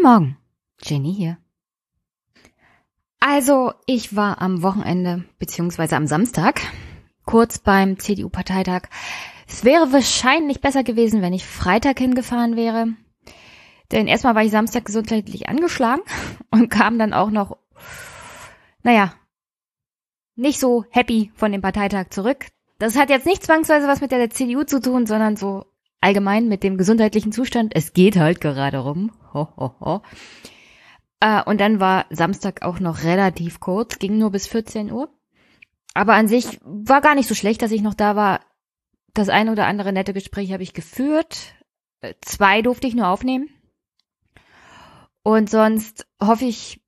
Guten Morgen, Jenny hier. Also, ich war am Wochenende, beziehungsweise am Samstag, kurz beim CDU-Parteitag. Es wäre wahrscheinlich besser gewesen, wenn ich Freitag hingefahren wäre. Denn erstmal war ich Samstag gesundheitlich angeschlagen und kam dann auch noch, naja, nicht so happy von dem Parteitag zurück. Das hat jetzt nicht zwangsweise was mit der CDU zu tun, sondern so allgemein mit dem gesundheitlichen Zustand. Es geht halt gerade rum. Ho, ho, ho. Äh, und dann war Samstag auch noch relativ kurz, ging nur bis 14 Uhr. Aber an sich war gar nicht so schlecht, dass ich noch da war. Das eine oder andere nette Gespräch habe ich geführt. Äh, zwei durfte ich nur aufnehmen. Und sonst hoffe ich,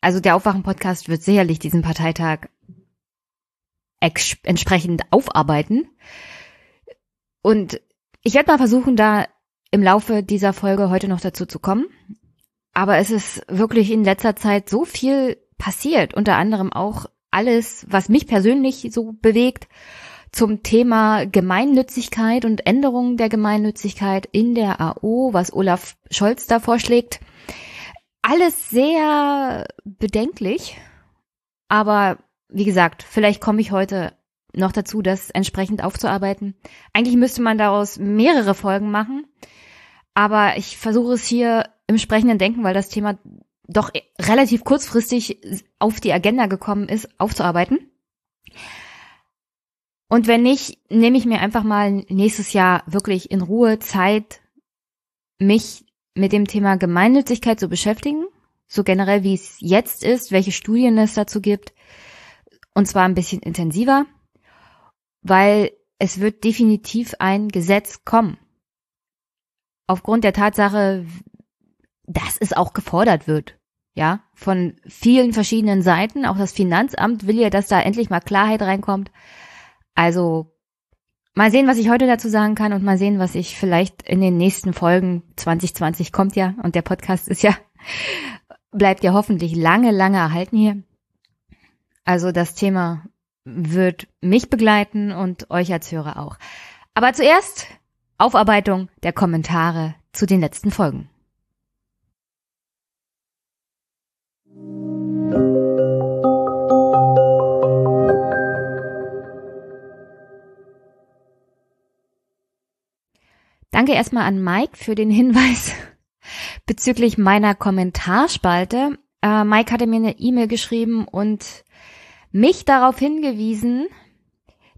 also der Aufwachen-Podcast wird sicherlich diesen Parteitag entsprechend aufarbeiten. Und ich werde mal versuchen, da im Laufe dieser Folge heute noch dazu zu kommen. Aber es ist wirklich in letzter Zeit so viel passiert, unter anderem auch alles, was mich persönlich so bewegt zum Thema Gemeinnützigkeit und Änderungen der Gemeinnützigkeit in der AO, was Olaf Scholz da vorschlägt. Alles sehr bedenklich, aber wie gesagt, vielleicht komme ich heute noch dazu, das entsprechend aufzuarbeiten. Eigentlich müsste man daraus mehrere Folgen machen, aber ich versuche es hier im sprechenden Denken, weil das Thema doch relativ kurzfristig auf die Agenda gekommen ist, aufzuarbeiten. Und wenn nicht, nehme ich mir einfach mal nächstes Jahr wirklich in Ruhe Zeit, mich mit dem Thema Gemeinnützigkeit zu beschäftigen, so generell wie es jetzt ist, welche Studien es dazu gibt, und zwar ein bisschen intensiver weil es wird definitiv ein Gesetz kommen. Aufgrund der Tatsache, dass es auch gefordert wird. Ja, von vielen verschiedenen Seiten. Auch das Finanzamt will ja, dass da endlich mal Klarheit reinkommt. Also, mal sehen, was ich heute dazu sagen kann und mal sehen, was ich vielleicht in den nächsten Folgen 2020 kommt ja und der Podcast ist ja, bleibt ja hoffentlich lange, lange erhalten hier. Also das Thema wird mich begleiten und euch als Hörer auch. Aber zuerst Aufarbeitung der Kommentare zu den letzten Folgen. Danke erstmal an Mike für den Hinweis bezüglich meiner Kommentarspalte. Äh, Mike hatte mir eine E-Mail geschrieben und mich darauf hingewiesen,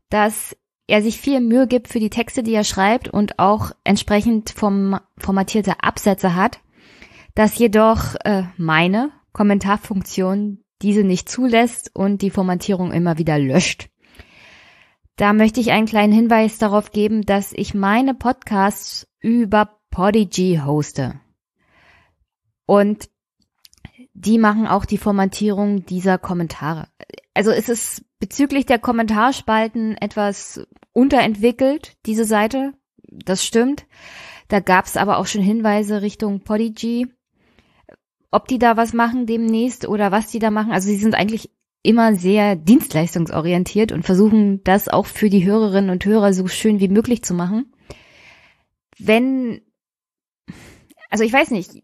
dass er sich viel Mühe gibt für die Texte, die er schreibt und auch entsprechend vom formatierte Absätze hat, dass jedoch äh, meine Kommentarfunktion diese nicht zulässt und die Formatierung immer wieder löscht. Da möchte ich einen kleinen Hinweis darauf geben, dass ich meine Podcasts über Podigy hoste. Und die machen auch die Formatierung dieser Kommentare also ist es bezüglich der Kommentarspalten etwas unterentwickelt, diese Seite. Das stimmt. Da gab es aber auch schon Hinweise Richtung Podigy, ob die da was machen demnächst oder was die da machen. Also sie sind eigentlich immer sehr dienstleistungsorientiert und versuchen das auch für die Hörerinnen und Hörer so schön wie möglich zu machen. Wenn, also ich weiß nicht,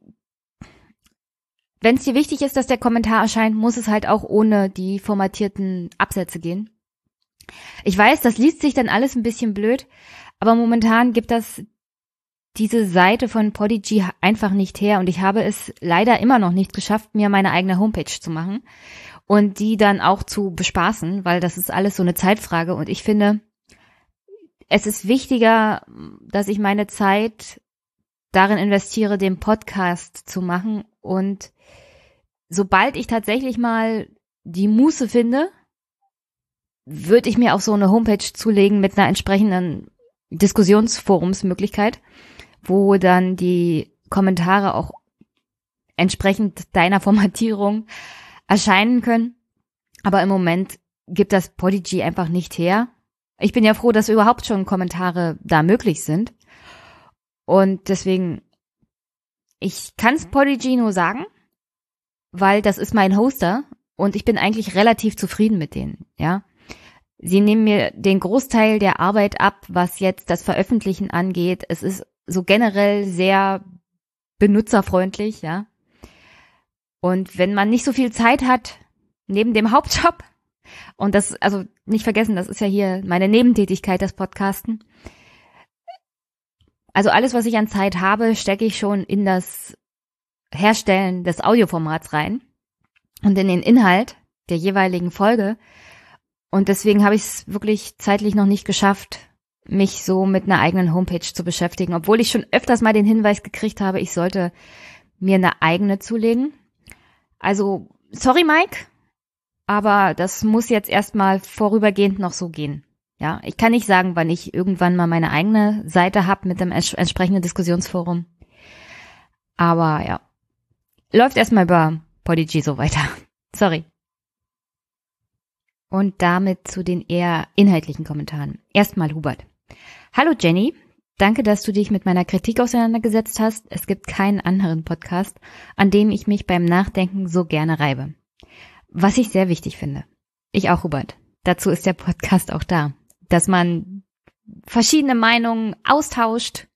wenn es dir wichtig ist, dass der Kommentar erscheint, muss es halt auch ohne die formatierten Absätze gehen. Ich weiß, das liest sich dann alles ein bisschen blöd, aber momentan gibt das diese Seite von Podigy einfach nicht her und ich habe es leider immer noch nicht geschafft, mir meine eigene Homepage zu machen und die dann auch zu bespaßen, weil das ist alles so eine Zeitfrage und ich finde, es ist wichtiger, dass ich meine Zeit darin investiere, den Podcast zu machen und sobald ich tatsächlich mal die Muße finde, würde ich mir auch so eine Homepage zulegen mit einer entsprechenden Diskussionsforumsmöglichkeit, wo dann die Kommentare auch entsprechend deiner Formatierung erscheinen können. Aber im Moment gibt das Podigy einfach nicht her. Ich bin ja froh, dass überhaupt schon Kommentare da möglich sind. Und deswegen, ich kann's Podigy nur sagen, weil das ist mein Hoster und ich bin eigentlich relativ zufrieden mit denen, ja. Sie nehmen mir den Großteil der Arbeit ab, was jetzt das Veröffentlichen angeht. Es ist so generell sehr benutzerfreundlich, ja. Und wenn man nicht so viel Zeit hat, neben dem Hauptjob, und das, also nicht vergessen, das ist ja hier meine Nebentätigkeit, das Podcasten. Also alles, was ich an Zeit habe, stecke ich schon in das Herstellen des Audioformats rein und in den Inhalt der jeweiligen Folge. Und deswegen habe ich es wirklich zeitlich noch nicht geschafft, mich so mit einer eigenen Homepage zu beschäftigen, obwohl ich schon öfters mal den Hinweis gekriegt habe, ich sollte mir eine eigene zulegen. Also, sorry Mike, aber das muss jetzt erstmal vorübergehend noch so gehen. Ja, ich kann nicht sagen, wann ich irgendwann mal meine eigene Seite habe mit dem entsprechenden Diskussionsforum. Aber ja, läuft erstmal über Podigy so weiter. Sorry. Und damit zu den eher inhaltlichen Kommentaren. Erstmal Hubert. Hallo Jenny, danke, dass du dich mit meiner Kritik auseinandergesetzt hast. Es gibt keinen anderen Podcast, an dem ich mich beim Nachdenken so gerne reibe. Was ich sehr wichtig finde. Ich auch, Hubert. Dazu ist der Podcast auch da. Dass man verschiedene Meinungen austauscht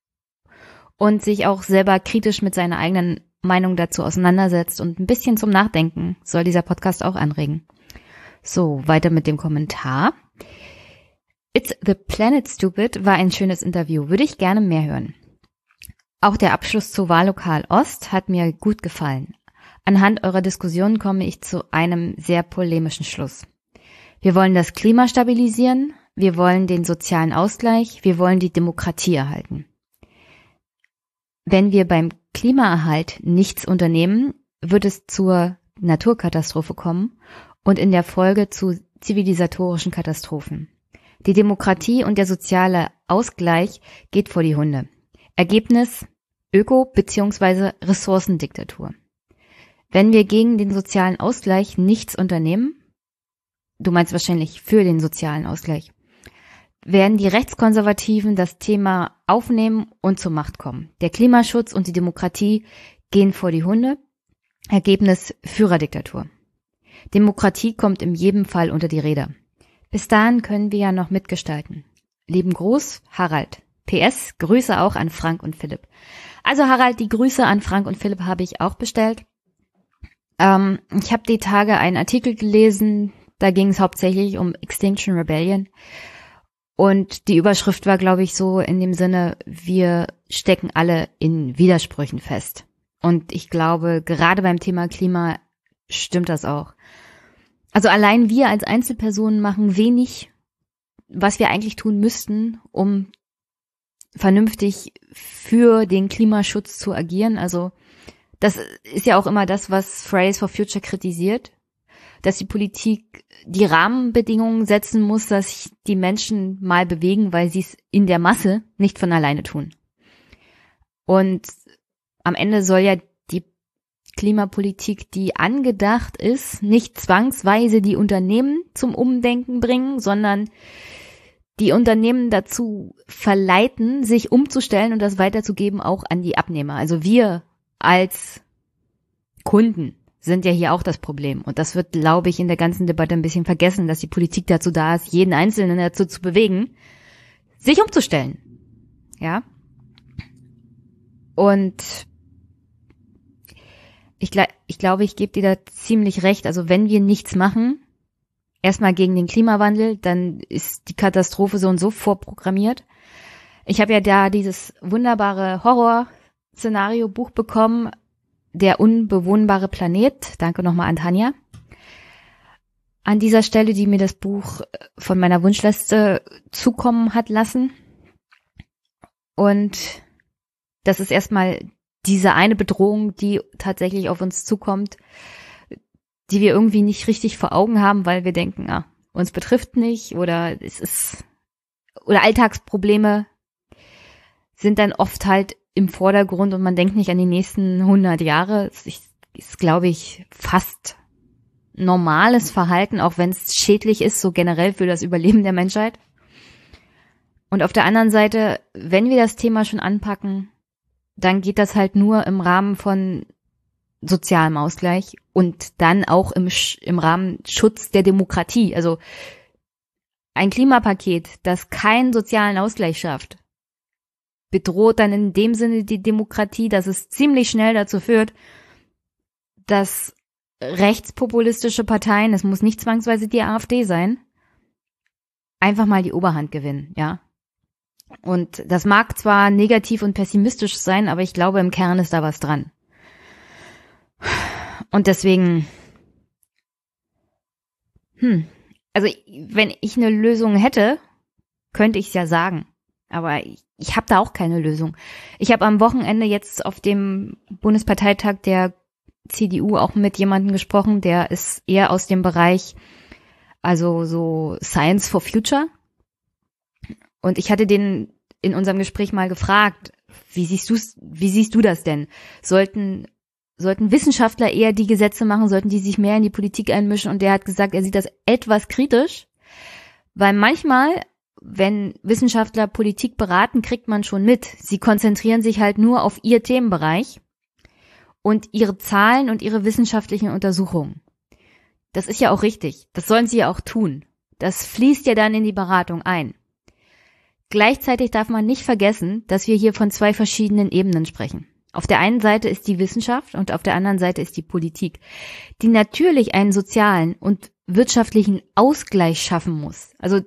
und sich auch selber kritisch mit seiner eigenen Meinung dazu auseinandersetzt und ein bisschen zum Nachdenken soll dieser Podcast auch anregen. So, weiter mit dem Kommentar. It's the Planet Stupid war ein schönes Interview. Würde ich gerne mehr hören. Auch der Abschluss zu Wahllokal Ost hat mir gut gefallen. Anhand eurer Diskussion komme ich zu einem sehr polemischen Schluss. Wir wollen das Klima stabilisieren, wir wollen den sozialen Ausgleich, wir wollen die Demokratie erhalten. Wenn wir beim Klimaerhalt nichts unternehmen, wird es zur Naturkatastrophe kommen und in der Folge zu zivilisatorischen Katastrophen. Die Demokratie und der soziale Ausgleich geht vor die Hunde. Ergebnis Öko- bzw. Ressourcendiktatur. Wenn wir gegen den sozialen Ausgleich nichts unternehmen, du meinst wahrscheinlich für den sozialen Ausgleich, werden die Rechtskonservativen das Thema aufnehmen und zur Macht kommen. Der Klimaschutz und die Demokratie gehen vor die Hunde. Ergebnis Führerdiktatur. Demokratie kommt in jedem Fall unter die Räder. Bis dahin können wir ja noch mitgestalten. Lieben Gruß, Harald. PS, Grüße auch an Frank und Philipp. Also Harald, die Grüße an Frank und Philipp habe ich auch bestellt. Ähm, ich habe die Tage einen Artikel gelesen, da ging es hauptsächlich um Extinction Rebellion. Und die Überschrift war, glaube ich, so in dem Sinne, wir stecken alle in Widersprüchen fest. Und ich glaube, gerade beim Thema Klima stimmt das auch. Also allein wir als Einzelpersonen machen wenig, was wir eigentlich tun müssten, um vernünftig für den Klimaschutz zu agieren. Also das ist ja auch immer das, was Fridays for Future kritisiert, dass die Politik die Rahmenbedingungen setzen muss, dass sich die Menschen mal bewegen, weil sie es in der Masse nicht von alleine tun. Und am Ende soll ja die Klimapolitik, die angedacht ist, nicht zwangsweise die Unternehmen zum Umdenken bringen, sondern die Unternehmen dazu verleiten, sich umzustellen und das weiterzugeben auch an die Abnehmer. Also wir als Kunden sind ja hier auch das Problem. Und das wird, glaube ich, in der ganzen Debatte ein bisschen vergessen, dass die Politik dazu da ist, jeden Einzelnen dazu zu bewegen, sich umzustellen. Ja. Und ich, ich glaube, ich gebe dir da ziemlich recht. Also wenn wir nichts machen, erstmal gegen den Klimawandel, dann ist die Katastrophe so und so vorprogrammiert. Ich habe ja da dieses wunderbare Horror Szenario-Buch bekommen, Der unbewohnbare Planet. Danke nochmal an Tanja. An dieser Stelle, die mir das Buch von meiner Wunschliste zukommen hat lassen. Und das ist erstmal diese eine Bedrohung, die tatsächlich auf uns zukommt, die wir irgendwie nicht richtig vor Augen haben, weil wir denken, ah, uns betrifft nicht oder es ist oder Alltagsprobleme sind dann oft halt im Vordergrund und man denkt nicht an die nächsten 100 Jahre. Das ist, ist glaube ich, fast normales Verhalten, auch wenn es schädlich ist, so generell für das Überleben der Menschheit. Und auf der anderen Seite, wenn wir das Thema schon anpacken, dann geht das halt nur im Rahmen von sozialem Ausgleich und dann auch im, im Rahmen Schutz der Demokratie. Also ein Klimapaket, das keinen sozialen Ausgleich schafft, bedroht dann in dem Sinne die Demokratie, dass es ziemlich schnell dazu führt, dass rechtspopulistische Parteien, es muss nicht zwangsweise die AfD sein, einfach mal die Oberhand gewinnen, ja. Und das mag zwar negativ und pessimistisch sein, aber ich glaube, im Kern ist da was dran. Und deswegen, hm, also wenn ich eine Lösung hätte, könnte ich es ja sagen. Aber ich, ich habe da auch keine Lösung. Ich habe am Wochenende jetzt auf dem Bundesparteitag der CDU auch mit jemandem gesprochen, der ist eher aus dem Bereich, also so Science for Future. Und ich hatte den in unserem Gespräch mal gefragt, wie siehst du wie siehst du das denn? Sollten sollten Wissenschaftler eher die Gesetze machen, sollten die sich mehr in die Politik einmischen? Und der hat gesagt, er sieht das etwas kritisch, weil manchmal, wenn Wissenschaftler Politik beraten, kriegt man schon mit. Sie konzentrieren sich halt nur auf ihr Themenbereich und ihre Zahlen und ihre wissenschaftlichen Untersuchungen. Das ist ja auch richtig. Das sollen sie ja auch tun. Das fließt ja dann in die Beratung ein. Gleichzeitig darf man nicht vergessen, dass wir hier von zwei verschiedenen Ebenen sprechen. Auf der einen Seite ist die Wissenschaft und auf der anderen Seite ist die Politik, die natürlich einen sozialen und wirtschaftlichen Ausgleich schaffen muss. Also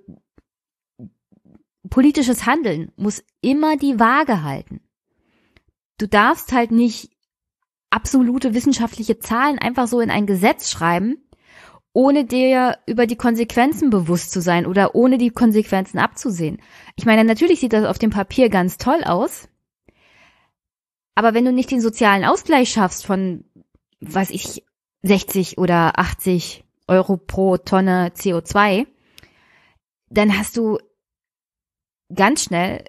politisches Handeln muss immer die Waage halten. Du darfst halt nicht absolute wissenschaftliche Zahlen einfach so in ein Gesetz schreiben ohne dir über die Konsequenzen bewusst zu sein oder ohne die Konsequenzen abzusehen. Ich meine, natürlich sieht das auf dem Papier ganz toll aus, aber wenn du nicht den sozialen Ausgleich schaffst von, was ich, 60 oder 80 Euro pro Tonne CO2, dann hast du ganz schnell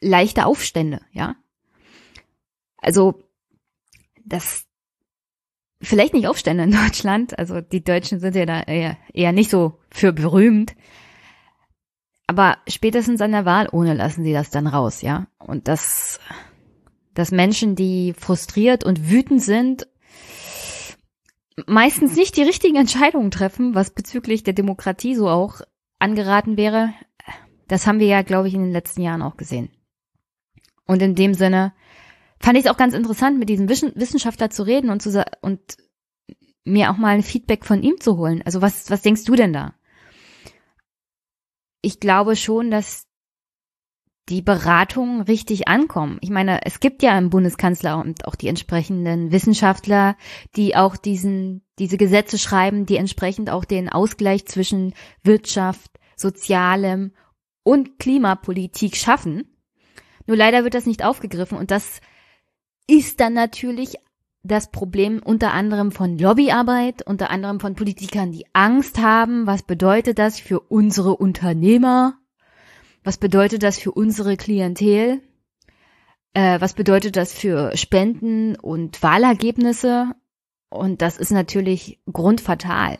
leichte Aufstände, ja. Also, das, vielleicht nicht Aufstände in Deutschland. Also die Deutschen sind ja da eher, eher nicht so für berühmt. Aber spätestens an der Wahl ohne lassen sie das dann raus, ja. Und das, dass Menschen, die frustriert und wütend sind, meistens nicht die richtigen Entscheidungen treffen, was bezüglich der Demokratie so auch angeraten wäre, das haben wir ja, glaube ich, in den letzten Jahren auch gesehen. Und in dem Sinne, fand ich es auch ganz interessant, mit diesem Wissenschaftler zu reden und, zu, und mir auch mal ein Feedback von ihm zu holen. Also was, was denkst du denn da? Ich glaube schon, dass die Beratungen richtig ankommen. Ich meine, es gibt ja im Bundeskanzleramt auch die entsprechenden Wissenschaftler, die auch diesen, diese Gesetze schreiben, die entsprechend auch den Ausgleich zwischen Wirtschaft, Sozialem und Klimapolitik schaffen. Nur leider wird das nicht aufgegriffen und das ist dann natürlich das Problem unter anderem von Lobbyarbeit, unter anderem von Politikern, die Angst haben. Was bedeutet das für unsere Unternehmer? Was bedeutet das für unsere Klientel? Äh, was bedeutet das für Spenden und Wahlergebnisse? Und das ist natürlich grundfatal.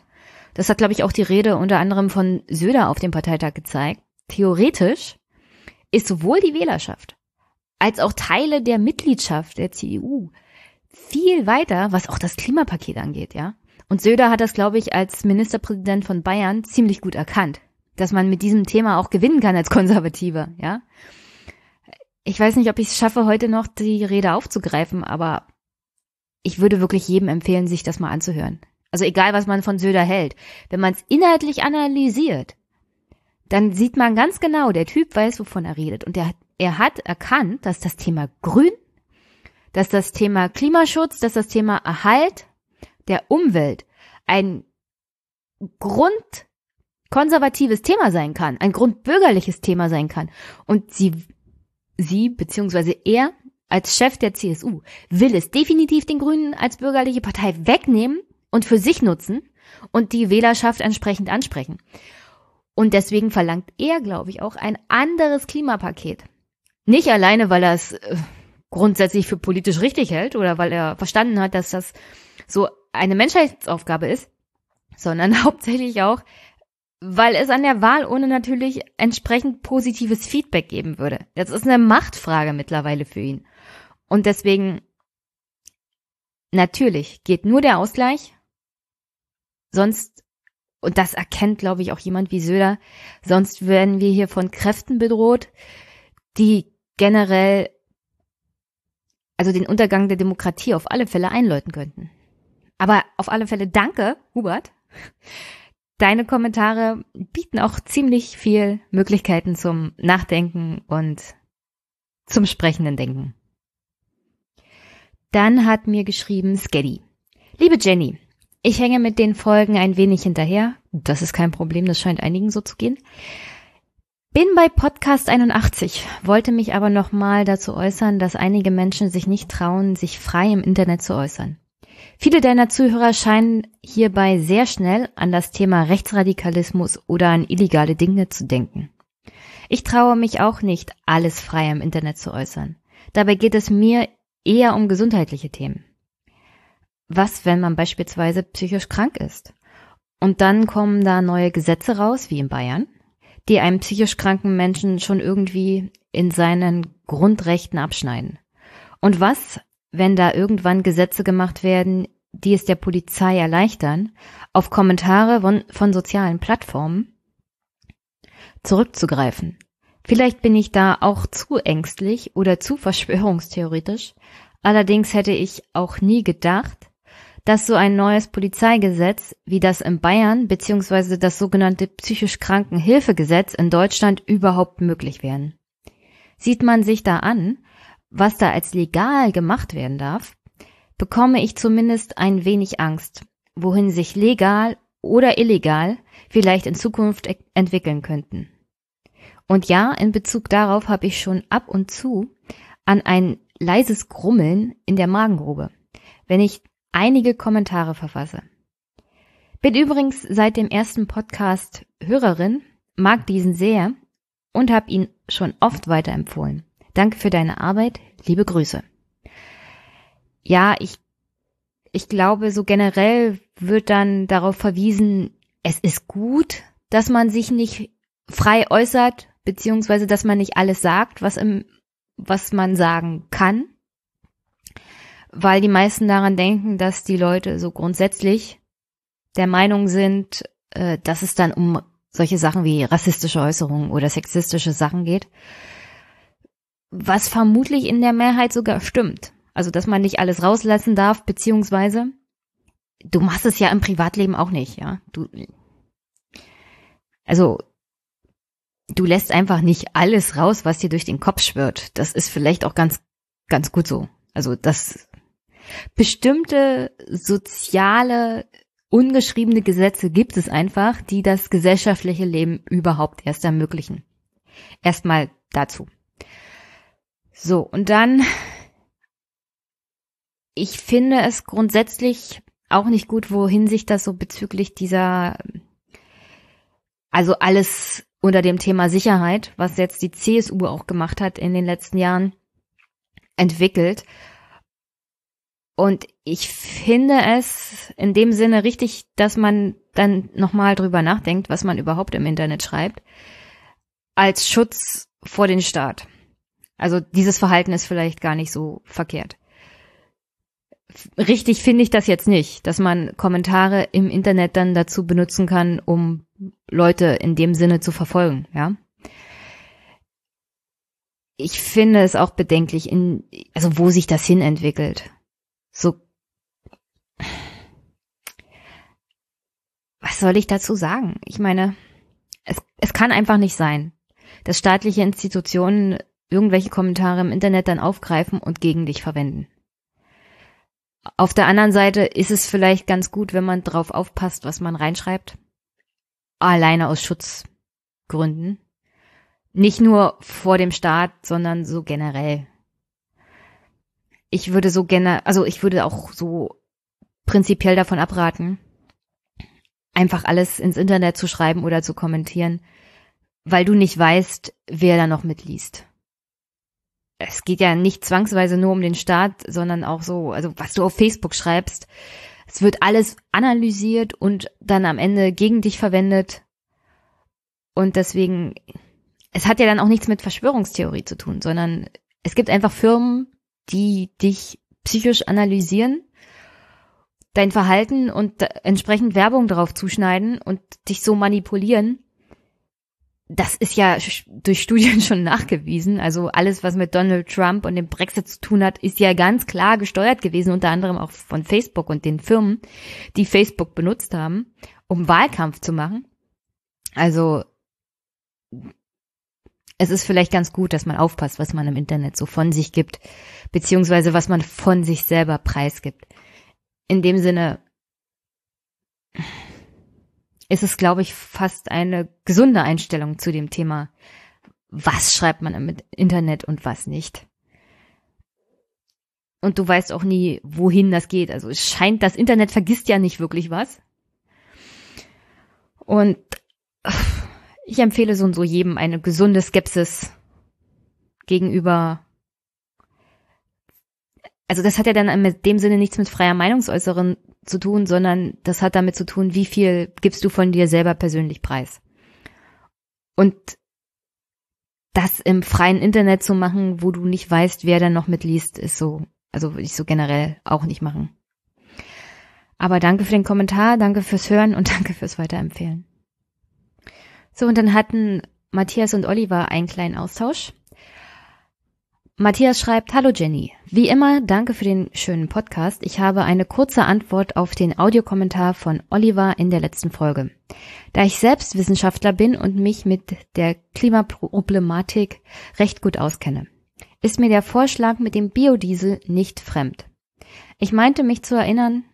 Das hat, glaube ich, auch die Rede unter anderem von Söder auf dem Parteitag gezeigt. Theoretisch ist sowohl die Wählerschaft als auch Teile der Mitgliedschaft der CDU viel weiter, was auch das Klimapaket angeht, ja. Und Söder hat das, glaube ich, als Ministerpräsident von Bayern ziemlich gut erkannt, dass man mit diesem Thema auch gewinnen kann als Konservativer, ja. Ich weiß nicht, ob ich es schaffe, heute noch die Rede aufzugreifen, aber ich würde wirklich jedem empfehlen, sich das mal anzuhören. Also egal, was man von Söder hält. Wenn man es inhaltlich analysiert, dann sieht man ganz genau, der Typ weiß, wovon er redet. Und der, er hat erkannt, dass das Thema Grün, dass das Thema Klimaschutz, dass das Thema Erhalt der Umwelt ein grundkonservatives Thema sein kann, ein grundbürgerliches Thema sein kann. Und sie, sie, beziehungsweise er als Chef der CSU will es definitiv den Grünen als bürgerliche Partei wegnehmen und für sich nutzen und die Wählerschaft entsprechend ansprechen. Und deswegen verlangt er, glaube ich, auch ein anderes Klimapaket. Nicht alleine, weil er es äh, grundsätzlich für politisch richtig hält oder weil er verstanden hat, dass das so eine Menschheitsaufgabe ist, sondern hauptsächlich auch, weil es an der Wahl ohne natürlich entsprechend positives Feedback geben würde. Das ist eine Machtfrage mittlerweile für ihn. Und deswegen, natürlich geht nur der Ausgleich, sonst und das erkennt, glaube ich, auch jemand wie Söder. Sonst werden wir hier von Kräften bedroht, die generell, also den Untergang der Demokratie auf alle Fälle einläuten könnten. Aber auf alle Fälle danke, Hubert. Deine Kommentare bieten auch ziemlich viel Möglichkeiten zum Nachdenken und zum sprechenden Denken. Dann hat mir geschrieben Skeddy. Liebe Jenny, ich hänge mit den Folgen ein wenig hinterher. Das ist kein Problem, das scheint einigen so zu gehen. Bin bei Podcast 81, wollte mich aber nochmal dazu äußern, dass einige Menschen sich nicht trauen, sich frei im Internet zu äußern. Viele deiner Zuhörer scheinen hierbei sehr schnell an das Thema Rechtsradikalismus oder an illegale Dinge zu denken. Ich traue mich auch nicht, alles frei im Internet zu äußern. Dabei geht es mir eher um gesundheitliche Themen. Was, wenn man beispielsweise psychisch krank ist? Und dann kommen da neue Gesetze raus, wie in Bayern, die einem psychisch kranken Menschen schon irgendwie in seinen Grundrechten abschneiden. Und was, wenn da irgendwann Gesetze gemacht werden, die es der Polizei erleichtern, auf Kommentare von, von sozialen Plattformen zurückzugreifen. Vielleicht bin ich da auch zu ängstlich oder zu verschwörungstheoretisch. Allerdings hätte ich auch nie gedacht, dass so ein neues Polizeigesetz wie das in Bayern beziehungsweise das sogenannte psychisch Krankenhilfegesetz in Deutschland überhaupt möglich wären. Sieht man sich da an, was da als legal gemacht werden darf, bekomme ich zumindest ein wenig Angst, wohin sich legal oder illegal vielleicht in Zukunft entwickeln könnten. Und ja, in Bezug darauf habe ich schon ab und zu an ein leises Grummeln in der Magengrube, wenn ich einige Kommentare verfasse. Bin übrigens seit dem ersten Podcast Hörerin, mag diesen sehr und habe ihn schon oft weiterempfohlen. Danke für deine Arbeit, liebe Grüße. Ja, ich, ich glaube, so generell wird dann darauf verwiesen, es ist gut, dass man sich nicht frei äußert, beziehungsweise dass man nicht alles sagt, was im, was man sagen kann weil die meisten daran denken, dass die Leute so grundsätzlich der Meinung sind, äh, dass es dann um solche Sachen wie rassistische Äußerungen oder sexistische Sachen geht, was vermutlich in der Mehrheit sogar stimmt. Also, dass man nicht alles rauslassen darf, beziehungsweise du machst es ja im Privatleben auch nicht, ja. Du, also, du lässt einfach nicht alles raus, was dir durch den Kopf schwirrt. Das ist vielleicht auch ganz, ganz gut so. Also, das Bestimmte soziale, ungeschriebene Gesetze gibt es einfach, die das gesellschaftliche Leben überhaupt erst ermöglichen. Erstmal dazu. So, und dann, ich finde es grundsätzlich auch nicht gut, wohin sich das so bezüglich dieser, also alles unter dem Thema Sicherheit, was jetzt die CSU auch gemacht hat in den letzten Jahren, entwickelt. Und ich finde es in dem Sinne richtig, dass man dann nochmal drüber nachdenkt, was man überhaupt im Internet schreibt, als Schutz vor den Staat. Also dieses Verhalten ist vielleicht gar nicht so verkehrt. Richtig finde ich das jetzt nicht, dass man Kommentare im Internet dann dazu benutzen kann, um Leute in dem Sinne zu verfolgen, ja. Ich finde es auch bedenklich, in, also wo sich das hin entwickelt so, was soll ich dazu sagen? Ich meine, es, es kann einfach nicht sein, dass staatliche Institutionen irgendwelche Kommentare im Internet dann aufgreifen und gegen dich verwenden. Auf der anderen Seite ist es vielleicht ganz gut, wenn man drauf aufpasst, was man reinschreibt. Alleine aus Schutzgründen. Nicht nur vor dem Staat, sondern so generell ich würde so gerne, also ich würde auch so prinzipiell davon abraten, einfach alles ins Internet zu schreiben oder zu kommentieren, weil du nicht weißt, wer da noch mitliest. Es geht ja nicht zwangsweise nur um den Staat, sondern auch so, also was du auf Facebook schreibst. Es wird alles analysiert und dann am Ende gegen dich verwendet. Und deswegen, es hat ja dann auch nichts mit Verschwörungstheorie zu tun, sondern es gibt einfach Firmen, die dich psychisch analysieren, dein Verhalten und entsprechend Werbung darauf zuschneiden und dich so manipulieren, das ist ja durch Studien schon nachgewiesen. Also alles, was mit Donald Trump und dem Brexit zu tun hat, ist ja ganz klar gesteuert gewesen, unter anderem auch von Facebook und den Firmen, die Facebook benutzt haben, um Wahlkampf zu machen. Also es ist vielleicht ganz gut, dass man aufpasst, was man im Internet so von sich gibt, beziehungsweise was man von sich selber preisgibt. In dem Sinne, ist es, glaube ich, fast eine gesunde Einstellung zu dem Thema, was schreibt man im Internet und was nicht. Und du weißt auch nie, wohin das geht. Also es scheint, das Internet vergisst ja nicht wirklich was. Und ich empfehle so und so jedem eine gesunde Skepsis gegenüber. Also das hat ja dann in dem Sinne nichts mit freier Meinungsäußerung zu tun, sondern das hat damit zu tun, wie viel gibst du von dir selber persönlich preis. Und das im freien Internet zu machen, wo du nicht weißt, wer dann noch mitliest, ist so, also würde ich so generell auch nicht machen. Aber danke für den Kommentar, danke fürs Hören und danke fürs Weiterempfehlen. So, und dann hatten Matthias und Oliver einen kleinen Austausch. Matthias schreibt, Hallo Jenny. Wie immer, danke für den schönen Podcast. Ich habe eine kurze Antwort auf den Audiokommentar von Oliver in der letzten Folge. Da ich selbst Wissenschaftler bin und mich mit der Klimaproblematik recht gut auskenne, ist mir der Vorschlag mit dem Biodiesel nicht fremd. Ich meinte mich zu erinnern,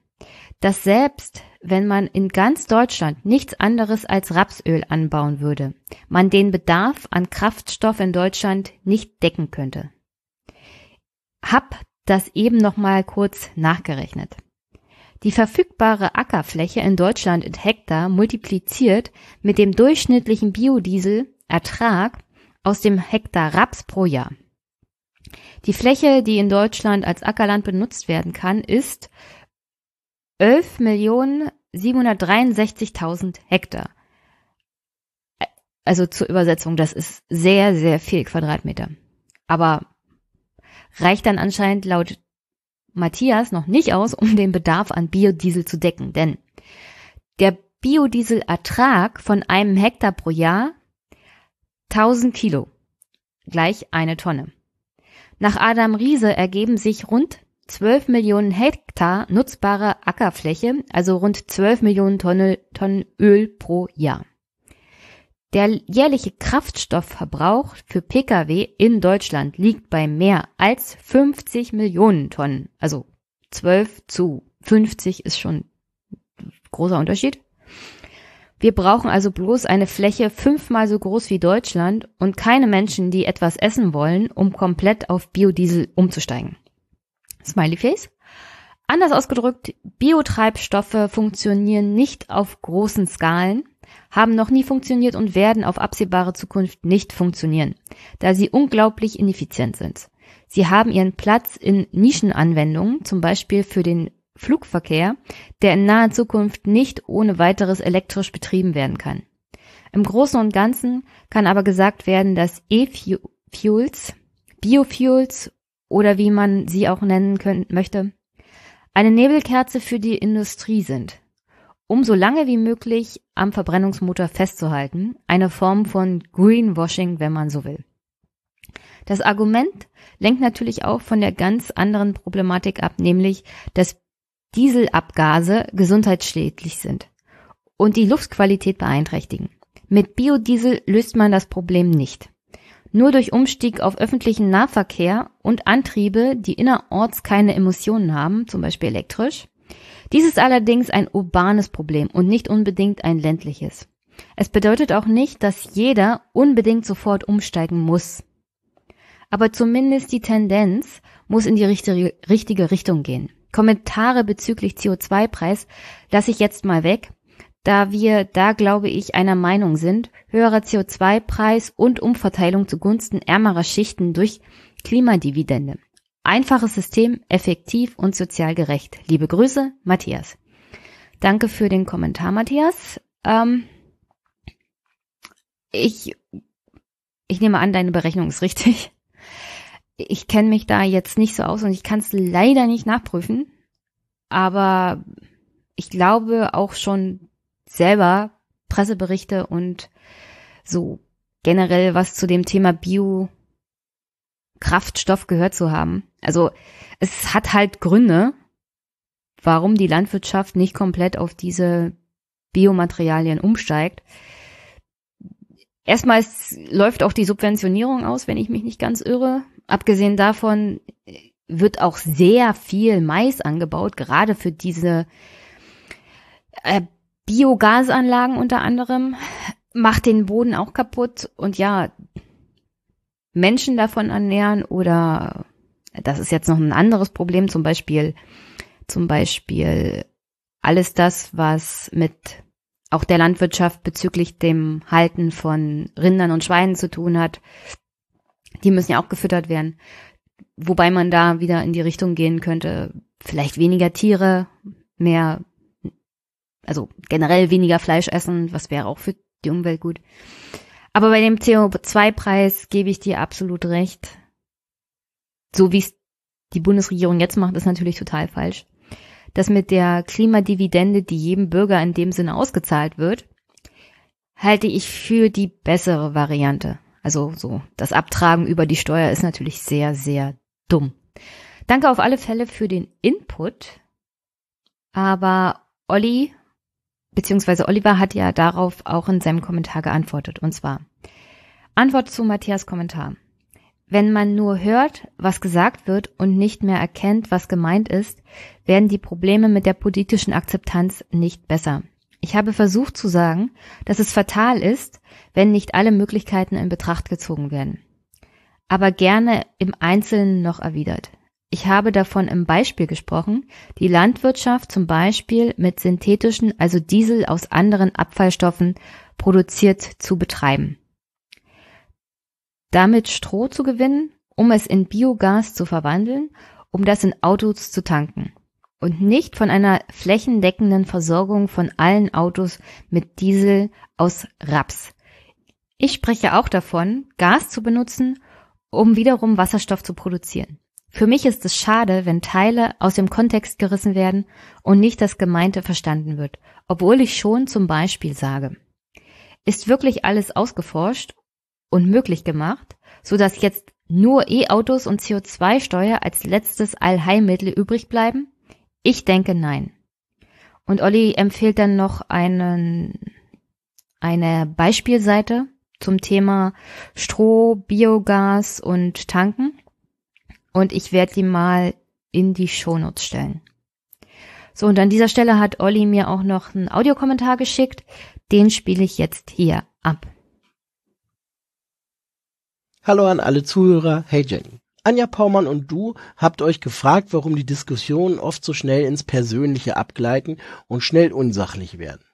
dass selbst wenn man in ganz Deutschland nichts anderes als Rapsöl anbauen würde, man den Bedarf an Kraftstoff in Deutschland nicht decken könnte hab das eben noch mal kurz nachgerechnet. Die verfügbare Ackerfläche in Deutschland in Hektar multipliziert mit dem durchschnittlichen Biodieselertrag aus dem Hektar Raps pro Jahr. Die Fläche, die in Deutschland als Ackerland benutzt werden kann, ist 11.763.000 Hektar. Also zur Übersetzung, das ist sehr, sehr viel Quadratmeter. Aber reicht dann anscheinend laut Matthias noch nicht aus, um den Bedarf an Biodiesel zu decken, denn der Biodieselertrag von einem Hektar pro Jahr 1000 Kilo gleich eine Tonne. Nach Adam Riese ergeben sich rund 12 Millionen Hektar nutzbare Ackerfläche, also rund 12 Millionen Tonnen, Tonnen Öl pro Jahr. Der jährliche Kraftstoffverbrauch für Pkw in Deutschland liegt bei mehr als 50 Millionen Tonnen. Also 12 zu 50 ist schon ein großer Unterschied. Wir brauchen also bloß eine Fläche fünfmal so groß wie Deutschland und keine Menschen, die etwas essen wollen, um komplett auf Biodiesel umzusteigen. Smiley Face. Anders ausgedrückt, Biotreibstoffe funktionieren nicht auf großen Skalen, haben noch nie funktioniert und werden auf absehbare Zukunft nicht funktionieren, da sie unglaublich ineffizient sind. Sie haben ihren Platz in Nischenanwendungen, zum Beispiel für den Flugverkehr, der in naher Zukunft nicht ohne weiteres elektrisch betrieben werden kann. Im Großen und Ganzen kann aber gesagt werden, dass E-Fuels, Biofuels oder wie man sie auch nennen können, möchte, eine Nebelkerze für die Industrie sind um so lange wie möglich am Verbrennungsmotor festzuhalten, eine Form von Greenwashing, wenn man so will. Das Argument lenkt natürlich auch von der ganz anderen Problematik ab, nämlich, dass Dieselabgase gesundheitsschädlich sind und die Luftqualität beeinträchtigen. Mit Biodiesel löst man das Problem nicht. Nur durch Umstieg auf öffentlichen Nahverkehr und Antriebe, die innerorts keine Emissionen haben, zum Beispiel elektrisch, dies ist allerdings ein urbanes Problem und nicht unbedingt ein ländliches. Es bedeutet auch nicht, dass jeder unbedingt sofort umsteigen muss. Aber zumindest die Tendenz muss in die richtige, richtige Richtung gehen. Kommentare bezüglich CO2-Preis lasse ich jetzt mal weg, da wir da, glaube ich, einer Meinung sind, höherer CO2-Preis und Umverteilung zugunsten ärmerer Schichten durch Klimadividende. Einfaches System, effektiv und sozial gerecht. Liebe Grüße, Matthias. Danke für den Kommentar, Matthias. Ähm, ich, ich nehme an, deine Berechnung ist richtig. Ich kenne mich da jetzt nicht so aus und ich kann es leider nicht nachprüfen. Aber ich glaube auch schon selber Presseberichte und so generell was zu dem Thema Biokraftstoff gehört zu haben. Also es hat halt Gründe, warum die Landwirtschaft nicht komplett auf diese Biomaterialien umsteigt. Erstmals läuft auch die Subventionierung aus, wenn ich mich nicht ganz irre. Abgesehen davon wird auch sehr viel Mais angebaut, gerade für diese äh, Biogasanlagen unter anderem. Macht den Boden auch kaputt und ja, Menschen davon ernähren oder das ist jetzt noch ein anderes Problem, zum Beispiel, zum Beispiel alles das, was mit auch der Landwirtschaft bezüglich dem Halten von Rindern und Schweinen zu tun hat. Die müssen ja auch gefüttert werden. Wobei man da wieder in die Richtung gehen könnte, vielleicht weniger Tiere, mehr, also generell weniger Fleisch essen, was wäre auch für die Umwelt gut. Aber bei dem CO2-Preis gebe ich dir absolut recht. So wie es die Bundesregierung jetzt macht, ist natürlich total falsch das mit der Klimadividende, die jedem Bürger in dem Sinne ausgezahlt wird, halte ich für die bessere Variante. Also so, das Abtragen über die Steuer ist natürlich sehr, sehr dumm. Danke auf alle Fälle für den Input. Aber Olli, beziehungsweise Oliver hat ja darauf auch in seinem Kommentar geantwortet. Und zwar Antwort zu Matthias Kommentar. Wenn man nur hört, was gesagt wird und nicht mehr erkennt, was gemeint ist, werden die Probleme mit der politischen Akzeptanz nicht besser. Ich habe versucht zu sagen, dass es fatal ist, wenn nicht alle Möglichkeiten in Betracht gezogen werden. Aber gerne im Einzelnen noch erwidert. Ich habe davon im Beispiel gesprochen, die Landwirtschaft zum Beispiel mit synthetischen, also Diesel aus anderen Abfallstoffen produziert zu betreiben damit Stroh zu gewinnen, um es in Biogas zu verwandeln, um das in Autos zu tanken und nicht von einer flächendeckenden Versorgung von allen Autos mit Diesel aus Raps. Ich spreche auch davon, Gas zu benutzen, um wiederum Wasserstoff zu produzieren. Für mich ist es schade, wenn Teile aus dem Kontext gerissen werden und nicht das Gemeinte verstanden wird, obwohl ich schon zum Beispiel sage, ist wirklich alles ausgeforscht und möglich gemacht, so dass jetzt nur E-Autos und CO2-Steuer als letztes Allheilmittel übrig bleiben? Ich denke nein. Und Olli empfiehlt dann noch einen, eine Beispielseite zum Thema Stroh, Biogas und Tanken. Und ich werde die mal in die Shownotes stellen. So, und an dieser Stelle hat Olli mir auch noch einen Audiokommentar geschickt. Den spiele ich jetzt hier ab. Hallo an alle Zuhörer, hey Jenny. Anja Paumann und du habt euch gefragt, warum die Diskussionen oft so schnell ins Persönliche abgleiten und schnell unsachlich werden.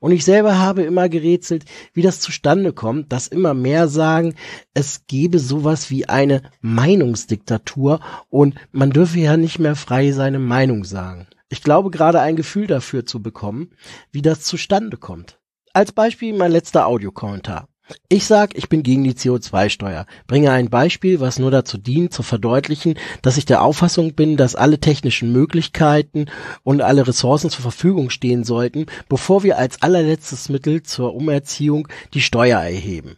Und ich selber habe immer gerätselt, wie das zustande kommt, dass immer mehr sagen, es gebe sowas wie eine Meinungsdiktatur und man dürfe ja nicht mehr frei seine Meinung sagen. Ich glaube gerade ein Gefühl dafür zu bekommen, wie das zustande kommt. Als Beispiel mein letzter Audiokommentar. Ich sag, ich bin gegen die CO2-Steuer. Bringe ein Beispiel, was nur dazu dient, zu verdeutlichen, dass ich der Auffassung bin, dass alle technischen Möglichkeiten und alle Ressourcen zur Verfügung stehen sollten, bevor wir als allerletztes Mittel zur Umerziehung die Steuer erheben.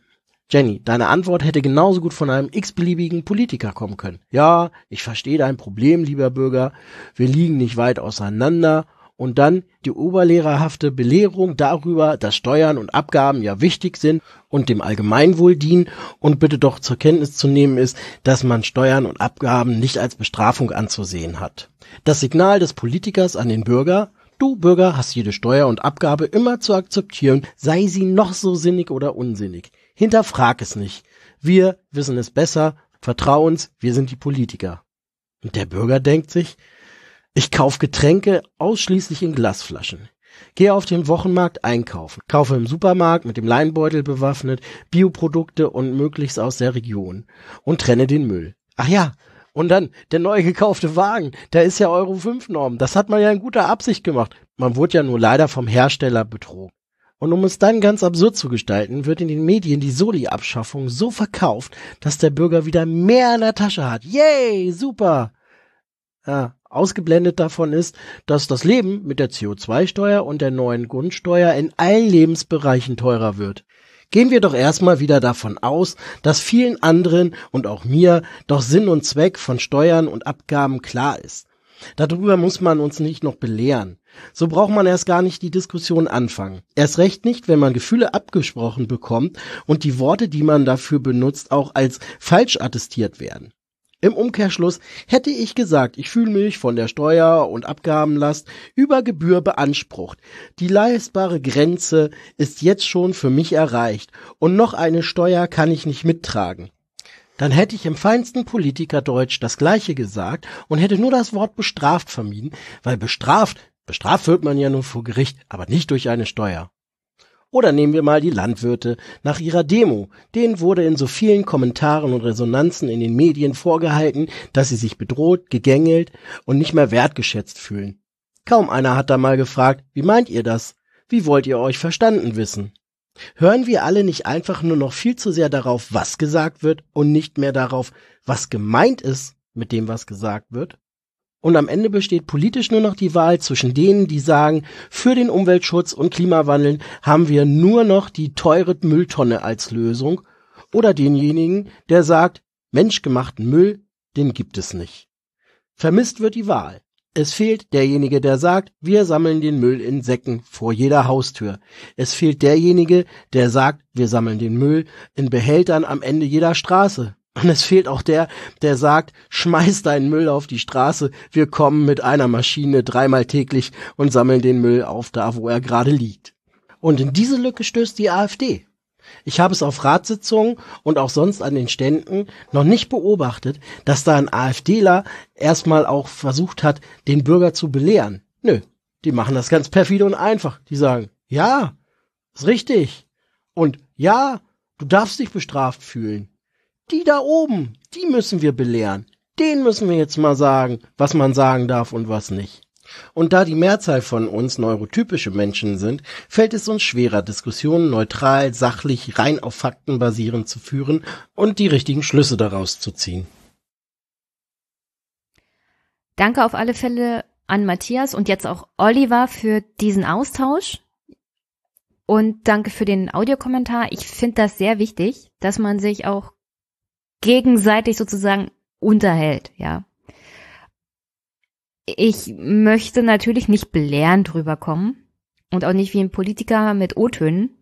Jenny, deine Antwort hätte genauso gut von einem x-beliebigen Politiker kommen können. Ja, ich verstehe dein Problem, lieber Bürger. Wir liegen nicht weit auseinander und dann die oberlehrerhafte Belehrung darüber, dass Steuern und Abgaben ja wichtig sind und dem Allgemeinwohl dienen und bitte doch zur Kenntnis zu nehmen ist, dass man Steuern und Abgaben nicht als Bestrafung anzusehen hat. Das Signal des Politikers an den Bürger, Du Bürger hast jede Steuer und Abgabe immer zu akzeptieren, sei sie noch so sinnig oder unsinnig. Hinterfrag es nicht. Wir wissen es besser, vertrau uns, wir sind die Politiker. Und der Bürger denkt sich, ich kaufe Getränke ausschließlich in Glasflaschen. Gehe auf dem Wochenmarkt einkaufen, kaufe im Supermarkt mit dem Leinbeutel bewaffnet Bioprodukte und möglichst aus der Region und trenne den Müll. Ach ja, und dann der neu gekaufte Wagen, der ist ja Euro 5 Norm. Das hat man ja in guter Absicht gemacht. Man wurde ja nur leider vom Hersteller betrogen. Und um es dann ganz absurd zu gestalten, wird in den Medien die Soli-Abschaffung so verkauft, dass der Bürger wieder mehr in der Tasche hat. Yay, super! Ja, Ausgeblendet davon ist, dass das Leben mit der CO2-Steuer und der neuen Grundsteuer in allen Lebensbereichen teurer wird. Gehen wir doch erstmal wieder davon aus, dass vielen anderen und auch mir doch Sinn und Zweck von Steuern und Abgaben klar ist. Darüber muss man uns nicht noch belehren. So braucht man erst gar nicht die Diskussion anfangen. Erst recht nicht, wenn man Gefühle abgesprochen bekommt und die Worte, die man dafür benutzt, auch als falsch attestiert werden. Im Umkehrschluss hätte ich gesagt, ich fühle mich von der Steuer- und Abgabenlast über Gebühr beansprucht. Die leistbare Grenze ist jetzt schon für mich erreicht und noch eine Steuer kann ich nicht mittragen. Dann hätte ich im feinsten Politikerdeutsch das Gleiche gesagt und hätte nur das Wort bestraft vermieden, weil bestraft, bestraft wird man ja nur vor Gericht, aber nicht durch eine Steuer. Oder nehmen wir mal die Landwirte nach ihrer Demo. Denen wurde in so vielen Kommentaren und Resonanzen in den Medien vorgehalten, dass sie sich bedroht, gegängelt und nicht mehr wertgeschätzt fühlen. Kaum einer hat da mal gefragt, wie meint ihr das? Wie wollt ihr euch verstanden wissen? Hören wir alle nicht einfach nur noch viel zu sehr darauf, was gesagt wird und nicht mehr darauf, was gemeint ist mit dem, was gesagt wird? Und am Ende besteht politisch nur noch die Wahl zwischen denen, die sagen, für den Umweltschutz und Klimawandel haben wir nur noch die teure Mülltonne als Lösung, oder denjenigen, der sagt, menschgemachten Müll, den gibt es nicht. Vermisst wird die Wahl. Es fehlt derjenige, der sagt, wir sammeln den Müll in Säcken vor jeder Haustür. Es fehlt derjenige, der sagt, wir sammeln den Müll in Behältern am Ende jeder Straße. Und es fehlt auch der, der sagt, schmeiß deinen Müll auf die Straße, wir kommen mit einer Maschine dreimal täglich und sammeln den Müll auf da, wo er gerade liegt. Und in diese Lücke stößt die AfD. Ich habe es auf Ratssitzungen und auch sonst an den Ständen noch nicht beobachtet, dass da ein AfDler erstmal auch versucht hat, den Bürger zu belehren. Nö, die machen das ganz perfide und einfach. Die sagen, ja, ist richtig. Und ja, du darfst dich bestraft fühlen. Die da oben, die müssen wir belehren. Den müssen wir jetzt mal sagen, was man sagen darf und was nicht. Und da die Mehrzahl von uns neurotypische Menschen sind, fällt es uns schwerer, Diskussionen neutral, sachlich, rein auf Fakten basierend zu führen und die richtigen Schlüsse daraus zu ziehen. Danke auf alle Fälle an Matthias und jetzt auch Oliver für diesen Austausch. Und danke für den Audiokommentar. Ich finde das sehr wichtig, dass man sich auch gegenseitig sozusagen unterhält, ja. Ich möchte natürlich nicht belehrend rüberkommen und auch nicht wie ein Politiker mit O-Tönen.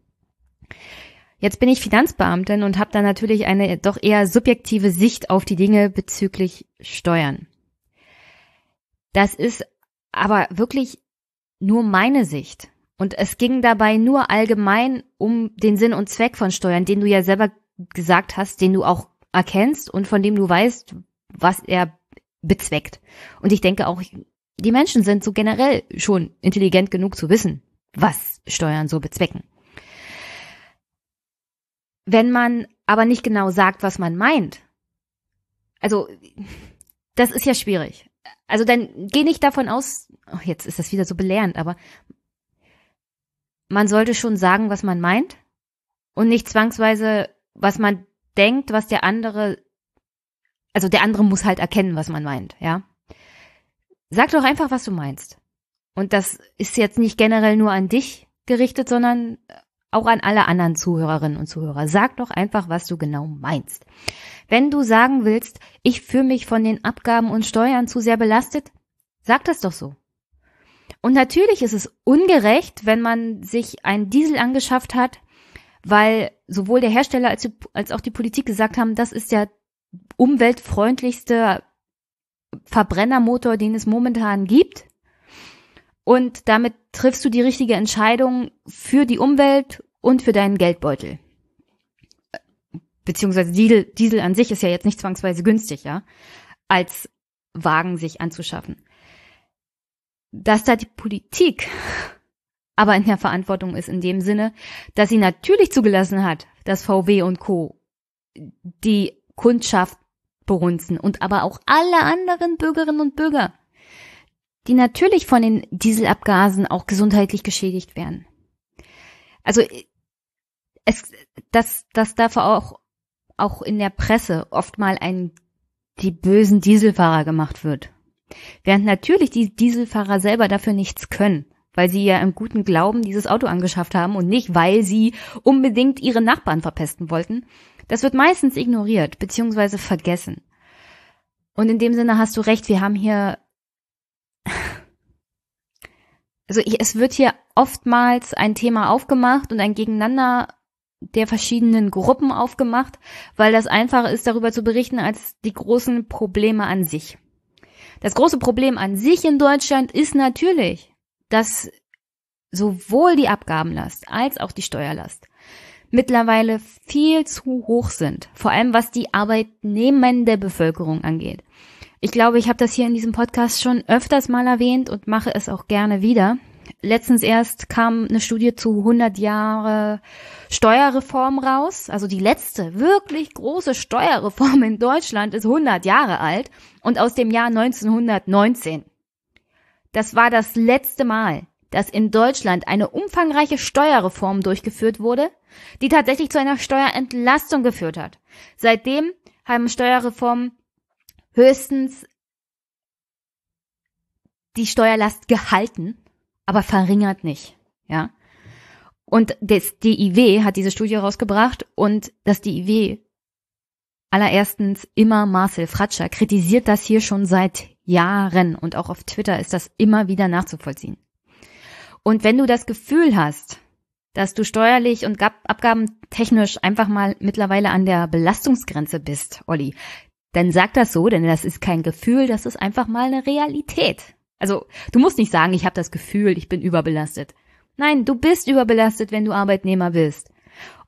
Jetzt bin ich Finanzbeamtin und habe da natürlich eine doch eher subjektive Sicht auf die Dinge bezüglich Steuern. Das ist aber wirklich nur meine Sicht. Und es ging dabei nur allgemein um den Sinn und Zweck von Steuern, den du ja selber gesagt hast, den du auch erkennst und von dem du weißt, was er bezweckt. Und ich denke auch, die Menschen sind so generell schon intelligent genug zu wissen, was Steuern so bezwecken. Wenn man aber nicht genau sagt, was man meint, also das ist ja schwierig. Also dann geh nicht davon aus, oh, jetzt ist das wieder so belehrend, aber man sollte schon sagen, was man meint und nicht zwangsweise, was man denkt, was der andere, also der andere muss halt erkennen, was man meint, ja. Sag doch einfach, was du meinst. Und das ist jetzt nicht generell nur an dich gerichtet, sondern auch an alle anderen Zuhörerinnen und Zuhörer. Sag doch einfach, was du genau meinst. Wenn du sagen willst, ich fühle mich von den Abgaben und Steuern zu sehr belastet, sag das doch so. Und natürlich ist es ungerecht, wenn man sich einen Diesel angeschafft hat, weil sowohl der Hersteller als, als auch die Politik gesagt haben, das ist der umweltfreundlichste Verbrennermotor, den es momentan gibt. Und damit triffst du die richtige Entscheidung für die Umwelt und für deinen Geldbeutel. Beziehungsweise Diesel, Diesel an sich ist ja jetzt nicht zwangsweise günstig, ja, als Wagen sich anzuschaffen. Dass da die Politik aber in der Verantwortung ist in dem Sinne, dass sie natürlich zugelassen hat, dass VW und Co. die Kundschaft berunzen und aber auch alle anderen Bürgerinnen und Bürger, die natürlich von den Dieselabgasen auch gesundheitlich geschädigt werden. Also es, dass, dass dafür auch, auch in der Presse oft mal ein die bösen Dieselfahrer gemacht wird. Während natürlich die Dieselfahrer selber dafür nichts können weil sie ja im guten Glauben dieses Auto angeschafft haben und nicht, weil sie unbedingt ihre Nachbarn verpesten wollten. Das wird meistens ignoriert bzw. vergessen. Und in dem Sinne hast du recht, wir haben hier, also es wird hier oftmals ein Thema aufgemacht und ein Gegeneinander der verschiedenen Gruppen aufgemacht, weil das einfacher ist, darüber zu berichten, als die großen Probleme an sich. Das große Problem an sich in Deutschland ist natürlich, dass sowohl die Abgabenlast als auch die Steuerlast mittlerweile viel zu hoch sind, vor allem was die arbeitnehmende Bevölkerung angeht. Ich glaube, ich habe das hier in diesem Podcast schon öfters mal erwähnt und mache es auch gerne wieder. Letztens erst kam eine Studie zu 100 Jahre Steuerreform raus. Also die letzte wirklich große Steuerreform in Deutschland ist 100 Jahre alt und aus dem Jahr 1919. Das war das letzte Mal, dass in Deutschland eine umfangreiche Steuerreform durchgeführt wurde, die tatsächlich zu einer Steuerentlastung geführt hat. Seitdem haben Steuerreformen höchstens die Steuerlast gehalten, aber verringert nicht, ja. Und das DIW hat diese Studie rausgebracht und das DIW allererstens immer Marcel Fratscher kritisiert das hier schon seit Jahren und auch auf Twitter ist das immer wieder nachzuvollziehen. Und wenn du das Gefühl hast, dass du steuerlich und abgabentechnisch einfach mal mittlerweile an der Belastungsgrenze bist, Olli, dann sag das so, denn das ist kein Gefühl, das ist einfach mal eine Realität. Also du musst nicht sagen, ich habe das Gefühl, ich bin überbelastet. Nein, du bist überbelastet, wenn du Arbeitnehmer bist.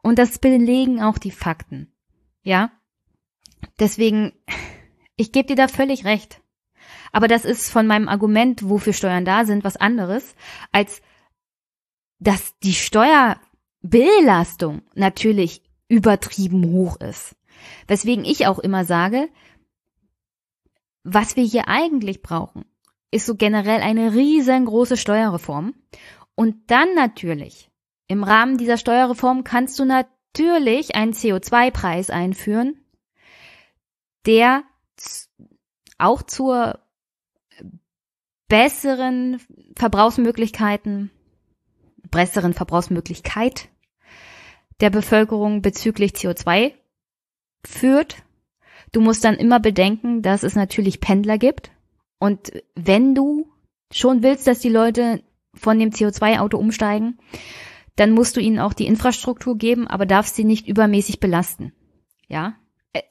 Und das belegen auch die Fakten. Ja? Deswegen, ich gebe dir da völlig recht. Aber das ist von meinem Argument, wofür Steuern da sind, was anderes, als dass die Steuerbelastung natürlich übertrieben hoch ist. Weswegen ich auch immer sage, was wir hier eigentlich brauchen, ist so generell eine riesengroße Steuerreform. Und dann natürlich, im Rahmen dieser Steuerreform kannst du natürlich einen CO2-Preis einführen, der auch zur besseren Verbrauchsmöglichkeiten, besseren Verbrauchsmöglichkeit der Bevölkerung bezüglich CO2 führt. Du musst dann immer bedenken, dass es natürlich Pendler gibt. Und wenn du schon willst, dass die Leute von dem CO2-Auto umsteigen, dann musst du ihnen auch die Infrastruktur geben, aber darfst sie nicht übermäßig belasten. Ja?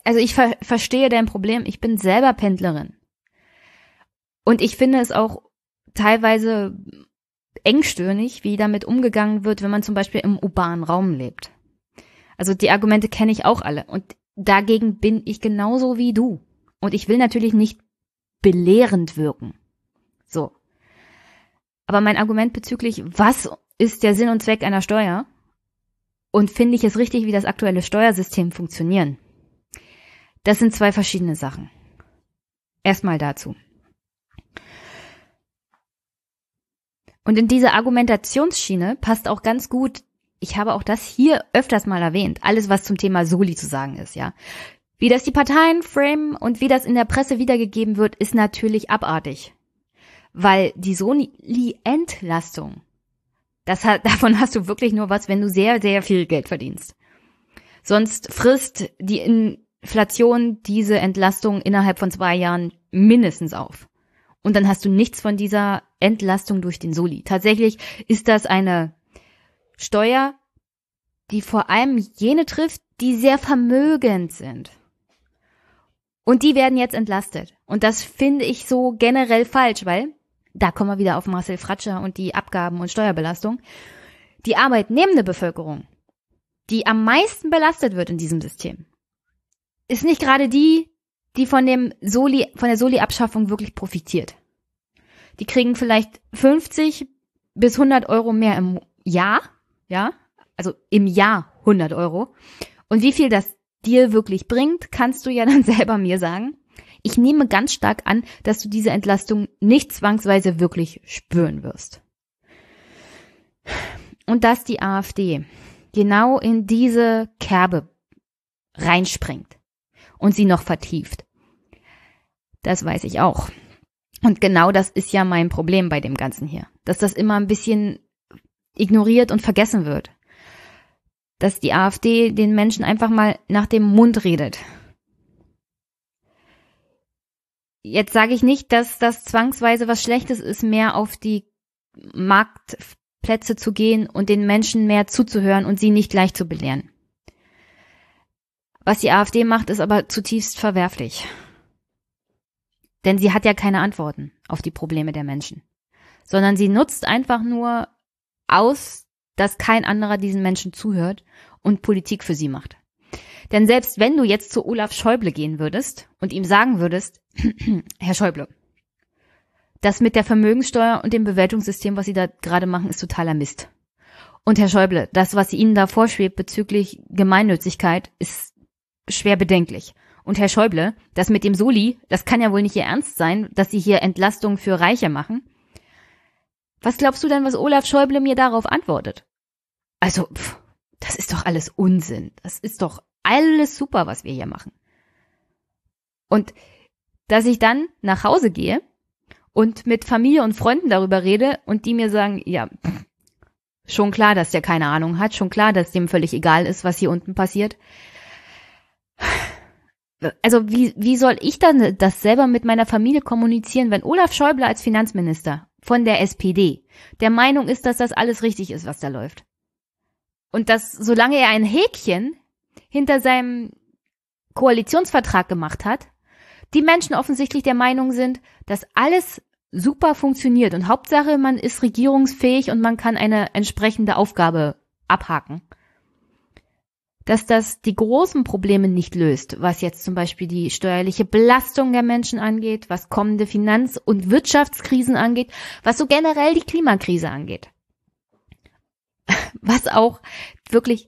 Also ich ver verstehe dein Problem. Ich bin selber Pendlerin. Und ich finde es auch teilweise engstirnig, wie damit umgegangen wird, wenn man zum Beispiel im urbanen Raum lebt. Also die Argumente kenne ich auch alle. Und dagegen bin ich genauso wie du. Und ich will natürlich nicht belehrend wirken. So. Aber mein Argument bezüglich, was ist der Sinn und Zweck einer Steuer? Und finde ich es richtig, wie das aktuelle Steuersystem funktionieren? Das sind zwei verschiedene Sachen. Erstmal dazu. Und in diese Argumentationsschiene passt auch ganz gut, ich habe auch das hier öfters mal erwähnt, alles was zum Thema Soli zu sagen ist, ja. Wie das die Parteien framen und wie das in der Presse wiedergegeben wird, ist natürlich abartig weil die Soli-Entlastung, das hat, davon hast du wirklich nur was, wenn du sehr, sehr viel Geld verdienst. Sonst frisst die Inflation diese Entlastung innerhalb von zwei Jahren mindestens auf. Und dann hast du nichts von dieser Entlastung durch den Soli. Tatsächlich ist das eine Steuer, die vor allem jene trifft, die sehr vermögend sind. Und die werden jetzt entlastet. Und das finde ich so generell falsch, weil da kommen wir wieder auf Marcel Fratscher und die Abgaben und Steuerbelastung, die arbeitnehmende Bevölkerung, die am meisten belastet wird in diesem System, ist nicht gerade die, die von dem Soli, von der Soli-Abschaffung wirklich profitiert. Die kriegen vielleicht 50 bis 100 Euro mehr im Jahr, ja, also im Jahr 100 Euro. Und wie viel das dir wirklich bringt, kannst du ja dann selber mir sagen. Ich nehme ganz stark an, dass du diese Entlastung nicht zwangsweise wirklich spüren wirst. Und dass die AfD genau in diese Kerbe reinspringt und sie noch vertieft. Das weiß ich auch. Und genau das ist ja mein Problem bei dem Ganzen hier. Dass das immer ein bisschen ignoriert und vergessen wird. Dass die AfD den Menschen einfach mal nach dem Mund redet. Jetzt sage ich nicht, dass das zwangsweise was Schlechtes ist, mehr auf die Marktplätze zu gehen und den Menschen mehr zuzuhören und sie nicht gleich zu belehren. Was die AfD macht, ist aber zutiefst verwerflich. Denn sie hat ja keine Antworten auf die Probleme der Menschen, sondern sie nutzt einfach nur aus, dass kein anderer diesen Menschen zuhört und Politik für sie macht. Denn selbst wenn du jetzt zu Olaf Schäuble gehen würdest und ihm sagen würdest, Herr Schäuble, das mit der Vermögenssteuer und dem Bewertungssystem, was Sie da gerade machen, ist totaler Mist. Und Herr Schäuble, das, was Ihnen da vorschwebt bezüglich Gemeinnützigkeit, ist schwer bedenklich. Und Herr Schäuble, das mit dem Soli, das kann ja wohl nicht Ihr Ernst sein, dass Sie hier Entlastung für Reiche machen. Was glaubst du denn, was Olaf Schäuble mir darauf antwortet? Also, pff, das ist doch alles Unsinn. Das ist doch alles super, was wir hier machen. Und dass ich dann nach Hause gehe und mit Familie und Freunden darüber rede und die mir sagen, ja, pff, schon klar, dass der keine Ahnung hat, schon klar, dass dem völlig egal ist, was hier unten passiert also wie, wie soll ich dann das selber mit meiner Familie kommunizieren, wenn Olaf Schäuble als Finanzminister von der SPD der Meinung ist, dass das alles richtig ist, was da läuft? Und dass, solange er ein Häkchen hinter seinem Koalitionsvertrag gemacht hat, die Menschen offensichtlich der Meinung sind, dass alles super funktioniert und Hauptsache, man ist regierungsfähig und man kann eine entsprechende Aufgabe abhaken dass das die großen Probleme nicht löst, was jetzt zum Beispiel die steuerliche Belastung der Menschen angeht, was kommende Finanz- und Wirtschaftskrisen angeht, was so generell die Klimakrise angeht. Was auch wirklich,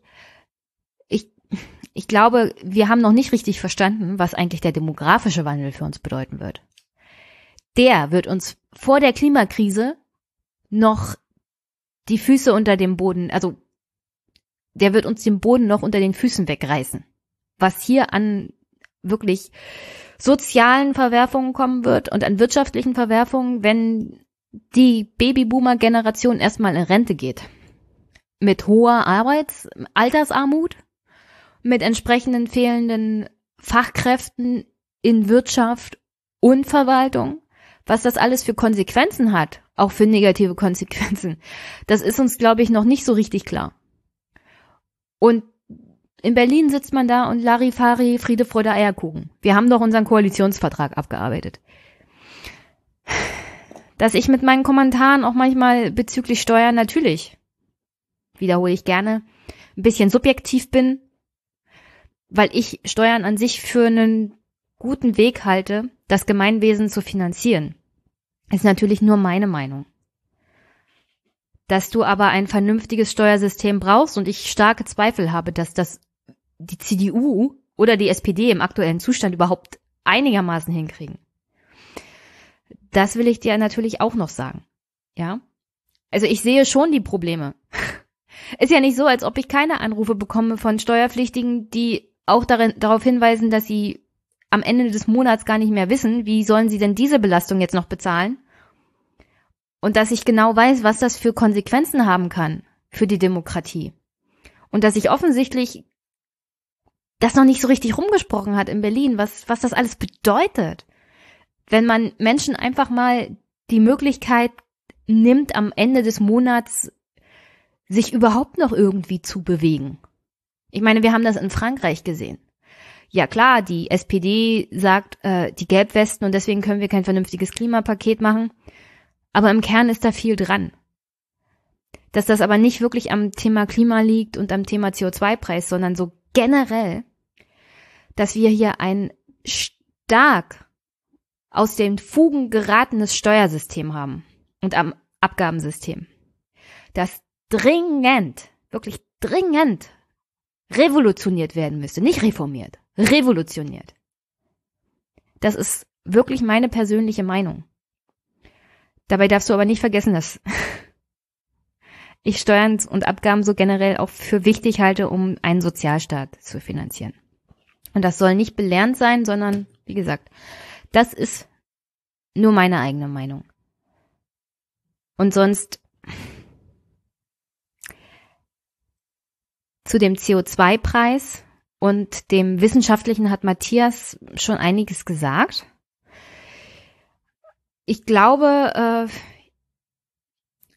ich, ich glaube, wir haben noch nicht richtig verstanden, was eigentlich der demografische Wandel für uns bedeuten wird. Der wird uns vor der Klimakrise noch die Füße unter dem Boden, also der wird uns den Boden noch unter den Füßen wegreißen. Was hier an wirklich sozialen Verwerfungen kommen wird und an wirtschaftlichen Verwerfungen, wenn die Babyboomer-Generation erstmal in Rente geht. Mit hoher Arbeits-, Altersarmut, mit entsprechenden fehlenden Fachkräften in Wirtschaft und Verwaltung, was das alles für Konsequenzen hat, auch für negative Konsequenzen, das ist uns, glaube ich, noch nicht so richtig klar. Und in Berlin sitzt man da und Larifari, Friede, Freude, Eierkuchen. Wir haben doch unseren Koalitionsvertrag abgearbeitet. Dass ich mit meinen Kommentaren auch manchmal bezüglich Steuern natürlich, wiederhole ich gerne, ein bisschen subjektiv bin, weil ich Steuern an sich für einen guten Weg halte, das Gemeinwesen zu finanzieren. Ist natürlich nur meine Meinung dass du aber ein vernünftiges Steuersystem brauchst und ich starke Zweifel habe, dass das die CDU oder die SPD im aktuellen Zustand überhaupt einigermaßen hinkriegen. Das will ich dir natürlich auch noch sagen. Ja? Also ich sehe schon die Probleme. Ist ja nicht so, als ob ich keine Anrufe bekomme von Steuerpflichtigen, die auch darin, darauf hinweisen, dass sie am Ende des Monats gar nicht mehr wissen, wie sollen sie denn diese Belastung jetzt noch bezahlen und dass ich genau weiß, was das für Konsequenzen haben kann für die Demokratie. Und dass ich offensichtlich das noch nicht so richtig rumgesprochen hat in Berlin, was, was das alles bedeutet. Wenn man Menschen einfach mal die Möglichkeit nimmt, am Ende des Monats sich überhaupt noch irgendwie zu bewegen. Ich meine, wir haben das in Frankreich gesehen. Ja klar, die SPD sagt, äh, die Gelbwesten und deswegen können wir kein vernünftiges Klimapaket machen. Aber im Kern ist da viel dran. Dass das aber nicht wirklich am Thema Klima liegt und am Thema CO2-Preis, sondern so generell, dass wir hier ein stark aus den Fugen geratenes Steuersystem haben und am Abgabensystem, das dringend, wirklich dringend revolutioniert werden müsste, nicht reformiert, revolutioniert. Das ist wirklich meine persönliche Meinung. Dabei darfst du aber nicht vergessen, dass ich Steuern und Abgaben so generell auch für wichtig halte, um einen Sozialstaat zu finanzieren. Und das soll nicht belernt sein, sondern, wie gesagt, das ist nur meine eigene Meinung. Und sonst zu dem CO2-Preis und dem Wissenschaftlichen hat Matthias schon einiges gesagt. Ich glaube, äh,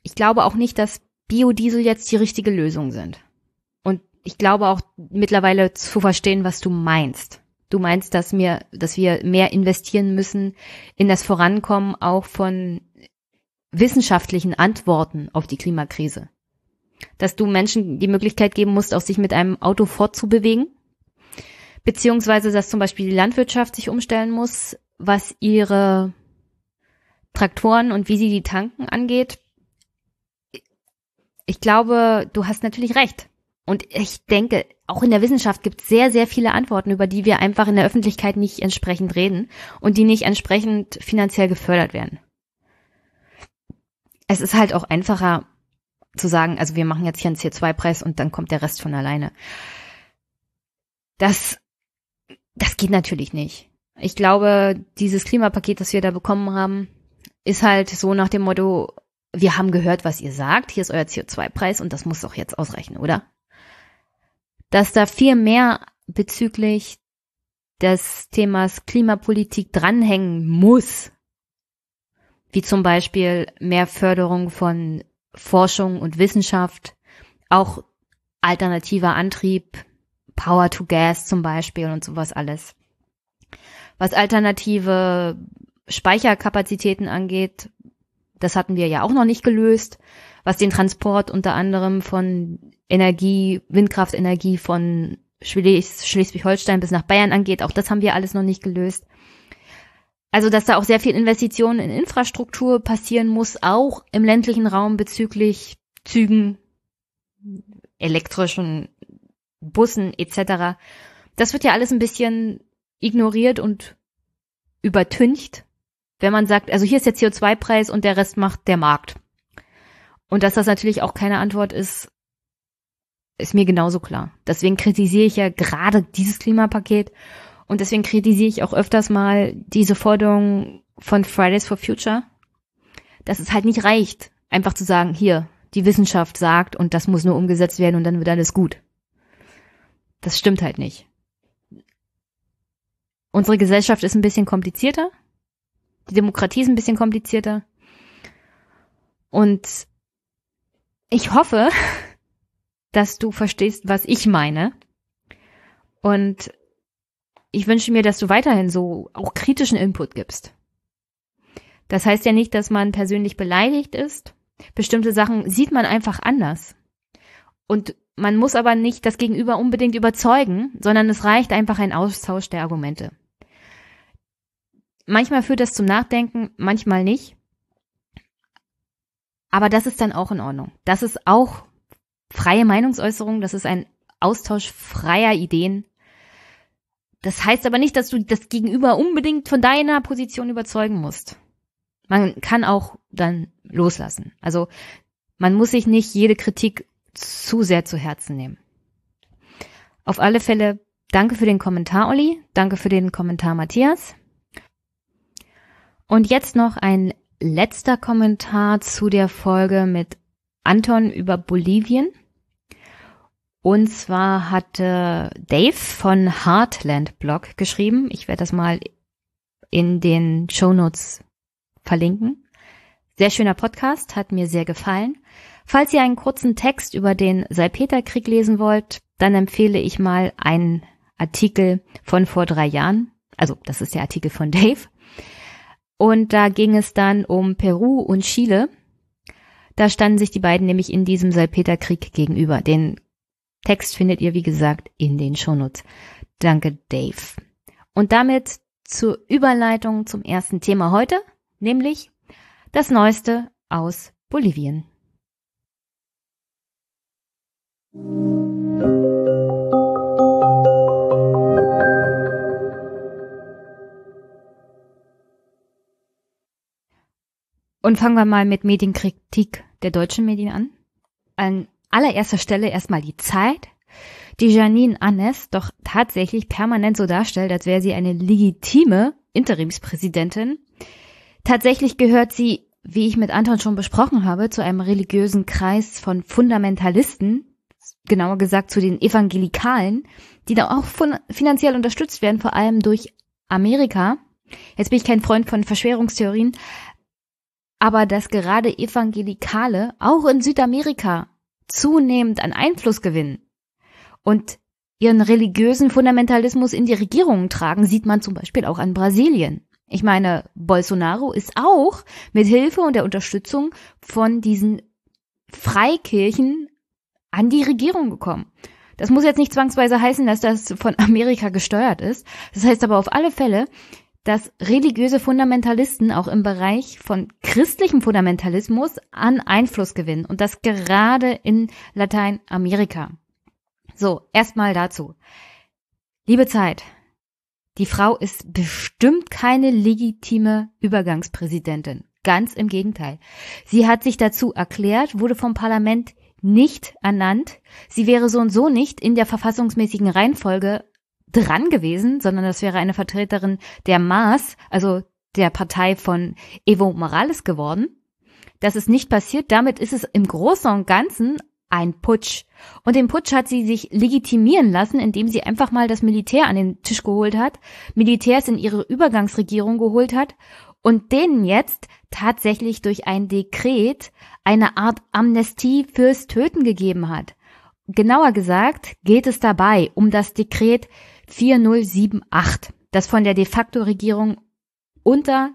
ich glaube auch nicht, dass Biodiesel jetzt die richtige Lösung sind. Und ich glaube auch mittlerweile zu verstehen, was du meinst. Du meinst, dass wir, dass wir mehr investieren müssen in das Vorankommen auch von wissenschaftlichen Antworten auf die Klimakrise. Dass du Menschen die Möglichkeit geben musst, auch sich mit einem Auto fortzubewegen. Beziehungsweise, dass zum Beispiel die Landwirtschaft sich umstellen muss, was ihre Traktoren und wie sie die tanken angeht. Ich glaube, du hast natürlich recht. Und ich denke, auch in der Wissenschaft gibt es sehr, sehr viele Antworten, über die wir einfach in der Öffentlichkeit nicht entsprechend reden und die nicht entsprechend finanziell gefördert werden. Es ist halt auch einfacher zu sagen, also wir machen jetzt hier einen CO2-Preis und dann kommt der Rest von alleine. Das, das geht natürlich nicht. Ich glaube, dieses Klimapaket, das wir da bekommen haben, ist halt so nach dem Motto, wir haben gehört, was ihr sagt, hier ist euer CO2-Preis und das muss doch jetzt ausreichen, oder? Dass da viel mehr bezüglich des Themas Klimapolitik dranhängen muss, wie zum Beispiel mehr Förderung von Forschung und Wissenschaft, auch alternativer Antrieb, Power to Gas zum Beispiel und sowas alles. Was alternative Speicherkapazitäten angeht, das hatten wir ja auch noch nicht gelöst, was den Transport unter anderem von Energie, Windkraftenergie von Schleswig-Holstein bis nach Bayern angeht, auch das haben wir alles noch nicht gelöst. Also, dass da auch sehr viel Investitionen in Infrastruktur passieren muss, auch im ländlichen Raum bezüglich Zügen, elektrischen Bussen etc. Das wird ja alles ein bisschen ignoriert und übertüncht wenn man sagt, also hier ist der CO2-Preis und der Rest macht der Markt. Und dass das natürlich auch keine Antwort ist, ist mir genauso klar. Deswegen kritisiere ich ja gerade dieses Klimapaket und deswegen kritisiere ich auch öfters mal diese Forderung von Fridays for Future, dass es halt nicht reicht, einfach zu sagen, hier, die Wissenschaft sagt und das muss nur umgesetzt werden und dann wird alles gut. Das stimmt halt nicht. Unsere Gesellschaft ist ein bisschen komplizierter die Demokratie ist ein bisschen komplizierter. Und ich hoffe, dass du verstehst, was ich meine. Und ich wünsche mir, dass du weiterhin so auch kritischen Input gibst. Das heißt ja nicht, dass man persönlich beleidigt ist. Bestimmte Sachen sieht man einfach anders. Und man muss aber nicht das Gegenüber unbedingt überzeugen, sondern es reicht einfach ein Austausch der Argumente. Manchmal führt das zum Nachdenken, manchmal nicht. Aber das ist dann auch in Ordnung. Das ist auch freie Meinungsäußerung, das ist ein Austausch freier Ideen. Das heißt aber nicht, dass du das Gegenüber unbedingt von deiner Position überzeugen musst. Man kann auch dann loslassen. Also man muss sich nicht jede Kritik zu sehr zu Herzen nehmen. Auf alle Fälle danke für den Kommentar, Olli. Danke für den Kommentar, Matthias. Und jetzt noch ein letzter Kommentar zu der Folge mit Anton über Bolivien. Und zwar hatte Dave von Heartland Blog geschrieben. Ich werde das mal in den Show Notes verlinken. Sehr schöner Podcast, hat mir sehr gefallen. Falls ihr einen kurzen Text über den Salpeterkrieg lesen wollt, dann empfehle ich mal einen Artikel von vor drei Jahren. Also, das ist der Artikel von Dave. Und da ging es dann um Peru und Chile. Da standen sich die beiden nämlich in diesem Salpeterkrieg gegenüber. Den Text findet ihr, wie gesagt, in den Shownotes. Danke, Dave. Und damit zur Überleitung zum ersten Thema heute, nämlich das Neueste aus Bolivien. Und fangen wir mal mit Medienkritik der deutschen Medien an. An allererster Stelle erstmal die Zeit, die Janine Annes doch tatsächlich permanent so darstellt, als wäre sie eine legitime Interimspräsidentin. Tatsächlich gehört sie, wie ich mit Anton schon besprochen habe, zu einem religiösen Kreis von Fundamentalisten, genauer gesagt zu den Evangelikalen, die da auch finanziell unterstützt werden, vor allem durch Amerika. Jetzt bin ich kein Freund von Verschwörungstheorien, aber dass gerade Evangelikale auch in Südamerika zunehmend an Einfluss gewinnen und ihren religiösen Fundamentalismus in die Regierungen tragen, sieht man zum Beispiel auch an Brasilien. Ich meine, Bolsonaro ist auch mit Hilfe und der Unterstützung von diesen Freikirchen an die Regierung gekommen. Das muss jetzt nicht zwangsweise heißen, dass das von Amerika gesteuert ist. Das heißt aber auf alle Fälle, dass religiöse Fundamentalisten auch im Bereich von christlichem Fundamentalismus an Einfluss gewinnen und das gerade in Lateinamerika. So, erstmal dazu. Liebe Zeit, die Frau ist bestimmt keine legitime Übergangspräsidentin. Ganz im Gegenteil. Sie hat sich dazu erklärt, wurde vom Parlament nicht ernannt. Sie wäre so und so nicht in der verfassungsmäßigen Reihenfolge dran gewesen, sondern das wäre eine Vertreterin der Maas, also der Partei von Evo Morales geworden. Das ist nicht passiert. Damit ist es im Großen und Ganzen ein Putsch. Und den Putsch hat sie sich legitimieren lassen, indem sie einfach mal das Militär an den Tisch geholt hat, Militärs in ihre Übergangsregierung geholt hat und denen jetzt tatsächlich durch ein Dekret eine Art Amnestie fürs Töten gegeben hat. Genauer gesagt geht es dabei um das Dekret 4078, das von der de facto Regierung unter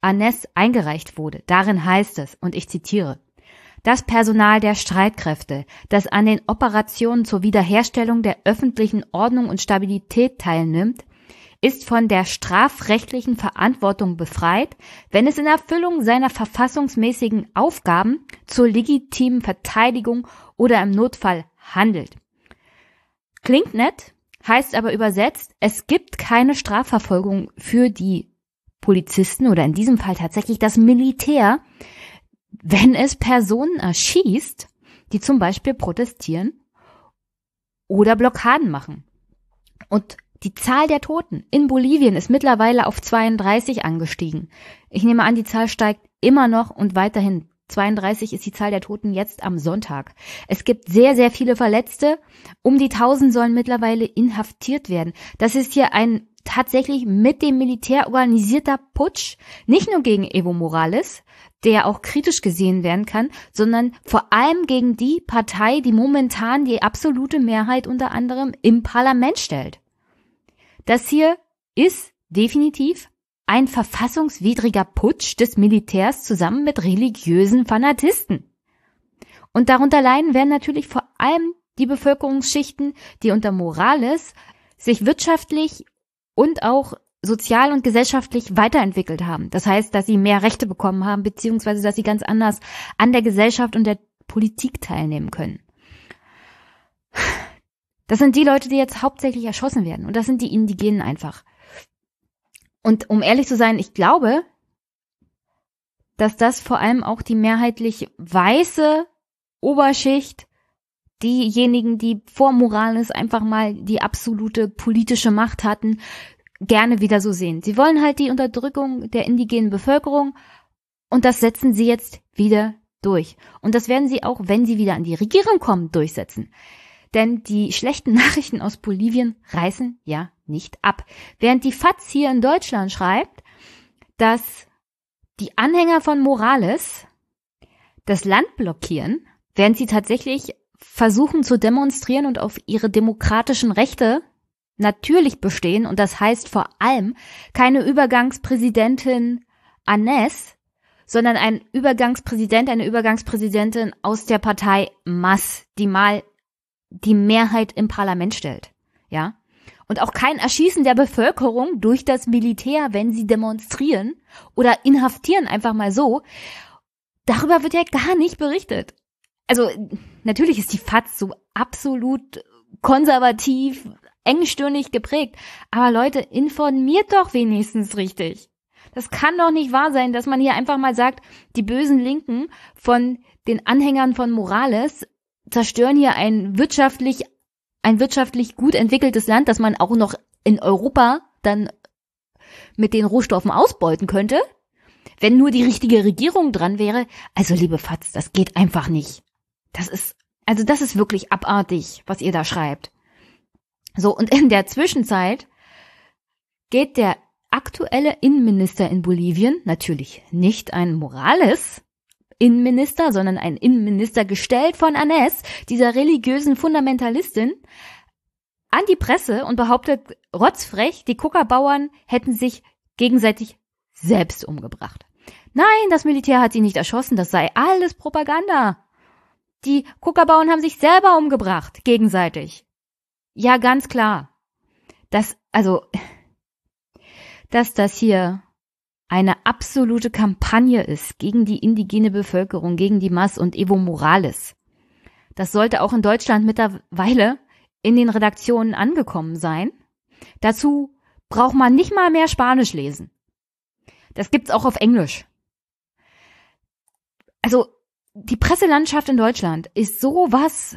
Anes eingereicht wurde. Darin heißt es, und ich zitiere, das Personal der Streitkräfte, das an den Operationen zur Wiederherstellung der öffentlichen Ordnung und Stabilität teilnimmt, ist von der strafrechtlichen Verantwortung befreit, wenn es in Erfüllung seiner verfassungsmäßigen Aufgaben zur legitimen Verteidigung oder im Notfall handelt. Klingt nett, heißt aber übersetzt, es gibt keine Strafverfolgung für die Polizisten oder in diesem Fall tatsächlich das Militär, wenn es Personen erschießt, die zum Beispiel protestieren oder Blockaden machen. Und die Zahl der Toten in Bolivien ist mittlerweile auf 32 angestiegen. Ich nehme an, die Zahl steigt immer noch und weiterhin. 32 ist die Zahl der Toten jetzt am Sonntag. Es gibt sehr, sehr viele Verletzte. Um die 1000 sollen mittlerweile inhaftiert werden. Das ist hier ein tatsächlich mit dem Militär organisierter Putsch, nicht nur gegen Evo Morales, der auch kritisch gesehen werden kann, sondern vor allem gegen die Partei, die momentan die absolute Mehrheit unter anderem im Parlament stellt. Das hier ist definitiv ein verfassungswidriger Putsch des Militärs zusammen mit religiösen Fanatisten. Und darunter leiden werden natürlich vor allem die Bevölkerungsschichten, die unter Morales sich wirtschaftlich und auch sozial und gesellschaftlich weiterentwickelt haben. Das heißt, dass sie mehr Rechte bekommen haben, beziehungsweise dass sie ganz anders an der Gesellschaft und der Politik teilnehmen können. Das sind die Leute, die jetzt hauptsächlich erschossen werden. Und das sind die Indigenen einfach. Und um ehrlich zu sein, ich glaube, dass das vor allem auch die mehrheitlich weiße Oberschicht, diejenigen, die vor Morales einfach mal die absolute politische Macht hatten, gerne wieder so sehen. Sie wollen halt die Unterdrückung der indigenen Bevölkerung und das setzen sie jetzt wieder durch. Und das werden sie auch, wenn sie wieder an die Regierung kommen, durchsetzen. Denn die schlechten Nachrichten aus Bolivien reißen ja nicht ab. Während die FAZ hier in Deutschland schreibt, dass die Anhänger von Morales das Land blockieren, während sie tatsächlich versuchen zu demonstrieren und auf ihre demokratischen Rechte natürlich bestehen und das heißt vor allem keine Übergangspräsidentin Anes, sondern ein Übergangspräsident, eine Übergangspräsidentin aus der Partei Mass, die mal die Mehrheit im Parlament stellt. Ja? Und auch kein Erschießen der Bevölkerung durch das Militär, wenn sie demonstrieren oder inhaftieren einfach mal so. Darüber wird ja gar nicht berichtet. Also, natürlich ist die FAZ so absolut konservativ, engstirnig geprägt. Aber Leute, informiert doch wenigstens richtig. Das kann doch nicht wahr sein, dass man hier einfach mal sagt, die bösen Linken von den Anhängern von Morales zerstören hier ein wirtschaftlich, ein wirtschaftlich gut entwickeltes Land, das man auch noch in Europa dann mit den Rohstoffen ausbeuten könnte. wenn nur die richtige Regierung dran wäre. Also liebe Fatz, das geht einfach nicht. Das ist, also das ist wirklich abartig, was ihr da schreibt. So, und in der Zwischenzeit geht der aktuelle Innenminister in Bolivien, natürlich nicht ein Morales, Innenminister, sondern ein Innenminister gestellt von Anes, dieser religiösen Fundamentalistin, an die Presse und behauptet rotzfrech, die Kuckerbauern hätten sich gegenseitig selbst umgebracht. Nein, das Militär hat sie nicht erschossen, das sei alles Propaganda. Die Kuckerbauern haben sich selber umgebracht, gegenseitig. Ja, ganz klar. Das, also, dass das hier eine absolute Kampagne ist gegen die indigene Bevölkerung, gegen die Mass und Evo Morales. Das sollte auch in Deutschland mittlerweile in den Redaktionen angekommen sein. Dazu braucht man nicht mal mehr Spanisch lesen. Das gibt's auch auf Englisch. Also, die Presselandschaft in Deutschland ist sowas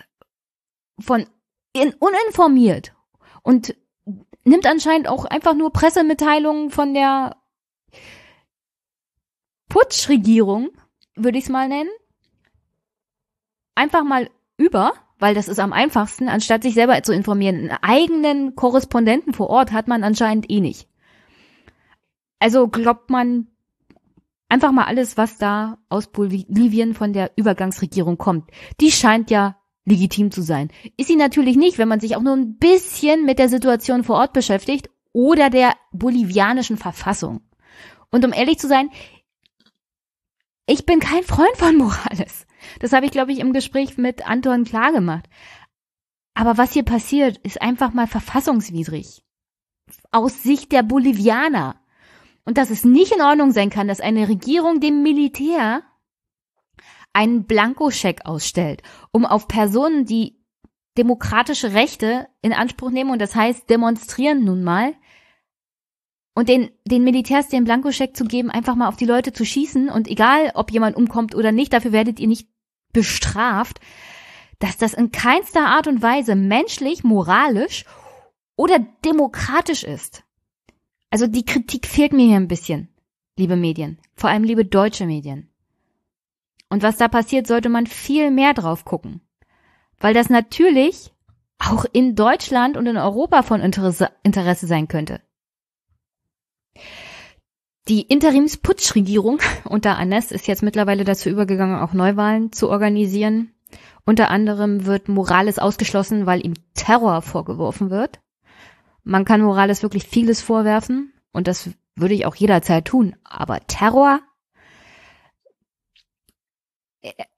von uninformiert und nimmt anscheinend auch einfach nur Pressemitteilungen von der Putschregierung, würde ich es mal nennen, einfach mal über, weil das ist am einfachsten, anstatt sich selber zu informieren. Einen eigenen Korrespondenten vor Ort hat man anscheinend eh nicht. Also glaubt man einfach mal alles, was da aus Bolivien von der Übergangsregierung kommt. Die scheint ja legitim zu sein. Ist sie natürlich nicht, wenn man sich auch nur ein bisschen mit der Situation vor Ort beschäftigt oder der bolivianischen Verfassung. Und um ehrlich zu sein, ich bin kein Freund von Morales. Das habe ich, glaube ich, im Gespräch mit Anton klar gemacht. Aber was hier passiert, ist einfach mal verfassungswidrig. Aus Sicht der Bolivianer. Und dass es nicht in Ordnung sein kann, dass eine Regierung dem Militär einen Blankoscheck ausstellt, um auf Personen, die demokratische Rechte in Anspruch nehmen und das heißt demonstrieren nun mal, und den, den Militärs den Blankoscheck zu geben, einfach mal auf die Leute zu schießen und egal, ob jemand umkommt oder nicht, dafür werdet ihr nicht bestraft, dass das in keinster Art und Weise menschlich, moralisch oder demokratisch ist. Also die Kritik fehlt mir hier ein bisschen, liebe Medien, vor allem liebe deutsche Medien. Und was da passiert, sollte man viel mehr drauf gucken. Weil das natürlich auch in Deutschland und in Europa von Interesse, Interesse sein könnte. Die Interimsputschregierung unter Anes ist jetzt mittlerweile dazu übergegangen, auch Neuwahlen zu organisieren. Unter anderem wird Morales ausgeschlossen, weil ihm Terror vorgeworfen wird. Man kann Morales wirklich vieles vorwerfen und das würde ich auch jederzeit tun. Aber Terror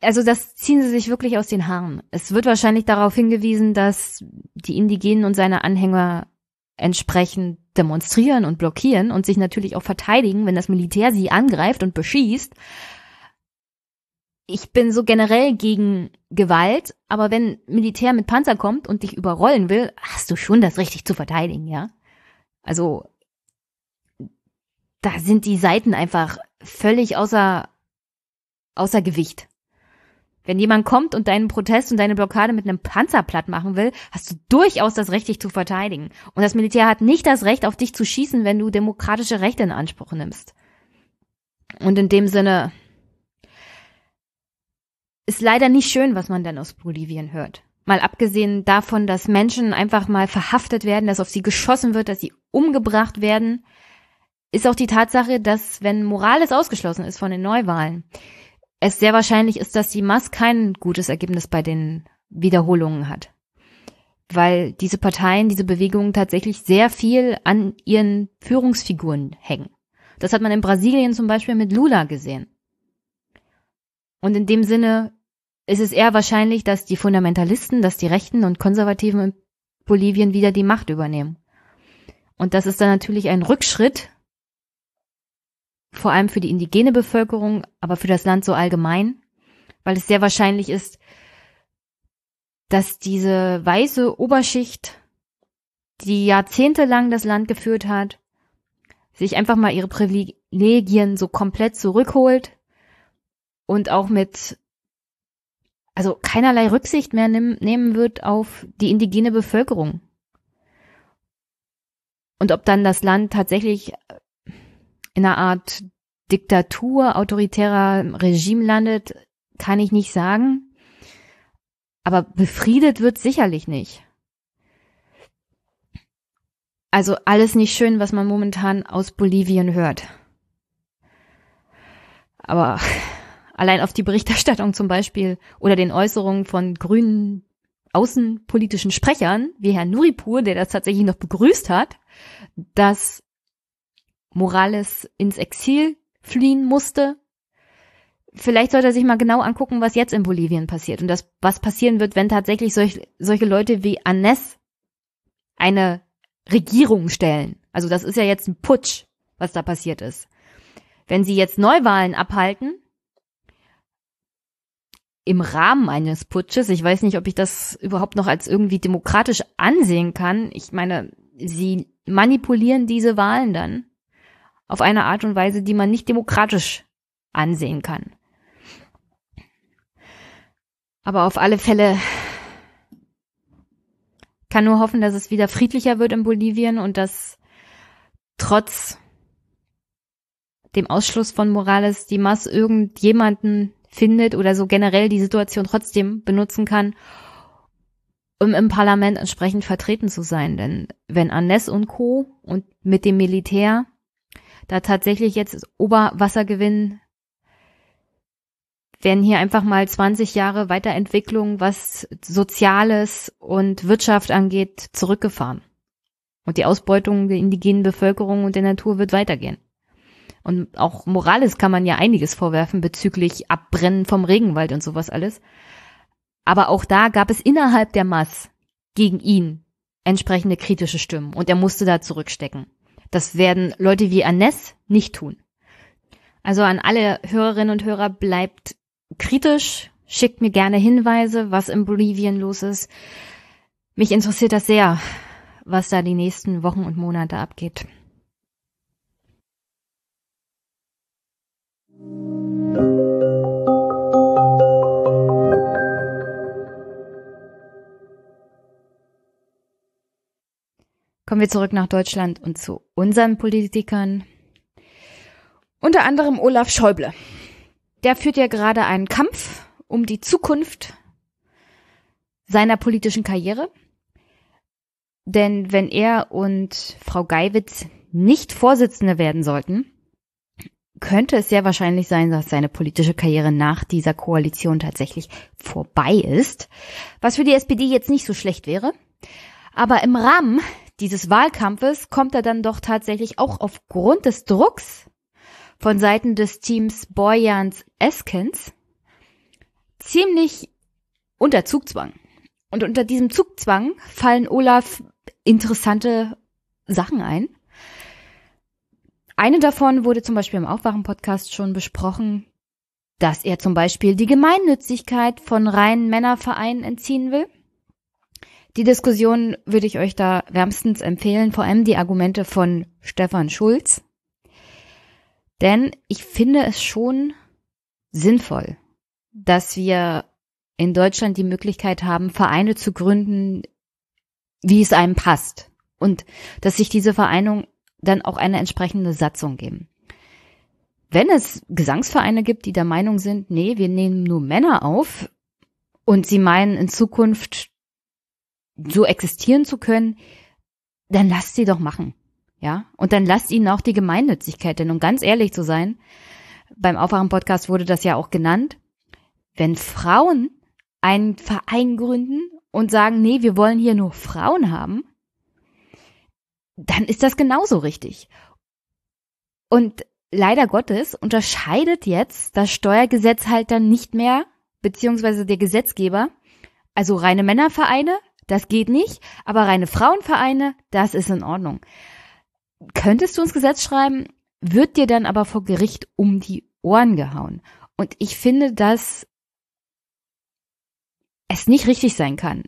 also das ziehen sie sich wirklich aus den Haaren. Es wird wahrscheinlich darauf hingewiesen, dass die Indigenen und seine Anhänger entsprechend demonstrieren und blockieren und sich natürlich auch verteidigen, wenn das Militär sie angreift und beschießt. Ich bin so generell gegen Gewalt, aber wenn Militär mit Panzer kommt und dich überrollen will, hast du schon das richtig zu verteidigen, ja? Also da sind die Seiten einfach völlig außer außer Gewicht. Wenn jemand kommt und deinen Protest und deine Blockade mit einem Panzer platt machen will, hast du durchaus das Recht, dich zu verteidigen. Und das Militär hat nicht das Recht, auf dich zu schießen, wenn du demokratische Rechte in Anspruch nimmst. Und in dem Sinne ist leider nicht schön, was man dann aus Bolivien hört. Mal abgesehen davon, dass Menschen einfach mal verhaftet werden, dass auf sie geschossen wird, dass sie umgebracht werden, ist auch die Tatsache, dass wenn Morales ausgeschlossen ist von den Neuwahlen, es sehr wahrscheinlich ist, dass die Mass kein gutes Ergebnis bei den Wiederholungen hat. Weil diese Parteien, diese Bewegungen tatsächlich sehr viel an ihren Führungsfiguren hängen. Das hat man in Brasilien zum Beispiel mit Lula gesehen. Und in dem Sinne ist es eher wahrscheinlich, dass die Fundamentalisten, dass die Rechten und Konservativen in Bolivien wieder die Macht übernehmen. Und das ist dann natürlich ein Rückschritt vor allem für die indigene Bevölkerung, aber für das Land so allgemein, weil es sehr wahrscheinlich ist, dass diese weiße Oberschicht, die jahrzehntelang das Land geführt hat, sich einfach mal ihre Privilegien so komplett zurückholt und auch mit, also keinerlei Rücksicht mehr nimm, nehmen wird auf die indigene Bevölkerung. Und ob dann das Land tatsächlich in einer Art Diktatur, autoritärer Regime landet, kann ich nicht sagen. Aber befriedet wird sicherlich nicht. Also alles nicht schön, was man momentan aus Bolivien hört. Aber allein auf die Berichterstattung zum Beispiel oder den Äußerungen von grünen außenpolitischen Sprechern, wie Herr Nuripur, der das tatsächlich noch begrüßt hat, dass Morales ins Exil fliehen musste. Vielleicht sollte er sich mal genau angucken, was jetzt in Bolivien passiert und das, was passieren wird, wenn tatsächlich solch, solche Leute wie Anes eine Regierung stellen. Also das ist ja jetzt ein Putsch, was da passiert ist. Wenn sie jetzt Neuwahlen abhalten, im Rahmen eines Putsches, ich weiß nicht, ob ich das überhaupt noch als irgendwie demokratisch ansehen kann. Ich meine, sie manipulieren diese Wahlen dann auf eine Art und Weise, die man nicht demokratisch ansehen kann. Aber auf alle Fälle kann nur hoffen, dass es wieder friedlicher wird in Bolivien und dass trotz dem Ausschluss von Morales die Mass irgendjemanden findet oder so generell die Situation trotzdem benutzen kann, um im Parlament entsprechend vertreten zu sein. Denn wenn Annes und Co. und mit dem Militär da tatsächlich jetzt Oberwasser gewinnen, werden hier einfach mal 20 Jahre Weiterentwicklung, was Soziales und Wirtschaft angeht, zurückgefahren. Und die Ausbeutung der indigenen Bevölkerung und der Natur wird weitergehen. Und auch Morales kann man ja einiges vorwerfen bezüglich Abbrennen vom Regenwald und sowas alles. Aber auch da gab es innerhalb der Mass gegen ihn entsprechende kritische Stimmen und er musste da zurückstecken. Das werden Leute wie Anes nicht tun. Also an alle Hörerinnen und Hörer bleibt kritisch, schickt mir gerne Hinweise, was in Bolivien los ist. Mich interessiert das sehr, was da die nächsten Wochen und Monate abgeht. Kommen wir zurück nach Deutschland und zu unseren Politikern. Unter anderem Olaf Schäuble. Der führt ja gerade einen Kampf um die Zukunft seiner politischen Karriere. Denn wenn er und Frau Geiwitz nicht Vorsitzende werden sollten, könnte es sehr wahrscheinlich sein, dass seine politische Karriere nach dieser Koalition tatsächlich vorbei ist. Was für die SPD jetzt nicht so schlecht wäre. Aber im Rahmen dieses Wahlkampfes kommt er dann doch tatsächlich auch aufgrund des Drucks von Seiten des Teams Boyans Eskens ziemlich unter Zugzwang. Und unter diesem Zugzwang fallen Olaf interessante Sachen ein. Eine davon wurde zum Beispiel im Aufwachen-Podcast schon besprochen, dass er zum Beispiel die Gemeinnützigkeit von reinen Männervereinen entziehen will. Die Diskussion würde ich euch da wärmstens empfehlen, vor allem die Argumente von Stefan Schulz. Denn ich finde es schon sinnvoll, dass wir in Deutschland die Möglichkeit haben, Vereine zu gründen, wie es einem passt. Und dass sich diese Vereine dann auch eine entsprechende Satzung geben. Wenn es Gesangsvereine gibt, die der Meinung sind, nee, wir nehmen nur Männer auf und sie meinen in Zukunft so existieren zu können, dann lasst sie doch machen. Ja, und dann lasst ihnen auch die Gemeinnützigkeit, denn um ganz ehrlich zu sein, beim Aufwachen-Podcast wurde das ja auch genannt, wenn Frauen einen Verein gründen und sagen, nee, wir wollen hier nur Frauen haben, dann ist das genauso richtig. Und leider Gottes unterscheidet jetzt das Steuergesetz halt dann nicht mehr, beziehungsweise der Gesetzgeber, also reine Männervereine das geht nicht, aber reine Frauenvereine, das ist in Ordnung. Könntest du ins Gesetz schreiben, wird dir dann aber vor Gericht um die Ohren gehauen. Und ich finde, dass es nicht richtig sein kann,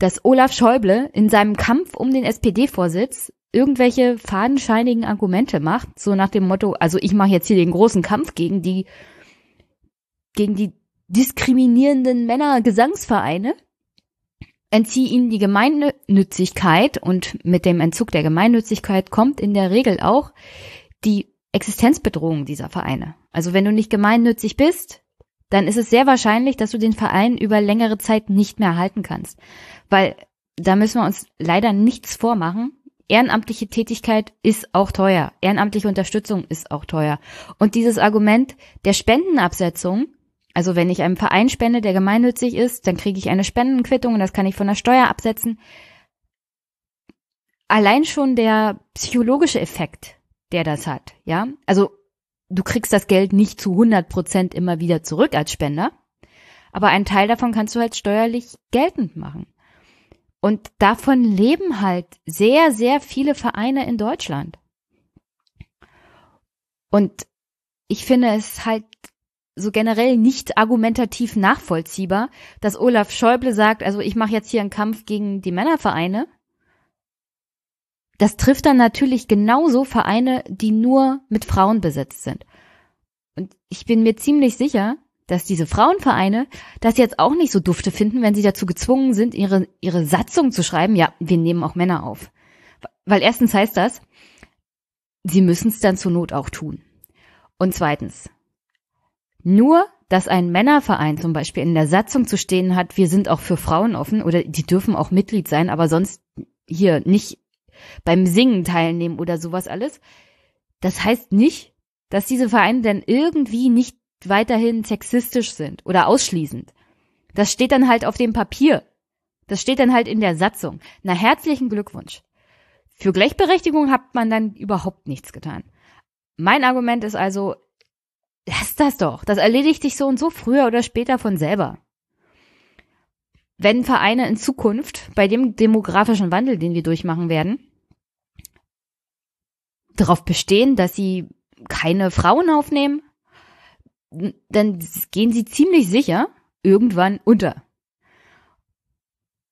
dass Olaf Schäuble in seinem Kampf um den SPD-Vorsitz irgendwelche fadenscheinigen Argumente macht, so nach dem Motto, also ich mache jetzt hier den großen Kampf gegen die gegen die diskriminierenden Männer-Gesangsvereine entziehe ihnen die Gemeinnützigkeit und mit dem Entzug der Gemeinnützigkeit kommt in der Regel auch die Existenzbedrohung dieser Vereine. Also wenn du nicht gemeinnützig bist, dann ist es sehr wahrscheinlich, dass du den Verein über längere Zeit nicht mehr erhalten kannst. Weil da müssen wir uns leider nichts vormachen. Ehrenamtliche Tätigkeit ist auch teuer. Ehrenamtliche Unterstützung ist auch teuer. Und dieses Argument der Spendenabsetzung, also wenn ich einem Verein spende, der gemeinnützig ist, dann kriege ich eine Spendenquittung und das kann ich von der Steuer absetzen. Allein schon der psychologische Effekt, der das hat, ja. Also du kriegst das Geld nicht zu 100 Prozent immer wieder zurück als Spender, aber einen Teil davon kannst du halt steuerlich geltend machen. Und davon leben halt sehr, sehr viele Vereine in Deutschland. Und ich finde es halt so generell nicht argumentativ nachvollziehbar, dass Olaf Schäuble sagt, also ich mache jetzt hier einen Kampf gegen die Männervereine. Das trifft dann natürlich genauso Vereine, die nur mit Frauen besetzt sind. Und ich bin mir ziemlich sicher, dass diese Frauenvereine das jetzt auch nicht so dufte finden, wenn sie dazu gezwungen sind, ihre, ihre Satzung zu schreiben, ja, wir nehmen auch Männer auf. Weil erstens heißt das, sie müssen es dann zur Not auch tun. Und zweitens, nur, dass ein Männerverein zum Beispiel in der Satzung zu stehen hat, wir sind auch für Frauen offen oder die dürfen auch Mitglied sein, aber sonst hier nicht beim Singen teilnehmen oder sowas alles. Das heißt nicht, dass diese Vereine denn irgendwie nicht weiterhin sexistisch sind oder ausschließend. Das steht dann halt auf dem Papier. Das steht dann halt in der Satzung. Na, herzlichen Glückwunsch. Für Gleichberechtigung hat man dann überhaupt nichts getan. Mein Argument ist also, lass das doch. Das erledigt sich so und so früher oder später von selber. Wenn Vereine in Zukunft bei dem demografischen Wandel, den wir durchmachen werden, darauf bestehen, dass sie keine Frauen aufnehmen, dann gehen sie ziemlich sicher irgendwann unter.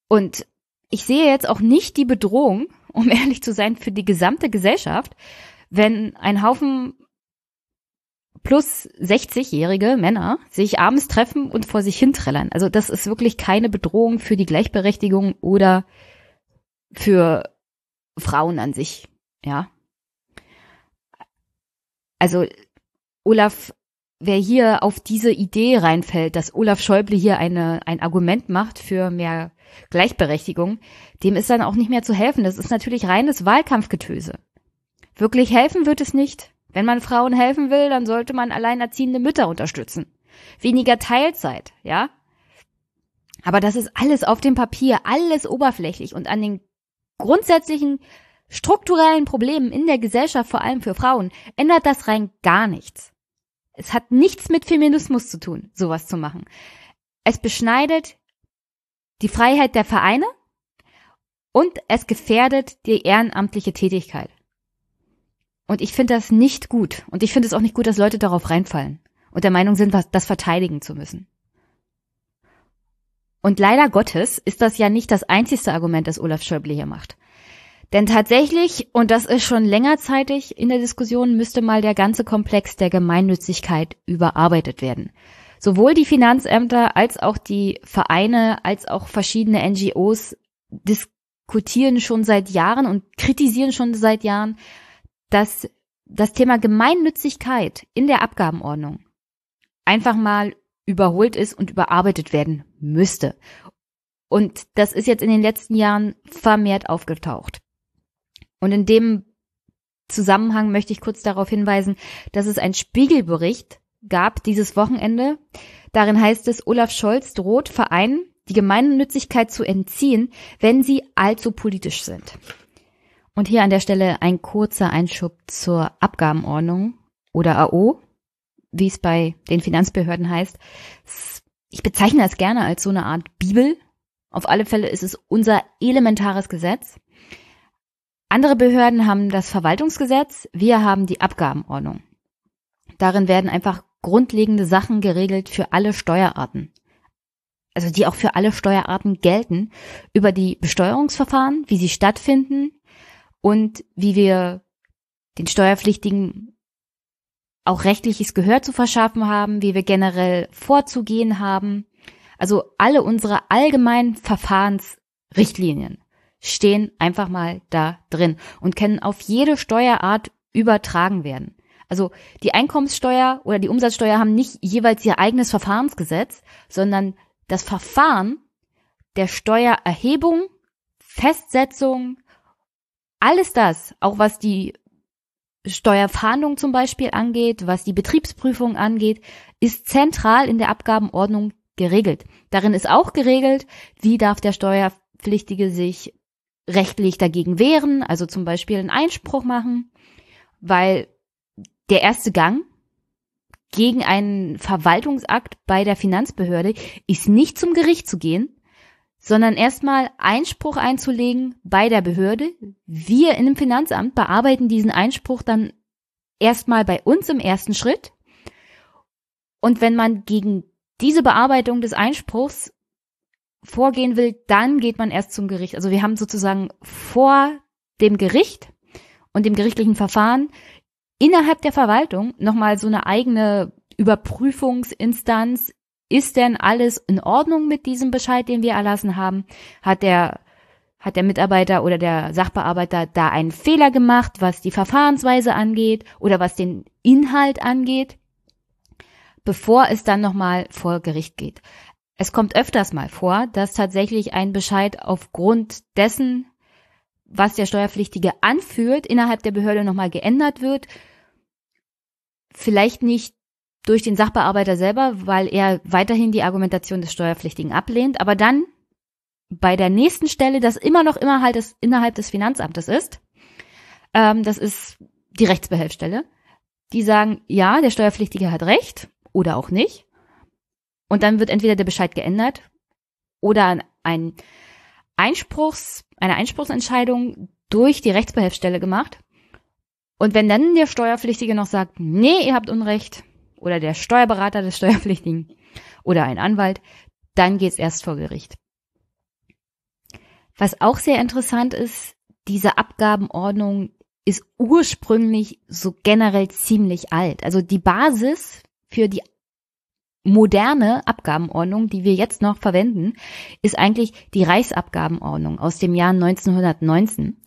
Und ich sehe jetzt auch nicht die Bedrohung, um ehrlich zu sein, für die gesamte Gesellschaft, wenn ein Haufen plus 60-jährige Männer sich abends treffen und vor sich hinträllern. Also das ist wirklich keine Bedrohung für die Gleichberechtigung oder für Frauen an sich, ja. Also Olaf wer hier auf diese Idee reinfällt, dass Olaf Schäuble hier eine, ein Argument macht für mehr Gleichberechtigung, dem ist dann auch nicht mehr zu helfen. Das ist natürlich reines Wahlkampfgetöse. Wirklich helfen wird es nicht. Wenn man Frauen helfen will, dann sollte man alleinerziehende Mütter unterstützen. Weniger Teilzeit, ja? Aber das ist alles auf dem Papier, alles oberflächlich und an den grundsätzlichen strukturellen Problemen in der Gesellschaft, vor allem für Frauen, ändert das rein gar nichts. Es hat nichts mit Feminismus zu tun, sowas zu machen. Es beschneidet die Freiheit der Vereine und es gefährdet die ehrenamtliche Tätigkeit. Und ich finde das nicht gut. Und ich finde es auch nicht gut, dass Leute darauf reinfallen und der Meinung sind, das verteidigen zu müssen. Und leider Gottes ist das ja nicht das einzigste Argument, das Olaf Schäuble hier macht. Denn tatsächlich, und das ist schon längerzeitig in der Diskussion, müsste mal der ganze Komplex der Gemeinnützigkeit überarbeitet werden. Sowohl die Finanzämter als auch die Vereine, als auch verschiedene NGOs diskutieren schon seit Jahren und kritisieren schon seit Jahren, dass das Thema Gemeinnützigkeit in der Abgabenordnung einfach mal überholt ist und überarbeitet werden müsste. Und das ist jetzt in den letzten Jahren vermehrt aufgetaucht. Und in dem Zusammenhang möchte ich kurz darauf hinweisen, dass es einen Spiegelbericht gab dieses Wochenende. Darin heißt es, Olaf Scholz droht Vereinen, die Gemeinnützigkeit zu entziehen, wenn sie allzu politisch sind. Und hier an der Stelle ein kurzer Einschub zur Abgabenordnung oder AO, wie es bei den Finanzbehörden heißt. Ich bezeichne das gerne als so eine Art Bibel. Auf alle Fälle ist es unser elementares Gesetz. Andere Behörden haben das Verwaltungsgesetz, wir haben die Abgabenordnung. Darin werden einfach grundlegende Sachen geregelt für alle Steuerarten. Also die auch für alle Steuerarten gelten, über die Besteuerungsverfahren, wie sie stattfinden und wie wir den Steuerpflichtigen auch rechtliches Gehör zu verschaffen haben, wie wir generell vorzugehen haben. Also alle unsere allgemeinen Verfahrensrichtlinien stehen einfach mal da drin und können auf jede Steuerart übertragen werden. Also die Einkommenssteuer oder die Umsatzsteuer haben nicht jeweils ihr eigenes Verfahrensgesetz, sondern das Verfahren der Steuererhebung, Festsetzung, alles das, auch was die Steuerfahndung zum Beispiel angeht, was die Betriebsprüfung angeht, ist zentral in der Abgabenordnung geregelt. Darin ist auch geregelt, wie darf der Steuerpflichtige sich rechtlich dagegen wehren, also zum Beispiel einen Einspruch machen, weil der erste Gang gegen einen Verwaltungsakt bei der Finanzbehörde ist nicht zum Gericht zu gehen, sondern erstmal Einspruch einzulegen bei der Behörde. Wir in dem Finanzamt bearbeiten diesen Einspruch dann erstmal bei uns im ersten Schritt. Und wenn man gegen diese Bearbeitung des Einspruchs vorgehen will, dann geht man erst zum Gericht. Also wir haben sozusagen vor dem Gericht und dem gerichtlichen Verfahren innerhalb der Verwaltung nochmal so eine eigene Überprüfungsinstanz ist denn alles in Ordnung mit diesem Bescheid, den wir erlassen haben? Hat der hat der Mitarbeiter oder der Sachbearbeiter da einen Fehler gemacht, was die Verfahrensweise angeht oder was den Inhalt angeht, bevor es dann nochmal vor Gericht geht. Es kommt öfters mal vor, dass tatsächlich ein Bescheid aufgrund dessen, was der Steuerpflichtige anführt, innerhalb der Behörde nochmal geändert wird. Vielleicht nicht durch den Sachbearbeiter selber, weil er weiterhin die Argumentation des Steuerpflichtigen ablehnt, aber dann bei der nächsten Stelle, das immer noch immer halt des, innerhalb des Finanzamtes ist, ähm, das ist die Rechtsbehelfsstelle, die sagen, ja, der Steuerpflichtige hat Recht oder auch nicht. Und dann wird entweder der Bescheid geändert oder ein Einspruchs, eine Einspruchsentscheidung durch die Rechtsbehelfsstelle gemacht. Und wenn dann der Steuerpflichtige noch sagt, nee, ihr habt Unrecht, oder der Steuerberater des Steuerpflichtigen oder ein Anwalt, dann geht's erst vor Gericht. Was auch sehr interessant ist, diese Abgabenordnung ist ursprünglich so generell ziemlich alt. Also die Basis für die moderne Abgabenordnung, die wir jetzt noch verwenden, ist eigentlich die Reichsabgabenordnung aus dem Jahr 1919.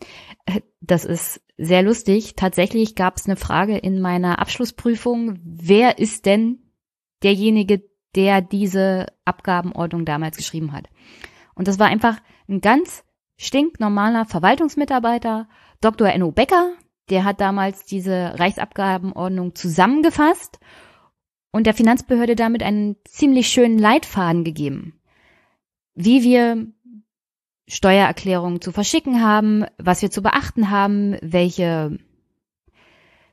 Das ist sehr lustig. Tatsächlich gab es eine Frage in meiner Abschlussprüfung, wer ist denn derjenige, der diese Abgabenordnung damals geschrieben hat? Und das war einfach ein ganz stinknormaler Verwaltungsmitarbeiter, Dr. Enno Becker, der hat damals diese Reichsabgabenordnung zusammengefasst und der Finanzbehörde damit einen ziemlich schönen Leitfaden gegeben, wie wir Steuererklärungen zu verschicken haben, was wir zu beachten haben, welche,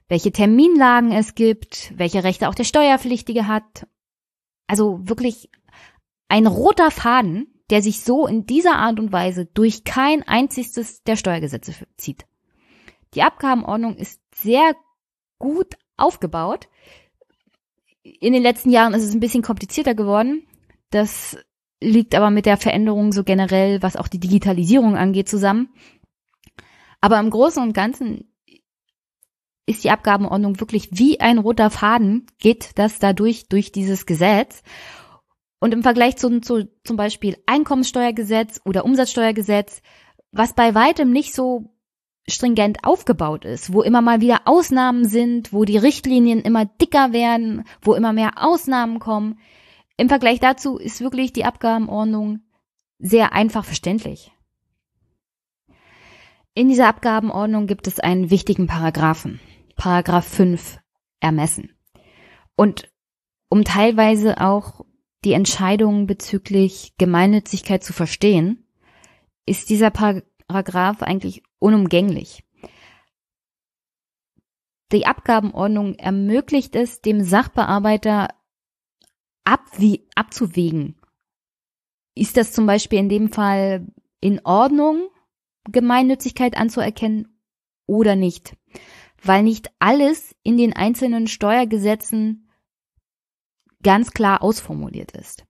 welche Terminlagen es gibt, welche Rechte auch der Steuerpflichtige hat. Also wirklich ein roter Faden, der sich so in dieser Art und Weise durch kein einziges der Steuergesetze zieht. Die Abgabenordnung ist sehr gut aufgebaut. In den letzten Jahren ist es ein bisschen komplizierter geworden. Das liegt aber mit der Veränderung so generell, was auch die Digitalisierung angeht, zusammen. Aber im Großen und Ganzen ist die Abgabenordnung wirklich wie ein roter Faden, geht das dadurch durch dieses Gesetz. Und im Vergleich zu, zu zum Beispiel Einkommenssteuergesetz oder Umsatzsteuergesetz, was bei weitem nicht so stringent aufgebaut ist, wo immer mal wieder Ausnahmen sind, wo die Richtlinien immer dicker werden, wo immer mehr Ausnahmen kommen, im Vergleich dazu ist wirklich die Abgabenordnung sehr einfach verständlich. In dieser Abgabenordnung gibt es einen wichtigen Paragraphen, Paragraph 5 Ermessen. Und um teilweise auch die Entscheidungen bezüglich Gemeinnützigkeit zu verstehen, ist dieser Paragraph eigentlich unumgänglich. Die Abgabenordnung ermöglicht es dem Sachbearbeiter abwie abzuwägen. Ist das zum Beispiel in dem Fall in Ordnung, Gemeinnützigkeit anzuerkennen oder nicht? Weil nicht alles in den einzelnen Steuergesetzen ganz klar ausformuliert ist.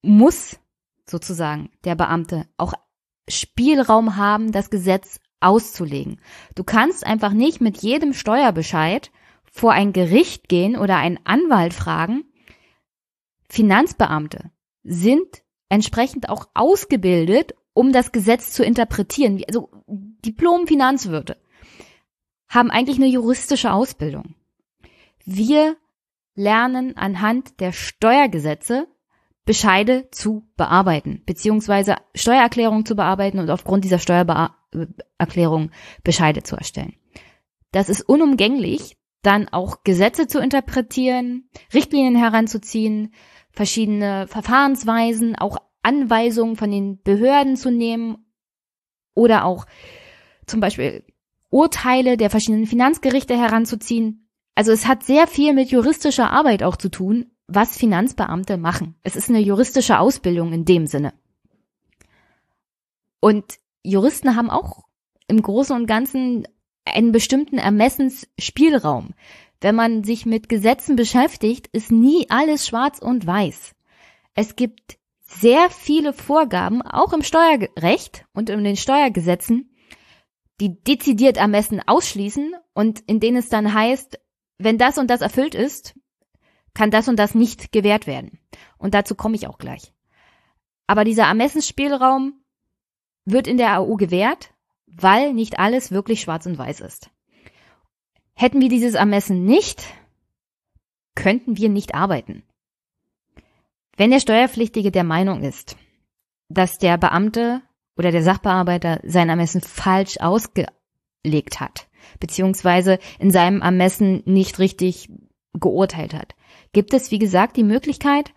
Muss sozusagen der Beamte auch Spielraum haben, das Gesetz auszulegen. Du kannst einfach nicht mit jedem Steuerbescheid vor ein Gericht gehen oder einen Anwalt fragen, Finanzbeamte sind entsprechend auch ausgebildet, um das Gesetz zu interpretieren, also Diplom-Finanzwirte. haben eigentlich eine juristische Ausbildung. Wir lernen anhand der Steuergesetze Bescheide zu bearbeiten, beziehungsweise Steuererklärungen zu bearbeiten und aufgrund dieser Steuererklärung Bescheide zu erstellen. Das ist unumgänglich, dann auch Gesetze zu interpretieren, Richtlinien heranzuziehen, verschiedene Verfahrensweisen, auch Anweisungen von den Behörden zu nehmen oder auch zum Beispiel Urteile der verschiedenen Finanzgerichte heranzuziehen. Also es hat sehr viel mit juristischer Arbeit auch zu tun, was Finanzbeamte machen. Es ist eine juristische Ausbildung in dem Sinne. Und Juristen haben auch im Großen und Ganzen einen bestimmten Ermessensspielraum. Wenn man sich mit Gesetzen beschäftigt, ist nie alles schwarz und weiß. Es gibt sehr viele Vorgaben, auch im Steuerrecht und in den Steuergesetzen, die dezidiert Ermessen ausschließen und in denen es dann heißt, wenn das und das erfüllt ist, kann das und das nicht gewährt werden. Und dazu komme ich auch gleich. Aber dieser Ermessensspielraum wird in der AU gewährt, weil nicht alles wirklich schwarz und weiß ist. Hätten wir dieses Ermessen nicht, könnten wir nicht arbeiten. Wenn der Steuerpflichtige der Meinung ist, dass der Beamte oder der Sachbearbeiter sein Ermessen falsch ausgelegt hat, beziehungsweise in seinem Ermessen nicht richtig geurteilt hat, gibt es, wie gesagt, die Möglichkeit,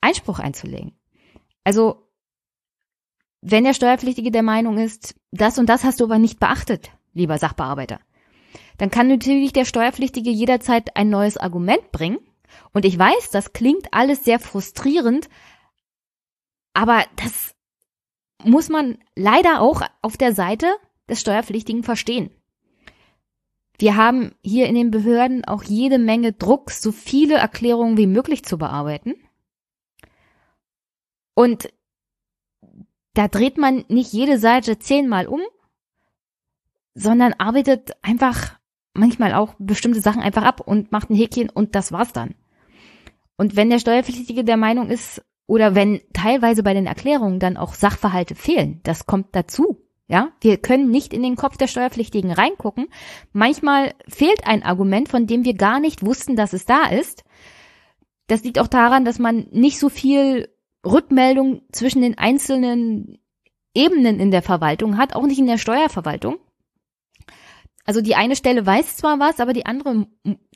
Einspruch einzulegen. Also wenn der Steuerpflichtige der Meinung ist, das und das hast du aber nicht beachtet, lieber Sachbearbeiter, dann kann natürlich der Steuerpflichtige jederzeit ein neues Argument bringen. Und ich weiß, das klingt alles sehr frustrierend, aber das muss man leider auch auf der Seite des Steuerpflichtigen verstehen. Wir haben hier in den Behörden auch jede Menge Druck, so viele Erklärungen wie möglich zu bearbeiten. Und da dreht man nicht jede Seite zehnmal um, sondern arbeitet einfach manchmal auch bestimmte Sachen einfach ab und macht ein Häkchen und das war's dann. Und wenn der Steuerpflichtige der Meinung ist, oder wenn teilweise bei den Erklärungen dann auch Sachverhalte fehlen, das kommt dazu. Ja, wir können nicht in den Kopf der Steuerpflichtigen reingucken. Manchmal fehlt ein Argument, von dem wir gar nicht wussten, dass es da ist. Das liegt auch daran, dass man nicht so viel Rückmeldung zwischen den einzelnen Ebenen in der Verwaltung hat, auch nicht in der Steuerverwaltung. Also die eine Stelle weiß zwar was, aber die andere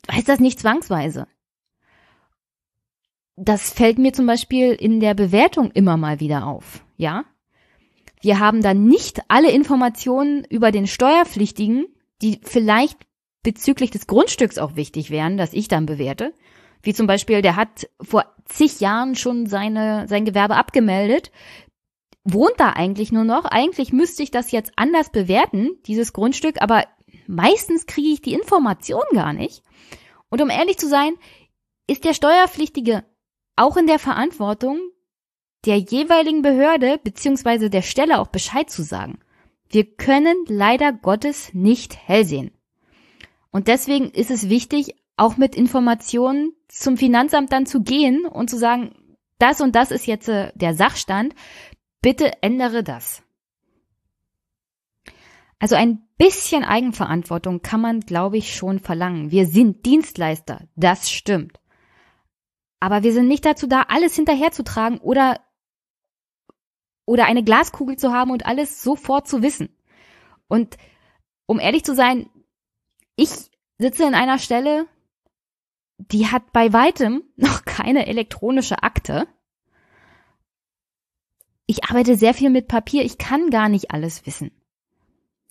weiß das nicht zwangsweise. Das fällt mir zum Beispiel in der Bewertung immer mal wieder auf, ja. Wir haben dann nicht alle Informationen über den Steuerpflichtigen, die vielleicht bezüglich des Grundstücks auch wichtig wären, dass ich dann bewerte. Wie zum Beispiel, der hat vor zig Jahren schon seine, sein Gewerbe abgemeldet, wohnt da eigentlich nur noch. Eigentlich müsste ich das jetzt anders bewerten, dieses Grundstück, aber meistens kriege ich die Information gar nicht. Und um ehrlich zu sein, ist der Steuerpflichtige auch in der Verantwortung, der jeweiligen Behörde beziehungsweise der Stelle auch Bescheid zu sagen. Wir können leider Gottes nicht hell sehen. Und deswegen ist es wichtig, auch mit Informationen zum Finanzamt dann zu gehen und zu sagen, das und das ist jetzt äh, der Sachstand, bitte ändere das. Also ein bisschen Eigenverantwortung kann man, glaube ich, schon verlangen. Wir sind Dienstleister, das stimmt. Aber wir sind nicht dazu da, alles hinterherzutragen oder, oder eine Glaskugel zu haben und alles sofort zu wissen. Und um ehrlich zu sein, ich sitze in einer Stelle, die hat bei weitem noch keine elektronische Akte. Ich arbeite sehr viel mit Papier, ich kann gar nicht alles wissen.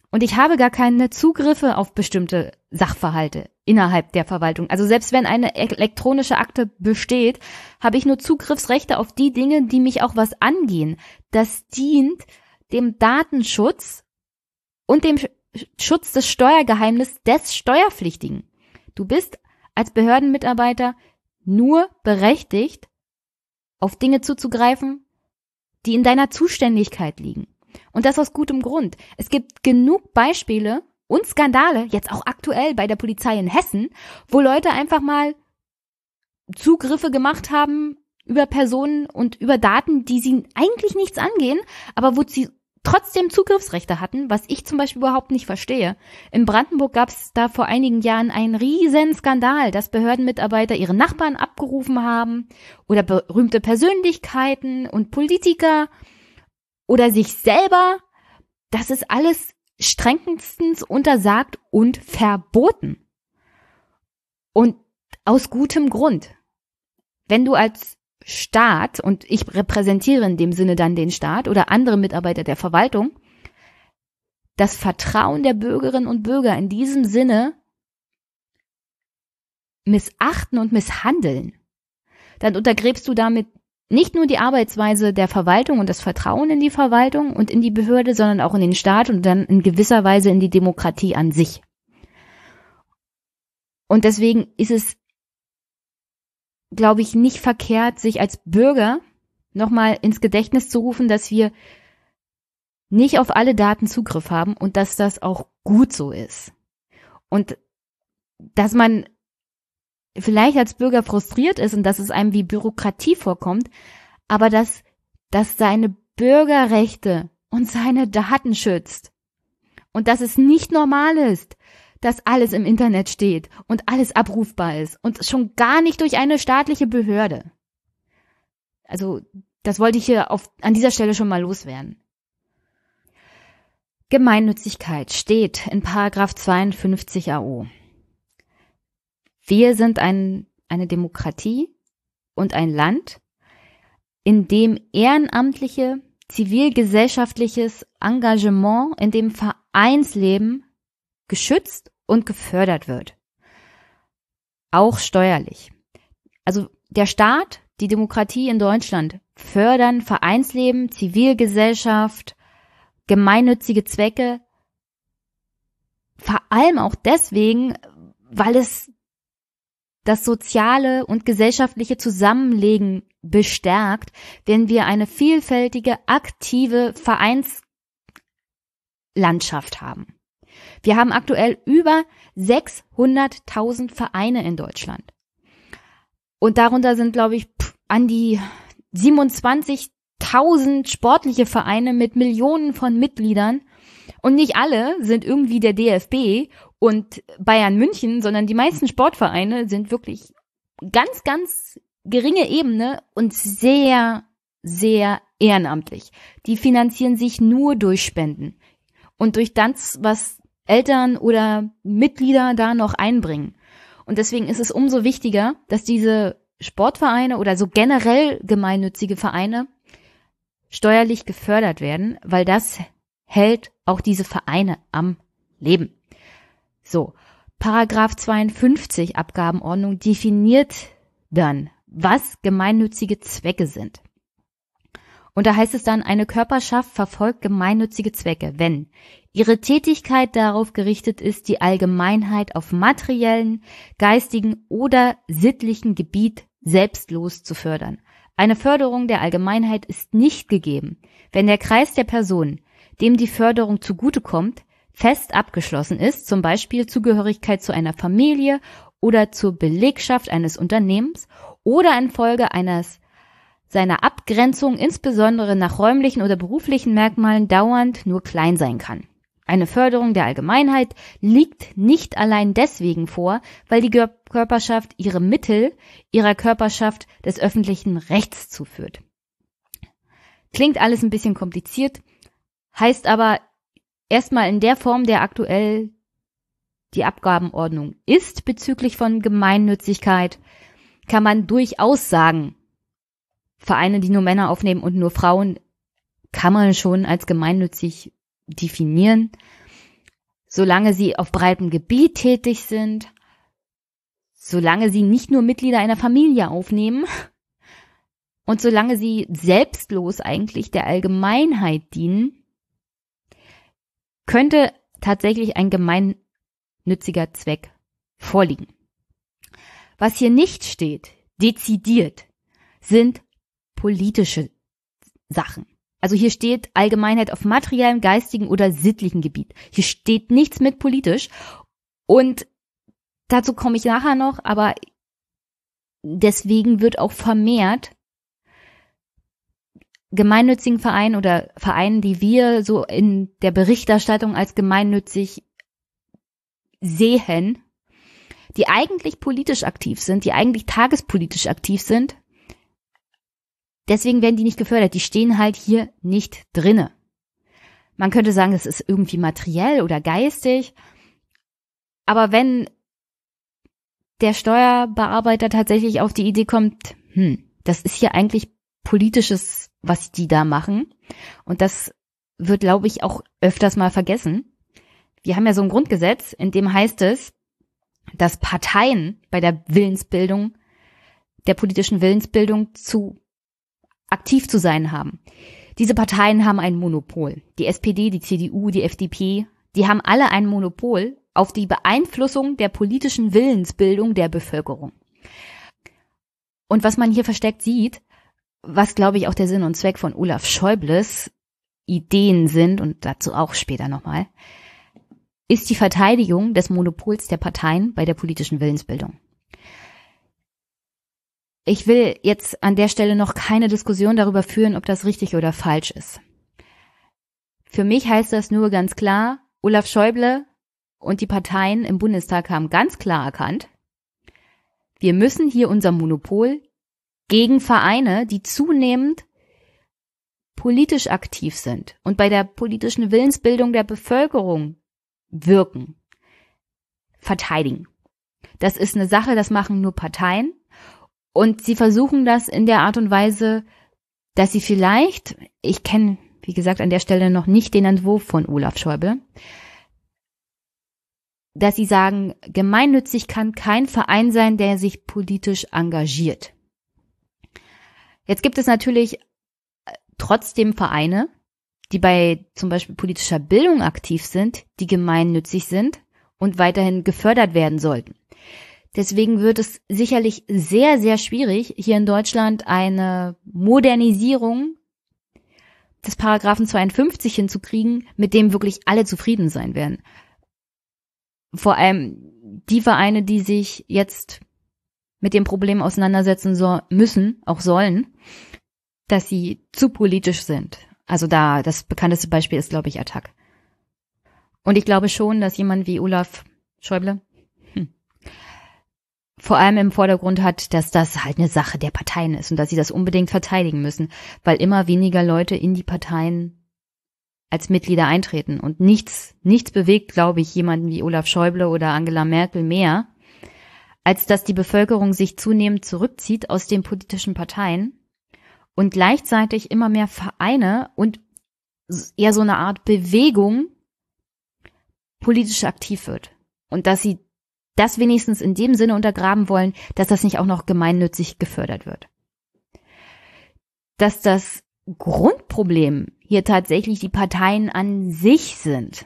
Und ich habe gar keine Zugriffe auf bestimmte Sachverhalte innerhalb der Verwaltung. Also selbst wenn eine elektronische Akte besteht, habe ich nur Zugriffsrechte auf die Dinge, die mich auch was angehen. Das dient dem Datenschutz und dem Schutz des Steuergeheimnisses des Steuerpflichtigen. Du bist als Behördenmitarbeiter nur berechtigt, auf Dinge zuzugreifen, die in deiner Zuständigkeit liegen. Und das aus gutem Grund. Es gibt genug Beispiele und Skandale, jetzt auch aktuell bei der Polizei in Hessen, wo Leute einfach mal Zugriffe gemacht haben über Personen und über Daten, die sie eigentlich nichts angehen, aber wo sie trotzdem Zugriffsrechte hatten, was ich zum Beispiel überhaupt nicht verstehe. In Brandenburg gab es da vor einigen Jahren einen riesen Skandal, dass Behördenmitarbeiter ihre Nachbarn abgerufen haben oder berühmte Persönlichkeiten und Politiker oder sich selber. Das ist alles strengstens untersagt und verboten. Und aus gutem Grund. Wenn du als Staat, und ich repräsentiere in dem Sinne dann den Staat oder andere Mitarbeiter der Verwaltung, das Vertrauen der Bürgerinnen und Bürger in diesem Sinne missachten und misshandeln, dann untergräbst du damit nicht nur die Arbeitsweise der Verwaltung und das Vertrauen in die Verwaltung und in die Behörde, sondern auch in den Staat und dann in gewisser Weise in die Demokratie an sich. Und deswegen ist es glaube ich, nicht verkehrt, sich als Bürger nochmal ins Gedächtnis zu rufen, dass wir nicht auf alle Daten Zugriff haben und dass das auch gut so ist. Und dass man vielleicht als Bürger frustriert ist und dass es einem wie Bürokratie vorkommt, aber dass, dass seine Bürgerrechte und seine Daten schützt. Und dass es nicht normal ist, dass alles im Internet steht und alles abrufbar ist und schon gar nicht durch eine staatliche Behörde. Also, das wollte ich hier auf, an dieser Stelle schon mal loswerden. Gemeinnützigkeit steht in Paragraph 52 AO. Wir sind ein, eine Demokratie und ein Land, in dem ehrenamtliche, zivilgesellschaftliches Engagement, in dem Vereinsleben geschützt und gefördert wird. Auch steuerlich. Also der Staat, die Demokratie in Deutschland fördern Vereinsleben, Zivilgesellschaft, gemeinnützige Zwecke, vor allem auch deswegen, weil es das soziale und gesellschaftliche Zusammenlegen bestärkt, wenn wir eine vielfältige, aktive Vereinslandschaft haben. Wir haben aktuell über 600.000 Vereine in Deutschland. Und darunter sind, glaube ich, an die 27.000 sportliche Vereine mit Millionen von Mitgliedern. Und nicht alle sind irgendwie der DFB und Bayern München, sondern die meisten Sportvereine sind wirklich ganz, ganz geringe Ebene und sehr, sehr ehrenamtlich. Die finanzieren sich nur durch Spenden und durch das, was Eltern oder Mitglieder da noch einbringen. Und deswegen ist es umso wichtiger, dass diese Sportvereine oder so generell gemeinnützige Vereine steuerlich gefördert werden, weil das hält auch diese Vereine am Leben. So, Paragraph 52 Abgabenordnung definiert dann, was gemeinnützige Zwecke sind. Und da heißt es dann, eine Körperschaft verfolgt gemeinnützige Zwecke, wenn ihre Tätigkeit darauf gerichtet ist, die Allgemeinheit auf materiellen, geistigen oder sittlichen Gebiet selbstlos zu fördern. Eine Förderung der Allgemeinheit ist nicht gegeben, wenn der Kreis der Personen, dem die Förderung zugutekommt, fest abgeschlossen ist, zum Beispiel Zugehörigkeit zu einer Familie oder zur Belegschaft eines Unternehmens oder infolge eines seiner Abgrenzung insbesondere nach räumlichen oder beruflichen Merkmalen dauernd nur klein sein kann. Eine Förderung der Allgemeinheit liegt nicht allein deswegen vor, weil die Körperschaft ihre Mittel ihrer Körperschaft des öffentlichen Rechts zuführt. Klingt alles ein bisschen kompliziert, heißt aber erstmal in der Form, der aktuell die Abgabenordnung ist bezüglich von Gemeinnützigkeit, kann man durchaus sagen, Vereine, die nur Männer aufnehmen und nur Frauen, kann man schon als gemeinnützig definieren. Solange sie auf breitem Gebiet tätig sind, solange sie nicht nur Mitglieder einer Familie aufnehmen und solange sie selbstlos eigentlich der Allgemeinheit dienen, könnte tatsächlich ein gemeinnütziger Zweck vorliegen. Was hier nicht steht, dezidiert, sind politische Sachen. Also hier steht Allgemeinheit auf materiellem, geistigen oder sittlichen Gebiet. Hier steht nichts mit politisch. Und dazu komme ich nachher noch, aber deswegen wird auch vermehrt gemeinnützigen Vereinen oder Vereinen, die wir so in der Berichterstattung als gemeinnützig sehen, die eigentlich politisch aktiv sind, die eigentlich tagespolitisch aktiv sind. Deswegen werden die nicht gefördert. Die stehen halt hier nicht drinne. Man könnte sagen, es ist irgendwie materiell oder geistig. Aber wenn der Steuerbearbeiter tatsächlich auf die Idee kommt, hm, das ist hier eigentlich politisches, was die da machen. Und das wird, glaube ich, auch öfters mal vergessen. Wir haben ja so ein Grundgesetz, in dem heißt es, dass Parteien bei der Willensbildung, der politischen Willensbildung zu aktiv zu sein haben. Diese Parteien haben ein Monopol. Die SPD, die CDU, die FDP, die haben alle ein Monopol auf die Beeinflussung der politischen Willensbildung der Bevölkerung. Und was man hier versteckt sieht, was glaube ich auch der Sinn und Zweck von Olaf Schäubles Ideen sind und dazu auch später nochmal, ist die Verteidigung des Monopols der Parteien bei der politischen Willensbildung. Ich will jetzt an der Stelle noch keine Diskussion darüber führen, ob das richtig oder falsch ist. Für mich heißt das nur ganz klar, Olaf Schäuble und die Parteien im Bundestag haben ganz klar erkannt, wir müssen hier unser Monopol gegen Vereine, die zunehmend politisch aktiv sind und bei der politischen Willensbildung der Bevölkerung wirken, verteidigen. Das ist eine Sache, das machen nur Parteien. Und sie versuchen das in der Art und Weise, dass sie vielleicht, ich kenne, wie gesagt, an der Stelle noch nicht den Entwurf von Olaf Schäuble, dass sie sagen, gemeinnützig kann kein Verein sein, der sich politisch engagiert. Jetzt gibt es natürlich äh, trotzdem Vereine, die bei zum Beispiel politischer Bildung aktiv sind, die gemeinnützig sind und weiterhin gefördert werden sollten. Deswegen wird es sicherlich sehr, sehr schwierig, hier in Deutschland eine Modernisierung des Paragraphen 52 hinzukriegen, mit dem wirklich alle zufrieden sein werden. Vor allem die Vereine, die sich jetzt mit dem Problem auseinandersetzen so müssen, auch sollen, dass sie zu politisch sind, also da, das bekannteste Beispiel ist, glaube ich, Attack. Und ich glaube schon, dass jemand wie Olaf Schäuble hm, vor allem im Vordergrund hat, dass das halt eine Sache der Parteien ist und dass sie das unbedingt verteidigen müssen, weil immer weniger Leute in die Parteien als Mitglieder eintreten. Und nichts, nichts bewegt, glaube ich, jemanden wie Olaf Schäuble oder Angela Merkel mehr, als dass die Bevölkerung sich zunehmend zurückzieht aus den politischen Parteien und gleichzeitig immer mehr Vereine und eher so eine Art Bewegung politisch aktiv wird. Und dass sie das wenigstens in dem Sinne untergraben wollen, dass das nicht auch noch gemeinnützig gefördert wird. Dass das Grundproblem hier tatsächlich die Parteien an sich sind,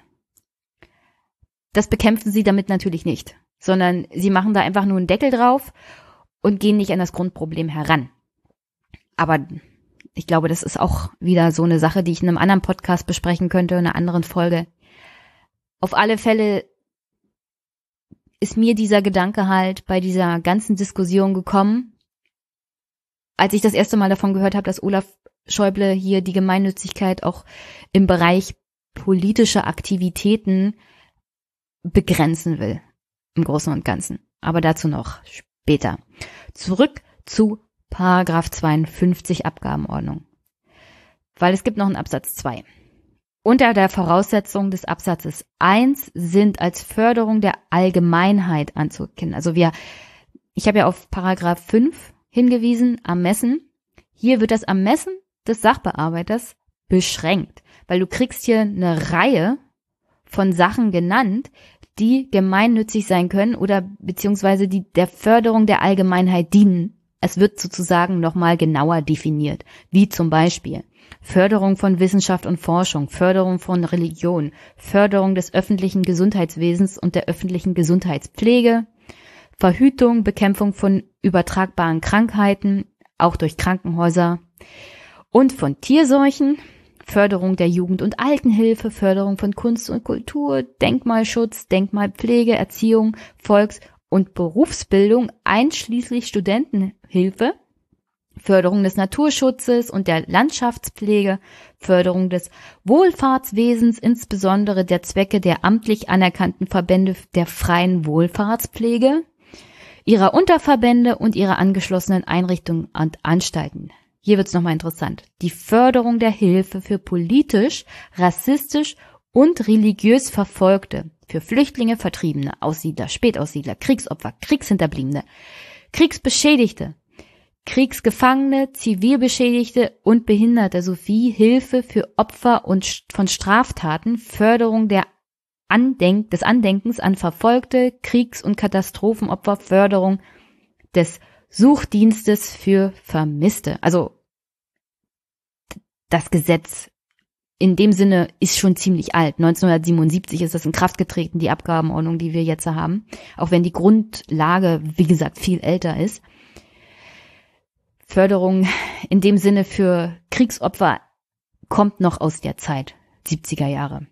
das bekämpfen sie damit natürlich nicht, sondern sie machen da einfach nur einen Deckel drauf und gehen nicht an das Grundproblem heran. Aber ich glaube, das ist auch wieder so eine Sache, die ich in einem anderen Podcast besprechen könnte, in einer anderen Folge. Auf alle Fälle ist mir dieser Gedanke halt bei dieser ganzen Diskussion gekommen, als ich das erste Mal davon gehört habe, dass Olaf Schäuble hier die Gemeinnützigkeit auch im Bereich politischer Aktivitäten begrenzen will. Im Großen und Ganzen. Aber dazu noch später. Zurück zu Paragraph 52 Abgabenordnung. Weil es gibt noch einen Absatz 2. Unter der Voraussetzung des Absatzes 1 sind als Förderung der Allgemeinheit anzuerkennen. Also wir, ich habe ja auf Paragraph 5 hingewiesen, Ermessen. Hier wird das Ermessen des Sachbearbeiters beschränkt, weil du kriegst hier eine Reihe von Sachen genannt, die gemeinnützig sein können oder beziehungsweise die der Förderung der Allgemeinheit dienen. Es wird sozusagen nochmal genauer definiert, wie zum Beispiel Förderung von Wissenschaft und Forschung, Förderung von Religion, Förderung des öffentlichen Gesundheitswesens und der öffentlichen Gesundheitspflege, Verhütung, Bekämpfung von übertragbaren Krankheiten, auch durch Krankenhäuser und von Tierseuchen, Förderung der Jugend- und Altenhilfe, Förderung von Kunst und Kultur, Denkmalschutz, Denkmalpflege, Erziehung, Volks- und Berufsbildung einschließlich Studentenhilfe, Förderung des Naturschutzes und der Landschaftspflege, Förderung des Wohlfahrtswesens, insbesondere der Zwecke der amtlich anerkannten Verbände der freien Wohlfahrtspflege, ihrer Unterverbände und ihrer angeschlossenen Einrichtungen und Anstalten. Hier wird's nochmal interessant. Die Förderung der Hilfe für politisch, rassistisch und religiös Verfolgte, für Flüchtlinge, Vertriebene, Aussiedler, Spätaussiedler, Kriegsopfer, Kriegshinterbliebene, Kriegsbeschädigte, Kriegsgefangene, Zivilbeschädigte und Behinderte sowie Hilfe für Opfer und von Straftaten, Förderung der Andenk des Andenkens an verfolgte Kriegs- und Katastrophenopfer, Förderung des Suchdienstes für Vermisste. Also das Gesetz in dem Sinne ist schon ziemlich alt. 1977 ist das in Kraft getreten, die Abgabenordnung, die wir jetzt haben. Auch wenn die Grundlage, wie gesagt, viel älter ist. Förderung in dem Sinne für Kriegsopfer kommt noch aus der Zeit, 70er Jahre.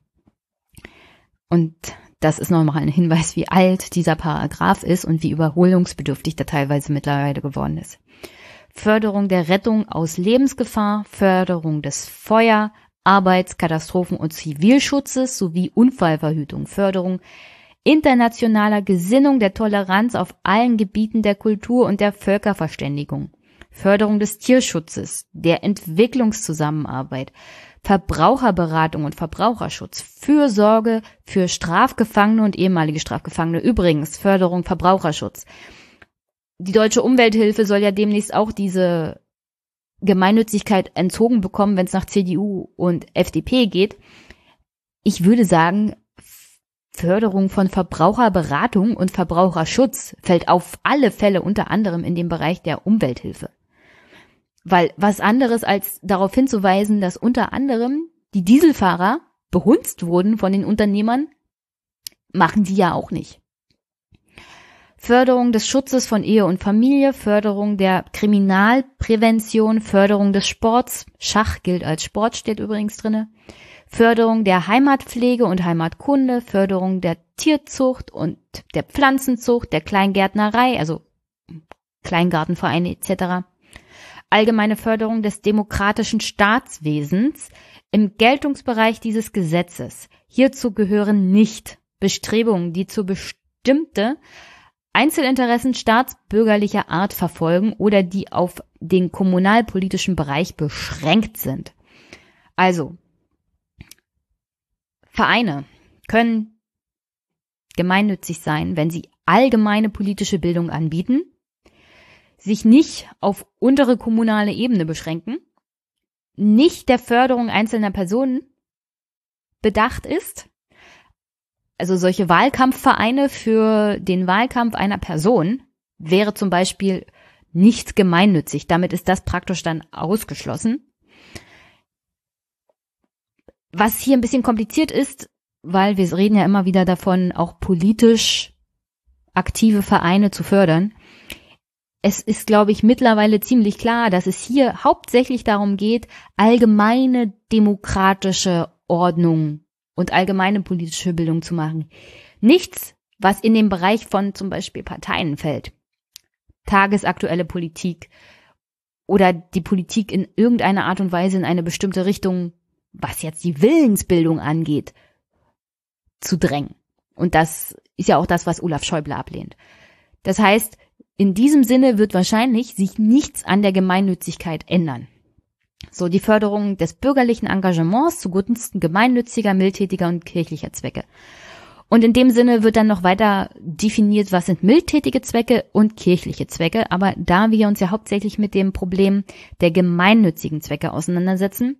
Und das ist nochmal ein Hinweis, wie alt dieser Paragraph ist und wie überholungsbedürftig der teilweise mittlerweile geworden ist. Förderung der Rettung aus Lebensgefahr, Förderung des Feuer, Arbeits-, Katastrophen- und Zivilschutzes sowie Unfallverhütung, Förderung internationaler Gesinnung der Toleranz auf allen Gebieten der Kultur und der Völkerverständigung, Förderung des Tierschutzes, der Entwicklungszusammenarbeit, Verbraucherberatung und Verbraucherschutz, Fürsorge für Strafgefangene und ehemalige Strafgefangene, übrigens Förderung Verbraucherschutz. Die deutsche Umwelthilfe soll ja demnächst auch diese Gemeinnützigkeit entzogen bekommen, wenn es nach CDU und FDP geht. Ich würde sagen, Förderung von Verbraucherberatung und Verbraucherschutz fällt auf alle Fälle unter anderem in den Bereich der Umwelthilfe. Weil was anderes als darauf hinzuweisen, dass unter anderem die Dieselfahrer behunzt wurden von den Unternehmern, machen die ja auch nicht. Förderung des Schutzes von Ehe und Familie, Förderung der Kriminalprävention, Förderung des Sports, Schach gilt als Sport, steht übrigens drinne, Förderung der Heimatpflege und Heimatkunde, Förderung der Tierzucht und der Pflanzenzucht, der Kleingärtnerei, also Kleingartenvereine etc., allgemeine Förderung des demokratischen Staatswesens im Geltungsbereich dieses Gesetzes. Hierzu gehören nicht Bestrebungen, die zu bestimmte Einzelinteressen staatsbürgerlicher Art verfolgen oder die auf den kommunalpolitischen Bereich beschränkt sind. Also, Vereine können gemeinnützig sein, wenn sie allgemeine politische Bildung anbieten, sich nicht auf untere kommunale Ebene beschränken, nicht der Förderung einzelner Personen bedacht ist, also solche Wahlkampfvereine für den Wahlkampf einer Person wäre zum Beispiel nicht gemeinnützig. Damit ist das praktisch dann ausgeschlossen. Was hier ein bisschen kompliziert ist, weil wir reden ja immer wieder davon, auch politisch aktive Vereine zu fördern. Es ist, glaube ich, mittlerweile ziemlich klar, dass es hier hauptsächlich darum geht, allgemeine demokratische Ordnung und allgemeine politische Bildung zu machen. Nichts, was in den Bereich von zum Beispiel Parteien fällt. Tagesaktuelle Politik oder die Politik in irgendeiner Art und Weise in eine bestimmte Richtung, was jetzt die Willensbildung angeht, zu drängen. Und das ist ja auch das, was Olaf Schäuble ablehnt. Das heißt, in diesem Sinne wird wahrscheinlich sich nichts an der Gemeinnützigkeit ändern. So die Förderung des bürgerlichen Engagements zugunsten gemeinnütziger, mildtätiger und kirchlicher Zwecke. Und in dem Sinne wird dann noch weiter definiert, was sind mildtätige Zwecke und kirchliche Zwecke. Aber da wir uns ja hauptsächlich mit dem Problem der gemeinnützigen Zwecke auseinandersetzen,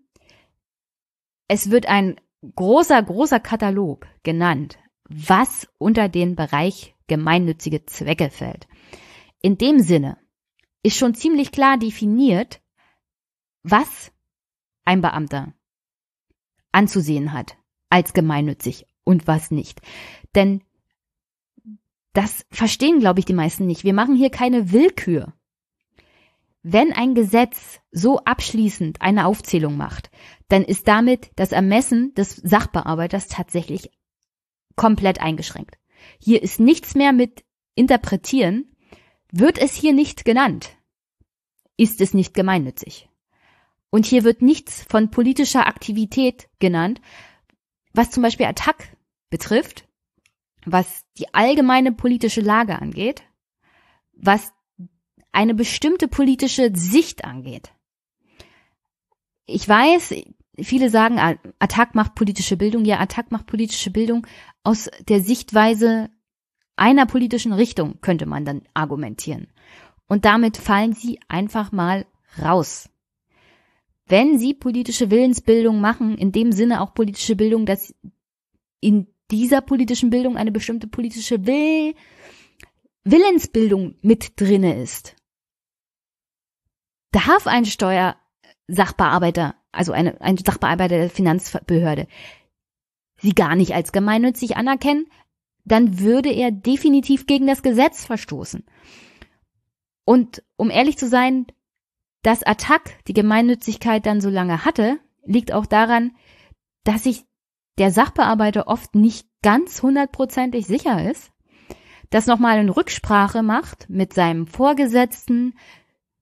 es wird ein großer, großer Katalog genannt, was unter den Bereich gemeinnützige Zwecke fällt. In dem Sinne ist schon ziemlich klar definiert, was ein Beamter anzusehen hat als gemeinnützig und was nicht. Denn das verstehen, glaube ich, die meisten nicht. Wir machen hier keine Willkür. Wenn ein Gesetz so abschließend eine Aufzählung macht, dann ist damit das Ermessen des Sachbearbeiters tatsächlich komplett eingeschränkt. Hier ist nichts mehr mit interpretieren. Wird es hier nicht genannt, ist es nicht gemeinnützig. Und hier wird nichts von politischer Aktivität genannt, was zum Beispiel Attac betrifft, was die allgemeine politische Lage angeht, was eine bestimmte politische Sicht angeht. Ich weiß, viele sagen, Attac macht politische Bildung. Ja, Attac macht politische Bildung aus der Sichtweise einer politischen Richtung, könnte man dann argumentieren. Und damit fallen sie einfach mal raus. Wenn sie politische Willensbildung machen, in dem Sinne auch politische Bildung, dass in dieser politischen Bildung eine bestimmte politische Will Willensbildung mit drinne ist, darf ein Steuersachbearbeiter, also eine, ein Sachbearbeiter der Finanzbehörde, sie gar nicht als gemeinnützig anerkennen, dann würde er definitiv gegen das Gesetz verstoßen. Und um ehrlich zu sein, dass Attac die Gemeinnützigkeit dann so lange hatte, liegt auch daran, dass sich der Sachbearbeiter oft nicht ganz hundertprozentig sicher ist, das nochmal in Rücksprache macht mit seinem Vorgesetzten,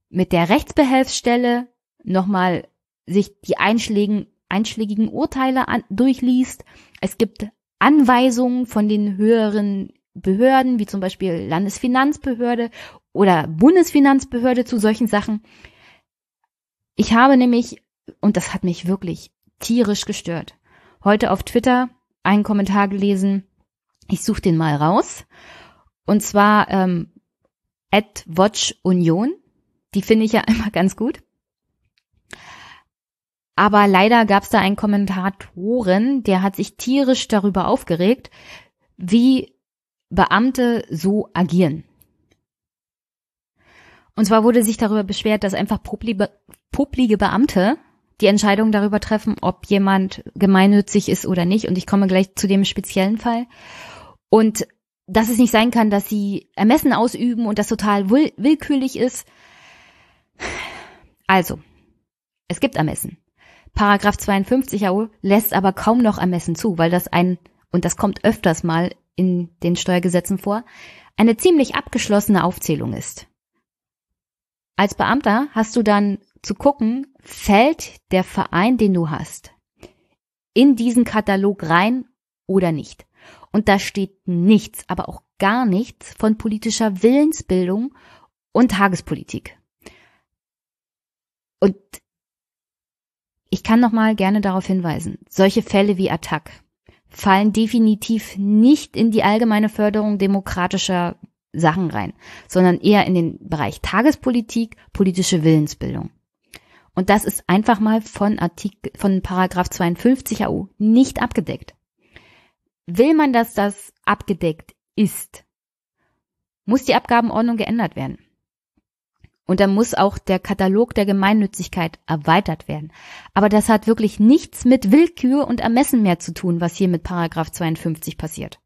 mit der Rechtsbehelfsstelle, nochmal sich die einschlägigen, einschlägigen Urteile an, durchliest. Es gibt Anweisungen von den höheren Behörden, wie zum Beispiel Landesfinanzbehörde oder Bundesfinanzbehörde zu solchen Sachen. Ich habe nämlich, und das hat mich wirklich tierisch gestört, heute auf Twitter einen Kommentar gelesen, ich suche den mal raus, und zwar ähm, at Watch Union, die finde ich ja immer ganz gut. Aber leider gab es da einen Kommentatoren, der hat sich tierisch darüber aufgeregt, wie Beamte so agieren. Und zwar wurde sich darüber beschwert, dass einfach publige Beamte die Entscheidung darüber treffen, ob jemand gemeinnützig ist oder nicht. Und ich komme gleich zu dem speziellen Fall. Und dass es nicht sein kann, dass sie Ermessen ausüben und das total will willkürlich ist. Also, es gibt Ermessen. Paragraph 52 AO lässt aber kaum noch Ermessen zu, weil das ein, und das kommt öfters mal in den Steuergesetzen vor, eine ziemlich abgeschlossene Aufzählung ist. Als Beamter hast du dann zu gucken, fällt der Verein, den du hast, in diesen Katalog rein oder nicht. Und da steht nichts, aber auch gar nichts von politischer Willensbildung und Tagespolitik. Und ich kann noch mal gerne darauf hinweisen, solche Fälle wie Attac fallen definitiv nicht in die allgemeine Förderung demokratischer Sachen rein, sondern eher in den Bereich Tagespolitik, politische Willensbildung. Und das ist einfach mal von Artikel, von Paragraph 52 AU nicht abgedeckt. Will man, dass das abgedeckt ist, muss die Abgabenordnung geändert werden. Und dann muss auch der Katalog der Gemeinnützigkeit erweitert werden. Aber das hat wirklich nichts mit Willkür und Ermessen mehr zu tun, was hier mit Paragraph 52 passiert.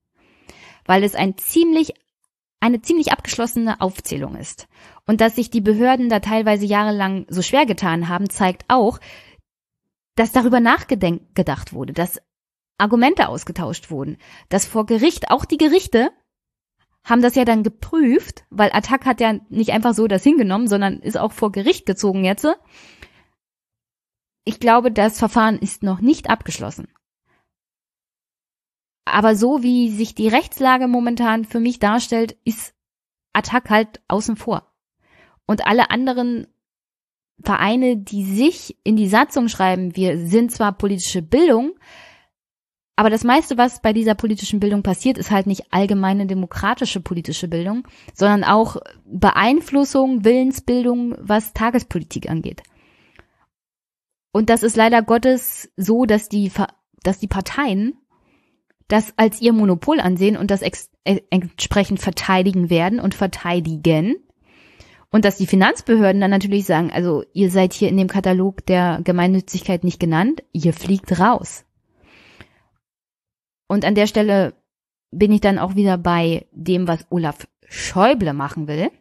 Weil es ein ziemlich, eine ziemlich abgeschlossene Aufzählung ist. Und dass sich die Behörden da teilweise jahrelang so schwer getan haben, zeigt auch, dass darüber nachgedacht wurde, dass Argumente ausgetauscht wurden, dass vor Gericht auch die Gerichte haben das ja dann geprüft, weil Attac hat ja nicht einfach so das hingenommen, sondern ist auch vor Gericht gezogen jetzt. Ich glaube, das Verfahren ist noch nicht abgeschlossen. Aber so wie sich die Rechtslage momentan für mich darstellt, ist Attac halt außen vor. Und alle anderen Vereine, die sich in die Satzung schreiben, wir sind zwar politische Bildung, aber das meiste, was bei dieser politischen Bildung passiert, ist halt nicht allgemeine demokratische politische Bildung, sondern auch Beeinflussung, Willensbildung, was Tagespolitik angeht. Und das ist leider Gottes so, dass die, dass die Parteien das als ihr Monopol ansehen und das äh, entsprechend verteidigen werden und verteidigen. Und dass die Finanzbehörden dann natürlich sagen, also ihr seid hier in dem Katalog der Gemeinnützigkeit nicht genannt, ihr fliegt raus. Und an der Stelle bin ich dann auch wieder bei dem, was Olaf Schäuble machen will.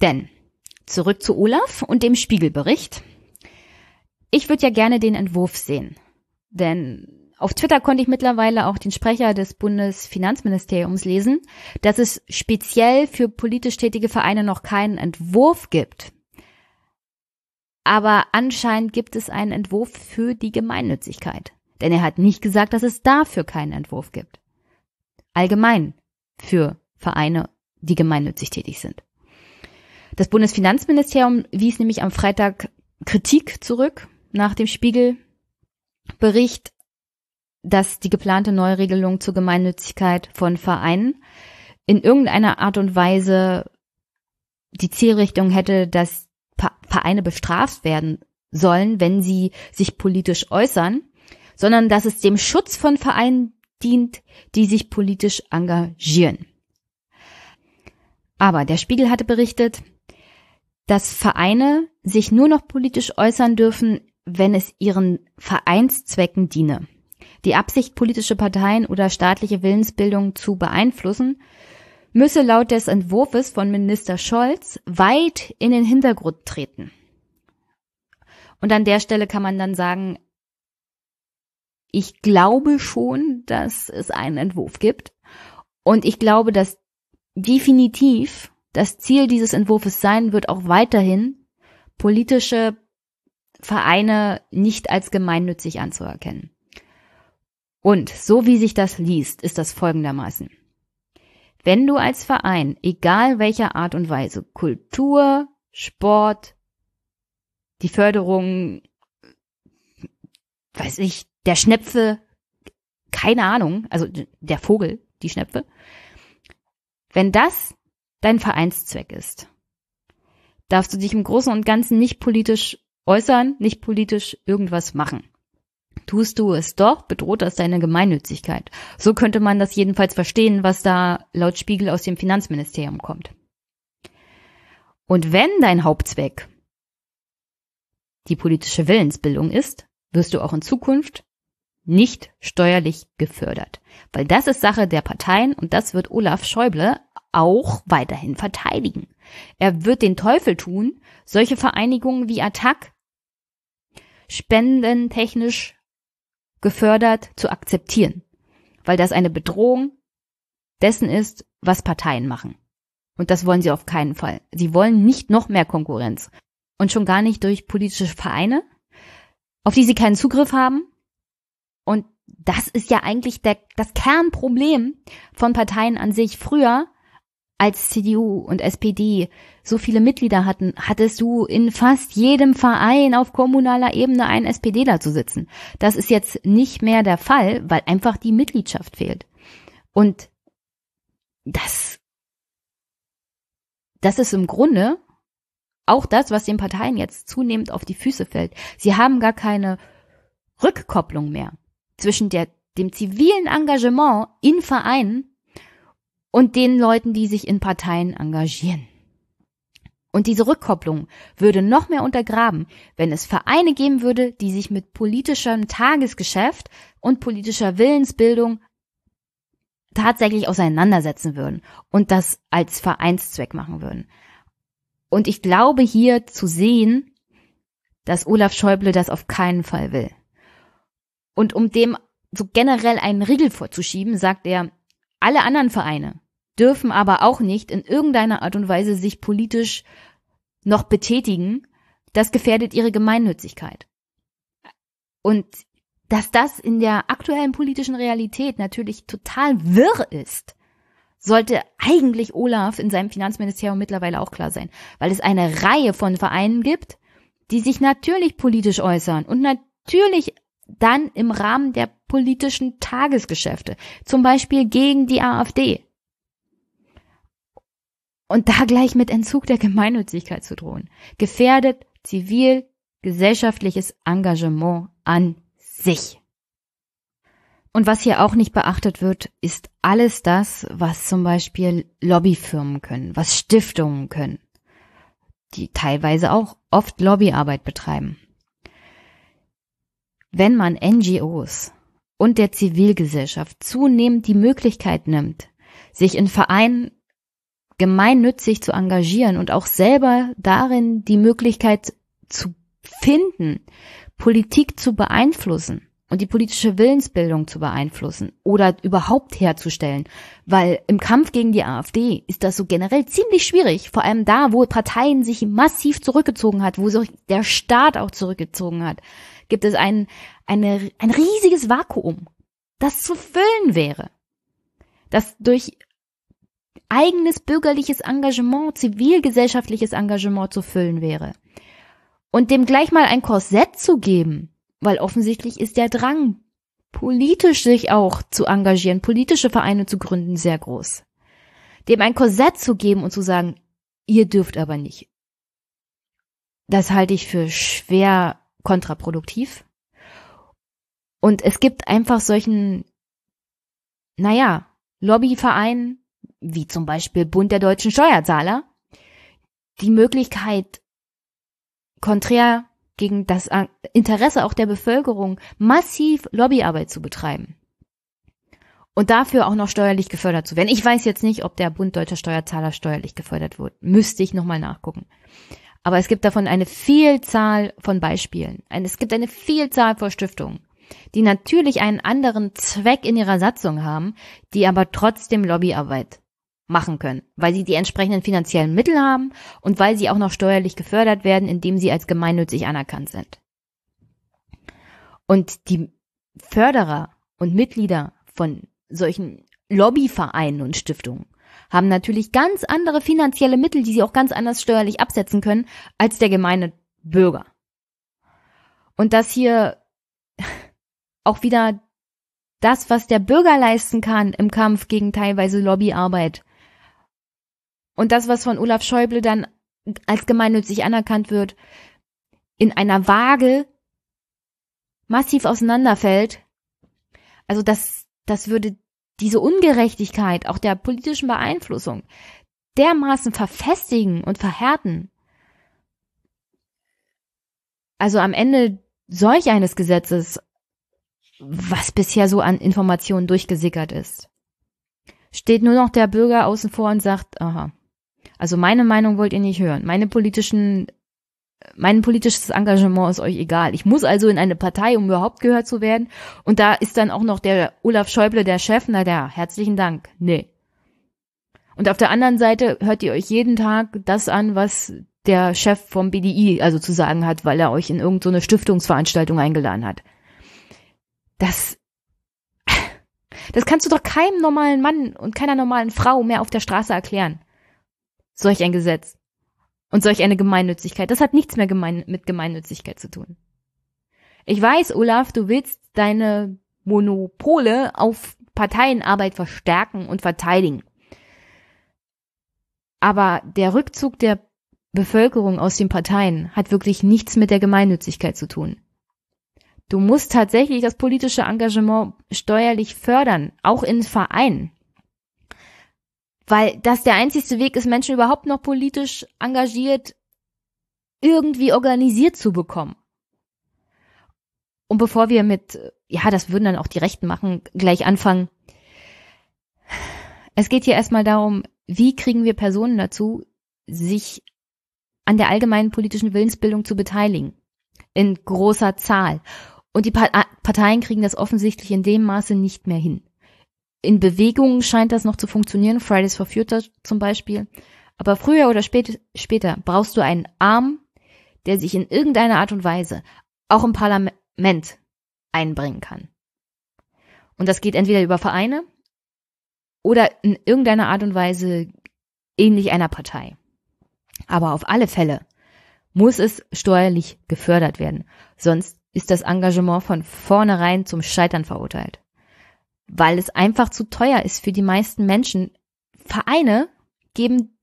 Denn zurück zu Olaf und dem Spiegelbericht. Ich würde ja gerne den Entwurf sehen. Denn auf Twitter konnte ich mittlerweile auch den Sprecher des Bundesfinanzministeriums lesen, dass es speziell für politisch tätige Vereine noch keinen Entwurf gibt. Aber anscheinend gibt es einen Entwurf für die Gemeinnützigkeit. Denn er hat nicht gesagt, dass es dafür keinen Entwurf gibt. Allgemein für Vereine, die gemeinnützig tätig sind. Das Bundesfinanzministerium wies nämlich am Freitag Kritik zurück nach dem Spiegelbericht, dass die geplante Neuregelung zur Gemeinnützigkeit von Vereinen in irgendeiner Art und Weise die Zielrichtung hätte, dass Vereine bestraft werden sollen, wenn sie sich politisch äußern, sondern dass es dem Schutz von Vereinen dient, die sich politisch engagieren. Aber der Spiegel hatte berichtet, dass Vereine sich nur noch politisch äußern dürfen, wenn es ihren Vereinszwecken diene. Die Absicht, politische Parteien oder staatliche Willensbildung zu beeinflussen, müsse laut des Entwurfs von Minister Scholz weit in den Hintergrund treten. Und an der Stelle kann man dann sagen, ich glaube schon, dass es einen Entwurf gibt. Und ich glaube, dass definitiv das Ziel dieses Entwurfs sein wird, auch weiterhin politische Vereine nicht als gemeinnützig anzuerkennen. Und so wie sich das liest, ist das folgendermaßen. Wenn du als Verein, egal welcher Art und Weise, Kultur, Sport, die Förderung, weiß ich, der Schnepfe, keine Ahnung, also der Vogel, die Schnepfe, wenn das dein Vereinszweck ist, darfst du dich im Großen und Ganzen nicht politisch äußern, nicht politisch irgendwas machen. Tust du es doch, bedroht das deine Gemeinnützigkeit. So könnte man das jedenfalls verstehen, was da laut Spiegel aus dem Finanzministerium kommt. Und wenn dein Hauptzweck die politische Willensbildung ist, wirst du auch in Zukunft nicht steuerlich gefördert. Weil das ist Sache der Parteien und das wird Olaf Schäuble auch weiterhin verteidigen. Er wird den Teufel tun, solche Vereinigungen wie Attac spendentechnisch gefördert zu akzeptieren, weil das eine Bedrohung dessen ist, was Parteien machen. Und das wollen sie auf keinen Fall. Sie wollen nicht noch mehr Konkurrenz. Und schon gar nicht durch politische Vereine, auf die sie keinen Zugriff haben. Das ist ja eigentlich der, das Kernproblem von Parteien an sich. Früher als CDU und SPD so viele Mitglieder hatten, hattest du in fast jedem Verein auf kommunaler Ebene einen SPDler zu sitzen. Das ist jetzt nicht mehr der Fall, weil einfach die Mitgliedschaft fehlt. Und das, das ist im Grunde auch das, was den Parteien jetzt zunehmend auf die Füße fällt. Sie haben gar keine Rückkopplung mehr zwischen der, dem zivilen Engagement in Vereinen und den Leuten, die sich in Parteien engagieren. Und diese Rückkopplung würde noch mehr untergraben, wenn es Vereine geben würde, die sich mit politischem Tagesgeschäft und politischer Willensbildung tatsächlich auseinandersetzen würden und das als Vereinszweck machen würden. Und ich glaube hier zu sehen, dass Olaf Schäuble das auf keinen Fall will. Und um dem so generell einen Riegel vorzuschieben, sagt er, alle anderen Vereine dürfen aber auch nicht in irgendeiner Art und Weise sich politisch noch betätigen. Das gefährdet ihre Gemeinnützigkeit. Und dass das in der aktuellen politischen Realität natürlich total wirr ist, sollte eigentlich Olaf in seinem Finanzministerium mittlerweile auch klar sein, weil es eine Reihe von Vereinen gibt, die sich natürlich politisch äußern und natürlich dann im Rahmen der politischen Tagesgeschäfte, zum Beispiel gegen die AfD. Und da gleich mit Entzug der Gemeinnützigkeit zu drohen, gefährdet zivil gesellschaftliches Engagement an sich. Und was hier auch nicht beachtet wird, ist alles das, was zum Beispiel Lobbyfirmen können, was Stiftungen können, die teilweise auch oft Lobbyarbeit betreiben. Wenn man NGOs und der Zivilgesellschaft zunehmend die Möglichkeit nimmt, sich in Vereinen gemeinnützig zu engagieren und auch selber darin die Möglichkeit zu finden, Politik zu beeinflussen, und die politische Willensbildung zu beeinflussen oder überhaupt herzustellen. Weil im Kampf gegen die AfD ist das so generell ziemlich schwierig, vor allem da, wo Parteien sich massiv zurückgezogen hat, wo sich der Staat auch zurückgezogen hat, gibt es ein, eine, ein riesiges Vakuum, das zu füllen wäre. Das durch eigenes bürgerliches Engagement, zivilgesellschaftliches Engagement zu füllen wäre. Und dem gleich mal ein Korsett zu geben, weil offensichtlich ist der Drang, politisch sich auch zu engagieren, politische Vereine zu gründen, sehr groß. Dem ein Korsett zu geben und zu sagen, ihr dürft aber nicht. Das halte ich für schwer kontraproduktiv. Und es gibt einfach solchen, naja, Lobbyvereinen, wie zum Beispiel Bund der deutschen Steuerzahler, die Möglichkeit, konträr gegen das Interesse auch der Bevölkerung massiv Lobbyarbeit zu betreiben. Und dafür auch noch steuerlich gefördert zu werden. Ich weiß jetzt nicht, ob der Bund deutscher Steuerzahler steuerlich gefördert wird. Müsste ich nochmal nachgucken. Aber es gibt davon eine Vielzahl von Beispielen. Es gibt eine Vielzahl von Stiftungen, die natürlich einen anderen Zweck in ihrer Satzung haben, die aber trotzdem Lobbyarbeit machen können, weil sie die entsprechenden finanziellen Mittel haben und weil sie auch noch steuerlich gefördert werden, indem sie als gemeinnützig anerkannt sind. Und die Förderer und Mitglieder von solchen Lobbyvereinen und Stiftungen haben natürlich ganz andere finanzielle Mittel, die sie auch ganz anders steuerlich absetzen können, als der gemeine Bürger. Und dass hier auch wieder das, was der Bürger leisten kann im Kampf gegen teilweise Lobbyarbeit, und das, was von Olaf Schäuble dann als gemeinnützig anerkannt wird, in einer Waage massiv auseinanderfällt, also das, das würde diese Ungerechtigkeit auch der politischen Beeinflussung dermaßen verfestigen und verhärten. Also am Ende solch eines Gesetzes, was bisher so an Informationen durchgesickert ist, steht nur noch der Bürger außen vor und sagt, aha, also meine Meinung wollt ihr nicht hören. Meine politischen, mein politisches Engagement ist euch egal. Ich muss also in eine Partei, um überhaupt gehört zu werden. Und da ist dann auch noch der Olaf Schäuble der Chef. Na der, herzlichen Dank. Nee. Und auf der anderen Seite hört ihr euch jeden Tag das an, was der Chef vom BDI also zu sagen hat, weil er euch in irgendeine so Stiftungsveranstaltung eingeladen hat. Das, das kannst du doch keinem normalen Mann und keiner normalen Frau mehr auf der Straße erklären solch ein Gesetz und solch eine Gemeinnützigkeit. Das hat nichts mehr gemein mit Gemeinnützigkeit zu tun. Ich weiß, Olaf, du willst deine Monopole auf Parteienarbeit verstärken und verteidigen. Aber der Rückzug der Bevölkerung aus den Parteien hat wirklich nichts mit der Gemeinnützigkeit zu tun. Du musst tatsächlich das politische Engagement steuerlich fördern, auch in Vereinen. Weil das der einzigste Weg ist, Menschen überhaupt noch politisch engagiert irgendwie organisiert zu bekommen. Und bevor wir mit, ja, das würden dann auch die Rechten machen, gleich anfangen. Es geht hier erstmal darum, wie kriegen wir Personen dazu, sich an der allgemeinen politischen Willensbildung zu beteiligen. In großer Zahl. Und die Parteien kriegen das offensichtlich in dem Maße nicht mehr hin in Bewegungen scheint das noch zu funktionieren, Fridays for Future zum Beispiel. Aber früher oder spät, später brauchst du einen Arm, der sich in irgendeiner Art und Weise auch im Parlament einbringen kann. Und das geht entweder über Vereine oder in irgendeinerArt und Weise ähnlich einer Partei. Aber auf alle Fälle muss es steuerlich gefördert werden, sonst ist das Engagement von vornherein zum Scheitern verurteilt weil es einfach zu teuer ist für die meisten Menschen. Vereine geben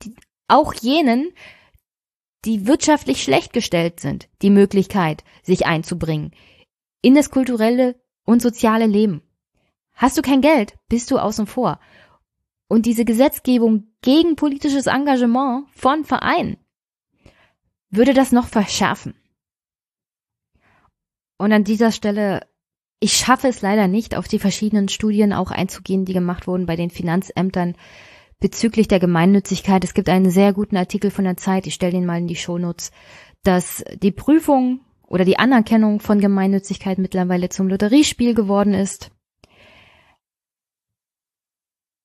auch jenen, die wirtschaftlich schlecht gestellt sind, die Möglichkeit, sich einzubringen in das kulturelle und soziale Leben. Hast du kein Geld, bist du außen vor. Und diese Gesetzgebung gegen politisches Engagement von Vereinen würde das noch verschärfen. Und an dieser Stelle ich schaffe es leider nicht, auf die verschiedenen Studien auch einzugehen, die gemacht wurden bei den Finanzämtern bezüglich der Gemeinnützigkeit. Es gibt einen sehr guten Artikel von der Zeit, ich stelle den mal in die Shownotes, dass die Prüfung oder die Anerkennung von Gemeinnützigkeit mittlerweile zum Lotteriespiel geworden ist.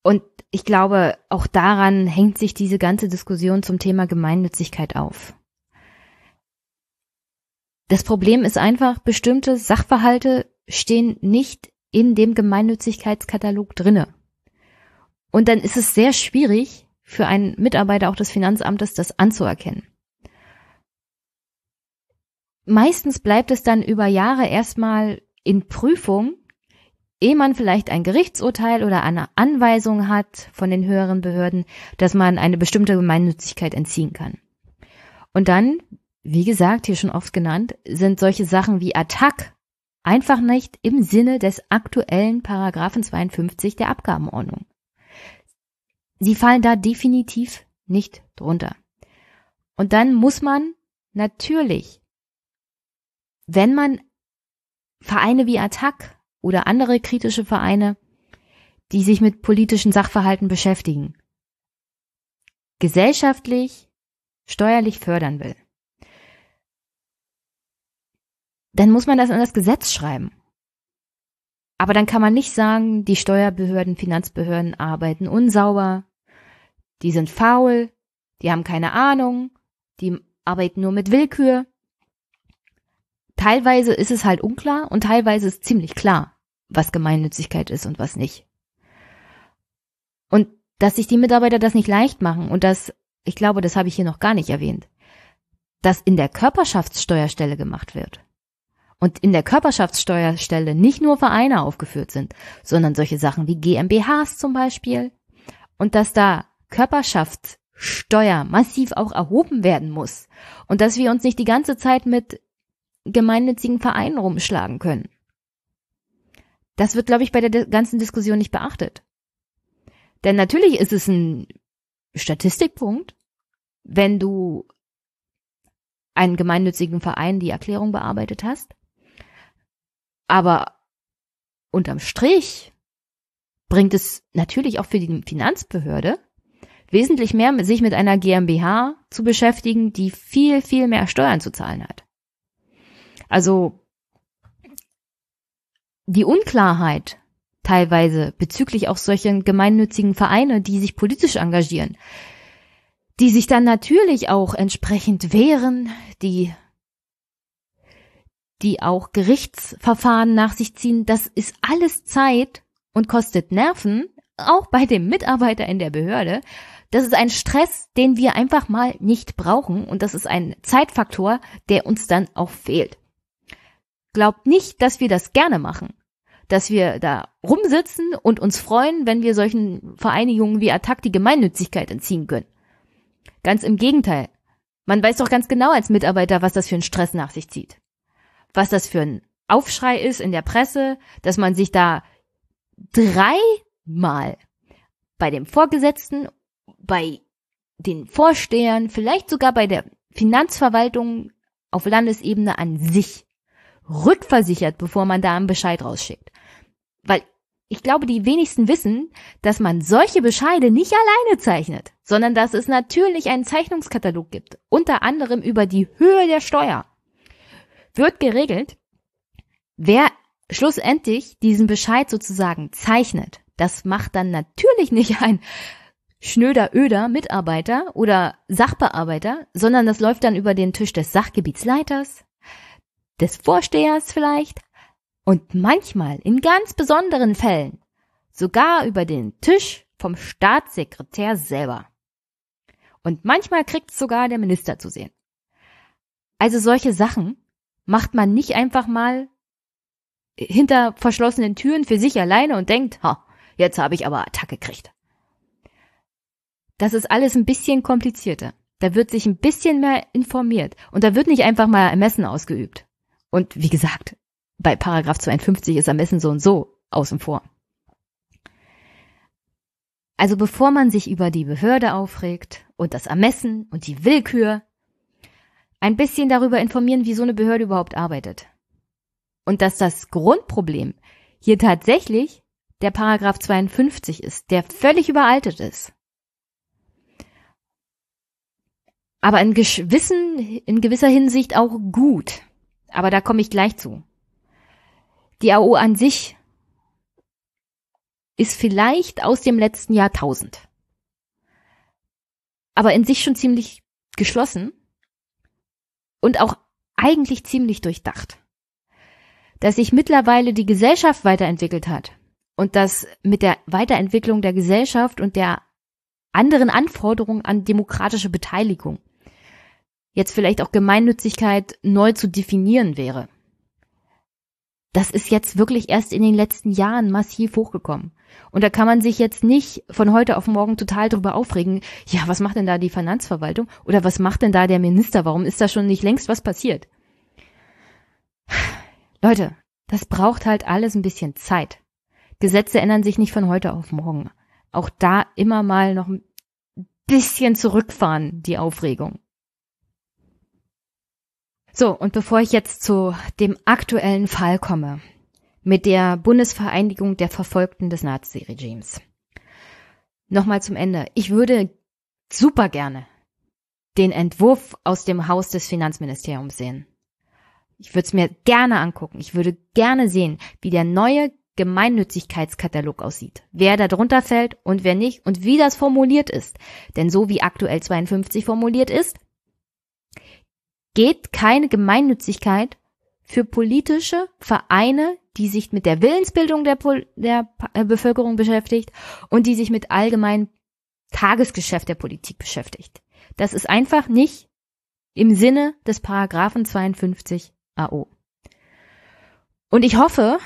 Und ich glaube, auch daran hängt sich diese ganze Diskussion zum Thema Gemeinnützigkeit auf. Das Problem ist einfach, bestimmte Sachverhalte stehen nicht in dem Gemeinnützigkeitskatalog drinne. Und dann ist es sehr schwierig für einen Mitarbeiter auch des Finanzamtes, das anzuerkennen. Meistens bleibt es dann über Jahre erstmal in Prüfung, ehe man vielleicht ein Gerichtsurteil oder eine Anweisung hat von den höheren Behörden, dass man eine bestimmte Gemeinnützigkeit entziehen kann. Und dann wie gesagt, hier schon oft genannt, sind solche Sachen wie Attack einfach nicht im Sinne des aktuellen Paragraphen 52 der Abgabenordnung. Sie fallen da definitiv nicht drunter. Und dann muss man natürlich, wenn man Vereine wie Attack oder andere kritische Vereine, die sich mit politischen Sachverhalten beschäftigen, gesellschaftlich, steuerlich fördern will, dann muss man das in das Gesetz schreiben. Aber dann kann man nicht sagen, die Steuerbehörden, Finanzbehörden arbeiten unsauber, die sind faul, die haben keine Ahnung, die arbeiten nur mit Willkür. Teilweise ist es halt unklar und teilweise ist ziemlich klar, was Gemeinnützigkeit ist und was nicht. Und dass sich die Mitarbeiter das nicht leicht machen und das, ich glaube, das habe ich hier noch gar nicht erwähnt, dass in der Körperschaftssteuerstelle gemacht wird und in der Körperschaftssteuerstelle nicht nur Vereine aufgeführt sind, sondern solche Sachen wie GmbHs zum Beispiel und dass da Körperschaftssteuer massiv auch erhoben werden muss und dass wir uns nicht die ganze Zeit mit gemeinnützigen Vereinen rumschlagen können. Das wird, glaube ich, bei der ganzen Diskussion nicht beachtet. Denn natürlich ist es ein Statistikpunkt, wenn du einen gemeinnützigen Verein die Erklärung bearbeitet hast. Aber unterm Strich bringt es natürlich auch für die Finanzbehörde wesentlich mehr, sich mit einer GmbH zu beschäftigen, die viel, viel mehr Steuern zu zahlen hat. Also die Unklarheit teilweise bezüglich auch solchen gemeinnützigen Vereine, die sich politisch engagieren, die sich dann natürlich auch entsprechend wehren, die die auch Gerichtsverfahren nach sich ziehen, das ist alles Zeit und kostet Nerven, auch bei dem Mitarbeiter in der Behörde. Das ist ein Stress, den wir einfach mal nicht brauchen und das ist ein Zeitfaktor, der uns dann auch fehlt. Glaubt nicht, dass wir das gerne machen, dass wir da rumsitzen und uns freuen, wenn wir solchen Vereinigungen wie Attac die Gemeinnützigkeit entziehen können. Ganz im Gegenteil. Man weiß doch ganz genau als Mitarbeiter, was das für einen Stress nach sich zieht was das für ein Aufschrei ist in der Presse, dass man sich da dreimal bei dem Vorgesetzten, bei den Vorstehern, vielleicht sogar bei der Finanzverwaltung auf Landesebene an sich rückversichert, bevor man da einen Bescheid rausschickt. Weil ich glaube, die wenigsten wissen, dass man solche Bescheide nicht alleine zeichnet, sondern dass es natürlich einen Zeichnungskatalog gibt, unter anderem über die Höhe der Steuer wird geregelt, wer schlussendlich diesen Bescheid sozusagen zeichnet. Das macht dann natürlich nicht ein schnöder Öder Mitarbeiter oder Sachbearbeiter, sondern das läuft dann über den Tisch des Sachgebietsleiters, des Vorstehers vielleicht und manchmal in ganz besonderen Fällen sogar über den Tisch vom Staatssekretär selber. Und manchmal kriegt es sogar der Minister zu sehen. Also solche Sachen macht man nicht einfach mal hinter verschlossenen Türen für sich alleine und denkt, ha, jetzt habe ich aber Attacke gekriegt. Das ist alles ein bisschen komplizierter. Da wird sich ein bisschen mehr informiert und da wird nicht einfach mal Ermessen ausgeübt. Und wie gesagt, bei Paragraph 52 ist Ermessen so und so außen vor. Also bevor man sich über die Behörde aufregt und das Ermessen und die Willkür, ein bisschen darüber informieren, wie so eine Behörde überhaupt arbeitet. Und dass das Grundproblem hier tatsächlich der Paragraph 52 ist, der völlig überaltet ist. Aber in gewissen, in gewisser Hinsicht auch gut. Aber da komme ich gleich zu. Die AO an sich ist vielleicht aus dem letzten Jahrtausend. Aber in sich schon ziemlich geschlossen und auch eigentlich ziemlich durchdacht. Dass sich mittlerweile die Gesellschaft weiterentwickelt hat und dass mit der Weiterentwicklung der Gesellschaft und der anderen Anforderungen an demokratische Beteiligung jetzt vielleicht auch Gemeinnützigkeit neu zu definieren wäre. Das ist jetzt wirklich erst in den letzten Jahren massiv hochgekommen. Und da kann man sich jetzt nicht von heute auf morgen total drüber aufregen, ja, was macht denn da die Finanzverwaltung? Oder was macht denn da der Minister? Warum ist da schon nicht längst was passiert? Leute, das braucht halt alles ein bisschen Zeit. Gesetze ändern sich nicht von heute auf morgen. Auch da immer mal noch ein bisschen zurückfahren, die Aufregung. So, und bevor ich jetzt zu dem aktuellen Fall komme, mit der Bundesvereinigung der Verfolgten des Nazi-Regimes. Nochmal zum Ende. Ich würde super gerne den Entwurf aus dem Haus des Finanzministeriums sehen. Ich würde es mir gerne angucken. Ich würde gerne sehen, wie der neue Gemeinnützigkeitskatalog aussieht. Wer da drunter fällt und wer nicht und wie das formuliert ist. Denn so wie aktuell 52 formuliert ist, geht keine Gemeinnützigkeit für politische Vereine, die sich mit der Willensbildung der, Pol der äh, Bevölkerung beschäftigt und die sich mit allgemeinem Tagesgeschäft der Politik beschäftigt. Das ist einfach nicht im Sinne des Paragraphen 52 AO. Und ich hoffe,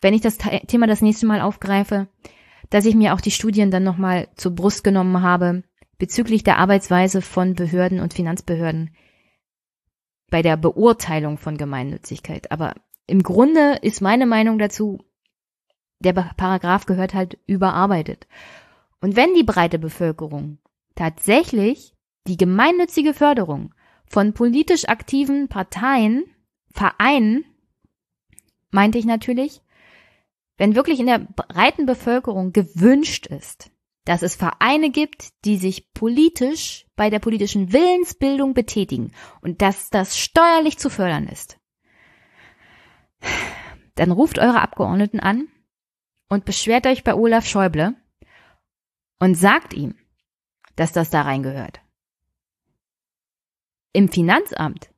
wenn ich das Thema das nächste Mal aufgreife, dass ich mir auch die Studien dann nochmal zur Brust genommen habe bezüglich der Arbeitsweise von Behörden und Finanzbehörden bei der Beurteilung von Gemeinnützigkeit. Aber im Grunde ist meine Meinung dazu, der Paragraph gehört halt überarbeitet. Und wenn die breite Bevölkerung tatsächlich die gemeinnützige Förderung von politisch aktiven Parteien, Vereinen, meinte ich natürlich, wenn wirklich in der breiten Bevölkerung gewünscht ist, dass es Vereine gibt, die sich politisch bei der politischen Willensbildung betätigen und dass das steuerlich zu fördern ist, dann ruft eure Abgeordneten an und beschwert euch bei Olaf Schäuble und sagt ihm, dass das da reingehört. Im Finanzamt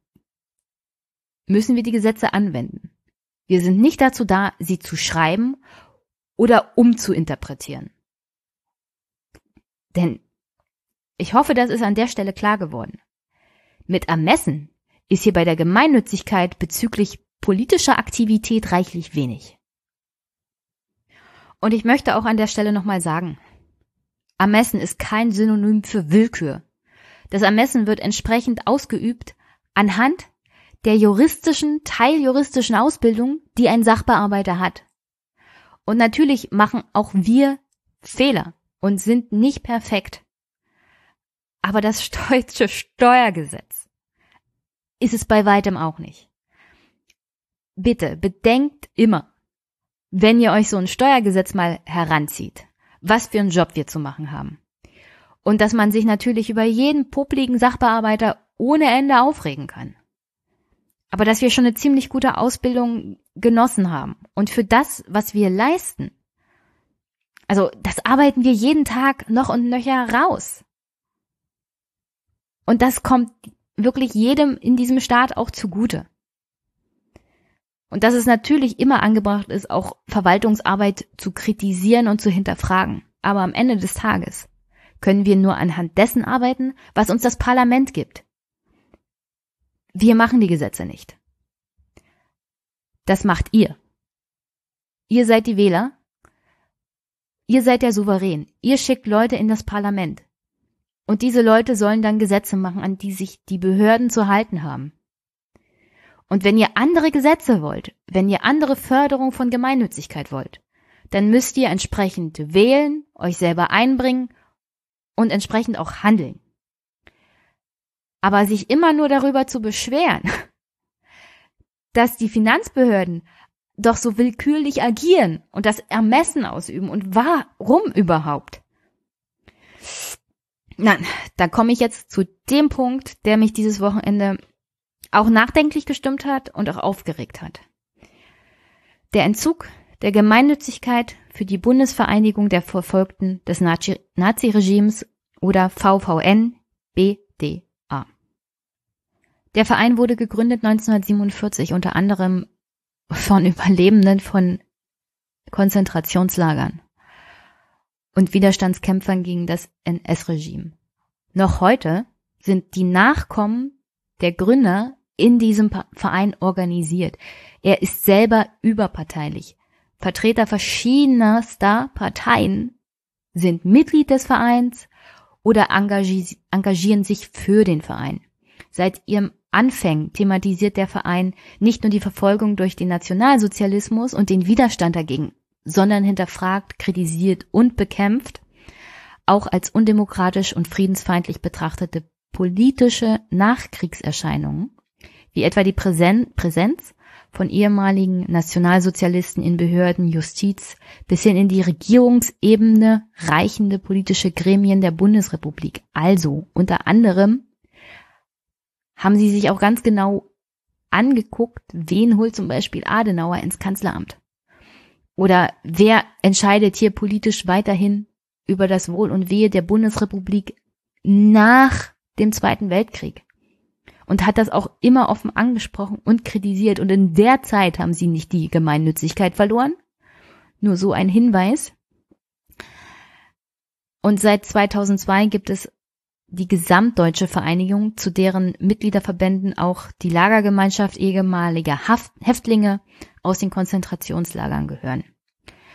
müssen wir die Gesetze anwenden. Wir sind nicht dazu da, sie zu schreiben oder umzuinterpretieren. Denn ich hoffe, das ist an der Stelle klar geworden. Mit Ermessen ist hier bei der Gemeinnützigkeit bezüglich politischer Aktivität reichlich wenig. Und ich möchte auch an der Stelle nochmal sagen, Ermessen ist kein Synonym für Willkür. Das Ermessen wird entsprechend ausgeübt anhand der juristischen, teiljuristischen Ausbildung, die ein Sachbearbeiter hat. Und natürlich machen auch wir Fehler und sind nicht perfekt. Aber das deutsche Steuergesetz ist es bei weitem auch nicht. Bitte bedenkt immer, wenn ihr euch so ein Steuergesetz mal heranzieht, was für einen Job wir zu machen haben. Und dass man sich natürlich über jeden publiken Sachbearbeiter ohne Ende aufregen kann. Aber dass wir schon eine ziemlich gute Ausbildung genossen haben. Und für das, was wir leisten, also das arbeiten wir jeden Tag noch und nöcher raus. Und das kommt wirklich jedem in diesem Staat auch zugute. Und dass es natürlich immer angebracht ist, auch Verwaltungsarbeit zu kritisieren und zu hinterfragen. Aber am Ende des Tages können wir nur anhand dessen arbeiten, was uns das Parlament gibt. Wir machen die Gesetze nicht. Das macht ihr. Ihr seid die Wähler. Ihr seid der Souverän. Ihr schickt Leute in das Parlament. Und diese Leute sollen dann Gesetze machen, an die sich die Behörden zu halten haben. Und wenn ihr andere Gesetze wollt, wenn ihr andere Förderung von Gemeinnützigkeit wollt, dann müsst ihr entsprechend wählen, euch selber einbringen und entsprechend auch handeln. Aber sich immer nur darüber zu beschweren, dass die Finanzbehörden doch so willkürlich agieren und das Ermessen ausüben und warum überhaupt? Nein, da komme ich jetzt zu dem Punkt, der mich dieses Wochenende auch nachdenklich gestimmt hat und auch aufgeregt hat. Der Entzug der Gemeinnützigkeit für die Bundesvereinigung der Verfolgten des Nazi-Regimes oder VVN BDA. Der Verein wurde gegründet 1947 unter anderem von Überlebenden von Konzentrationslagern und Widerstandskämpfern gegen das NS-Regime. Noch heute sind die Nachkommen der Gründer in diesem Verein organisiert. Er ist selber überparteilich. Vertreter verschiedener Star-Parteien sind Mitglied des Vereins oder engagier engagieren sich für den Verein. Seit ihrem Anfängen thematisiert der Verein nicht nur die Verfolgung durch den Nationalsozialismus und den Widerstand dagegen, sondern hinterfragt, kritisiert und bekämpft auch als undemokratisch und friedensfeindlich betrachtete politische Nachkriegserscheinungen, wie etwa die Präsenz von ehemaligen Nationalsozialisten in Behörden, Justiz bis hin in die Regierungsebene reichende politische Gremien der Bundesrepublik. Also unter anderem haben sie sich auch ganz genau angeguckt, wen holt zum Beispiel Adenauer ins Kanzleramt. Oder wer entscheidet hier politisch weiterhin über das Wohl und Wehe der Bundesrepublik nach dem Zweiten Weltkrieg? Und hat das auch immer offen angesprochen und kritisiert. Und in der Zeit haben sie nicht die Gemeinnützigkeit verloren. Nur so ein Hinweis. Und seit 2002 gibt es die gesamtdeutsche Vereinigung, zu deren Mitgliederverbänden auch die Lagergemeinschaft ehemaliger Haft Häftlinge aus den Konzentrationslagern gehören.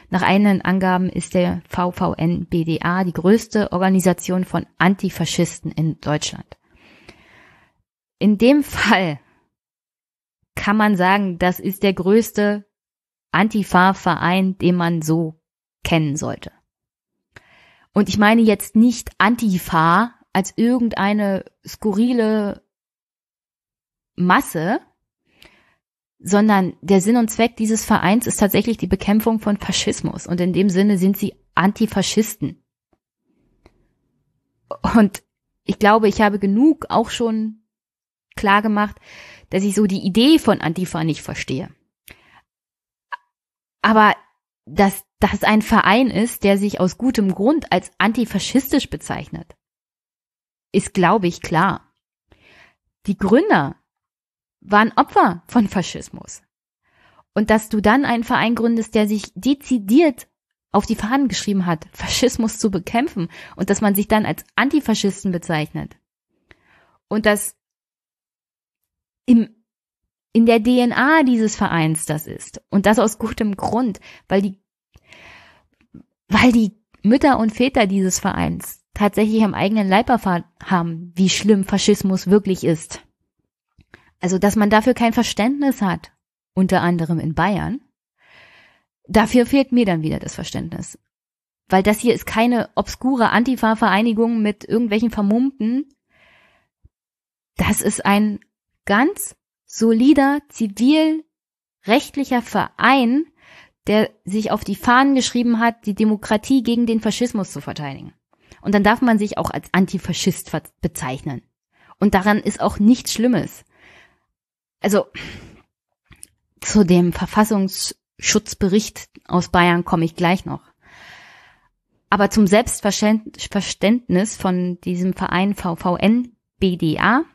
Nach eigenen Angaben ist der VVN BDA die größte Organisation von Antifaschisten in Deutschland. In dem Fall kann man sagen, das ist der größte Antifa-Verein, den man so kennen sollte. Und ich meine jetzt nicht Antifa als irgendeine skurrile Masse, sondern der Sinn und Zweck dieses Vereins ist tatsächlich die Bekämpfung von Faschismus und in dem Sinne sind sie Antifaschisten. Und ich glaube, ich habe genug auch schon klar gemacht, dass ich so die Idee von Antifa nicht verstehe. Aber dass das ein Verein ist, der sich aus gutem Grund als antifaschistisch bezeichnet, ist, glaube ich, klar. Die Gründer waren Opfer von Faschismus. Und dass du dann einen Verein gründest, der sich dezidiert auf die Fahnen geschrieben hat, Faschismus zu bekämpfen und dass man sich dann als Antifaschisten bezeichnet. Und dass im, in der DNA dieses Vereins das ist. Und das aus gutem Grund, weil die, weil die Mütter und Väter dieses Vereins tatsächlich am eigenen Leib erfahren haben, wie schlimm Faschismus wirklich ist. Also, dass man dafür kein Verständnis hat, unter anderem in Bayern, dafür fehlt mir dann wieder das Verständnis. Weil das hier ist keine obskure Antifa-Vereinigung mit irgendwelchen Vermummten. Das ist ein ganz solider zivilrechtlicher Verein, der sich auf die Fahnen geschrieben hat, die Demokratie gegen den Faschismus zu verteidigen. Und dann darf man sich auch als Antifaschist bezeichnen. Und daran ist auch nichts Schlimmes. Also zu dem Verfassungsschutzbericht aus Bayern komme ich gleich noch. Aber zum Selbstverständnis von diesem Verein VVN BDA.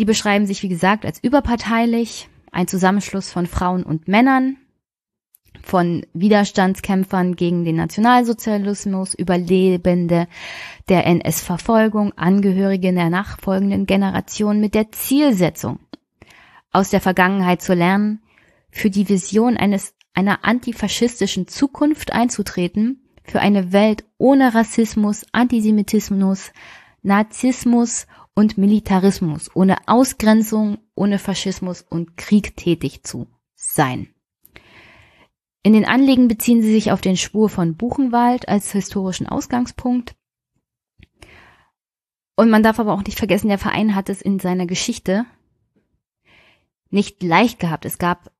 Die beschreiben sich, wie gesagt, als überparteilich, ein Zusammenschluss von Frauen und Männern, von Widerstandskämpfern gegen den Nationalsozialismus, Überlebende der NS-Verfolgung, Angehörige der nachfolgenden Generation mit der Zielsetzung, aus der Vergangenheit zu lernen, für die Vision eines einer antifaschistischen Zukunft einzutreten, für eine Welt ohne Rassismus, Antisemitismus, Nazismus und Militarismus, ohne Ausgrenzung, ohne Faschismus und Krieg tätig zu sein. In den Anliegen beziehen sie sich auf den Spur von Buchenwald als historischen Ausgangspunkt. Und man darf aber auch nicht vergessen, der Verein hat es in seiner Geschichte nicht leicht gehabt. Es gab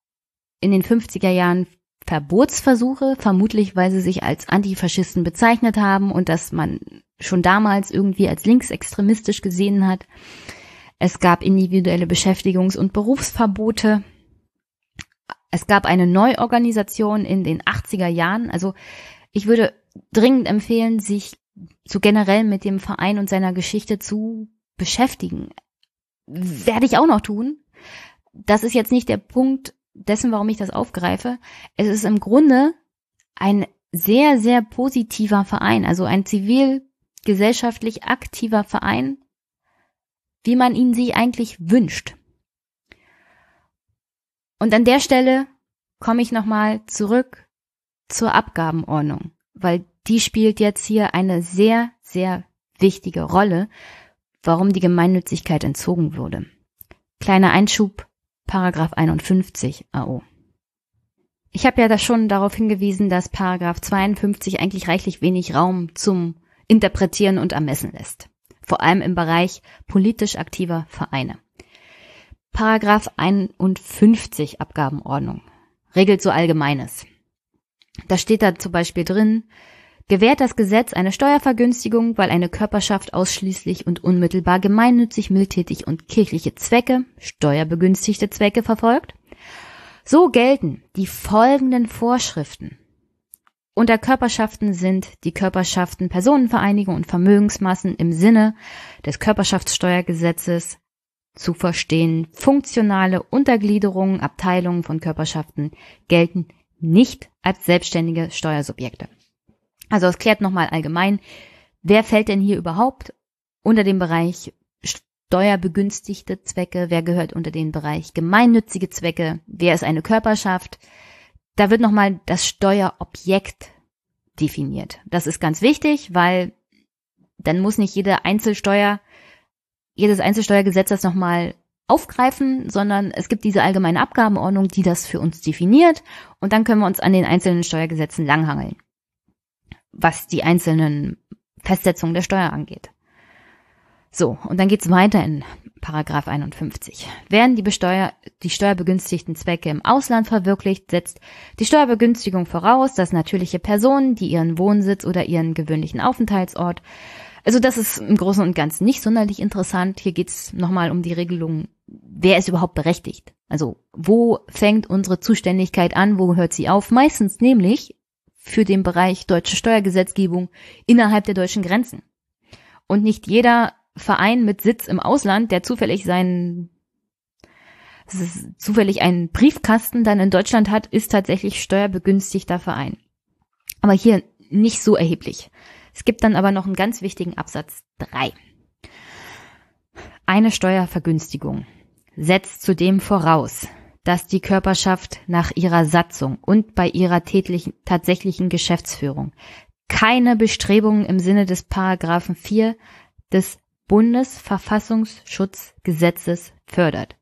in den 50er Jahren Verbotsversuche, vermutlich weil sie sich als Antifaschisten bezeichnet haben und dass man schon damals irgendwie als linksextremistisch gesehen hat. Es gab individuelle Beschäftigungs- und Berufsverbote. Es gab eine Neuorganisation in den 80er Jahren. Also ich würde dringend empfehlen, sich so generell mit dem Verein und seiner Geschichte zu beschäftigen. Werde ich auch noch tun. Das ist jetzt nicht der Punkt dessen, warum ich das aufgreife. Es ist im Grunde ein sehr, sehr positiver Verein, also ein zivilgesellschaftlich aktiver Verein, wie man ihn sich eigentlich wünscht. Und an der Stelle komme ich nochmal zurück zur Abgabenordnung, weil die spielt jetzt hier eine sehr, sehr wichtige Rolle, warum die Gemeinnützigkeit entzogen wurde. Kleiner Einschub, Paragraph 51 AO. Ich habe ja da schon darauf hingewiesen, dass Paragraph 52 eigentlich reichlich wenig Raum zum Interpretieren und Ermessen lässt. Vor allem im Bereich politisch aktiver Vereine. Paragraph 51 Abgabenordnung regelt so Allgemeines. Da steht da zum Beispiel drin, gewährt das Gesetz eine Steuervergünstigung, weil eine Körperschaft ausschließlich und unmittelbar gemeinnützig, mildtätig und kirchliche Zwecke, steuerbegünstigte Zwecke verfolgt. So gelten die folgenden Vorschriften. Unter Körperschaften sind die Körperschaften Personenvereinigung und Vermögensmassen im Sinne des Körperschaftssteuergesetzes zu verstehen. Funktionale Untergliederungen, Abteilungen von Körperschaften gelten nicht als selbstständige Steuersubjekte. Also es klärt nochmal allgemein, wer fällt denn hier überhaupt unter den Bereich steuerbegünstigte Zwecke, wer gehört unter den Bereich gemeinnützige Zwecke, wer ist eine Körperschaft. Da wird nochmal das Steuerobjekt definiert. Das ist ganz wichtig, weil dann muss nicht jede Einzelsteuer, jedes Einzelsteuergesetz das nochmal aufgreifen, sondern es gibt diese allgemeine Abgabenordnung, die das für uns definiert und dann können wir uns an den einzelnen Steuergesetzen langhangeln was die einzelnen Festsetzungen der Steuer angeht. So, und dann geht's weiter in Paragraph 51. Werden die, besteuer die steuerbegünstigten Zwecke im Ausland verwirklicht, setzt die Steuerbegünstigung voraus, dass natürliche Personen, die ihren Wohnsitz oder ihren gewöhnlichen Aufenthaltsort, also das ist im Großen und Ganzen nicht sonderlich interessant. Hier geht's nochmal um die Regelung, wer ist überhaupt berechtigt? Also wo fängt unsere Zuständigkeit an, wo hört sie auf? Meistens nämlich für den Bereich deutsche Steuergesetzgebung innerhalb der deutschen Grenzen. Und nicht jeder Verein mit Sitz im Ausland, der zufällig seinen zufällig einen Briefkasten dann in Deutschland hat, ist tatsächlich steuerbegünstigter Verein. Aber hier nicht so erheblich. Es gibt dann aber noch einen ganz wichtigen Absatz 3. Eine Steuervergünstigung setzt zudem voraus, dass die Körperschaft nach ihrer Satzung und bei ihrer tätlichen, tatsächlichen Geschäftsführung keine Bestrebungen im Sinne des Paragraphen 4 des Bundesverfassungsschutzgesetzes fördert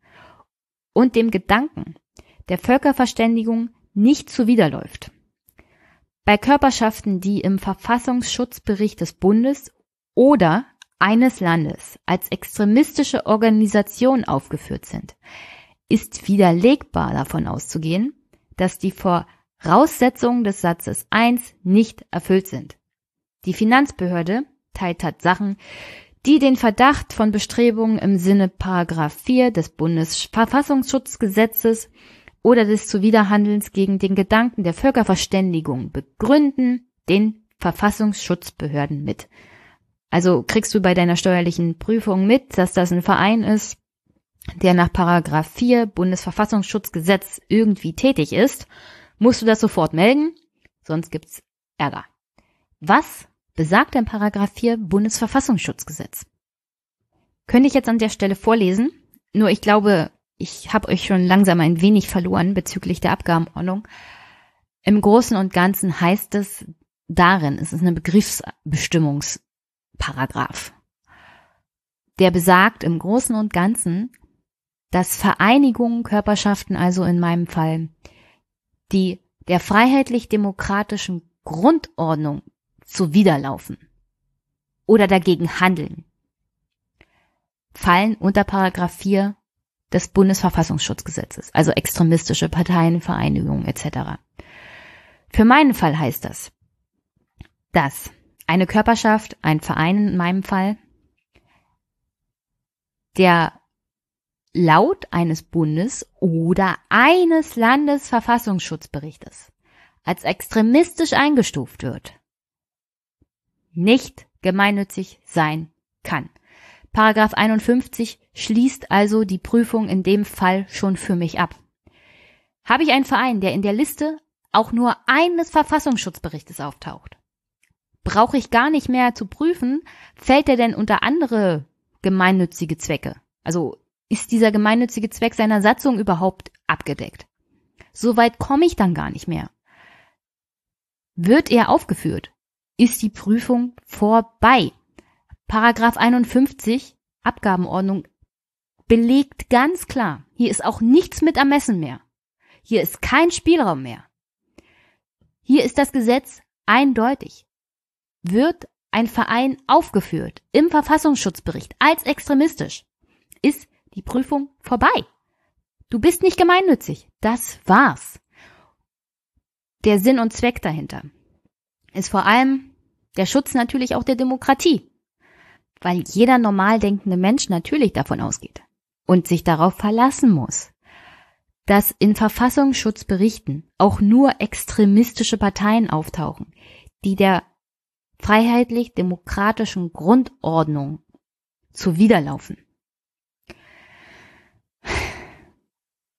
und dem Gedanken der Völkerverständigung nicht zuwiderläuft. Bei Körperschaften, die im Verfassungsschutzbericht des Bundes oder eines Landes als extremistische Organisation aufgeführt sind, ist widerlegbar davon auszugehen, dass die Voraussetzungen des Satzes 1 nicht erfüllt sind. Die Finanzbehörde teilt Tatsachen, die den Verdacht von Bestrebungen im Sinne Paragraph 4 des Bundesverfassungsschutzgesetzes oder des Zuwiderhandelns gegen den Gedanken der Völkerverständigung begründen, den Verfassungsschutzbehörden mit. Also kriegst du bei deiner steuerlichen Prüfung mit, dass das ein Verein ist, der nach Paragraph 4 Bundesverfassungsschutzgesetz irgendwie tätig ist, musst du das sofort melden, sonst gibt's Ärger. Was besagt denn Paragraph 4 Bundesverfassungsschutzgesetz? Könnte ich jetzt an der Stelle vorlesen, nur ich glaube, ich habe euch schon langsam ein wenig verloren bezüglich der Abgabenordnung. Im Großen und Ganzen heißt es darin, es ist eine Begriffsbestimmungsparagraph. Der besagt im Großen und Ganzen, dass Vereinigungen, Körperschaften also in meinem Fall, die der freiheitlich-demokratischen Grundordnung zuwiderlaufen oder dagegen handeln, fallen unter Paragraph 4 des Bundesverfassungsschutzgesetzes, also extremistische Parteien, Vereinigungen etc. Für meinen Fall heißt das, dass eine Körperschaft, ein Verein in meinem Fall, der laut eines Bundes oder eines Landesverfassungsschutzberichtes als extremistisch eingestuft wird, nicht gemeinnützig sein kann. Paragraph 51 schließt also die Prüfung in dem Fall schon für mich ab. Habe ich einen Verein, der in der Liste auch nur eines Verfassungsschutzberichtes auftaucht, brauche ich gar nicht mehr zu prüfen, fällt er denn unter andere gemeinnützige Zwecke? Also ist dieser gemeinnützige Zweck seiner Satzung überhaupt abgedeckt? Soweit komme ich dann gar nicht mehr. Wird er aufgeführt, ist die Prüfung vorbei. Paragraph 51 Abgabenordnung belegt ganz klar, hier ist auch nichts mit Ermessen mehr. Hier ist kein Spielraum mehr. Hier ist das Gesetz eindeutig. Wird ein Verein aufgeführt im Verfassungsschutzbericht als extremistisch, ist die Prüfung vorbei. Du bist nicht gemeinnützig. Das war's. Der Sinn und Zweck dahinter ist vor allem der Schutz natürlich auch der Demokratie, weil jeder normal denkende Mensch natürlich davon ausgeht und sich darauf verlassen muss, dass in Verfassungsschutzberichten auch nur extremistische Parteien auftauchen, die der freiheitlich-demokratischen Grundordnung zuwiderlaufen.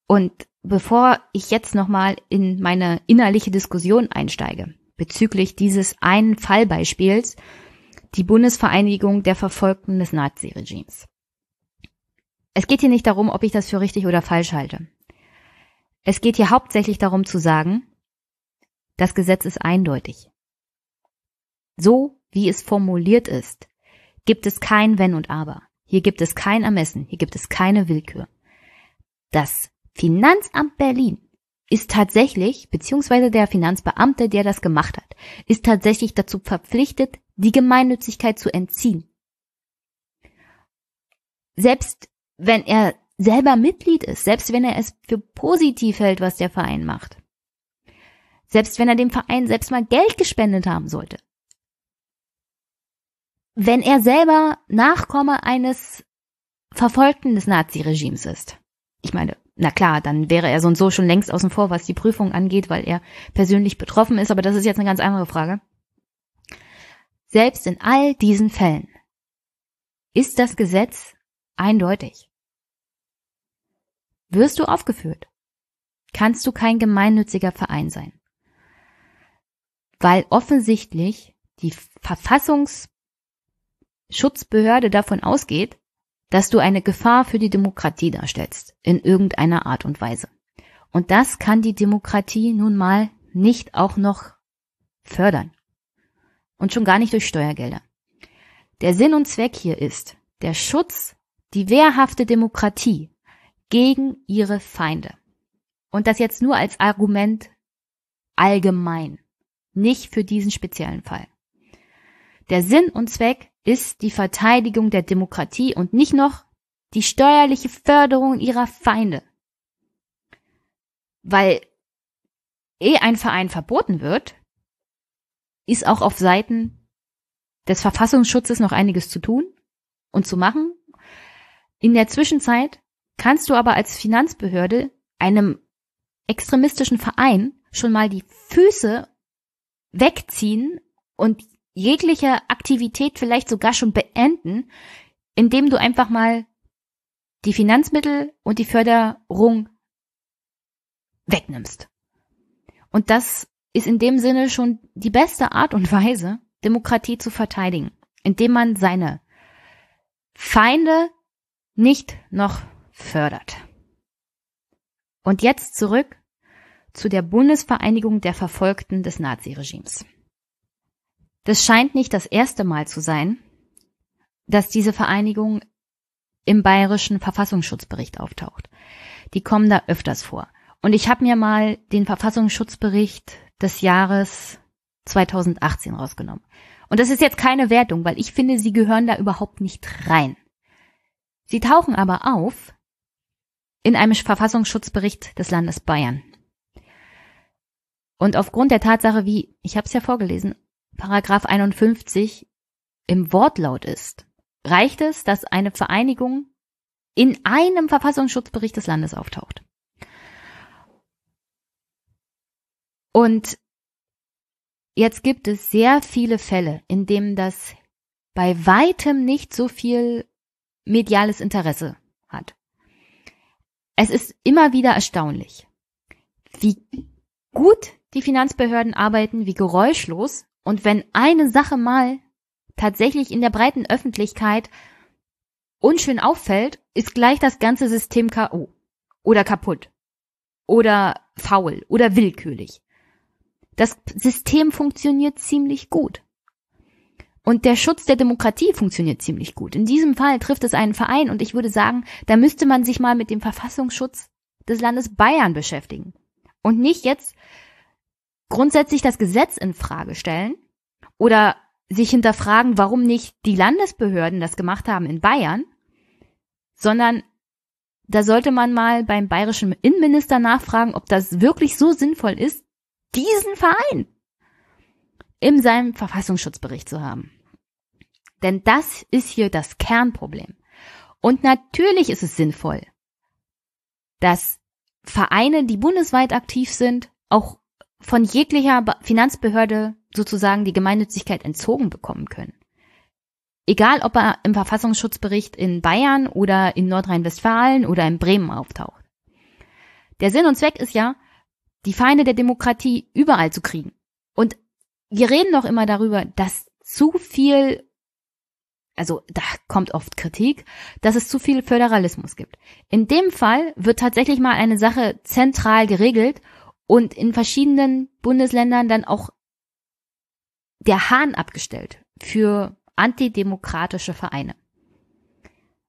Und bevor ich jetzt nochmal in meine innerliche Diskussion einsteige bezüglich dieses einen Fallbeispiels, die Bundesvereinigung der Verfolgten des Naziregimes. Es geht hier nicht darum, ob ich das für richtig oder falsch halte. Es geht hier hauptsächlich darum zu sagen, das Gesetz ist eindeutig. So wie es formuliert ist, gibt es kein Wenn und Aber. Hier gibt es kein Ermessen, hier gibt es keine Willkür. Das Finanzamt Berlin ist tatsächlich, beziehungsweise der Finanzbeamte, der das gemacht hat, ist tatsächlich dazu verpflichtet, die Gemeinnützigkeit zu entziehen. Selbst wenn er selber Mitglied ist, selbst wenn er es für positiv hält, was der Verein macht, selbst wenn er dem Verein selbst mal Geld gespendet haben sollte, wenn er selber Nachkomme eines Verfolgten des Naziregimes ist. Ich meine, na klar, dann wäre er so und so schon längst außen vor, was die Prüfung angeht, weil er persönlich betroffen ist, aber das ist jetzt eine ganz andere Frage. Selbst in all diesen Fällen ist das Gesetz eindeutig. Wirst du aufgeführt, kannst du kein gemeinnütziger Verein sein, weil offensichtlich die Verfassungs Schutzbehörde davon ausgeht, dass du eine Gefahr für die Demokratie darstellst, in irgendeiner Art und Weise. Und das kann die Demokratie nun mal nicht auch noch fördern. Und schon gar nicht durch Steuergelder. Der Sinn und Zweck hier ist der Schutz, die wehrhafte Demokratie gegen ihre Feinde. Und das jetzt nur als Argument allgemein, nicht für diesen speziellen Fall. Der Sinn und Zweck ist die Verteidigung der Demokratie und nicht noch die steuerliche Förderung ihrer Feinde. Weil eh ein Verein verboten wird, ist auch auf Seiten des Verfassungsschutzes noch einiges zu tun und zu machen. In der Zwischenzeit kannst du aber als Finanzbehörde einem extremistischen Verein schon mal die Füße wegziehen und jegliche Aktivität vielleicht sogar schon beenden, indem du einfach mal die Finanzmittel und die Förderung wegnimmst. Und das ist in dem Sinne schon die beste Art und Weise, Demokratie zu verteidigen, indem man seine Feinde nicht noch fördert. Und jetzt zurück zu der Bundesvereinigung der Verfolgten des Naziregimes. Das scheint nicht das erste Mal zu sein, dass diese Vereinigung im bayerischen Verfassungsschutzbericht auftaucht. Die kommen da öfters vor. Und ich habe mir mal den Verfassungsschutzbericht des Jahres 2018 rausgenommen. Und das ist jetzt keine Wertung, weil ich finde, sie gehören da überhaupt nicht rein. Sie tauchen aber auf in einem Verfassungsschutzbericht des Landes Bayern. Und aufgrund der Tatsache, wie, ich habe es ja vorgelesen, Paragraph 51 im Wortlaut ist, reicht es, dass eine Vereinigung in einem Verfassungsschutzbericht des Landes auftaucht. Und jetzt gibt es sehr viele Fälle, in denen das bei weitem nicht so viel mediales Interesse hat. Es ist immer wieder erstaunlich, wie gut die Finanzbehörden arbeiten, wie geräuschlos und wenn eine Sache mal tatsächlich in der breiten Öffentlichkeit unschön auffällt, ist gleich das ganze System K.O. oder kaputt oder faul oder willkürlich. Das System funktioniert ziemlich gut. Und der Schutz der Demokratie funktioniert ziemlich gut. In diesem Fall trifft es einen Verein und ich würde sagen, da müsste man sich mal mit dem Verfassungsschutz des Landes Bayern beschäftigen. Und nicht jetzt grundsätzlich das Gesetz in Frage stellen oder sich hinterfragen, warum nicht die Landesbehörden das gemacht haben in Bayern, sondern da sollte man mal beim bayerischen Innenminister nachfragen, ob das wirklich so sinnvoll ist, diesen Verein in seinem Verfassungsschutzbericht zu haben. Denn das ist hier das Kernproblem. Und natürlich ist es sinnvoll, dass Vereine, die bundesweit aktiv sind, auch von jeglicher Finanzbehörde sozusagen die Gemeinnützigkeit entzogen bekommen können. Egal, ob er im Verfassungsschutzbericht in Bayern oder in Nordrhein-Westfalen oder in Bremen auftaucht. Der Sinn und Zweck ist ja, die Feinde der Demokratie überall zu kriegen. Und wir reden doch immer darüber, dass zu viel, also da kommt oft Kritik, dass es zu viel Föderalismus gibt. In dem Fall wird tatsächlich mal eine Sache zentral geregelt und in verschiedenen Bundesländern dann auch der Hahn abgestellt für antidemokratische Vereine.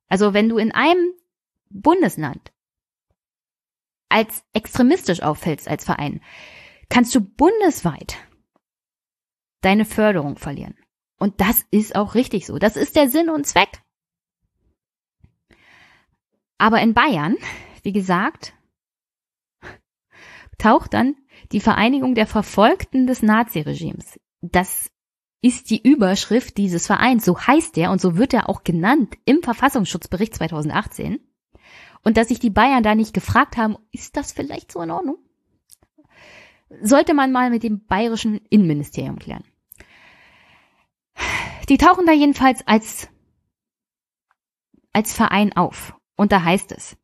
Also wenn du in einem Bundesland als extremistisch auffällst als Verein, kannst du bundesweit deine Förderung verlieren. Und das ist auch richtig so. Das ist der Sinn und Zweck. Aber in Bayern, wie gesagt, taucht dann die Vereinigung der Verfolgten des Naziregimes. Das ist die Überschrift dieses Vereins. So heißt er und so wird er auch genannt im Verfassungsschutzbericht 2018. Und dass sich die Bayern da nicht gefragt haben, ist das vielleicht so in Ordnung? Sollte man mal mit dem bayerischen Innenministerium klären. Die tauchen da jedenfalls als, als Verein auf. Und da heißt es,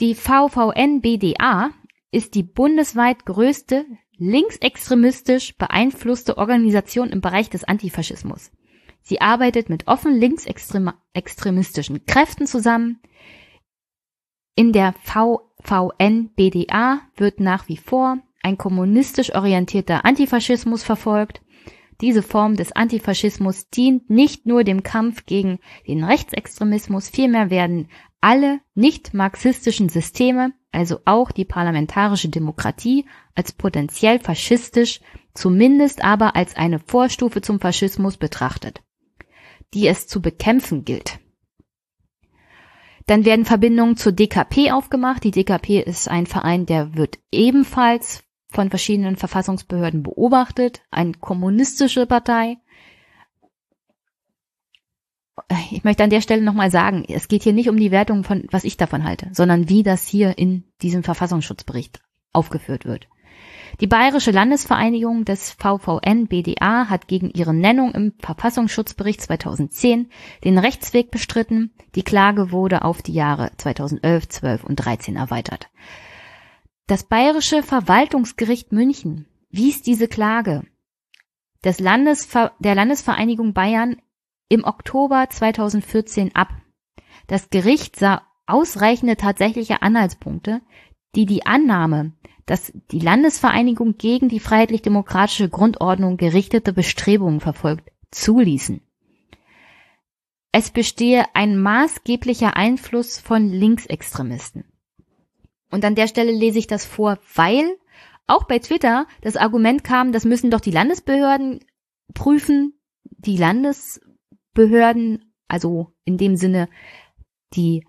die VVN-BDA ist die bundesweit größte linksextremistisch beeinflusste Organisation im Bereich des Antifaschismus. Sie arbeitet mit offen linksextremistischen Kräften zusammen, in der VVN-BDA wird nach wie vor ein kommunistisch orientierter Antifaschismus verfolgt. Diese Form des Antifaschismus dient nicht nur dem Kampf gegen den Rechtsextremismus, vielmehr werden alle nicht marxistischen Systeme, also auch die parlamentarische Demokratie, als potenziell faschistisch, zumindest aber als eine Vorstufe zum Faschismus betrachtet, die es zu bekämpfen gilt. Dann werden Verbindungen zur DKP aufgemacht. Die DKP ist ein Verein, der wird ebenfalls von verschiedenen Verfassungsbehörden beobachtet. Eine kommunistische Partei. Ich möchte an der Stelle nochmal sagen, es geht hier nicht um die Wertung von, was ich davon halte, sondern wie das hier in diesem Verfassungsschutzbericht aufgeführt wird. Die Bayerische Landesvereinigung des VVN BDA hat gegen ihre Nennung im Verfassungsschutzbericht 2010 den Rechtsweg bestritten. Die Klage wurde auf die Jahre 2011, 12 und 13 erweitert. Das Bayerische Verwaltungsgericht München wies diese Klage des Landesver der Landesvereinigung Bayern im Oktober 2014 ab. Das Gericht sah ausreichende tatsächliche Anhaltspunkte, die die Annahme, dass die Landesvereinigung gegen die freiheitlich-demokratische Grundordnung gerichtete Bestrebungen verfolgt, zuließen. Es bestehe ein maßgeblicher Einfluss von Linksextremisten. Und an der Stelle lese ich das vor, weil auch bei Twitter das Argument kam, das müssen doch die Landesbehörden prüfen, die Landesbehörden, also in dem Sinne die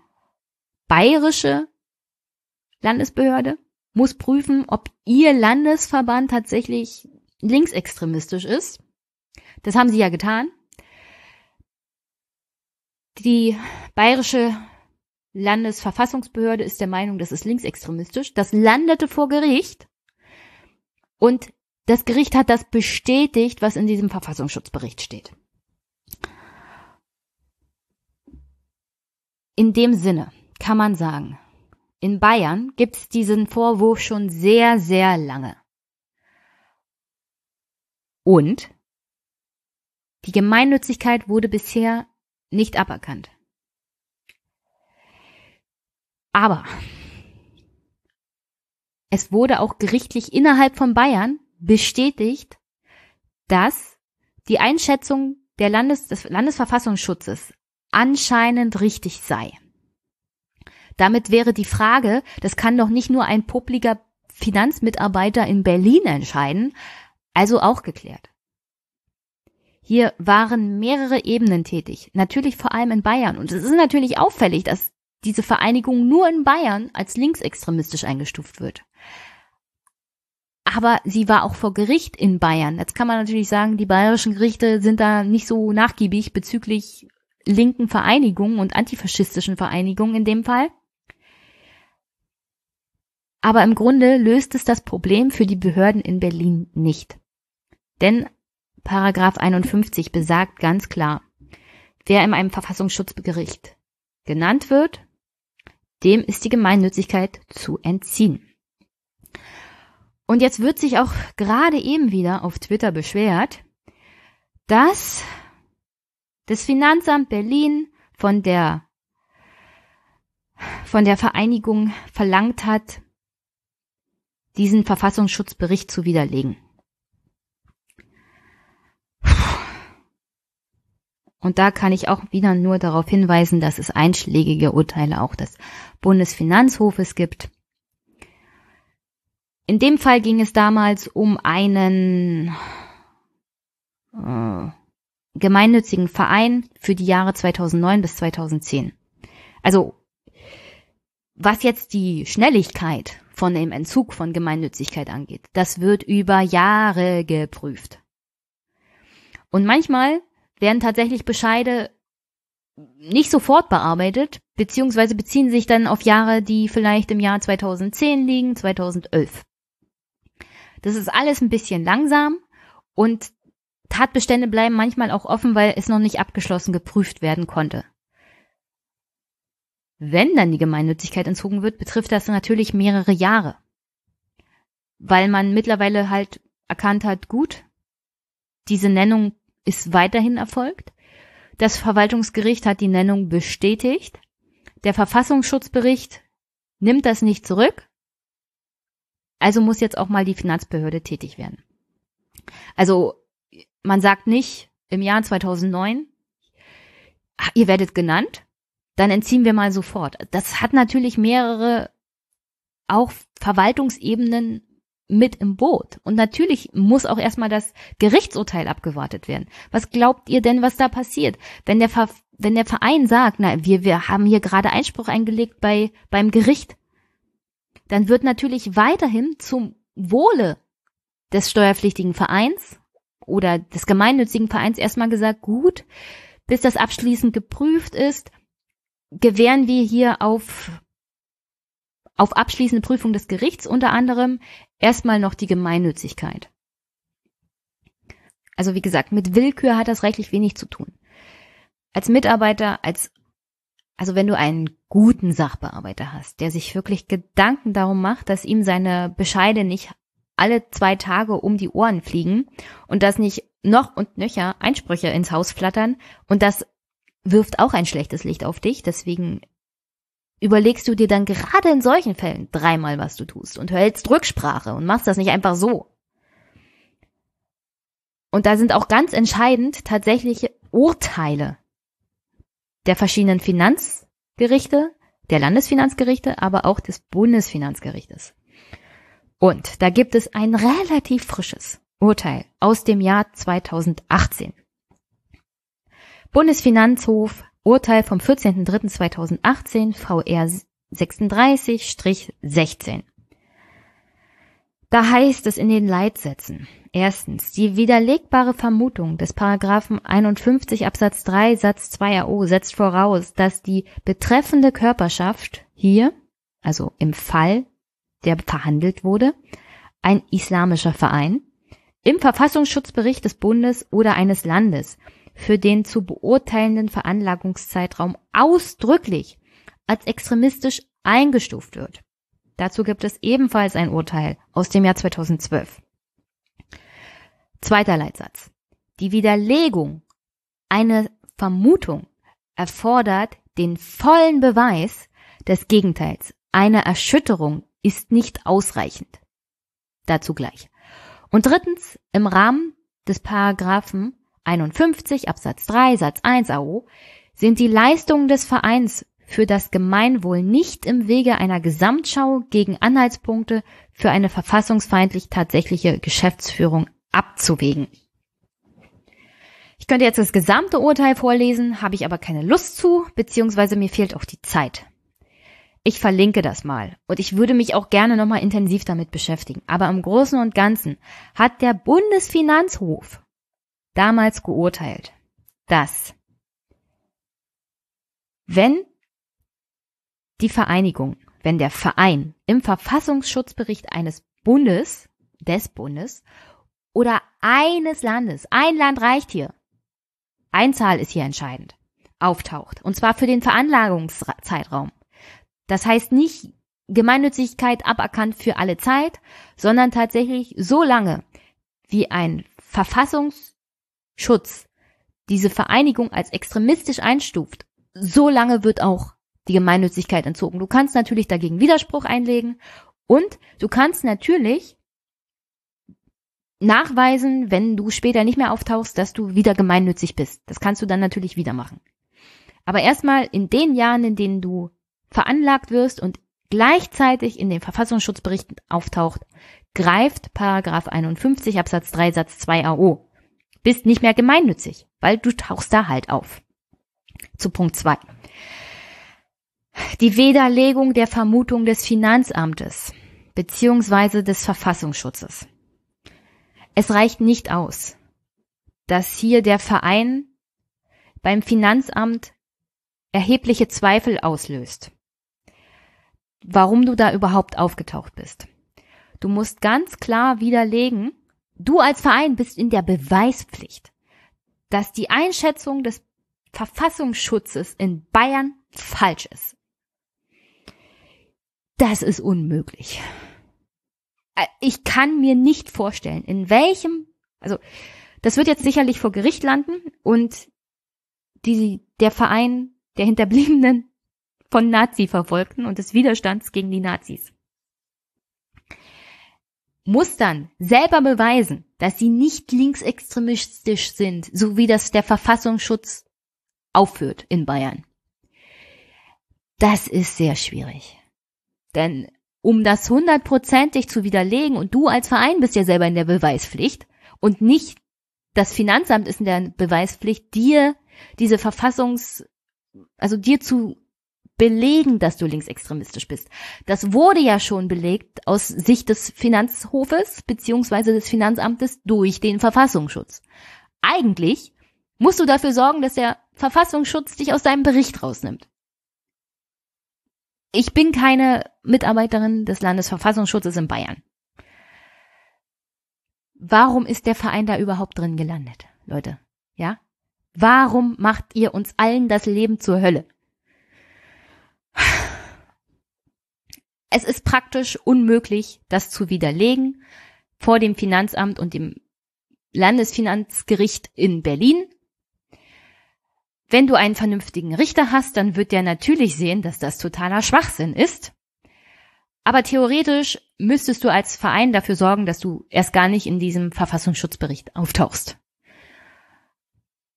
bayerische Landesbehörde, muss prüfen, ob ihr Landesverband tatsächlich linksextremistisch ist. Das haben sie ja getan. Die bayerische Landesverfassungsbehörde ist der Meinung, das ist linksextremistisch. Das landete vor Gericht und das Gericht hat das bestätigt, was in diesem Verfassungsschutzbericht steht. In dem Sinne kann man sagen, in Bayern gibt es diesen Vorwurf schon sehr, sehr lange. Und die Gemeinnützigkeit wurde bisher nicht aberkannt. Aber es wurde auch gerichtlich innerhalb von Bayern bestätigt, dass die Einschätzung der Landes des Landesverfassungsschutzes anscheinend richtig sei. Damit wäre die Frage, das kann doch nicht nur ein publiker Finanzmitarbeiter in Berlin entscheiden, also auch geklärt. Hier waren mehrere Ebenen tätig, natürlich vor allem in Bayern. Und es ist natürlich auffällig, dass diese Vereinigung nur in Bayern als linksextremistisch eingestuft wird. Aber sie war auch vor Gericht in Bayern. Jetzt kann man natürlich sagen, die bayerischen Gerichte sind da nicht so nachgiebig bezüglich linken Vereinigungen und antifaschistischen Vereinigungen in dem Fall. Aber im Grunde löst es das Problem für die Behörden in Berlin nicht. Denn Paragraph 51 besagt ganz klar, wer in einem Verfassungsschutzgericht genannt wird, dem ist die Gemeinnützigkeit zu entziehen. Und jetzt wird sich auch gerade eben wieder auf Twitter beschwert, dass das Finanzamt Berlin von der von der Vereinigung verlangt hat, diesen Verfassungsschutzbericht zu widerlegen. Und da kann ich auch wieder nur darauf hinweisen, dass es einschlägige Urteile auch des Bundesfinanzhofes gibt. In dem Fall ging es damals um einen äh, gemeinnützigen Verein für die Jahre 2009 bis 2010. Also was jetzt die Schnelligkeit von dem Entzug von Gemeinnützigkeit angeht, das wird über Jahre geprüft. Und manchmal werden tatsächlich Bescheide nicht sofort bearbeitet, beziehungsweise beziehen sich dann auf Jahre, die vielleicht im Jahr 2010 liegen, 2011. Das ist alles ein bisschen langsam und Tatbestände bleiben manchmal auch offen, weil es noch nicht abgeschlossen geprüft werden konnte. Wenn dann die Gemeinnützigkeit entzogen wird, betrifft das natürlich mehrere Jahre. Weil man mittlerweile halt erkannt hat, gut, diese Nennung ist weiterhin erfolgt. Das Verwaltungsgericht hat die Nennung bestätigt. Der Verfassungsschutzbericht nimmt das nicht zurück. Also muss jetzt auch mal die Finanzbehörde tätig werden. Also man sagt nicht im Jahr 2009, ihr werdet genannt, dann entziehen wir mal sofort. Das hat natürlich mehrere auch Verwaltungsebenen mit im Boot. Und natürlich muss auch erstmal das Gerichtsurteil abgewartet werden. Was glaubt ihr denn, was da passiert? Wenn der, Ver wenn der Verein sagt, na, wir, wir haben hier gerade Einspruch eingelegt bei, beim Gericht, dann wird natürlich weiterhin zum Wohle des steuerpflichtigen Vereins oder des gemeinnützigen Vereins erstmal gesagt, gut, bis das abschließend geprüft ist, gewähren wir hier auf auf abschließende Prüfung des Gerichts unter anderem erstmal noch die Gemeinnützigkeit. Also wie gesagt, mit Willkür hat das rechtlich wenig zu tun. Als Mitarbeiter, als, also wenn du einen guten Sachbearbeiter hast, der sich wirklich Gedanken darum macht, dass ihm seine Bescheide nicht alle zwei Tage um die Ohren fliegen und dass nicht noch und nöcher Einsprüche ins Haus flattern und das wirft auch ein schlechtes Licht auf dich. Deswegen überlegst du dir dann gerade in solchen Fällen dreimal, was du tust und hältst Rücksprache und machst das nicht einfach so. Und da sind auch ganz entscheidend tatsächliche Urteile der verschiedenen Finanzgerichte, der Landesfinanzgerichte, aber auch des Bundesfinanzgerichtes. Und da gibt es ein relativ frisches Urteil aus dem Jahr 2018. Bundesfinanzhof Urteil vom 14.03.2018 VR 36-16. Da heißt es in den Leitsätzen. Erstens, die widerlegbare Vermutung des Paragraphen 51 Absatz 3 Satz 2 AO setzt voraus, dass die betreffende Körperschaft hier, also im Fall, der verhandelt wurde, ein islamischer Verein, im Verfassungsschutzbericht des Bundes oder eines Landes für den zu beurteilenden Veranlagungszeitraum ausdrücklich als extremistisch eingestuft wird. Dazu gibt es ebenfalls ein Urteil aus dem Jahr 2012. Zweiter Leitsatz. Die Widerlegung einer Vermutung erfordert den vollen Beweis des Gegenteils. Eine Erschütterung ist nicht ausreichend. Dazu gleich. Und drittens, im Rahmen des Paragraphen 51 Absatz 3 Satz 1 AO sind die Leistungen des Vereins für das Gemeinwohl nicht im Wege einer Gesamtschau gegen Anhaltspunkte für eine verfassungsfeindlich tatsächliche Geschäftsführung abzuwägen. Ich könnte jetzt das gesamte Urteil vorlesen, habe ich aber keine Lust zu, beziehungsweise mir fehlt auch die Zeit. Ich verlinke das mal und ich würde mich auch gerne nochmal intensiv damit beschäftigen. Aber im Großen und Ganzen hat der Bundesfinanzhof damals geurteilt, dass wenn die Vereinigung, wenn der Verein im Verfassungsschutzbericht eines Bundes, des Bundes oder eines Landes, ein Land reicht hier, Einzahl ist hier entscheidend, auftaucht. Und zwar für den Veranlagungszeitraum. Das heißt nicht Gemeinnützigkeit aberkannt für alle Zeit, sondern tatsächlich so lange, wie ein Verfassungsschutz diese Vereinigung als extremistisch einstuft, so lange wird auch die Gemeinnützigkeit entzogen. Du kannst natürlich dagegen Widerspruch einlegen und du kannst natürlich nachweisen, wenn du später nicht mehr auftauchst, dass du wieder gemeinnützig bist. Das kannst du dann natürlich wieder machen. Aber erstmal in den Jahren, in denen du veranlagt wirst und gleichzeitig in den Verfassungsschutzberichten auftaucht, greift Paragraph 51 Absatz 3 Satz 2 AO. Bist nicht mehr gemeinnützig, weil du tauchst da halt auf. Zu Punkt 2. Die Widerlegung der Vermutung des Finanzamtes beziehungsweise des Verfassungsschutzes. Es reicht nicht aus, dass hier der Verein beim Finanzamt erhebliche Zweifel auslöst, warum du da überhaupt aufgetaucht bist. Du musst ganz klar widerlegen, du als Verein bist in der Beweispflicht, dass die Einschätzung des Verfassungsschutzes in Bayern falsch ist. Das ist unmöglich. Äh, ich kann mir nicht vorstellen, in welchem, also das wird jetzt sicherlich vor Gericht landen und die, der Verein der Hinterbliebenen von Nazi-Verfolgten und des Widerstands gegen die Nazis muss dann selber beweisen, dass sie nicht linksextremistisch sind, so wie das der Verfassungsschutz aufführt in Bayern. Das ist sehr schwierig. Denn um das hundertprozentig zu widerlegen und du als Verein bist ja selber in der Beweispflicht und nicht das Finanzamt ist in der Beweispflicht, dir diese Verfassungs, also dir zu belegen, dass du linksextremistisch bist. Das wurde ja schon belegt aus Sicht des Finanzhofes beziehungsweise des Finanzamtes durch den Verfassungsschutz. Eigentlich musst du dafür sorgen, dass der Verfassungsschutz dich aus deinem Bericht rausnimmt. Ich bin keine Mitarbeiterin des Landesverfassungsschutzes in Bayern. Warum ist der Verein da überhaupt drin gelandet, Leute? Ja? Warum macht ihr uns allen das Leben zur Hölle? Es ist praktisch unmöglich, das zu widerlegen vor dem Finanzamt und dem Landesfinanzgericht in Berlin wenn du einen vernünftigen Richter hast, dann wird der natürlich sehen, dass das totaler Schwachsinn ist. Aber theoretisch müsstest du als Verein dafür sorgen, dass du erst gar nicht in diesem Verfassungsschutzbericht auftauchst.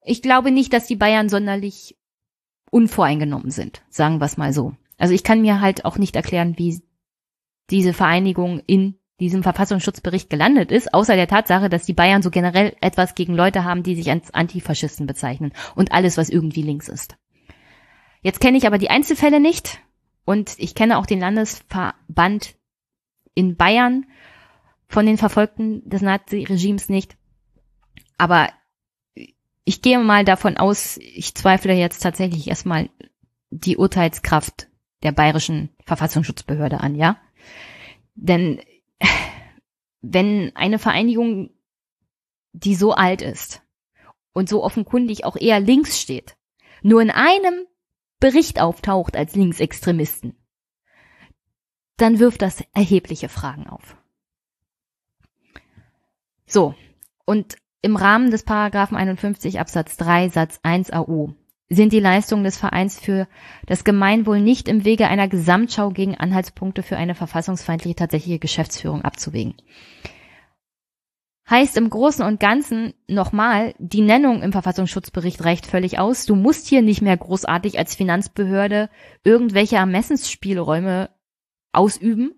Ich glaube nicht, dass die Bayern sonderlich unvoreingenommen sind, sagen wir es mal so. Also ich kann mir halt auch nicht erklären, wie diese Vereinigung in diesem Verfassungsschutzbericht gelandet ist, außer der Tatsache, dass die Bayern so generell etwas gegen Leute haben, die sich als Antifaschisten bezeichnen und alles, was irgendwie links ist. Jetzt kenne ich aber die Einzelfälle nicht und ich kenne auch den Landesverband in Bayern von den Verfolgten des Nazi-Regimes nicht. Aber ich gehe mal davon aus, ich zweifle jetzt tatsächlich erstmal die Urteilskraft der bayerischen Verfassungsschutzbehörde an, ja? Denn wenn eine Vereinigung, die so alt ist und so offenkundig auch eher links steht, nur in einem Bericht auftaucht als Linksextremisten, dann wirft das erhebliche Fragen auf. So, und im Rahmen des Paragraphen 51 Absatz 3 Satz 1 AU sind die Leistungen des Vereins für das Gemeinwohl nicht im Wege einer Gesamtschau gegen Anhaltspunkte für eine verfassungsfeindliche tatsächliche Geschäftsführung abzuwägen. Heißt im Großen und Ganzen nochmal, die Nennung im Verfassungsschutzbericht reicht völlig aus. Du musst hier nicht mehr großartig als Finanzbehörde irgendwelche Ermessensspielräume ausüben.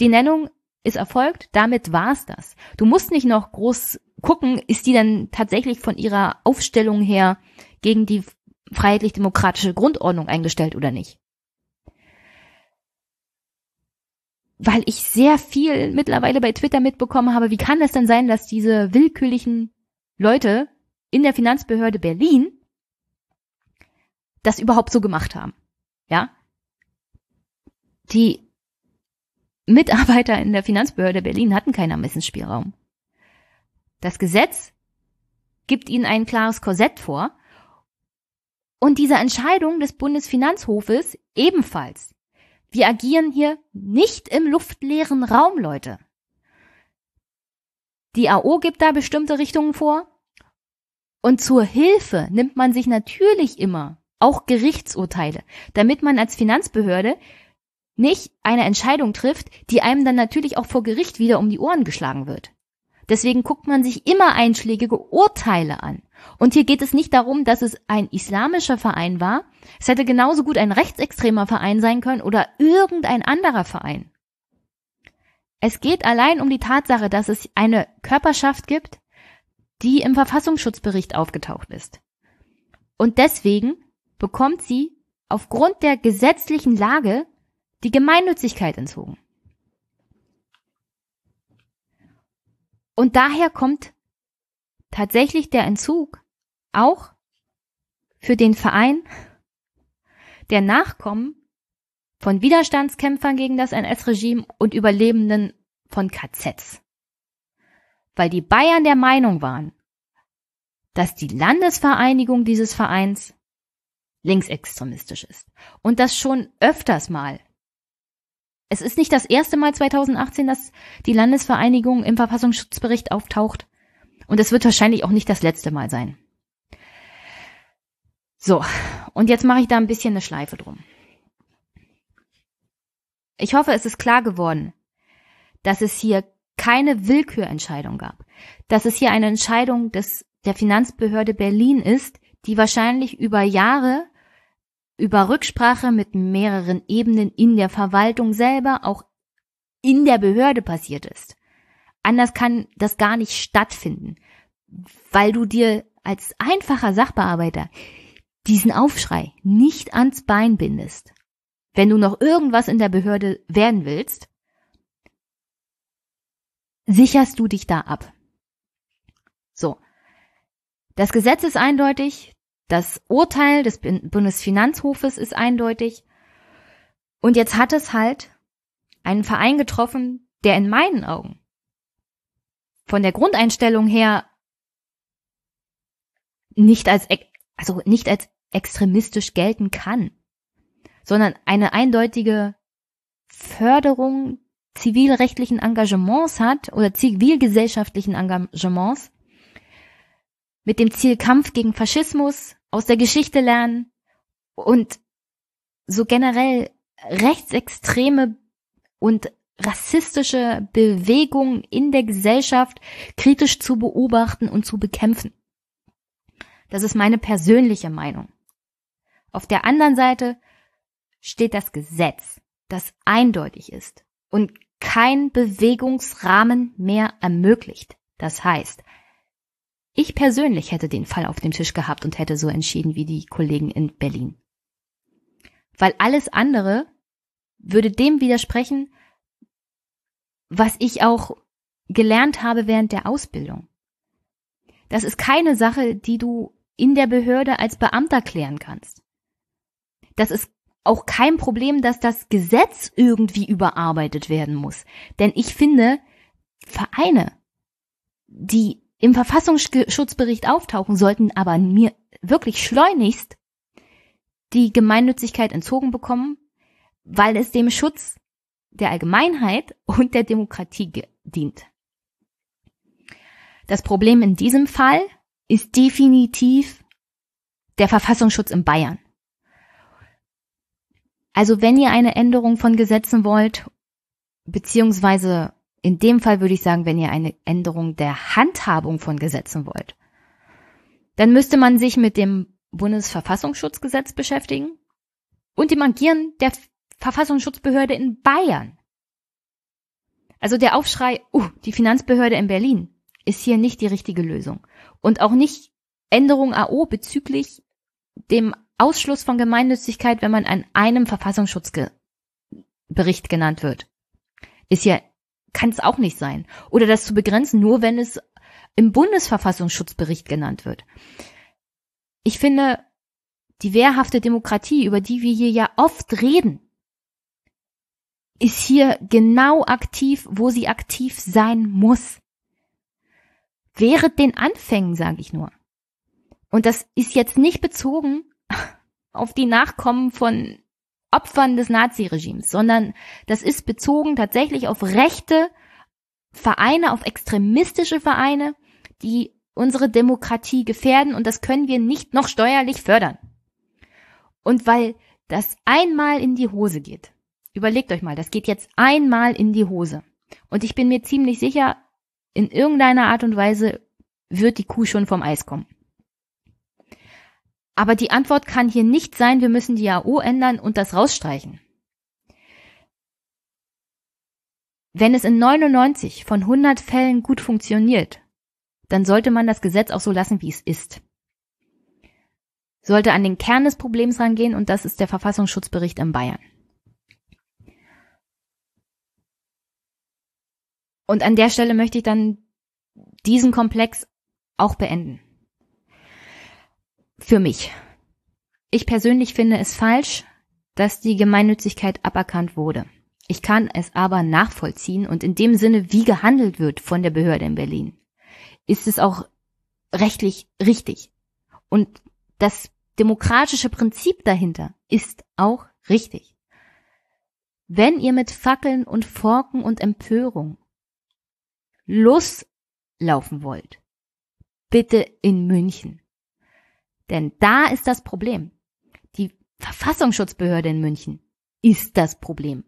Die Nennung ist erfolgt, damit war's das. Du musst nicht noch groß gucken, ist die dann tatsächlich von ihrer Aufstellung her gegen die freiheitlich-demokratische Grundordnung eingestellt oder nicht. Weil ich sehr viel mittlerweile bei Twitter mitbekommen habe, wie kann es denn sein, dass diese willkürlichen Leute in der Finanzbehörde Berlin das überhaupt so gemacht haben? Ja? Die Mitarbeiter in der Finanzbehörde Berlin hatten keinen Ermessensspielraum. Das Gesetz gibt ihnen ein klares Korsett vor und diese Entscheidung des Bundesfinanzhofes ebenfalls. Wir agieren hier nicht im luftleeren Raum, Leute. Die AO gibt da bestimmte Richtungen vor und zur Hilfe nimmt man sich natürlich immer auch Gerichtsurteile, damit man als Finanzbehörde nicht eine Entscheidung trifft, die einem dann natürlich auch vor Gericht wieder um die Ohren geschlagen wird. Deswegen guckt man sich immer einschlägige Urteile an. Und hier geht es nicht darum, dass es ein islamischer Verein war. Es hätte genauso gut ein rechtsextremer Verein sein können oder irgendein anderer Verein. Es geht allein um die Tatsache, dass es eine Körperschaft gibt, die im Verfassungsschutzbericht aufgetaucht ist. Und deswegen bekommt sie aufgrund der gesetzlichen Lage die Gemeinnützigkeit entzogen. Und daher kommt tatsächlich der Entzug auch für den Verein der Nachkommen von Widerstandskämpfern gegen das NS-Regime und Überlebenden von KZs. Weil die Bayern der Meinung waren, dass die Landesvereinigung dieses Vereins linksextremistisch ist. Und das schon öfters mal es ist nicht das erste Mal 2018, dass die Landesvereinigung im Verfassungsschutzbericht auftaucht. Und es wird wahrscheinlich auch nicht das letzte Mal sein. So, und jetzt mache ich da ein bisschen eine Schleife drum. Ich hoffe, es ist klar geworden, dass es hier keine Willkürentscheidung gab, dass es hier eine Entscheidung des, der Finanzbehörde Berlin ist, die wahrscheinlich über Jahre über Rücksprache mit mehreren Ebenen in der Verwaltung selber, auch in der Behörde passiert ist. Anders kann das gar nicht stattfinden, weil du dir als einfacher Sachbearbeiter diesen Aufschrei nicht ans Bein bindest. Wenn du noch irgendwas in der Behörde werden willst, sicherst du dich da ab. So. Das Gesetz ist eindeutig, das Urteil des Bundesfinanzhofes ist eindeutig. Und jetzt hat es halt einen Verein getroffen, der in meinen Augen von der Grundeinstellung her nicht als, also nicht als extremistisch gelten kann, sondern eine eindeutige Förderung zivilrechtlichen Engagements hat oder zivilgesellschaftlichen Engagements mit dem Ziel Kampf gegen Faschismus, aus der Geschichte lernen und so generell rechtsextreme und rassistische Bewegungen in der Gesellschaft kritisch zu beobachten und zu bekämpfen. Das ist meine persönliche Meinung. Auf der anderen Seite steht das Gesetz, das eindeutig ist und kein Bewegungsrahmen mehr ermöglicht. Das heißt, ich persönlich hätte den Fall auf dem Tisch gehabt und hätte so entschieden wie die Kollegen in Berlin. Weil alles andere würde dem widersprechen, was ich auch gelernt habe während der Ausbildung. Das ist keine Sache, die du in der Behörde als Beamter klären kannst. Das ist auch kein Problem, dass das Gesetz irgendwie überarbeitet werden muss. Denn ich finde, Vereine, die im Verfassungsschutzbericht auftauchen, sollten aber mir wirklich schleunigst die Gemeinnützigkeit entzogen bekommen, weil es dem Schutz der Allgemeinheit und der Demokratie dient. Das Problem in diesem Fall ist definitiv der Verfassungsschutz in Bayern. Also wenn ihr eine Änderung von Gesetzen wollt, beziehungsweise in dem Fall würde ich sagen, wenn ihr eine Änderung der Handhabung von Gesetzen wollt, dann müsste man sich mit dem Bundesverfassungsschutzgesetz beschäftigen und dem Agieren der Verfassungsschutzbehörde in Bayern. Also der Aufschrei, uh, die Finanzbehörde in Berlin ist hier nicht die richtige Lösung. Und auch nicht Änderung AO bezüglich dem Ausschluss von Gemeinnützigkeit, wenn man an einem Verfassungsschutzbericht genannt wird. Ist ja, kann es auch nicht sein. Oder das zu begrenzen, nur wenn es im Bundesverfassungsschutzbericht genannt wird. Ich finde, die wehrhafte Demokratie, über die wir hier ja oft reden, ist hier genau aktiv, wo sie aktiv sein muss. Während den Anfängen, sage ich nur. Und das ist jetzt nicht bezogen auf die Nachkommen von Opfern des Naziregimes, sondern das ist bezogen tatsächlich auf rechte Vereine, auf extremistische Vereine, die unsere Demokratie gefährden und das können wir nicht noch steuerlich fördern. Und weil das einmal in die Hose geht, überlegt euch mal, das geht jetzt einmal in die Hose. Und ich bin mir ziemlich sicher, in irgendeiner Art und Weise wird die Kuh schon vom Eis kommen. Aber die Antwort kann hier nicht sein, wir müssen die AO ändern und das rausstreichen. Wenn es in 99 von 100 Fällen gut funktioniert, dann sollte man das Gesetz auch so lassen, wie es ist. Sollte an den Kern des Problems rangehen und das ist der Verfassungsschutzbericht in Bayern. Und an der Stelle möchte ich dann diesen Komplex auch beenden. Für mich. Ich persönlich finde es falsch, dass die Gemeinnützigkeit aberkannt wurde. Ich kann es aber nachvollziehen und in dem Sinne, wie gehandelt wird von der Behörde in Berlin ist es auch rechtlich richtig. Und das demokratische Prinzip dahinter ist auch richtig. Wenn ihr mit Fackeln und Forken und Empörung loslaufen wollt, bitte in München. Denn da ist das Problem. Die Verfassungsschutzbehörde in München ist das Problem.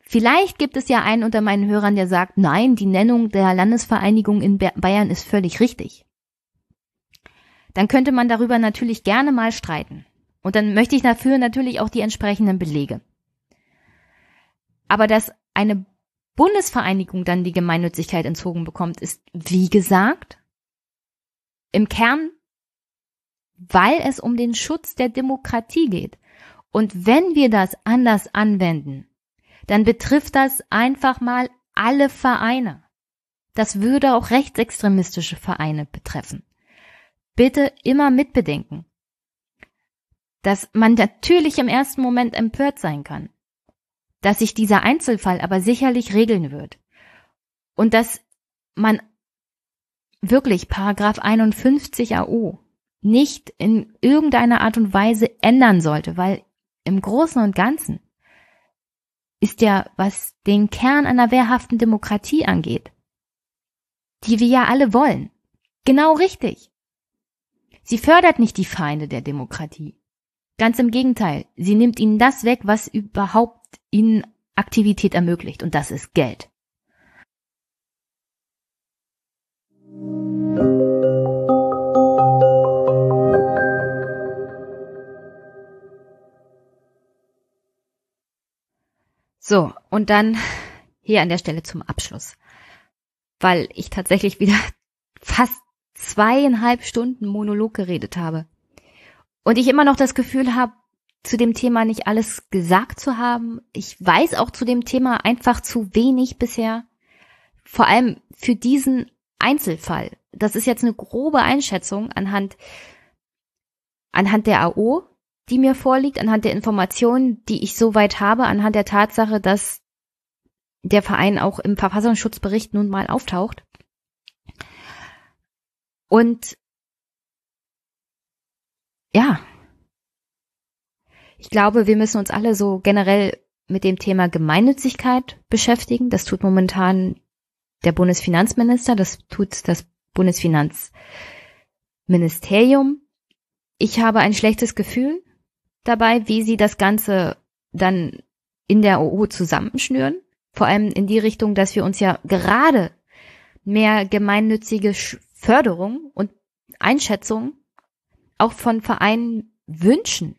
Vielleicht gibt es ja einen unter meinen Hörern, der sagt, nein, die Nennung der Landesvereinigung in Bayern ist völlig richtig. Dann könnte man darüber natürlich gerne mal streiten. Und dann möchte ich dafür natürlich auch die entsprechenden Belege. Aber dass eine Bundesvereinigung dann die Gemeinnützigkeit entzogen bekommt, ist, wie gesagt, im Kern, weil es um den Schutz der Demokratie geht. Und wenn wir das anders anwenden, dann betrifft das einfach mal alle Vereine. Das würde auch rechtsextremistische Vereine betreffen. Bitte immer mitbedenken, dass man natürlich im ersten Moment empört sein kann, dass sich dieser Einzelfall aber sicherlich regeln wird und dass man wirklich Paragraph 51 AO nicht in irgendeiner Art und Weise ändern sollte, weil im Großen und Ganzen ist ja, was den Kern einer wehrhaften Demokratie angeht, die wir ja alle wollen, genau richtig. Sie fördert nicht die Feinde der Demokratie. Ganz im Gegenteil, sie nimmt ihnen das weg, was überhaupt ihnen Aktivität ermöglicht, und das ist Geld. So, und dann hier an der Stelle zum Abschluss. Weil ich tatsächlich wieder fast zweieinhalb Stunden Monolog geredet habe. Und ich immer noch das Gefühl habe, zu dem Thema nicht alles gesagt zu haben. Ich weiß auch zu dem Thema einfach zu wenig bisher. vor allem für diesen Einzelfall, das ist jetzt eine grobe Einschätzung anhand, anhand der AO, die mir vorliegt, anhand der Informationen, die ich soweit habe, anhand der Tatsache, dass der Verein auch im Verfassungsschutzbericht nun mal auftaucht. Und ja, ich glaube, wir müssen uns alle so generell mit dem Thema Gemeinnützigkeit beschäftigen. Das tut momentan der Bundesfinanzminister, das tut das Bundesfinanzministerium. Ich habe ein schlechtes Gefühl dabei, wie sie das Ganze dann in der OU zusammenschnüren. Vor allem in die Richtung, dass wir uns ja gerade mehr gemeinnützige Förderung und Einschätzung auch von Vereinen wünschen,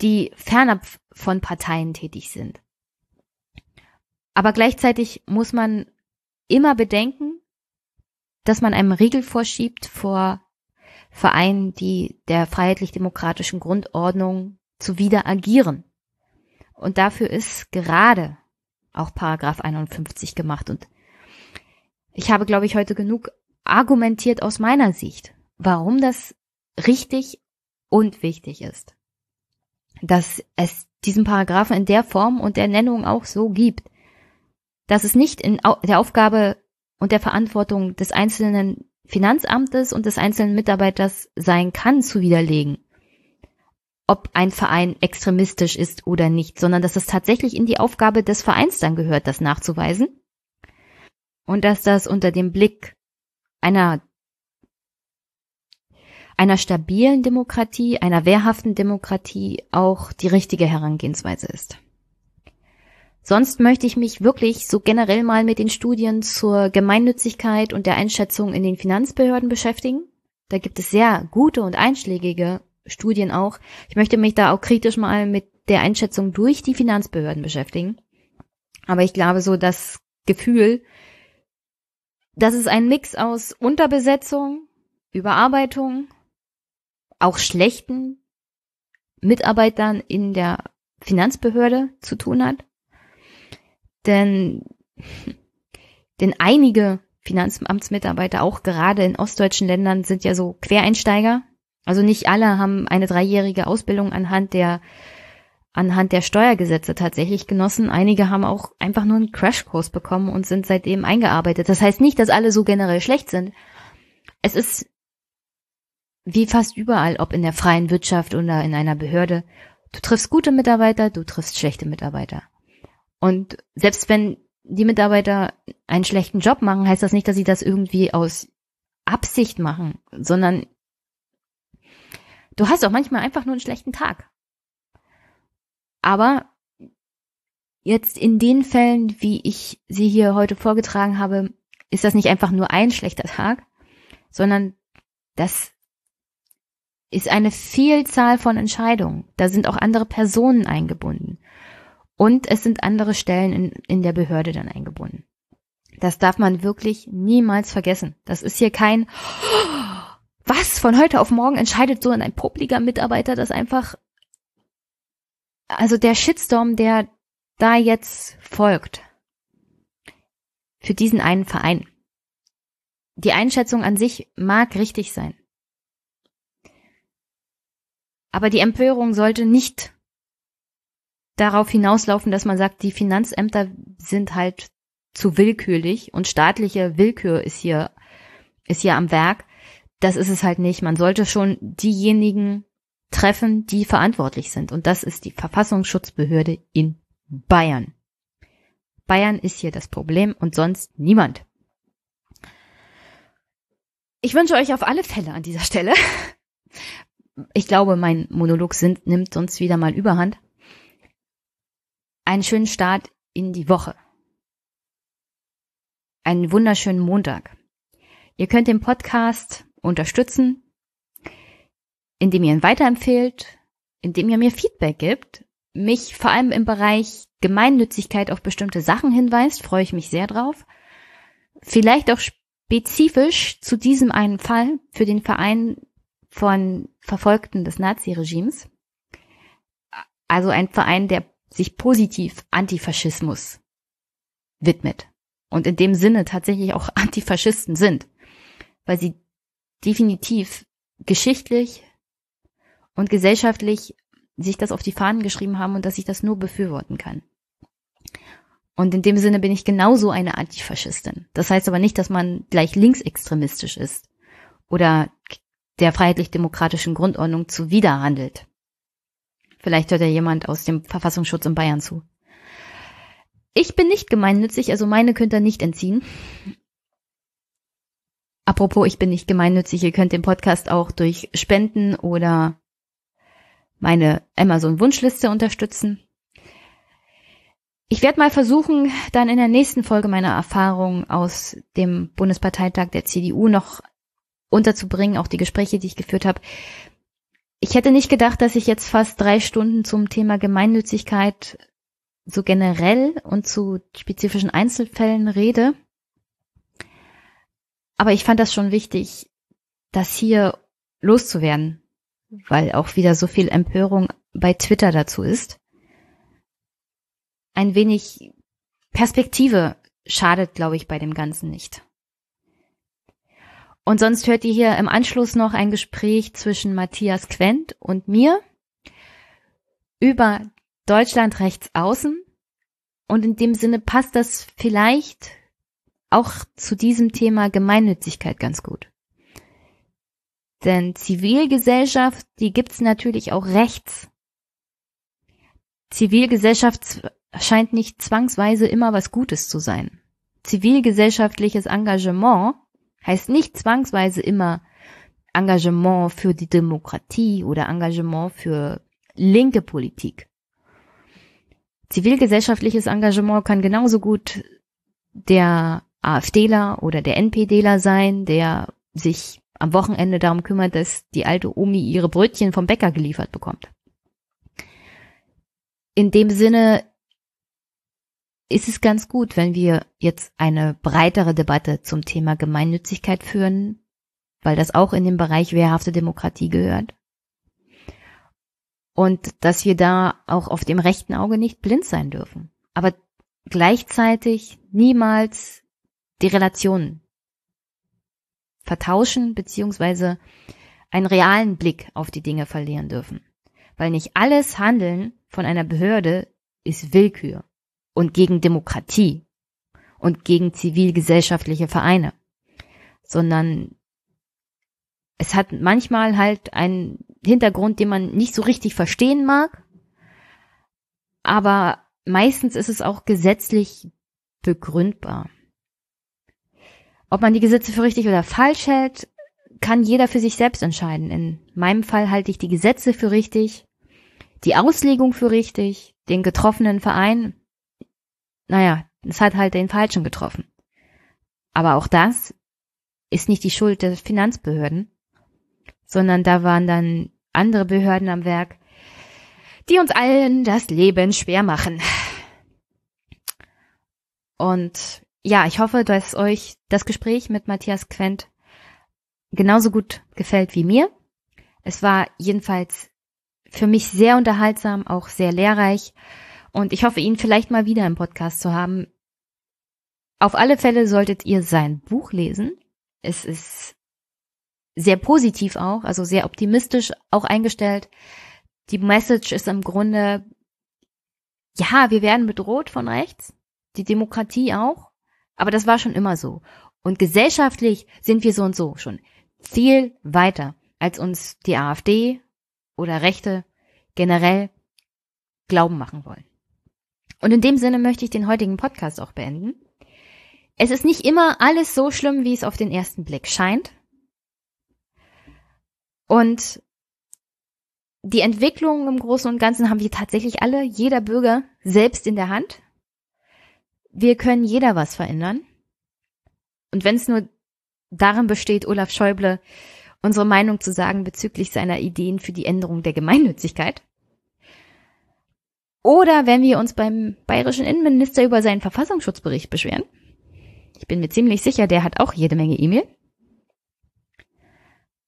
die fernab von Parteien tätig sind. Aber gleichzeitig muss man immer bedenken, dass man einem Riegel vorschiebt vor Vereinen, die der freiheitlich-demokratischen Grundordnung zuwider agieren. Und dafür ist gerade auch Paragraph 51 gemacht. Und ich habe, glaube ich, heute genug argumentiert aus meiner Sicht, warum das richtig und wichtig ist. Dass es diesen Paragraphen in der Form und der Nennung auch so gibt. Dass es nicht in der Aufgabe und der Verantwortung des einzelnen Finanzamtes und des einzelnen Mitarbeiters sein kann, zu widerlegen, ob ein Verein extremistisch ist oder nicht, sondern dass es tatsächlich in die Aufgabe des Vereins dann gehört, das nachzuweisen. Und dass das unter dem Blick einer einer stabilen Demokratie, einer wehrhaften Demokratie auch die richtige Herangehensweise ist. Sonst möchte ich mich wirklich so generell mal mit den Studien zur Gemeinnützigkeit und der Einschätzung in den Finanzbehörden beschäftigen. Da gibt es sehr gute und einschlägige Studien auch. Ich möchte mich da auch kritisch mal mit der Einschätzung durch die Finanzbehörden beschäftigen. Aber ich glaube so das Gefühl, dass es ein Mix aus Unterbesetzung, Überarbeitung, auch schlechten Mitarbeitern in der Finanzbehörde zu tun hat denn, denn einige Finanzamtsmitarbeiter, auch gerade in ostdeutschen Ländern, sind ja so Quereinsteiger. Also nicht alle haben eine dreijährige Ausbildung anhand der anhand der Steuergesetze tatsächlich genossen. Einige haben auch einfach nur einen Crashkurs bekommen und sind seitdem eingearbeitet. Das heißt nicht, dass alle so generell schlecht sind. Es ist wie fast überall, ob in der freien Wirtschaft oder in einer Behörde. Du triffst gute Mitarbeiter, du triffst schlechte Mitarbeiter. Und selbst wenn die Mitarbeiter einen schlechten Job machen, heißt das nicht, dass sie das irgendwie aus Absicht machen, sondern du hast auch manchmal einfach nur einen schlechten Tag. Aber jetzt in den Fällen, wie ich sie hier heute vorgetragen habe, ist das nicht einfach nur ein schlechter Tag, sondern das ist eine Vielzahl von Entscheidungen. Da sind auch andere Personen eingebunden. Und es sind andere Stellen in, in der Behörde dann eingebunden. Das darf man wirklich niemals vergessen. Das ist hier kein, was, von heute auf morgen entscheidet so ein publiker Mitarbeiter das einfach, also der Shitstorm, der da jetzt folgt, für diesen einen Verein. Die Einschätzung an sich mag richtig sein. Aber die Empörung sollte nicht darauf hinauslaufen, dass man sagt, die Finanzämter sind halt zu willkürlich und staatliche Willkür ist hier, ist hier am Werk. Das ist es halt nicht. Man sollte schon diejenigen treffen, die verantwortlich sind. Und das ist die Verfassungsschutzbehörde in Bayern. Bayern ist hier das Problem und sonst niemand. Ich wünsche euch auf alle Fälle an dieser Stelle. Ich glaube, mein Monolog sind, nimmt sonst wieder mal Überhand einen schönen Start in die Woche. Einen wunderschönen Montag. Ihr könnt den Podcast unterstützen, indem ihr ihn weiterempfehlt, indem ihr mir Feedback gibt, mich vor allem im Bereich Gemeinnützigkeit auf bestimmte Sachen hinweist, freue ich mich sehr drauf. Vielleicht auch spezifisch zu diesem einen Fall für den Verein von Verfolgten des Naziregimes. Also ein Verein, der sich positiv Antifaschismus widmet. und in dem Sinne tatsächlich auch Antifaschisten sind, weil sie definitiv geschichtlich und gesellschaftlich sich das auf die Fahnen geschrieben haben und dass ich das nur befürworten kann. Und in dem Sinne bin ich genauso eine Antifaschistin. Das heißt aber nicht, dass man gleich linksextremistisch ist oder der freiheitlich-demokratischen Grundordnung zuwiderhandelt. Vielleicht hört ja jemand aus dem Verfassungsschutz in Bayern zu. Ich bin nicht gemeinnützig, also meine könnt ihr nicht entziehen. Apropos, ich bin nicht gemeinnützig, ihr könnt den Podcast auch durch Spenden oder meine Amazon-Wunschliste unterstützen. Ich werde mal versuchen, dann in der nächsten Folge meine Erfahrungen aus dem Bundesparteitag der CDU noch unterzubringen, auch die Gespräche, die ich geführt habe. Ich hätte nicht gedacht, dass ich jetzt fast drei Stunden zum Thema Gemeinnützigkeit so generell und zu spezifischen Einzelfällen rede. Aber ich fand das schon wichtig, das hier loszuwerden, weil auch wieder so viel Empörung bei Twitter dazu ist ein wenig Perspektive schadet, glaube ich, bei dem Ganzen nicht. Und sonst hört ihr hier im Anschluss noch ein Gespräch zwischen Matthias Quent und mir über Deutschland rechts außen. Und in dem Sinne passt das vielleicht auch zu diesem Thema Gemeinnützigkeit ganz gut. Denn Zivilgesellschaft, die gibt's natürlich auch rechts. Zivilgesellschaft scheint nicht zwangsweise immer was Gutes zu sein. Zivilgesellschaftliches Engagement heißt nicht zwangsweise immer Engagement für die Demokratie oder Engagement für linke Politik. Zivilgesellschaftliches Engagement kann genauso gut der AfDler oder der NPDler sein, der sich am Wochenende darum kümmert, dass die alte Omi ihre Brötchen vom Bäcker geliefert bekommt. In dem Sinne ist es ganz gut, wenn wir jetzt eine breitere Debatte zum Thema Gemeinnützigkeit führen, weil das auch in den Bereich wehrhafte Demokratie gehört. Und dass wir da auch auf dem rechten Auge nicht blind sein dürfen. Aber gleichzeitig niemals die Relationen vertauschen beziehungsweise einen realen Blick auf die Dinge verlieren dürfen. Weil nicht alles Handeln von einer Behörde ist Willkür und gegen Demokratie und gegen zivilgesellschaftliche Vereine, sondern es hat manchmal halt einen Hintergrund, den man nicht so richtig verstehen mag, aber meistens ist es auch gesetzlich begründbar. Ob man die Gesetze für richtig oder falsch hält, kann jeder für sich selbst entscheiden. In meinem Fall halte ich die Gesetze für richtig, die Auslegung für richtig, den getroffenen Verein naja, es hat halt den Falschen getroffen. Aber auch das ist nicht die Schuld der Finanzbehörden, sondern da waren dann andere Behörden am Werk, die uns allen das Leben schwer machen. Und ja, ich hoffe, dass euch das Gespräch mit Matthias Quent genauso gut gefällt wie mir. Es war jedenfalls für mich sehr unterhaltsam, auch sehr lehrreich und ich hoffe, ihn vielleicht mal wieder im Podcast zu haben. Auf alle Fälle solltet ihr sein Buch lesen. Es ist sehr positiv auch, also sehr optimistisch auch eingestellt. Die Message ist im Grunde, ja, wir werden bedroht von rechts, die Demokratie auch, aber das war schon immer so. Und gesellschaftlich sind wir so und so schon viel weiter, als uns die AfD oder Rechte generell glauben machen wollen. Und in dem Sinne möchte ich den heutigen Podcast auch beenden. Es ist nicht immer alles so schlimm, wie es auf den ersten Blick scheint. Und die Entwicklung im Großen und Ganzen haben wir tatsächlich alle, jeder Bürger, selbst in der Hand. Wir können jeder was verändern. Und wenn es nur darin besteht, Olaf Schäuble unsere Meinung zu sagen bezüglich seiner Ideen für die Änderung der Gemeinnützigkeit, oder wenn wir uns beim bayerischen Innenminister über seinen Verfassungsschutzbericht beschweren. Ich bin mir ziemlich sicher, der hat auch jede Menge E-Mail.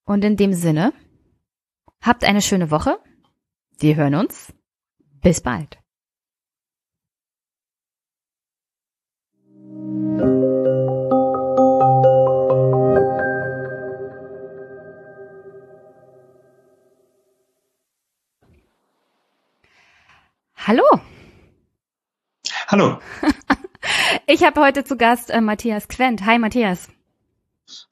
Und in dem Sinne, habt eine schöne Woche. Wir hören uns. Bis bald. Hallo. Hallo. ich habe heute zu Gast äh, Matthias Quent. Hi Matthias.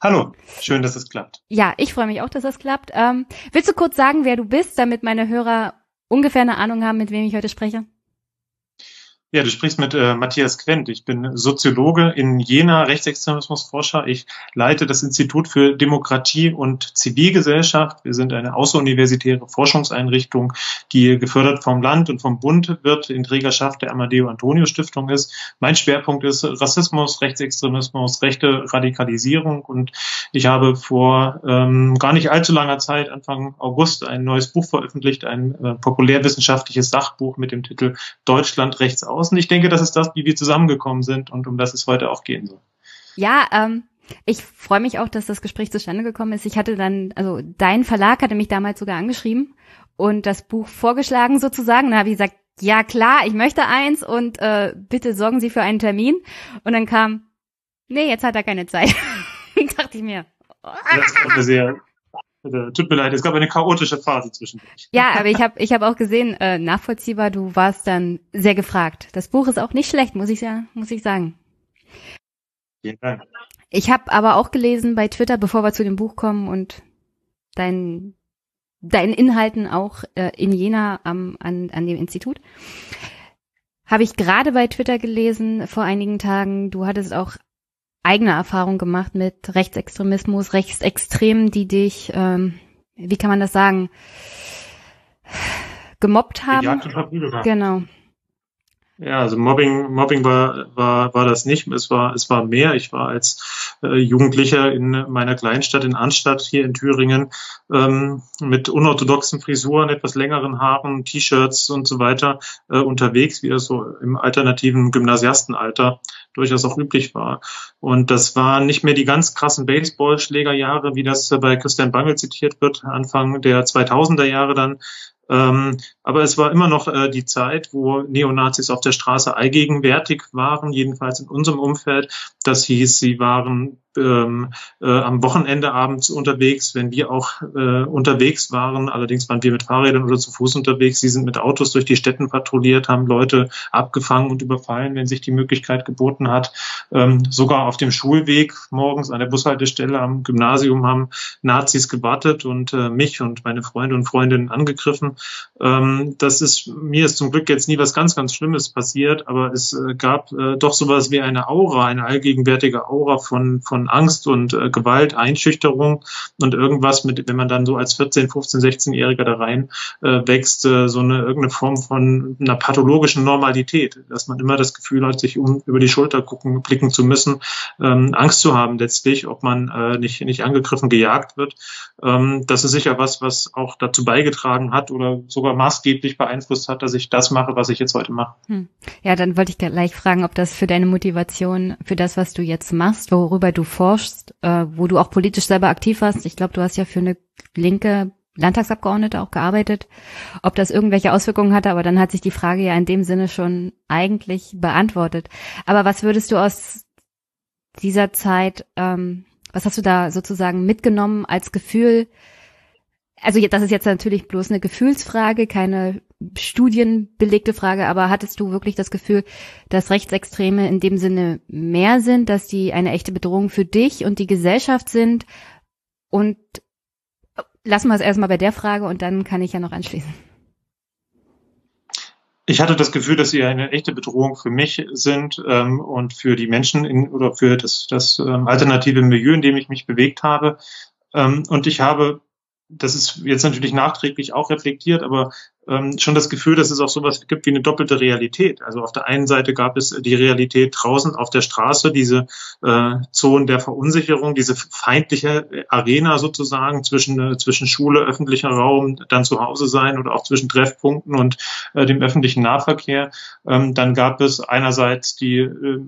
Hallo, schön, dass es klappt. Ja, ich freue mich auch, dass es klappt. Ähm, willst du kurz sagen, wer du bist, damit meine Hörer ungefähr eine Ahnung haben, mit wem ich heute spreche? Ja, du sprichst mit äh, Matthias Quent. Ich bin Soziologe in Jena, Rechtsextremismusforscher. Ich leite das Institut für Demokratie und Zivilgesellschaft. Wir sind eine außeruniversitäre Forschungseinrichtung, die gefördert vom Land und vom Bund wird, in Trägerschaft der Amadeo Antonio Stiftung ist. Mein Schwerpunkt ist Rassismus, Rechtsextremismus, rechte Radikalisierung und ich habe vor ähm, gar nicht allzu langer Zeit, Anfang August, ein neues Buch veröffentlicht, ein äh, populärwissenschaftliches Sachbuch mit dem Titel Deutschland rechts aus aus. Und ich denke, das ist das, wie wir zusammengekommen sind und um das es heute auch gehen soll. Ja, ähm, ich freue mich auch, dass das Gespräch zustande gekommen ist. Ich hatte dann, also dein Verlag hatte mich damals sogar angeschrieben und das Buch vorgeschlagen sozusagen. Da habe ich gesagt, ja klar, ich möchte eins und äh, bitte sorgen Sie für einen Termin. Und dann kam, nee, jetzt hat er keine Zeit. dachte ich mir. Das ist eine sehr tut mir leid, es gab eine chaotische Phase zwischendurch. Ja, aber ich habe ich hab auch gesehen, äh, nachvollziehbar, du warst dann sehr gefragt. Das Buch ist auch nicht schlecht, muss ich ja, muss ich sagen. Vielen Dank. Ich habe aber auch gelesen bei Twitter, bevor wir zu dem Buch kommen und dein, deinen Inhalten auch äh, in Jena am, an, an dem Institut. Habe ich gerade bei Twitter gelesen vor einigen Tagen, du hattest auch eigene Erfahrung gemacht mit Rechtsextremismus, Rechtsextremen, die dich, ähm, wie kann man das sagen, gemobbt haben. Genau. Ja, also Mobbing, Mobbing war, war, war das nicht. Es war, es war mehr. Ich war als äh, Jugendlicher in meiner Kleinstadt in Anstadt hier in Thüringen ähm, mit unorthodoxen Frisuren, etwas längeren Haaren, T-Shirts und so weiter äh, unterwegs, wie das so im alternativen Gymnasiastenalter durchaus auch üblich war. Und das waren nicht mehr die ganz krassen Baseballschlägerjahre, wie das bei Christian Bangel zitiert wird, Anfang der 2000er Jahre dann, ähm, aber es war immer noch äh, die Zeit, wo Neonazis auf der Straße allgegenwärtig waren, jedenfalls in unserem Umfeld. Das hieß, sie waren ähm, äh, am Wochenende abends unterwegs, wenn wir auch äh, unterwegs waren. Allerdings waren wir mit Fahrrädern oder zu Fuß unterwegs. Sie sind mit Autos durch die Städten patrouilliert, haben Leute abgefangen und überfallen, wenn sich die Möglichkeit geboten hat. Ähm, sogar auf dem Schulweg morgens an der Bushaltestelle am Gymnasium haben Nazis gewartet und äh, mich und meine Freunde und Freundinnen angegriffen. Ähm, das ist mir ist zum Glück jetzt nie was ganz, ganz Schlimmes passiert, aber es äh, gab äh, doch sowas wie eine Aura, eine allgegenwärtige Aura von von von Angst und äh, Gewalt, Einschüchterung und irgendwas mit, wenn man dann so als 14, 15, 16-Jähriger da rein äh, wächst, äh, so eine irgendeine Form von einer pathologischen Normalität, dass man immer das Gefühl hat, sich um über die Schulter gucken, blicken zu müssen, ähm, Angst zu haben letztlich, ob man äh, nicht nicht angegriffen, gejagt wird. Ähm, das ist sicher was, was auch dazu beigetragen hat oder sogar maßgeblich beeinflusst hat, dass ich das mache, was ich jetzt heute mache. Hm. Ja, dann wollte ich gleich fragen, ob das für deine Motivation, für das, was du jetzt machst, worüber du forschst, äh, wo du auch politisch selber aktiv warst. Ich glaube, du hast ja für eine linke Landtagsabgeordnete auch gearbeitet, ob das irgendwelche Auswirkungen hatte, aber dann hat sich die Frage ja in dem Sinne schon eigentlich beantwortet. Aber was würdest du aus dieser Zeit, ähm, was hast du da sozusagen mitgenommen als Gefühl? Also das ist jetzt natürlich bloß eine Gefühlsfrage, keine studienbelegte Frage, aber hattest du wirklich das Gefühl, dass Rechtsextreme in dem Sinne mehr sind, dass die eine echte Bedrohung für dich und die Gesellschaft sind? Und lassen wir es erstmal bei der Frage und dann kann ich ja noch anschließen. Ich hatte das Gefühl, dass sie eine echte Bedrohung für mich sind ähm, und für die Menschen in, oder für das, das ähm, alternative Milieu, in dem ich mich bewegt habe. Ähm, und ich habe das ist jetzt natürlich nachträglich auch reflektiert, aber ähm, schon das Gefühl, dass es auch sowas gibt wie eine doppelte Realität. Also auf der einen Seite gab es die Realität draußen auf der Straße, diese äh, Zonen der Verunsicherung, diese feindliche Arena sozusagen zwischen, äh, zwischen Schule, öffentlicher Raum, dann zu Hause sein oder auch zwischen Treffpunkten und äh, dem öffentlichen Nahverkehr. Ähm, dann gab es einerseits die äh,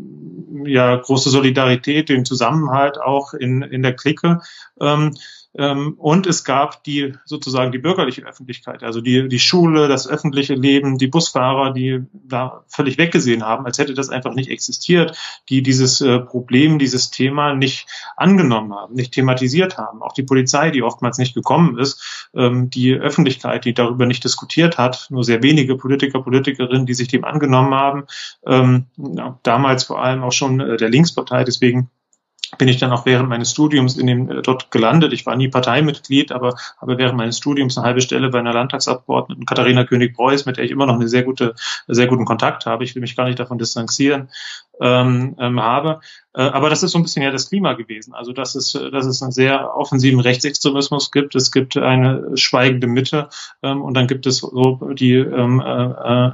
ja, große Solidarität, den Zusammenhalt auch in, in der Clique. Ähm, und es gab die sozusagen die bürgerliche Öffentlichkeit, also die, die Schule, das öffentliche Leben, die Busfahrer, die da völlig weggesehen haben, als hätte das einfach nicht existiert, die dieses äh, Problem, dieses Thema nicht angenommen haben, nicht thematisiert haben. Auch die Polizei, die oftmals nicht gekommen ist, ähm, die Öffentlichkeit, die darüber nicht diskutiert hat, nur sehr wenige Politiker, Politikerinnen, die sich dem angenommen haben, ähm, damals vor allem auch schon äh, der Linkspartei, deswegen bin ich dann auch während meines Studiums in dem, äh, dort gelandet. Ich war nie Parteimitglied, aber habe während meines Studiums eine halbe Stelle bei einer Landtagsabgeordneten Katharina König-Preuß, mit der ich immer noch eine sehr gute, sehr guten Kontakt habe. Ich will mich gar nicht davon distanzieren, ähm, ähm, habe. Äh, aber das ist so ein bisschen ja das Klima gewesen. Also dass es, dass es einen sehr offensiven Rechtsextremismus gibt. Es gibt eine schweigende Mitte ähm, und dann gibt es so die ähm, äh, äh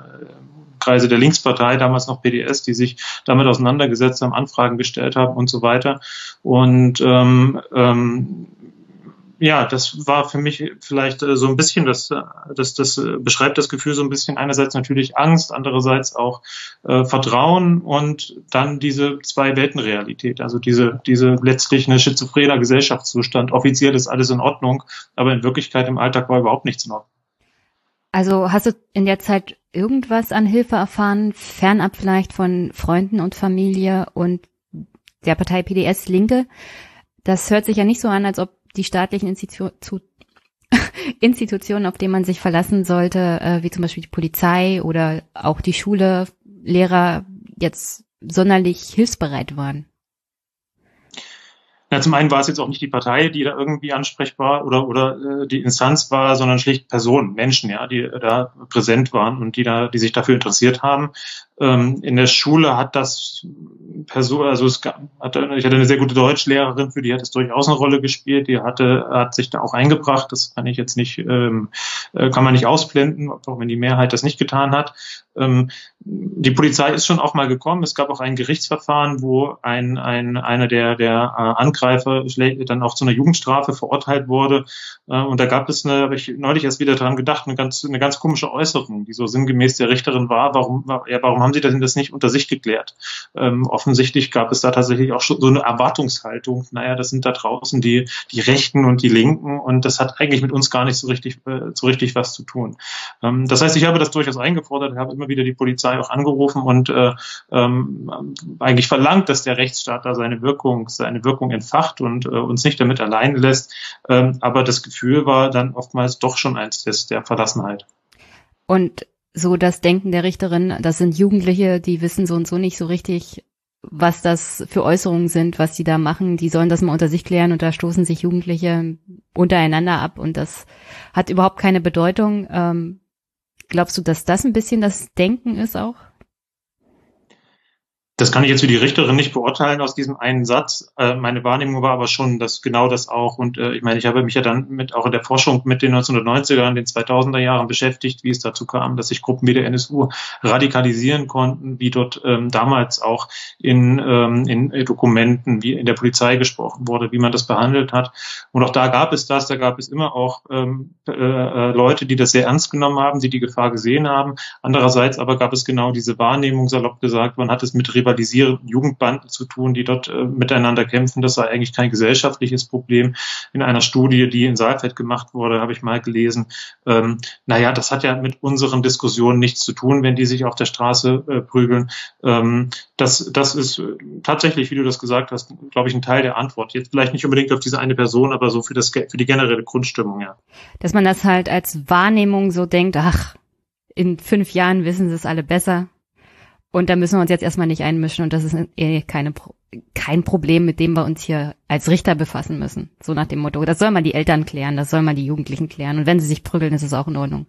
Kreise der Linkspartei, damals noch PDS, die sich damit auseinandergesetzt haben, Anfragen gestellt haben und so weiter. Und ähm, ähm, ja, das war für mich vielleicht äh, so ein bisschen, das, äh, das, das äh, beschreibt das Gefühl so ein bisschen einerseits natürlich Angst, andererseits auch äh, Vertrauen und dann diese zwei Weltenrealität, also diese, diese letztlich eine schizophrener Gesellschaftszustand. Offiziell ist alles in Ordnung, aber in Wirklichkeit im Alltag war überhaupt nichts in Ordnung. Also hast du in der Zeit irgendwas an Hilfe erfahren, fernab vielleicht von Freunden und Familie und der Partei PDS Linke? Das hört sich ja nicht so an, als ob die staatlichen Institu Institutionen, auf die man sich verlassen sollte, äh, wie zum Beispiel die Polizei oder auch die Schule, Lehrer jetzt sonderlich hilfsbereit waren. Ja, zum einen war es jetzt auch nicht die Partei, die da irgendwie ansprechbar oder oder äh, die Instanz war, sondern schlicht Personen, Menschen, ja, die da präsent waren und die da, die sich dafür interessiert haben. Ähm, in der Schule hat das Person, also es gab, hatte, ich hatte eine sehr gute Deutschlehrerin, für die hat es durchaus eine Rolle gespielt. Die hatte, hat sich da auch eingebracht. Das kann ich jetzt nicht, ähm, äh, kann man nicht ausblenden, auch wenn die Mehrheit das nicht getan hat. Ähm, die Polizei ist schon auch mal gekommen. Es gab auch ein Gerichtsverfahren, wo ein, ein einer der, der äh, Angreifer dann auch zu einer Jugendstrafe verurteilt wurde. Äh, und da gab es eine, habe ich neulich erst wieder daran gedacht, eine ganz, eine ganz komische Äußerung, die so sinngemäß der Richterin war. Warum, ja, warum haben Sie denn das nicht unter sich geklärt? Ähm, offensichtlich gab es da tatsächlich auch schon so eine Erwartungshaltung. Naja, das sind da draußen die, die Rechten und die Linken und das hat eigentlich mit uns gar nicht so richtig, äh, so richtig was zu tun. Ähm, das heißt, ich habe das durchaus eingefordert, habe immer wieder die Polizei auch angerufen und äh, ähm, eigentlich verlangt, dass der Rechtsstaat da seine Wirkung, seine Wirkung entfacht und äh, uns nicht damit allein lässt. Ähm, aber das Gefühl war dann oftmals doch schon eins des, der Verlassenheit. Und so das Denken der Richterin, das sind Jugendliche, die wissen so und so nicht so richtig, was das für Äußerungen sind, was die da machen. Die sollen das mal unter sich klären und da stoßen sich Jugendliche untereinander ab und das hat überhaupt keine Bedeutung. Ähm, glaubst du, dass das ein bisschen das Denken ist auch? Das kann ich jetzt für die Richterin nicht beurteilen aus diesem einen Satz. Äh, meine Wahrnehmung war aber schon, dass genau das auch. Und äh, ich meine, ich habe mich ja dann mit auch in der Forschung mit den 1990er und den 2000er Jahren beschäftigt, wie es dazu kam, dass sich Gruppen wie der NSU radikalisieren konnten, wie dort ähm, damals auch in, ähm, in Dokumenten, wie in der Polizei gesprochen wurde, wie man das behandelt hat. Und auch da gab es das, da gab es immer auch ähm, äh, äh Leute, die das sehr ernst genommen haben, die die Gefahr gesehen haben. Andererseits aber gab es genau diese Wahrnehmung, salopp gesagt, man hat es mit rivalisierenden Jugendbanden zu tun, die dort äh, miteinander kämpfen. Das sei eigentlich kein gesellschaftliches Problem. In einer Studie, die in Saalfeld gemacht wurde, habe ich mal gelesen, ähm, naja, das hat ja mit unseren Diskussionen nichts zu tun, wenn die sich auf der Straße äh, prügeln. Ähm, das, das ist äh, tatsächlich, wie du das gesagt hast, glaube ich, ein Teil der Antwort. Jetzt vielleicht nicht unbedingt auf diese eine Person, aber so für, das, für die generelle Grundstimmung, ja. Dass man das halt als Wahrnehmung so denkt, ach, in fünf Jahren wissen sie es alle besser. Und da müssen wir uns jetzt erstmal nicht einmischen und das ist eh keine, kein Problem, mit dem wir uns hier als Richter befassen müssen. So nach dem Motto. Das soll man die Eltern klären, das soll man die Jugendlichen klären. Und wenn sie sich prügeln, ist es auch in Ordnung.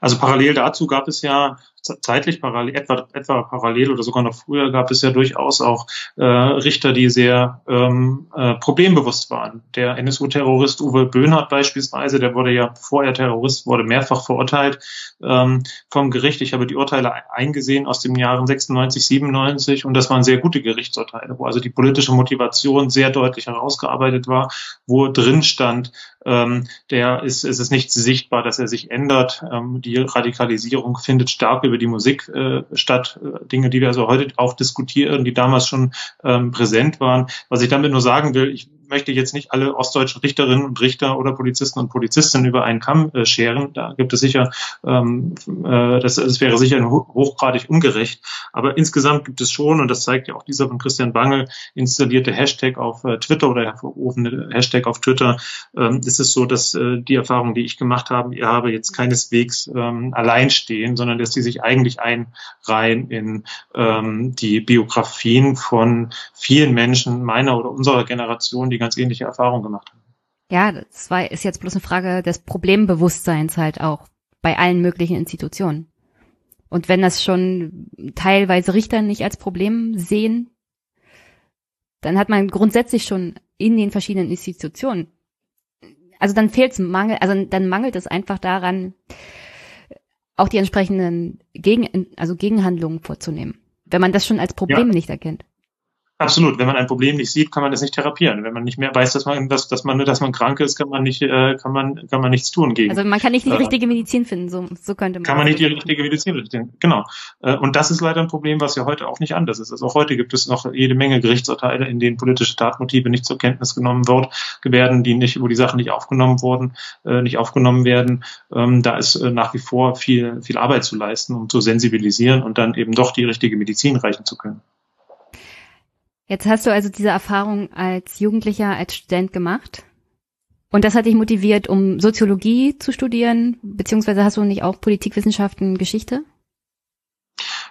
Also parallel dazu gab es ja zeitlich parallel, etwa, etwa parallel oder sogar noch früher gab es ja durchaus auch äh, Richter, die sehr ähm, äh, problembewusst waren. Der NSU-Terrorist Uwe Böhnhardt beispielsweise, der wurde ja, bevor er Terrorist wurde, mehrfach verurteilt ähm, vom Gericht. Ich habe die Urteile eingesehen aus den Jahren 96, 97 und das waren sehr gute Gerichtsurteile, wo also die politische Motivation sehr deutlich herausgearbeitet war, wo drin stand, ähm, der ist, ist es nicht sichtbar, dass er sich ändert. Ähm, die Radikalisierung findet stark über die Musik äh, statt. Äh, Dinge, die wir also heute auch diskutieren, die damals schon ähm, präsent waren. Was ich damit nur sagen will, ich möchte jetzt nicht alle ostdeutschen Richterinnen und Richter oder Polizisten und Polizistinnen über einen Kamm äh, scheren. Da gibt es sicher, ähm, äh, das, das wäre sicher hochgradig ungerecht. Aber insgesamt gibt es schon, und das zeigt ja auch dieser von Christian Bangel installierte Hashtag auf äh, Twitter oder hervorgerufene Hashtag auf Twitter, ähm, ist es so, dass äh, die Erfahrung, die ich gemacht habe, ihr habe jetzt keineswegs ähm, allein stehen, sondern dass die sich eigentlich einreihen in ähm, die Biografien von vielen Menschen meiner oder unserer Generation, die ganz ähnliche Erfahrungen gemacht haben. Ja, das war, ist jetzt bloß eine Frage des Problembewusstseins halt auch bei allen möglichen Institutionen. Und wenn das schon teilweise Richter nicht als Problem sehen, dann hat man grundsätzlich schon in den verschiedenen Institutionen. Also dann fehlt es Mangel, also dann mangelt es einfach daran, auch die entsprechenden Gegen, also Gegenhandlungen vorzunehmen, wenn man das schon als Problem ja. nicht erkennt. Absolut. Wenn man ein Problem nicht sieht, kann man es nicht therapieren. Wenn man nicht mehr weiß, dass man, dass, dass man, dass man krank ist, kann man nicht, äh, kann man, kann man nichts tun gegen. Also man kann nicht die äh, richtige Medizin finden, so, so könnte man. Kann man nicht die richtige Medizin finden, genau. Äh, und das ist leider ein Problem, was ja heute auch nicht anders ist. Also auch heute gibt es noch jede Menge Gerichtsurteile, in denen politische Tatmotive nicht zur Kenntnis genommen wird, werden, die nicht, wo die Sachen nicht aufgenommen wurden, äh, nicht aufgenommen werden. Ähm, da ist nach wie vor viel, viel Arbeit zu leisten, um zu sensibilisieren und dann eben doch die richtige Medizin reichen zu können. Jetzt hast du also diese Erfahrung als Jugendlicher, als Student gemacht. Und das hat dich motiviert, um Soziologie zu studieren, beziehungsweise hast du nicht auch Politikwissenschaften, Geschichte?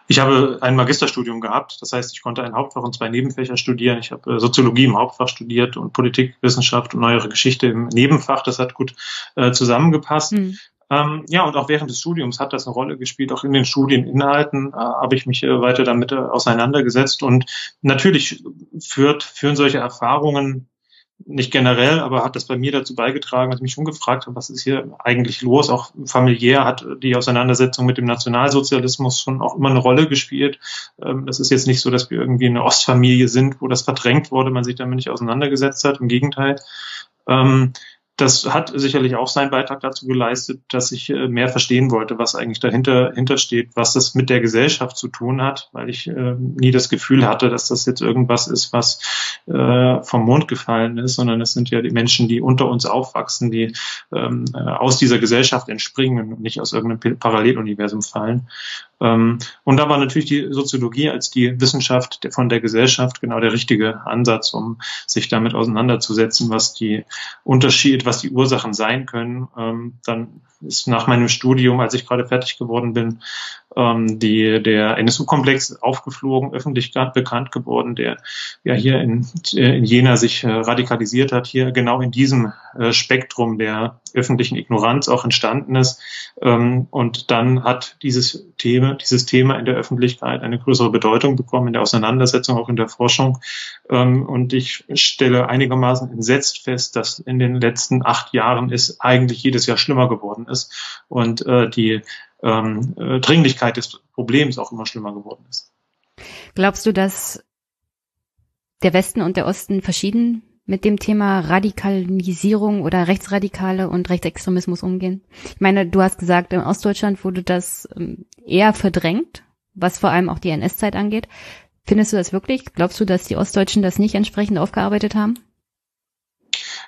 Ich habe ein Magisterstudium gehabt, das heißt, ich konnte ein Hauptfach und zwei Nebenfächer studieren. Ich habe äh, Soziologie im Hauptfach studiert und Politikwissenschaft und neuere Geschichte im Nebenfach. Das hat gut äh, zusammengepasst. Hm. Ähm, ja, und auch während des Studiums hat das eine Rolle gespielt. Auch in den Studieninhalten äh, habe ich mich äh, weiter damit äh, auseinandergesetzt. Und natürlich führt, führen solche Erfahrungen nicht generell, aber hat das bei mir dazu beigetragen, dass ich mich schon gefragt habe, was ist hier eigentlich los? Auch familiär hat die Auseinandersetzung mit dem Nationalsozialismus schon auch immer eine Rolle gespielt. Ähm, das ist jetzt nicht so, dass wir irgendwie eine Ostfamilie sind, wo das verdrängt wurde, man sich damit nicht auseinandergesetzt hat. Im Gegenteil. Das hat sicherlich auch seinen Beitrag dazu geleistet, dass ich äh, mehr verstehen wollte, was eigentlich dahinter hintersteht, was das mit der Gesellschaft zu tun hat, weil ich äh, nie das Gefühl hatte, dass das jetzt irgendwas ist, was äh, vom Mond gefallen ist, sondern es sind ja die Menschen, die unter uns aufwachsen, die ähm, äh, aus dieser Gesellschaft entspringen und nicht aus irgendeinem Paralleluniversum fallen. Ähm, und da war natürlich die Soziologie als die Wissenschaft von der Gesellschaft genau der richtige Ansatz, um sich damit auseinanderzusetzen, was die Unterschied, was die Ursachen sein können. Ähm, dann ist nach meinem Studium, als ich gerade fertig geworden bin, ähm, die, der NSU-Komplex aufgeflogen, öffentlich bekannt geworden, der ja hier in, in Jena sich äh, radikalisiert hat, hier genau in diesem äh, Spektrum der öffentlichen Ignoranz auch entstanden ist. Ähm, und dann hat dieses Thema, dieses Thema in der Öffentlichkeit eine größere Bedeutung bekommen, in der Auseinandersetzung, auch in der Forschung. Ähm, und ich stelle einigermaßen entsetzt fest, dass in den letzten acht Jahren es eigentlich jedes Jahr schlimmer geworden ist und äh, die ähm, äh, Dringlichkeit des Problems auch immer schlimmer geworden ist. Glaubst du, dass der Westen und der Osten verschieden mit dem Thema Radikalisierung oder Rechtsradikale und Rechtsextremismus umgehen? Ich meine, du hast gesagt, in Ostdeutschland wurde das ähm, eher verdrängt, was vor allem auch die NS-Zeit angeht. Findest du das wirklich? Glaubst du, dass die Ostdeutschen das nicht entsprechend aufgearbeitet haben?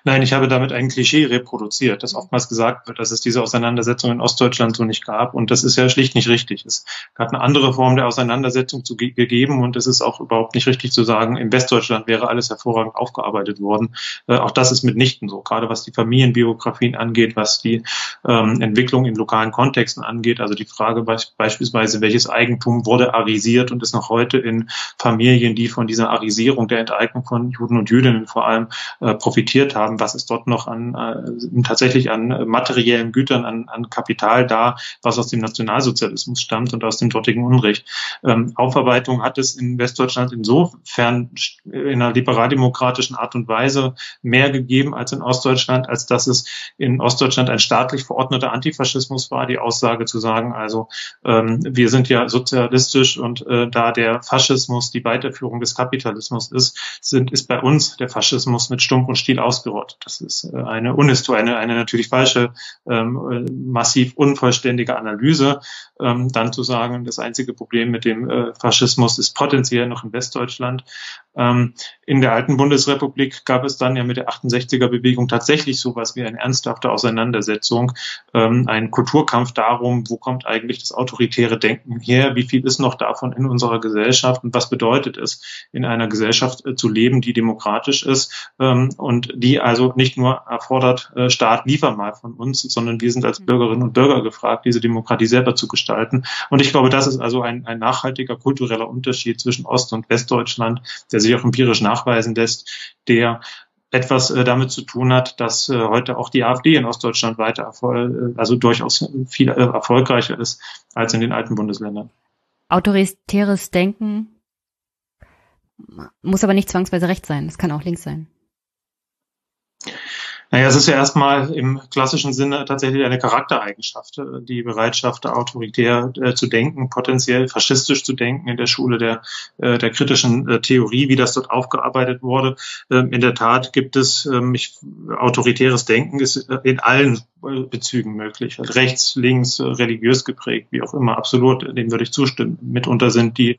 Nein, ich habe damit ein Klischee reproduziert, dass oftmals gesagt wird, dass es diese Auseinandersetzung in Ostdeutschland so nicht gab. Und das ist ja schlicht nicht richtig. Es gab eine andere Form der Auseinandersetzung zu, gegeben und es ist auch überhaupt nicht richtig zu sagen, in Westdeutschland wäre alles hervorragend aufgearbeitet worden. Äh, auch das ist mitnichten so, gerade was die Familienbiografien angeht, was die ähm, Entwicklung in lokalen Kontexten angeht. Also die Frage be beispielsweise, welches Eigentum wurde arisiert und ist noch heute in Familien, die von dieser Arisierung der Enteignung von Juden und Jüdinnen vor allem äh, profitiert haben, haben, was ist dort noch an äh, tatsächlich an materiellen Gütern, an, an Kapital da, was aus dem Nationalsozialismus stammt und aus dem dortigen Unrecht. Ähm, Aufarbeitung hat es in Westdeutschland insofern in einer liberaldemokratischen Art und Weise mehr gegeben als in Ostdeutschland, als dass es in Ostdeutschland ein staatlich verordneter Antifaschismus war, die Aussage zu sagen, also ähm, wir sind ja sozialistisch und äh, da der Faschismus die Weiterführung des Kapitalismus ist, sind, ist bei uns der Faschismus mit Stumpf und Stiel ausgerottet Stichwort. Das ist äh, eine eine, eine natürlich falsche, ähm, äh, massiv unvollständige Analyse. Ähm, dann zu sagen, das einzige Problem mit dem äh, Faschismus ist potenziell noch in Westdeutschland. Ähm, in der alten Bundesrepublik gab es dann ja mit der 68er Bewegung tatsächlich sowas wie eine ernsthafte Auseinandersetzung, ähm, ein Kulturkampf darum, wo kommt eigentlich das autoritäre Denken her, wie viel ist noch davon in unserer Gesellschaft und was bedeutet es, in einer Gesellschaft äh, zu leben, die demokratisch ist ähm, und die also nicht nur erfordert, äh, Staat liefer mal von uns, sondern wir sind als mhm. Bürgerinnen und Bürger gefragt, diese Demokratie selber zu gestalten. Und ich glaube, das ist also ein, ein nachhaltiger kultureller Unterschied zwischen Ost- und Westdeutschland, der sich auch empirisch nachweisen lässt, der etwas äh, damit zu tun hat, dass äh, heute auch die AfD in Ostdeutschland weiter erfol also durchaus viel äh, erfolgreicher ist als in den alten Bundesländern. Autoritäres Denken muss aber nicht zwangsweise rechts sein, es kann auch links sein. Naja, es ist ja erstmal im klassischen Sinne tatsächlich eine Charaktereigenschaft, äh, die Bereitschaft, autoritär äh, zu denken, potenziell faschistisch zu denken in der Schule der, äh, der kritischen äh, Theorie, wie das dort aufgearbeitet wurde. Ähm, in der Tat gibt es ähm, ich, autoritäres Denken ist in allen Bezügen möglich. Also rechts, links, religiös geprägt, wie auch immer, absolut, dem würde ich zustimmen. Mitunter sind die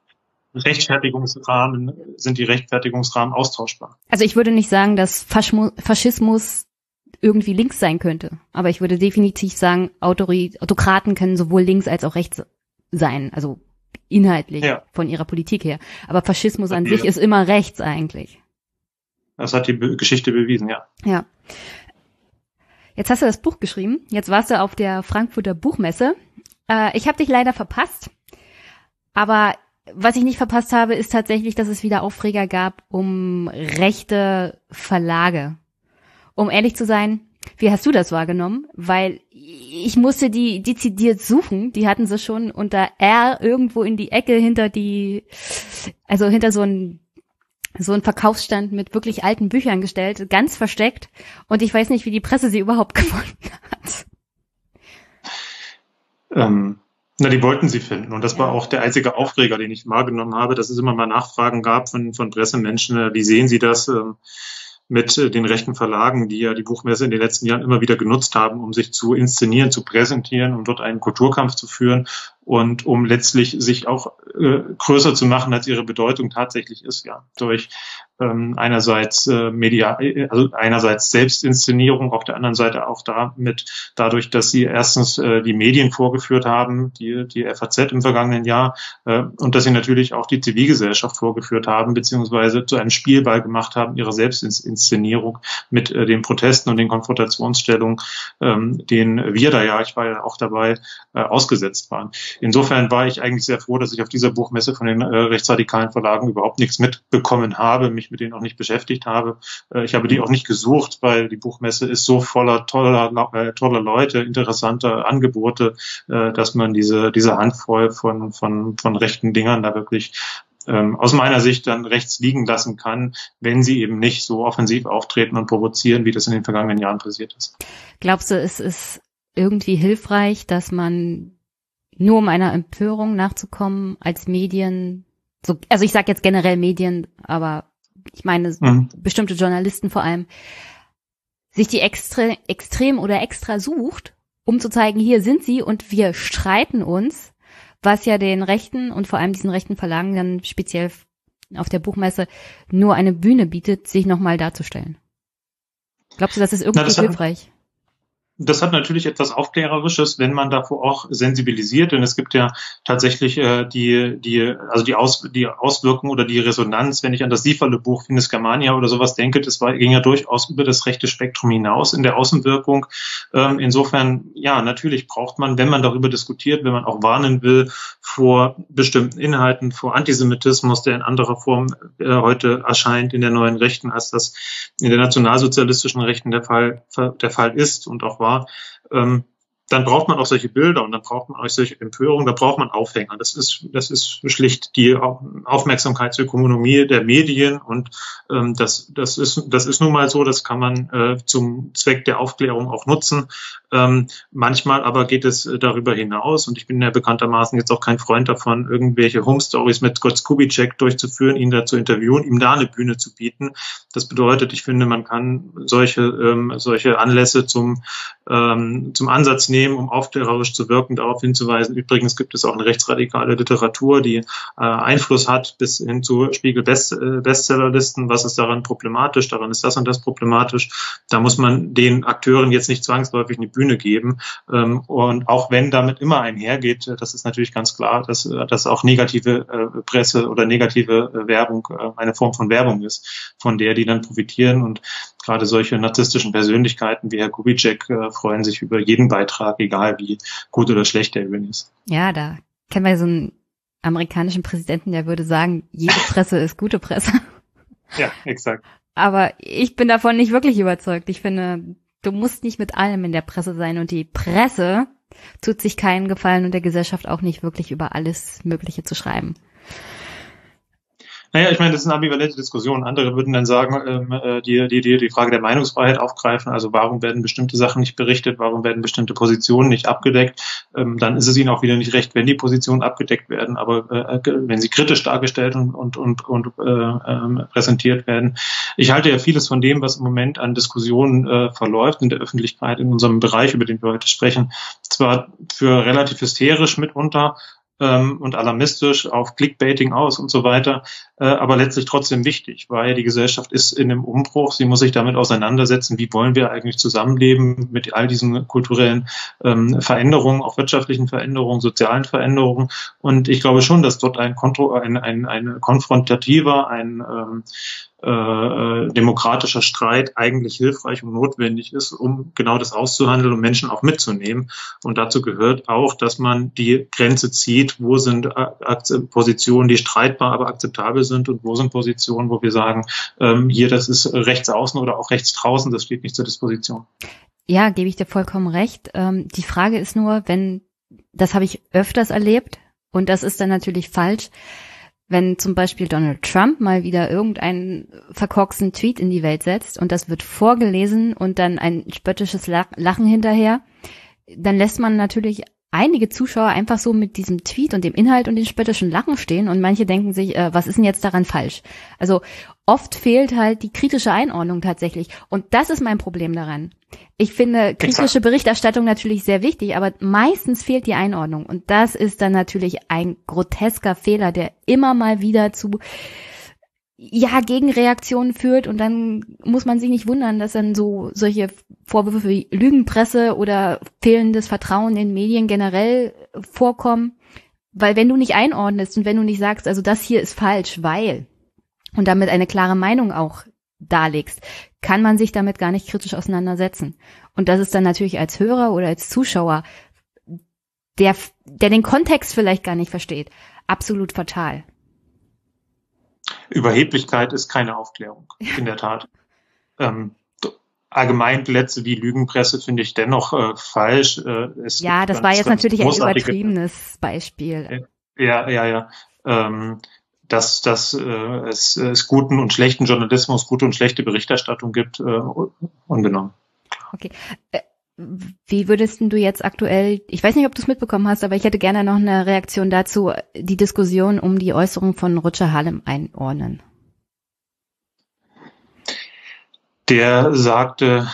Rechtfertigungsrahmen, sind die Rechtfertigungsrahmen austauschbar. Also ich würde nicht sagen, dass Faschismus irgendwie links sein könnte. Aber ich würde definitiv sagen, Autori Autokraten können sowohl links als auch rechts sein. Also inhaltlich ja. von ihrer Politik her. Aber Faschismus an ja. sich ist immer rechts eigentlich. Das hat die Be Geschichte bewiesen, ja. Ja. Jetzt hast du das Buch geschrieben. Jetzt warst du auf der Frankfurter Buchmesse. Äh, ich habe dich leider verpasst. Aber was ich nicht verpasst habe, ist tatsächlich, dass es wieder Aufreger gab um rechte Verlage um ehrlich zu sein, wie hast du das wahrgenommen? Weil ich musste die dezidiert suchen. Die hatten sie schon unter R irgendwo in die Ecke hinter die, also hinter so ein so ein Verkaufsstand mit wirklich alten Büchern gestellt, ganz versteckt. Und ich weiß nicht, wie die Presse sie überhaupt gefunden hat. Ähm, na, die wollten sie finden. Und das war auch der einzige Aufreger, den ich wahrgenommen habe, dass es immer mal Nachfragen gab von, von Pressemenschen. Wie sehen sie das? Ähm, mit äh, den rechten Verlagen, die ja die Buchmesse in den letzten Jahren immer wieder genutzt haben, um sich zu inszenieren, zu präsentieren, um dort einen Kulturkampf zu führen und um letztlich sich auch äh, größer zu machen, als ihre Bedeutung tatsächlich ist, ja, durch ähm, einerseits äh, Media, also einerseits Selbstinszenierung, auf der anderen Seite auch damit, dadurch, dass sie erstens äh, die Medien vorgeführt haben, die, die FAZ im vergangenen Jahr, äh, und dass sie natürlich auch die Zivilgesellschaft vorgeführt haben, beziehungsweise zu einem Spielball gemacht haben, ihre Selbstinszenierung mit äh, den Protesten und den Konfrontationsstellungen, ähm, denen wir da ja, ich war ja auch dabei, äh, ausgesetzt waren. Insofern war ich eigentlich sehr froh, dass ich auf dieser Buchmesse von den äh, rechtsradikalen Verlagen überhaupt nichts mitbekommen habe, mich mit denen auch nicht beschäftigt habe. Äh, ich habe die auch nicht gesucht, weil die Buchmesse ist so voller toller, äh, toller Leute, interessanter Angebote, äh, dass man diese, diese Handvoll von, von, von rechten Dingern da wirklich ähm, aus meiner Sicht dann rechts liegen lassen kann, wenn sie eben nicht so offensiv auftreten und provozieren, wie das in den vergangenen Jahren passiert ist. Glaubst du, es ist irgendwie hilfreich, dass man nur um einer Empörung nachzukommen als Medien, so, also ich sage jetzt generell Medien, aber ich meine mhm. bestimmte Journalisten vor allem, sich die extre, extrem oder extra sucht, um zu zeigen, hier sind sie und wir streiten uns, was ja den Rechten und vor allem diesen rechten Verlagen dann speziell auf der Buchmesse nur eine Bühne bietet, sich nochmal darzustellen. Glaubst du, das ist irgendwie Na, das hilfreich? Das hat natürlich etwas Aufklärerisches, wenn man davor auch sensibilisiert, denn es gibt ja tatsächlich äh, die, die, also die, Aus, die Auswirkung oder die Resonanz, wenn ich an das Sieferle-Buch Finis Germania oder sowas denke, das war, ging ja durchaus über das rechte Spektrum hinaus in der Außenwirkung. Ähm, insofern, ja, natürlich braucht man, wenn man darüber diskutiert, wenn man auch warnen will vor bestimmten Inhalten, vor Antisemitismus, der in anderer Form äh, heute erscheint in der neuen Rechten, als das in der nationalsozialistischen Rechten der Fall, der Fall ist und auch war, ähm, dann braucht man auch solche Bilder und dann braucht man auch solche Empörungen, da braucht man Aufhänger. Das ist, das ist schlicht die Aufmerksamkeitsökonomie der Medien und ähm, das, das, ist, das ist nun mal so, das kann man äh, zum Zweck der Aufklärung auch nutzen. Ähm, manchmal aber geht es darüber hinaus und ich bin ja bekanntermaßen jetzt auch kein Freund davon, irgendwelche Home Stories mit Gott Skubicek durchzuführen, ihn da zu interviewen, ihm da eine Bühne zu bieten. Das bedeutet, ich finde, man kann solche, ähm, solche Anlässe zum, ähm, zum Ansatz nehmen, nehmen, um aufklärerisch zu wirken, darauf hinzuweisen. Übrigens gibt es auch eine rechtsradikale Literatur, die äh, Einfluss hat bis hin zu Spiegel -Best äh, Bestsellerlisten. Was ist daran problematisch? Daran ist das und das problematisch. Da muss man den Akteuren jetzt nicht zwangsläufig eine Bühne geben. Ähm, und auch wenn damit immer einhergeht, das ist natürlich ganz klar, dass, dass auch negative äh, Presse oder negative äh, Werbung äh, eine Form von Werbung ist, von der die dann profitieren. Und gerade solche narzisstischen Persönlichkeiten wie Herr Kubitschek äh, freuen sich über jeden Beitrag, egal wie gut oder schlecht der übrigens ist. Ja, da kennen wir so einen amerikanischen Präsidenten, der würde sagen, jede Presse ist gute Presse. Ja, exakt. Aber ich bin davon nicht wirklich überzeugt. Ich finde, du musst nicht mit allem in der Presse sein und die Presse tut sich keinen Gefallen und der Gesellschaft auch nicht wirklich über alles Mögliche zu schreiben. Naja, ich meine, das ist eine ambivalente Diskussion. Andere würden dann sagen, ähm, äh, die, die, die, die Frage der Meinungsfreiheit aufgreifen. Also warum werden bestimmte Sachen nicht berichtet? Warum werden bestimmte Positionen nicht abgedeckt? Ähm, dann ist es ihnen auch wieder nicht recht, wenn die Positionen abgedeckt werden. Aber äh, wenn sie kritisch dargestellt und, und, und, und äh, äh, präsentiert werden. Ich halte ja vieles von dem, was im Moment an Diskussionen äh, verläuft in der Öffentlichkeit, in unserem Bereich, über den wir heute sprechen, zwar für relativ hysterisch mitunter, ähm, und alarmistisch auf Clickbaiting aus und so weiter, äh, aber letztlich trotzdem wichtig, weil die Gesellschaft ist in einem Umbruch. Sie muss sich damit auseinandersetzen, wie wollen wir eigentlich zusammenleben mit all diesen kulturellen ähm, Veränderungen, auch wirtschaftlichen Veränderungen, sozialen Veränderungen. Und ich glaube schon, dass dort ein, Kontro ein, ein, ein konfrontativer, ein ähm, äh, äh, demokratischer Streit eigentlich hilfreich und notwendig ist, um genau das auszuhandeln und Menschen auch mitzunehmen. Und dazu gehört auch, dass man die Grenze zieht, wo sind äh, Positionen, die streitbar, aber akzeptabel sind und wo sind Positionen, wo wir sagen, ähm, hier, das ist rechts außen oder auch rechts draußen, das steht nicht zur Disposition. Ja, gebe ich dir vollkommen recht. Ähm, die Frage ist nur, wenn, das habe ich öfters erlebt und das ist dann natürlich falsch, wenn zum Beispiel Donald Trump mal wieder irgendeinen verkorksten Tweet in die Welt setzt und das wird vorgelesen und dann ein spöttisches Lachen hinterher, dann lässt man natürlich einige Zuschauer einfach so mit diesem Tweet und dem Inhalt und den spöttischen Lachen stehen und manche denken sich, äh, was ist denn jetzt daran falsch? Also oft fehlt halt die kritische Einordnung tatsächlich und das ist mein Problem daran. Ich finde kritische Berichterstattung natürlich sehr wichtig, aber meistens fehlt die Einordnung und das ist dann natürlich ein grotesker Fehler, der immer mal wieder zu ja, Gegenreaktionen führt und dann muss man sich nicht wundern, dass dann so solche Vorwürfe wie Lügenpresse oder fehlendes Vertrauen in Medien generell vorkommen. Weil wenn du nicht einordnest und wenn du nicht sagst, also das hier ist falsch, weil, und damit eine klare Meinung auch darlegst, kann man sich damit gar nicht kritisch auseinandersetzen. Und das ist dann natürlich als Hörer oder als Zuschauer, der, der den Kontext vielleicht gar nicht versteht, absolut fatal. Überheblichkeit ist keine Aufklärung, in der Tat. Ähm, allgemein Plätze wie Lügenpresse finde ich dennoch äh, falsch. Äh, ja, das war jetzt natürlich ein übertriebenes Beispiel. Ja, ja, ja. Ähm, dass, dass äh, es, es guten und schlechten Journalismus, gute und schlechte Berichterstattung gibt, äh, unbenommen. Okay. Wie würdest du jetzt aktuell, ich weiß nicht, ob du es mitbekommen hast, aber ich hätte gerne noch eine Reaktion dazu, die Diskussion um die Äußerung von Rutscher Hallem einordnen. Der sagte,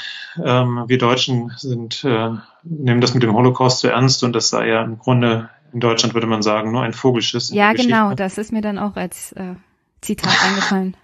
ähm, wir Deutschen sind, äh, nehmen das mit dem Holocaust zu ernst und das sei ja im Grunde, in Deutschland würde man sagen, nur ein Vogelschiss. Ja, genau, das ist mir dann auch als äh, Zitat eingefallen.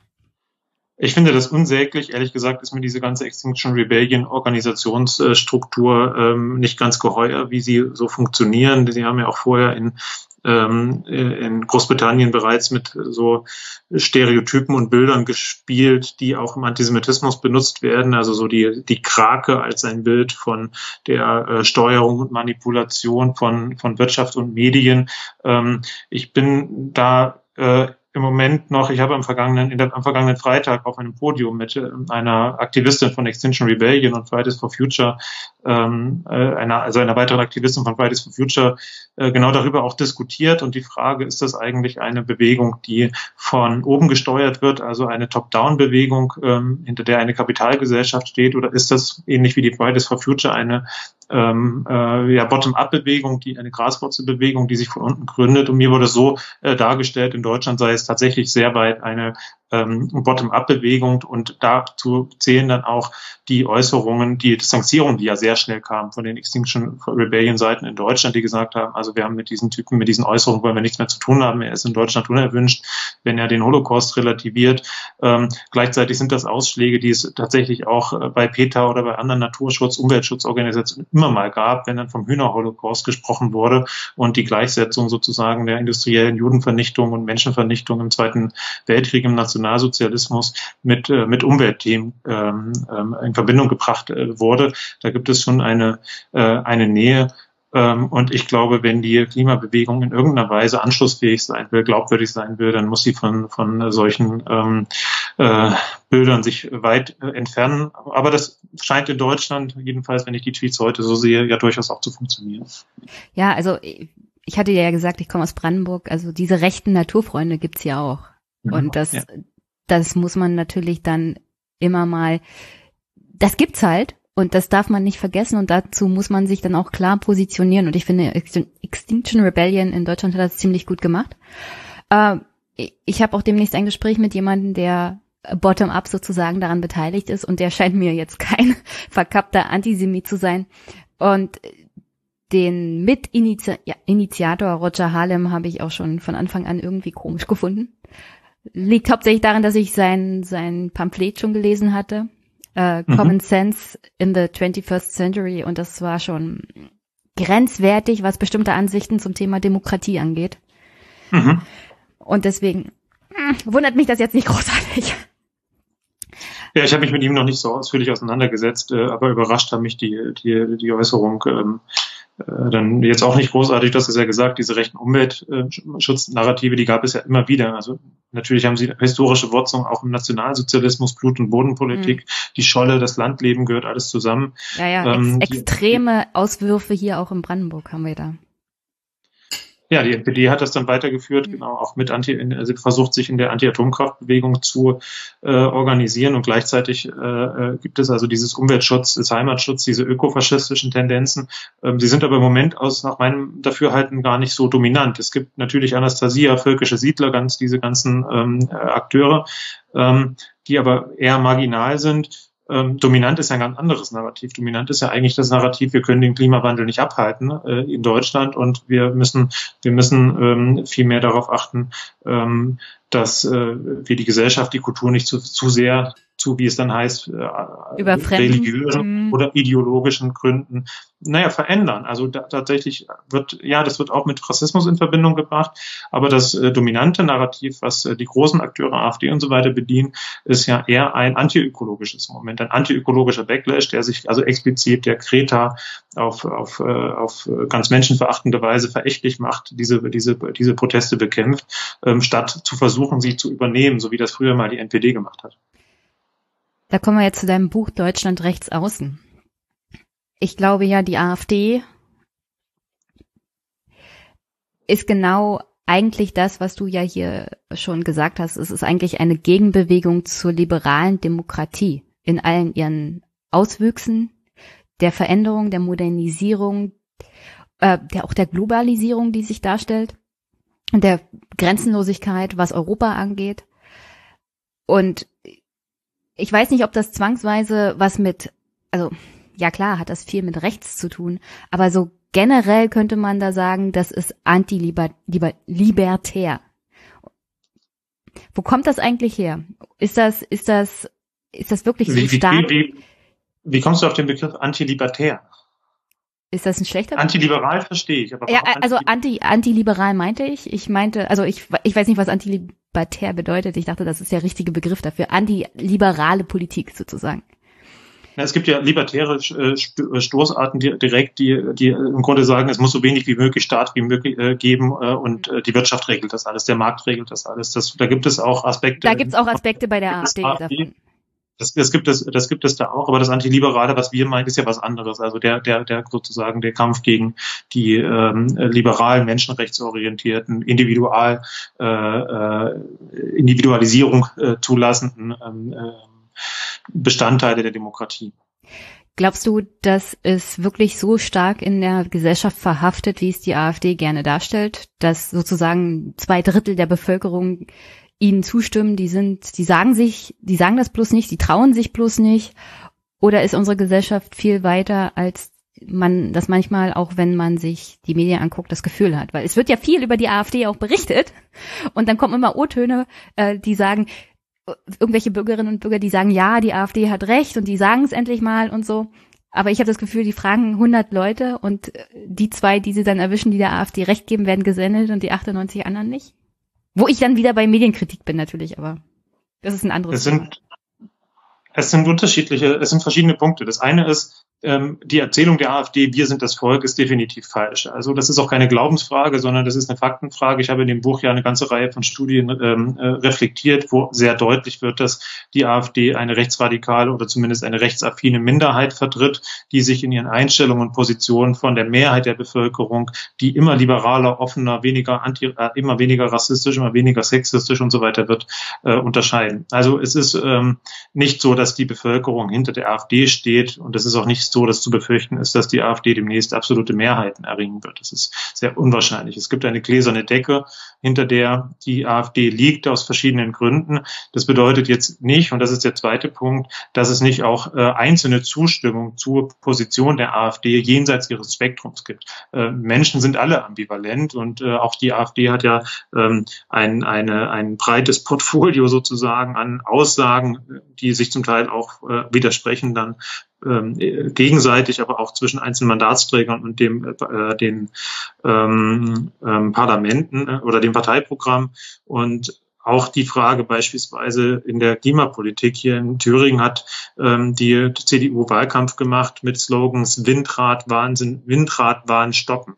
Ich finde das unsäglich. Ehrlich gesagt ist mir diese ganze Extinction Rebellion Organisationsstruktur ähm, nicht ganz geheuer, wie sie so funktionieren. Sie haben ja auch vorher in, ähm, in Großbritannien bereits mit so Stereotypen und Bildern gespielt, die auch im Antisemitismus benutzt werden. Also so die, die Krake als ein Bild von der äh, Steuerung und Manipulation von, von Wirtschaft und Medien. Ähm, ich bin da äh, im Moment noch, ich habe am vergangenen, der, am vergangenen Freitag auf einem Podium mit äh, einer Aktivistin von Extinction Rebellion und Fridays for Future, ähm, äh, einer, also einer weiteren Aktivistin von Fridays for Future, äh, genau darüber auch diskutiert. Und die Frage, ist das eigentlich eine Bewegung, die von oben gesteuert wird, also eine Top-Down-Bewegung, ähm, hinter der eine Kapitalgesellschaft steht, oder ist das ähnlich wie die Fridays for Future eine ähm, äh, ja, Bottom-up-Bewegung, die eine Graswurzelbewegung, die sich von unten gründet. Und mir wurde so äh, dargestellt, in Deutschland sei es tatsächlich sehr weit eine ähm, Bottom-up-Bewegung und dazu zählen dann auch die Äußerungen, die Distanzierung, die ja sehr schnell kam von den Extinction Rebellion Seiten in Deutschland, die gesagt haben, also wir haben mit diesen Typen, mit diesen Äußerungen wollen wir nichts mehr zu tun haben, er ist in Deutschland unerwünscht, wenn er den Holocaust relativiert. Ähm, gleichzeitig sind das Ausschläge, die es tatsächlich auch äh, bei PETA oder bei anderen Naturschutz-, Umweltschutzorganisationen immer mal gab, wenn dann vom Hühnerholocaust gesprochen wurde und die Gleichsetzung sozusagen der industriellen Judenvernichtung und Menschenvernichtung im Zweiten Weltkrieg im Nationalsozialismus mit, äh, mit Umweltthemen ähm, ähm, in Verbindung gebracht äh, wurde. Da gibt es schon eine, äh, eine Nähe. Ähm, und ich glaube, wenn die Klimabewegung in irgendeiner Weise anschlussfähig sein will, glaubwürdig sein will, dann muss sie von, von solchen ähm, äh, Bildern sich weit äh, entfernen. Aber das scheint in Deutschland, jedenfalls, wenn ich die Tweets heute so sehe, ja durchaus auch zu funktionieren. Ja, also ich hatte ja gesagt, ich komme aus Brandenburg, also diese rechten Naturfreunde gibt's ja auch. Mhm, und das, ja. Das muss man natürlich dann immer mal das gibt's halt und das darf man nicht vergessen und dazu muss man sich dann auch klar positionieren und ich finde Extinction Rebellion in Deutschland hat das ziemlich gut gemacht. Äh, ich habe auch demnächst ein Gespräch mit jemandem, der bottom-up sozusagen daran beteiligt ist und der scheint mir jetzt kein verkappter Antisemit zu sein und den Mitinitiator Roger Harlem habe ich auch schon von Anfang an irgendwie komisch gefunden. Liegt hauptsächlich daran, dass ich sein, sein Pamphlet schon gelesen hatte äh, mhm. Common Sense in the 21st Century und das war schon grenzwertig, was bestimmte Ansichten zum Thema Demokratie angeht. Mhm. Und deswegen hm, wundert mich das jetzt nicht großartig. Ja, ich habe mich mit ihm noch nicht so ausführlich auseinandergesetzt, äh, aber überrascht haben mich die, die, die Äußerung ähm, äh, dann jetzt auch nicht großartig, das ist ja gesagt, diese rechten Umweltschutznarrative, die gab es ja immer wieder. Also natürlich haben sie historische Wurzeln auch im Nationalsozialismus, Blut- und Bodenpolitik, mhm. die Scholle, das Landleben gehört alles zusammen. Ja, ja, ähm, ex extreme die, Auswürfe hier auch in Brandenburg haben wir da. Ja, die NPD hat das dann weitergeführt, mhm. genau, auch mit Anti, also versucht sich in der Anti-Atomkraftbewegung zu äh, organisieren und gleichzeitig äh, äh, gibt es also dieses Umweltschutz, das Heimatschutz, diese ökofaschistischen Tendenzen. Ähm, sie sind aber im Moment aus nach meinem Dafürhalten gar nicht so dominant. Es gibt natürlich Anastasia, völkische Siedler, ganz diese ganzen ähm, Akteure, ähm, die aber eher marginal sind ähm, dominant ist ja ein ganz anderes Narrativ. Dominant ist ja eigentlich das Narrativ, wir können den Klimawandel nicht abhalten äh, in Deutschland und wir müssen, wir müssen ähm, viel mehr darauf achten, ähm, dass äh, wir die Gesellschaft, die Kultur nicht zu, zu sehr zu, wie es dann heißt, äh, Über religiösen mhm. oder ideologischen Gründen, naja, verändern. Also da, tatsächlich wird, ja, das wird auch mit Rassismus in Verbindung gebracht, aber das äh, dominante Narrativ, was äh, die großen Akteure AfD und so weiter bedienen, ist ja eher ein antiökologisches Moment, ein antiökologischer Backlash, der sich also explizit der Kreta auf, auf, äh, auf ganz menschenverachtende Weise verächtlich macht, diese, diese, diese Proteste bekämpft, ähm, statt zu versuchen, sie zu übernehmen, so wie das früher mal die NPD gemacht hat. Da kommen wir jetzt zu deinem Buch Deutschland rechts außen. Ich glaube ja, die AfD ist genau eigentlich das, was du ja hier schon gesagt hast. Es ist eigentlich eine Gegenbewegung zur liberalen Demokratie in allen ihren Auswüchsen, der Veränderung, der Modernisierung, äh, der, auch der Globalisierung, die sich darstellt, und der Grenzenlosigkeit, was Europa angeht. Und ich weiß nicht, ob das zwangsweise was mit, also ja klar, hat das viel mit rechts zu tun, aber so generell könnte man da sagen, das ist anti-libertär. Wo kommt das eigentlich her? Ist das, ist das, ist das wirklich so wie, stark? Wie, wie, wie kommst du auf den Begriff anti-libertär? Ist das ein schlechter Antiliberal verstehe ich. Aber ja, also anti, antiliberal meinte ich. Ich meinte, also ich, ich weiß nicht, was antilibertär bedeutet. Ich dachte, das ist der richtige Begriff dafür. Antiliberale Politik sozusagen. Ja, es gibt ja libertäre äh, äh, Stoßarten die, direkt, die, die im Grunde sagen, es muss so wenig wie möglich Staat wie möglich äh, geben äh, und äh, die Wirtschaft regelt das alles, der Markt regelt das alles. Das, da gibt es auch Aspekte. Da gibt es auch Aspekte bei der AfD, AfD davon. Das, das gibt es, das gibt es da auch, aber das Antiliberale, was wir meinen, ist ja was anderes. Also der, der, der sozusagen der Kampf gegen die ähm, liberalen, menschenrechtsorientierten, individual, äh, äh, Individualisierung äh, zulassenden ähm, äh, Bestandteile der Demokratie. Glaubst du, dass es wirklich so stark in der Gesellschaft verhaftet, wie es die AfD gerne darstellt, dass sozusagen zwei Drittel der Bevölkerung ihnen zustimmen, die sind, die sagen sich, die sagen das bloß nicht, die trauen sich bloß nicht. Oder ist unsere Gesellschaft viel weiter, als man das manchmal, auch wenn man sich die Medien anguckt, das Gefühl hat? Weil es wird ja viel über die AfD auch berichtet. Und dann kommen immer O-Töne, äh, die sagen, irgendwelche Bürgerinnen und Bürger, die sagen, ja, die AfD hat recht und die sagen es endlich mal und so. Aber ich habe das Gefühl, die fragen 100 Leute und die zwei, die sie dann erwischen, die der AfD recht geben, werden gesendet und die 98 anderen nicht. Wo ich dann wieder bei Medienkritik bin natürlich, aber das ist ein anderes es sind, Es sind unterschiedliche, es sind verschiedene Punkte. Das eine ist, ähm, die Erzählung der AfD, wir sind das Volk, ist definitiv falsch. Also das ist auch keine Glaubensfrage, sondern das ist eine Faktenfrage. Ich habe in dem Buch ja eine ganze Reihe von Studien ähm, äh, reflektiert, wo sehr deutlich wird, dass die AfD eine rechtsradikale oder zumindest eine rechtsaffine Minderheit vertritt, die sich in ihren Einstellungen und Positionen von der Mehrheit der Bevölkerung, die immer liberaler, offener, weniger anti, äh, immer weniger rassistisch, immer weniger sexistisch und so weiter wird, äh, unterscheiden. Also es ist ähm, nicht so, dass die Bevölkerung hinter der AfD steht und es ist auch nicht so, dass zu befürchten ist, dass die AfD demnächst absolute Mehrheiten erringen wird. Das ist sehr unwahrscheinlich. Es gibt eine gläserne Decke, hinter der die AfD liegt, aus verschiedenen Gründen. Das bedeutet jetzt nicht, und das ist der zweite Punkt, dass es nicht auch äh, einzelne Zustimmung zur Position der AfD jenseits ihres Spektrums gibt. Äh, Menschen sind alle ambivalent und äh, auch die AfD hat ja ähm, ein, eine, ein breites Portfolio sozusagen an Aussagen, die sich zum Teil auch äh, widersprechen dann gegenseitig, aber auch zwischen einzelnen Mandatsträgern und dem äh, den ähm, ähm, Parlamenten äh, oder dem Parteiprogramm und auch die Frage beispielsweise in der Klimapolitik hier in Thüringen hat ähm, die CDU Wahlkampf gemacht mit Slogans Windrad Wahnsinn, Windrad Wahn stoppen.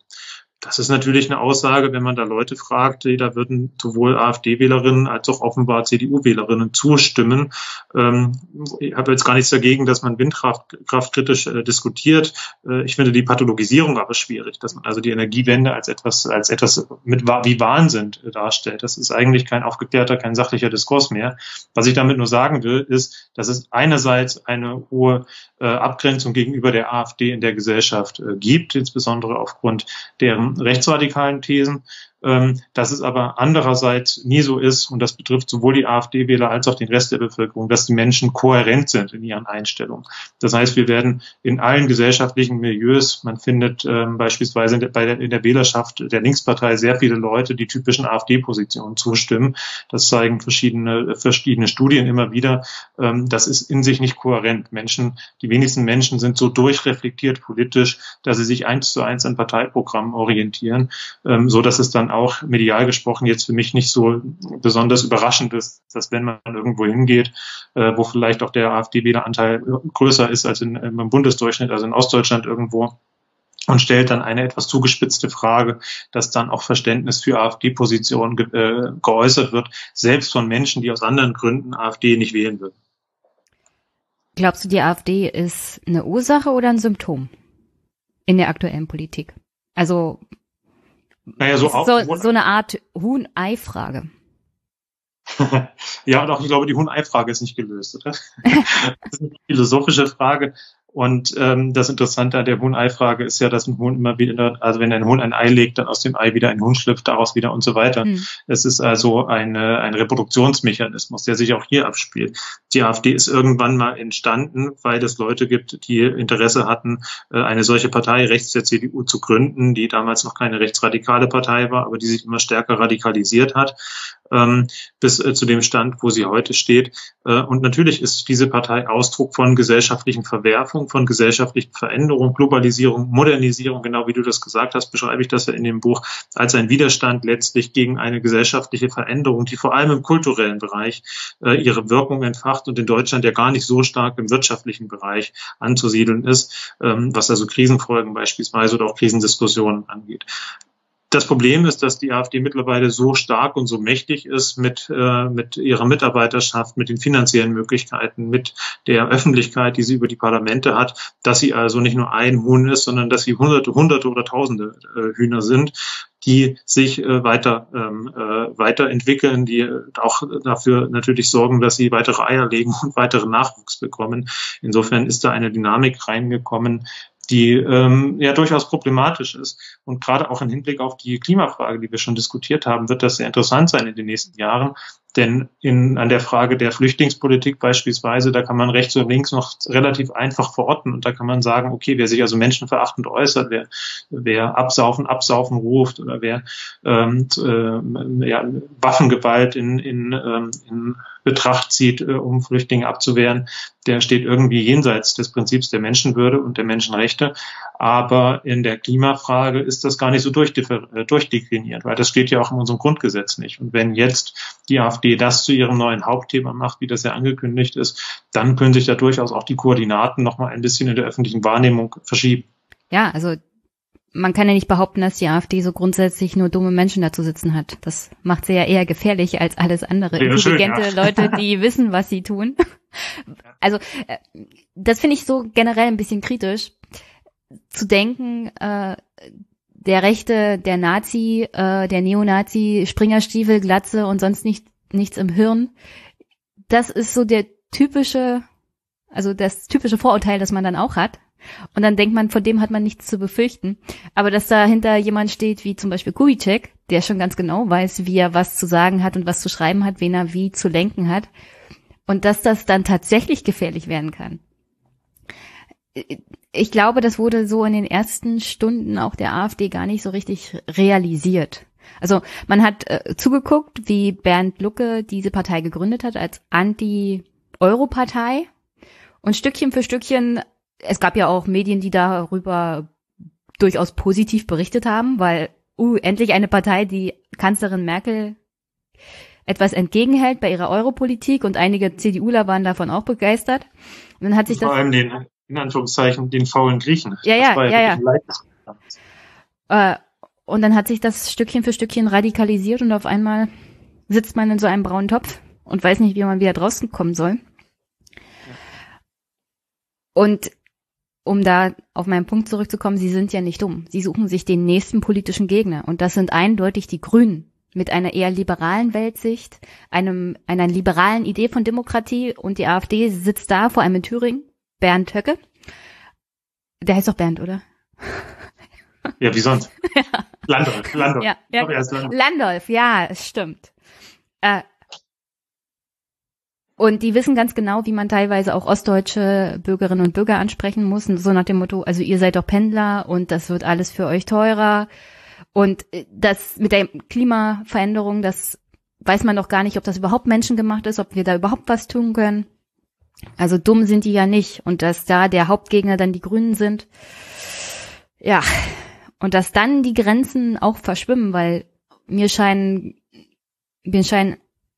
Das ist natürlich eine Aussage, wenn man da Leute fragt, da würden sowohl AfD-Wählerinnen als auch offenbar CDU-Wählerinnen zustimmen. Ähm, ich habe jetzt gar nichts dagegen, dass man Windkraft kritisch äh, diskutiert. Äh, ich finde die Pathologisierung aber schwierig, dass man also die Energiewende als etwas, als etwas mit wie Wahnsinn äh, darstellt. Das ist eigentlich kein aufgeklärter, kein sachlicher Diskurs mehr. Was ich damit nur sagen will, ist, dass es einerseits eine hohe Abgrenzung gegenüber der AfD in der Gesellschaft gibt, insbesondere aufgrund deren rechtsradikalen Thesen ähm, dass es aber andererseits nie so ist, und das betrifft sowohl die AfD-Wähler als auch den Rest der Bevölkerung, dass die Menschen kohärent sind in ihren Einstellungen. Das heißt, wir werden in allen gesellschaftlichen Milieus, man findet ähm, beispielsweise in der, bei der, in der Wählerschaft der Linkspartei sehr viele Leute, die typischen AfD-Positionen zustimmen. Das zeigen verschiedene, verschiedene Studien immer wieder. Ähm, das ist in sich nicht kohärent. Menschen, die wenigsten Menschen sind so durchreflektiert politisch, dass sie sich eins zu eins an Parteiprogrammen orientieren, ähm, so dass es dann auch medial gesprochen jetzt für mich nicht so besonders überraschend ist, dass wenn man irgendwo hingeht, äh, wo vielleicht auch der AfD-Wähleranteil größer ist als in, im Bundesdurchschnitt, also in Ostdeutschland irgendwo, und stellt dann eine etwas zugespitzte Frage, dass dann auch Verständnis für AfD-Positionen ge äh, geäußert wird, selbst von Menschen, die aus anderen Gründen AfD nicht wählen würden. Glaubst du, die AfD ist eine Ursache oder ein Symptom in der aktuellen Politik? Also naja, so, auch, so, so eine Art Huhn-Ei-Frage. ja, doch, ich glaube, die Huhn-Ei-Frage ist nicht gelöst, oder? das ist eine philosophische Frage. Und ähm, das Interessante an der Huhn-Ei-Frage ist ja, dass ein Huhn immer wieder, also wenn ein Huhn ein Ei legt, dann aus dem Ei wieder ein Huhn schlüpft, daraus wieder und so weiter. Mhm. Es ist also eine, ein Reproduktionsmechanismus, der sich auch hier abspielt. Die AfD ist irgendwann mal entstanden, weil es Leute gibt, die Interesse hatten, äh, eine solche Partei rechts der CDU zu gründen, die damals noch keine rechtsradikale Partei war, aber die sich immer stärker radikalisiert hat ähm, bis äh, zu dem Stand, wo sie heute steht. Äh, und natürlich ist diese Partei Ausdruck von gesellschaftlichen Verwerfungen, von gesellschaftlichen Veränderungen, Globalisierung, Modernisierung, genau wie du das gesagt hast, beschreibe ich das ja in dem Buch, als ein Widerstand letztlich gegen eine gesellschaftliche Veränderung, die vor allem im kulturellen Bereich äh, ihre Wirkung entfacht und in Deutschland ja gar nicht so stark im wirtschaftlichen Bereich anzusiedeln ist, ähm, was also Krisenfolgen beispielsweise oder auch Krisendiskussionen angeht. Das Problem ist, dass die AfD mittlerweile so stark und so mächtig ist mit, äh, mit ihrer Mitarbeiterschaft, mit den finanziellen Möglichkeiten, mit der Öffentlichkeit, die sie über die Parlamente hat, dass sie also nicht nur ein Huhn ist, sondern dass sie hunderte, hunderte oder tausende äh, Hühner sind, die sich äh, weiter, ähm, äh, weiterentwickeln, die auch dafür natürlich sorgen, dass sie weitere Eier legen und weiteren Nachwuchs bekommen. Insofern ist da eine Dynamik reingekommen, die ähm, ja durchaus problematisch ist. Und gerade auch im Hinblick auf die Klimafrage, die wir schon diskutiert haben, wird das sehr interessant sein in den nächsten Jahren, Denn in, an der Frage der Flüchtlingspolitik beispielsweise, da kann man rechts und links noch relativ einfach verorten und da kann man sagen, okay, wer sich also menschenverachtend äußert, wer, wer absaufen, absaufen ruft oder wer ähm, äh, ja, Waffengewalt in, in, ähm, in Betracht zieht, äh, um Flüchtlinge abzuwehren, der steht irgendwie jenseits des Prinzips der Menschenwürde und der Menschenrechte. Aber in der Klimafrage ist das gar nicht so äh, durchdekliniert, weil das steht ja auch in unserem Grundgesetz nicht. Und wenn jetzt die AfD das zu ihrem neuen Hauptthema macht, wie das ja angekündigt ist, dann können sich da durchaus auch die Koordinaten noch mal ein bisschen in der öffentlichen Wahrnehmung verschieben. Ja, also man kann ja nicht behaupten, dass die AfD so grundsätzlich nur dumme Menschen dazu sitzen hat. Das macht sie ja eher gefährlich als alles andere. Wäre Intelligente schön, ja. Leute, die wissen, was sie tun. Also äh, das finde ich so generell ein bisschen kritisch, zu denken, äh, der Rechte, der Nazi, äh, der Neonazi, Springerstiefel, Glatze und sonst nicht, nichts im Hirn. Das ist so der typische, also das typische Vorurteil, das man dann auch hat. Und dann denkt man, von dem hat man nichts zu befürchten. Aber dass dahinter jemand steht, wie zum Beispiel Kubitschek, der schon ganz genau weiß, wie er was zu sagen hat und was zu schreiben hat, wen er wie zu lenken hat. Und dass das dann tatsächlich gefährlich werden kann. Ich glaube, das wurde so in den ersten Stunden auch der AfD gar nicht so richtig realisiert. Also man hat äh, zugeguckt, wie Bernd Lucke diese Partei gegründet hat als Anti-Euro-Partei. Und Stückchen für Stückchen es gab ja auch Medien, die darüber durchaus positiv berichtet haben, weil, uh, endlich eine Partei, die Kanzlerin Merkel etwas entgegenhält bei ihrer Europolitik und einige CDUler waren davon auch begeistert. Und dann hat sich Vor das. allem den, in Anführungszeichen, den faulen Griechen. Ja, ja, ja, ja. Äh, und dann hat sich das Stückchen für Stückchen radikalisiert und auf einmal sitzt man in so einem braunen Topf und weiß nicht, wie man wieder draußen kommen soll. Und um da auf meinen Punkt zurückzukommen, sie sind ja nicht dumm. Sie suchen sich den nächsten politischen Gegner. Und das sind eindeutig die Grünen mit einer eher liberalen Weltsicht, einem, einer liberalen Idee von Demokratie. Und die AfD sitzt da, vor allem in Thüringen, Bernd Höcke. Der heißt doch Bernd, oder? Ja, wie sonst? Landolf, Landolf. Ja, ja. Landolf. Landolf, ja, es stimmt. Äh, und die wissen ganz genau, wie man teilweise auch ostdeutsche Bürgerinnen und Bürger ansprechen muss. So nach dem Motto, also ihr seid doch Pendler und das wird alles für euch teurer. Und äh, das mit der Klimaveränderung, das weiß man doch gar nicht, ob das überhaupt menschengemacht ist, ob wir da überhaupt was tun können. Also dumm sind die ja nicht. Und dass da der Hauptgegner dann die Grünen sind, ja. Und dass dann die Grenzen auch verschwimmen, weil mir scheinen, mir scheinen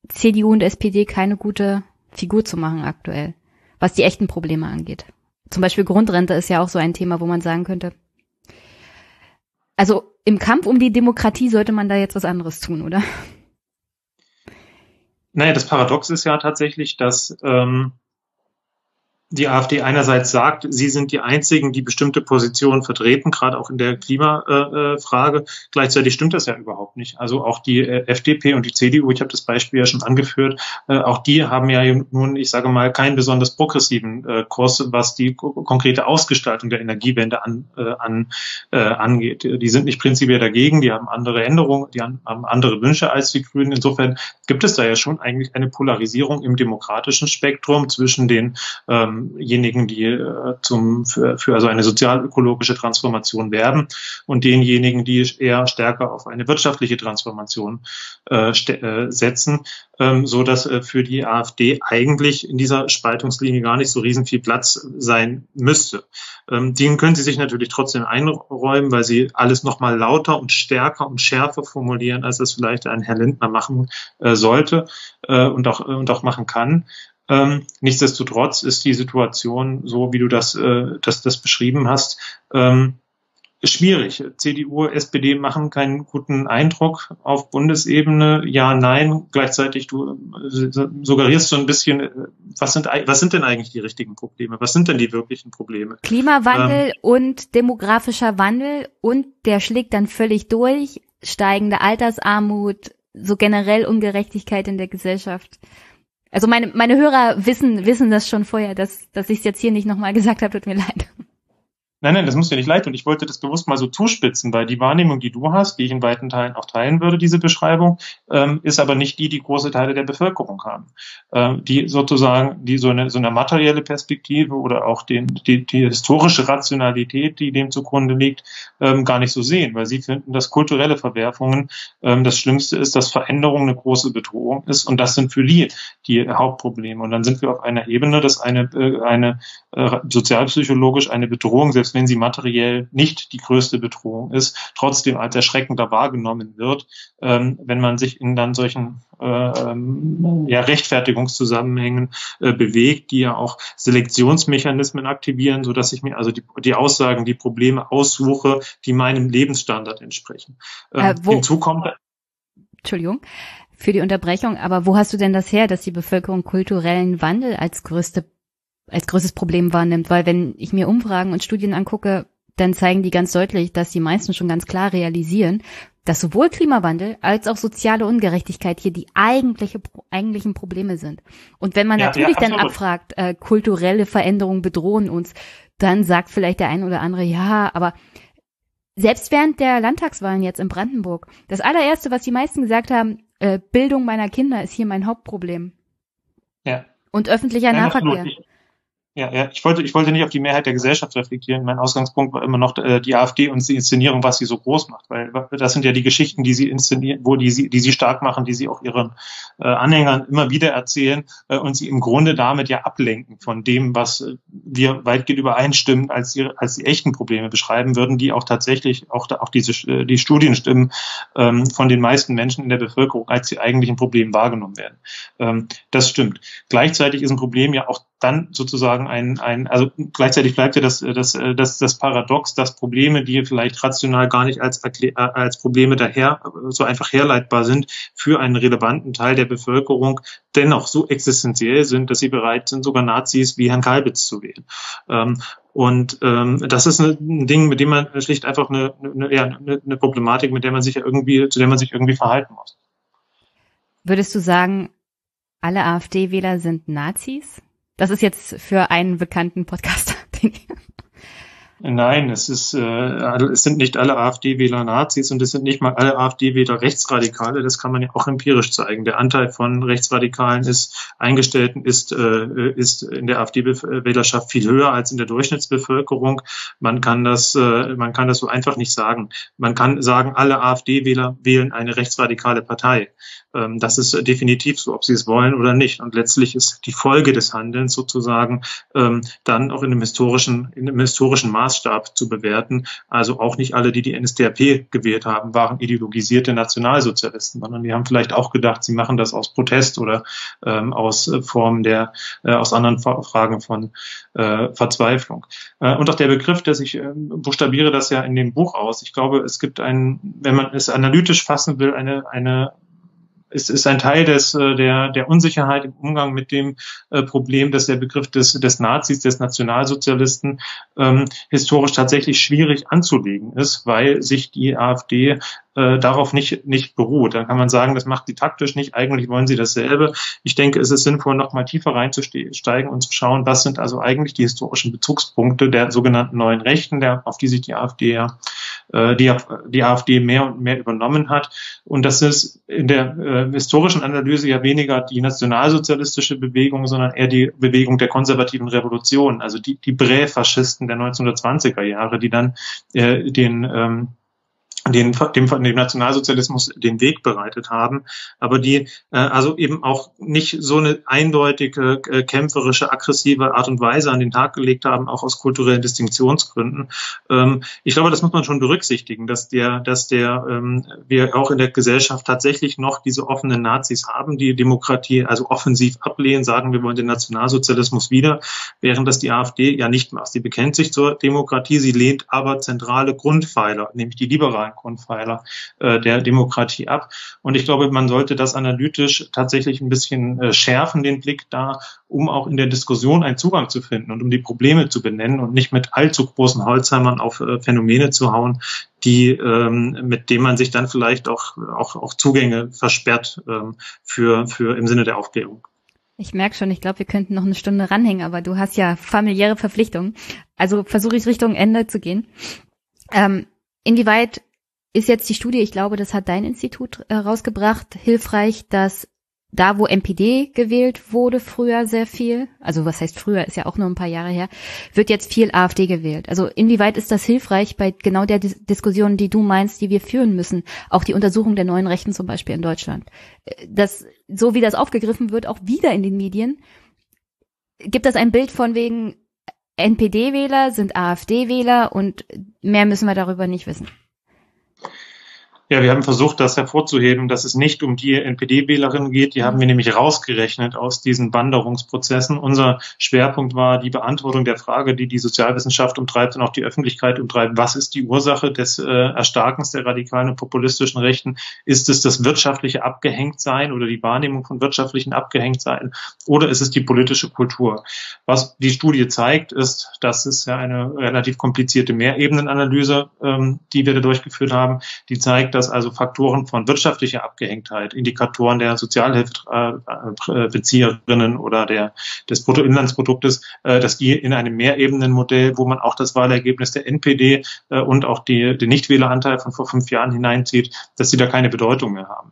CDU und SPD keine gute Figur zu machen aktuell, was die echten Probleme angeht. Zum Beispiel Grundrente ist ja auch so ein Thema, wo man sagen könnte, also im Kampf um die Demokratie sollte man da jetzt was anderes tun, oder? Naja, das Paradox ist ja tatsächlich, dass ähm, die AfD einerseits sagt, sie sind die einzigen, die bestimmte Positionen vertreten, gerade auch in der Klimafrage. Gleichzeitig stimmt das ja überhaupt nicht. Also auch die äh, FDP und die CDU, ich habe das Beispiel ja schon angeführt, äh, auch die haben ja nun, ich sage mal, keinen besonders progressiven äh, Kurs, was die ko- konkrete Ausgestaltung der Energiewende an, an, angeht. Die sind nicht prinzipiell dagegen, die haben andere Änderungen, die haben andere Wünsche als die Grünen. Insofern gibt es da ja schon eigentlich eine Polarisierung im demokratischen Spektrum zwischen den ähm, denjenigen, die äh, zum, für, für also eine sozialökologische Transformation werben und denjenigen, die eher stärker auf eine wirtschaftliche Transformation äh, äh, setzen, ähm, so dass äh, für die AfD eigentlich in dieser Spaltungslinie gar nicht so riesen viel Platz sein müsste. Ähm, den können sie sich natürlich trotzdem einräumen, weil sie alles nochmal lauter und stärker und schärfer formulieren, als das vielleicht ein Herr Lindner machen äh, sollte äh, und auch und auch machen kann. Ähm, nichtsdestotrotz ist die Situation so, wie du das, äh, das, das beschrieben hast, ähm, schwierig. CDU, SPD machen keinen guten Eindruck auf Bundesebene. Ja, nein. Gleichzeitig du äh, suggerierst so ein bisschen, äh, was sind, was sind denn eigentlich die richtigen Probleme? Was sind denn die wirklichen Probleme? Klimawandel und demografischer Wandel und der schlägt dann völlig durch, steigende Altersarmut, so generell Ungerechtigkeit in der Gesellschaft. Also meine, meine Hörer wissen, wissen das schon vorher, dass, dass ich es jetzt hier nicht nochmal gesagt habe, tut mir leid. Nein, nein, das muss dir nicht leid tun. Ich wollte das bewusst mal so zuspitzen, weil die Wahrnehmung, die du hast, die ich in weiten Teilen auch teilen würde, diese Beschreibung, ähm, ist aber nicht die, die große Teile der Bevölkerung haben. Ähm, die sozusagen, die so eine, so eine materielle Perspektive oder auch den, die, die historische Rationalität, die dem zugrunde liegt, ähm, gar nicht so sehen, weil sie finden, dass kulturelle Verwerfungen ähm, das Schlimmste ist, dass Veränderung eine große Bedrohung ist und das sind für die die Hauptprobleme. Und dann sind wir auf einer Ebene, dass eine, äh, eine äh, sozialpsychologisch eine Bedrohung selbst selbst wenn sie materiell nicht die größte Bedrohung ist, trotzdem als erschreckender wahrgenommen wird, ähm, wenn man sich in dann solchen äh, ähm, ja, Rechtfertigungszusammenhängen äh, bewegt, die ja auch Selektionsmechanismen aktivieren, so dass ich mir also die, die Aussagen, die Probleme aussuche, die meinem Lebensstandard entsprechen. Ähm, äh, hinzu kommt Entschuldigung für die Unterbrechung, aber wo hast du denn das her, dass die Bevölkerung kulturellen Wandel als größte als größtes Problem wahrnimmt, weil wenn ich mir Umfragen und Studien angucke, dann zeigen die ganz deutlich, dass die meisten schon ganz klar realisieren, dass sowohl Klimawandel als auch soziale Ungerechtigkeit hier die eigentliche, eigentlichen Probleme sind. Und wenn man ja, natürlich ja, dann abfragt, äh, kulturelle Veränderungen bedrohen uns, dann sagt vielleicht der ein oder andere, ja, aber selbst während der Landtagswahlen jetzt in Brandenburg, das allererste, was die meisten gesagt haben, äh, Bildung meiner Kinder ist hier mein Hauptproblem. Ja. Und öffentlicher ja, Nahverkehr. Ja, ja, ich wollte, ich wollte nicht auf die Mehrheit der Gesellschaft reflektieren. Mein Ausgangspunkt war immer noch äh, die AfD und die Inszenierung, was sie so groß macht, weil das sind ja die Geschichten, die sie inszenieren, wo die sie, die sie stark machen, die sie auch ihren äh, Anhängern immer wieder erzählen äh, und sie im Grunde damit ja ablenken von dem, was äh, wir weitgehend übereinstimmen, als die, als die echten Probleme beschreiben würden, die auch tatsächlich auch auch diese äh, die Studien stimmen ähm, von den meisten Menschen in der Bevölkerung als die eigentlichen Probleme wahrgenommen werden. Ähm, das stimmt. Gleichzeitig ist ein Problem ja auch dann sozusagen ein, ein also gleichzeitig bleibt ja das, das, das, das Paradox, dass Probleme, die vielleicht rational gar nicht als, als Probleme daher so einfach herleitbar sind, für einen relevanten Teil der Bevölkerung dennoch so existenziell sind, dass sie bereit sind, sogar Nazis wie Herrn Kalbitz zu wählen. Ähm, und ähm, das ist ein Ding, mit dem man schlicht einfach eine, eine, ja, eine, eine Problematik, mit der man sich ja irgendwie, zu der man sich irgendwie verhalten muss. Würdest du sagen, alle AfD-Wähler sind Nazis? Das ist jetzt für einen bekannten Podcaster. Nein, es ist, äh, es sind nicht alle AfD-Wähler Nazis und es sind nicht mal alle AfD-Wähler Rechtsradikale. Das kann man ja auch empirisch zeigen. Der Anteil von Rechtsradikalen ist Eingestellten ist, äh, ist in der AfD-Wählerschaft viel höher als in der Durchschnittsbevölkerung. Man kann das, äh, man kann das so einfach nicht sagen. Man kann sagen, alle AfD-Wähler wählen eine rechtsradikale Partei. Ähm, das ist definitiv so, ob sie es wollen oder nicht. Und letztlich ist die Folge des Handelns sozusagen ähm, dann auch in einem historischen, in einem historischen Maßstab zu bewerten. Also auch nicht alle, die die NSDAP gewählt haben, waren ideologisierte Nationalsozialisten, sondern die haben vielleicht auch gedacht, sie machen das aus Protest oder ähm, aus äh, Formen der, äh, aus anderen Fragen von äh, Verzweiflung. Äh, und auch der Begriff, dass ich äh, buchstabiere das ja in dem Buch aus. Ich glaube, es gibt einen, wenn man es analytisch fassen will, eine, eine es ist ein Teil des, äh, der, der Unsicherheit im Umgang mit dem äh, Problem, dass der Begriff des, des Nazis, des Nationalsozialisten ähm, historisch tatsächlich schwierig anzulegen ist, weil sich die AfD äh, darauf nicht, nicht beruht. Dann kann man sagen, das macht sie taktisch nicht, eigentlich wollen sie dasselbe. Ich denke, es ist sinnvoll, noch mal tiefer reinzusteigen und zu schauen, was sind also eigentlich die historischen Bezugspunkte der sogenannten neuen Rechten, der, auf die sich die AfD ja äh, die, die AfD mehr und mehr übernommen hat. Und das ist in der äh, historischen Analyse ja weniger die nationalsozialistische Bewegung, sondern eher die Bewegung der konservativen Revolution, also die, die Brä-Faschisten der 1920er Jahre, die dann äh, den ähm, den, dem, dem Nationalsozialismus den Weg bereitet haben, aber die äh, also eben auch nicht so eine eindeutige, äh, kämpferische, aggressive Art und Weise an den Tag gelegt haben, auch aus kulturellen Distinktionsgründen. Ähm, ich glaube, das muss man schon berücksichtigen, dass der, dass der ähm, wir auch in der Gesellschaft tatsächlich noch diese offenen Nazis haben, die Demokratie also offensiv ablehnen, sagen, wir wollen den Nationalsozialismus wieder, während das die AfD ja nicht macht. Sie bekennt sich zur Demokratie, sie lehnt aber zentrale Grundpfeiler, nämlich die liberalen Grundpfeiler äh, der Demokratie ab. Und ich glaube, man sollte das analytisch tatsächlich ein bisschen äh, schärfen, den Blick da, um auch in der Diskussion einen Zugang zu finden und um die Probleme zu benennen und nicht mit allzu großen Holzheimern auf äh, Phänomene zu hauen, die ähm, mit dem man sich dann vielleicht auch auch, auch Zugänge versperrt ähm, für für im Sinne der Aufklärung. Ich merke schon, ich glaube, wir könnten noch eine Stunde ranhängen, aber du hast ja familiäre Verpflichtungen. Also versuche ich Richtung Ende zu gehen. Ähm, inwieweit ist jetzt die Studie, ich glaube, das hat dein Institut äh, rausgebracht, hilfreich, dass da, wo MPD gewählt wurde, früher sehr viel, also was heißt früher, ist ja auch nur ein paar Jahre her, wird jetzt viel AfD gewählt. Also inwieweit ist das hilfreich bei genau der Dis Diskussion, die du meinst, die wir führen müssen? Auch die Untersuchung der neuen Rechten zum Beispiel in Deutschland. Äh, das, so wie das aufgegriffen wird, auch wieder in den Medien, gibt das ein Bild von wegen NPD-Wähler sind AfD-Wähler und mehr müssen wir darüber nicht wissen. Ja, wir haben versucht, das hervorzuheben, dass es nicht um die NPD-Wählerinnen geht. Die haben wir nämlich rausgerechnet aus diesen Wanderungsprozessen. Unser Schwerpunkt war die Beantwortung der Frage, die die Sozialwissenschaft umtreibt und auch die Öffentlichkeit umtreibt. Was ist die Ursache des äh, Erstarkens der radikalen und populistischen Rechten? Ist es das wirtschaftliche Abgehängtsein oder die Wahrnehmung von wirtschaftlichen Abgehängtsein? Oder ist es die politische Kultur? Was die Studie zeigt, ist, dass es ja eine relativ komplizierte Mehrebenenanalyse, ähm, die wir da durchgeführt haben, die zeigt, dass also Faktoren von wirtschaftlicher Abgehängtheit, Indikatoren der Sozialhilfebezieherinnen oder der, des Bruttoinlandsproduktes, äh, dass die in einem Mehrebenenmodell, wo man auch das Wahlergebnis der NPD äh, und auch die, den Nichtwähleranteil von vor fünf Jahren hineinzieht, dass sie da keine Bedeutung mehr haben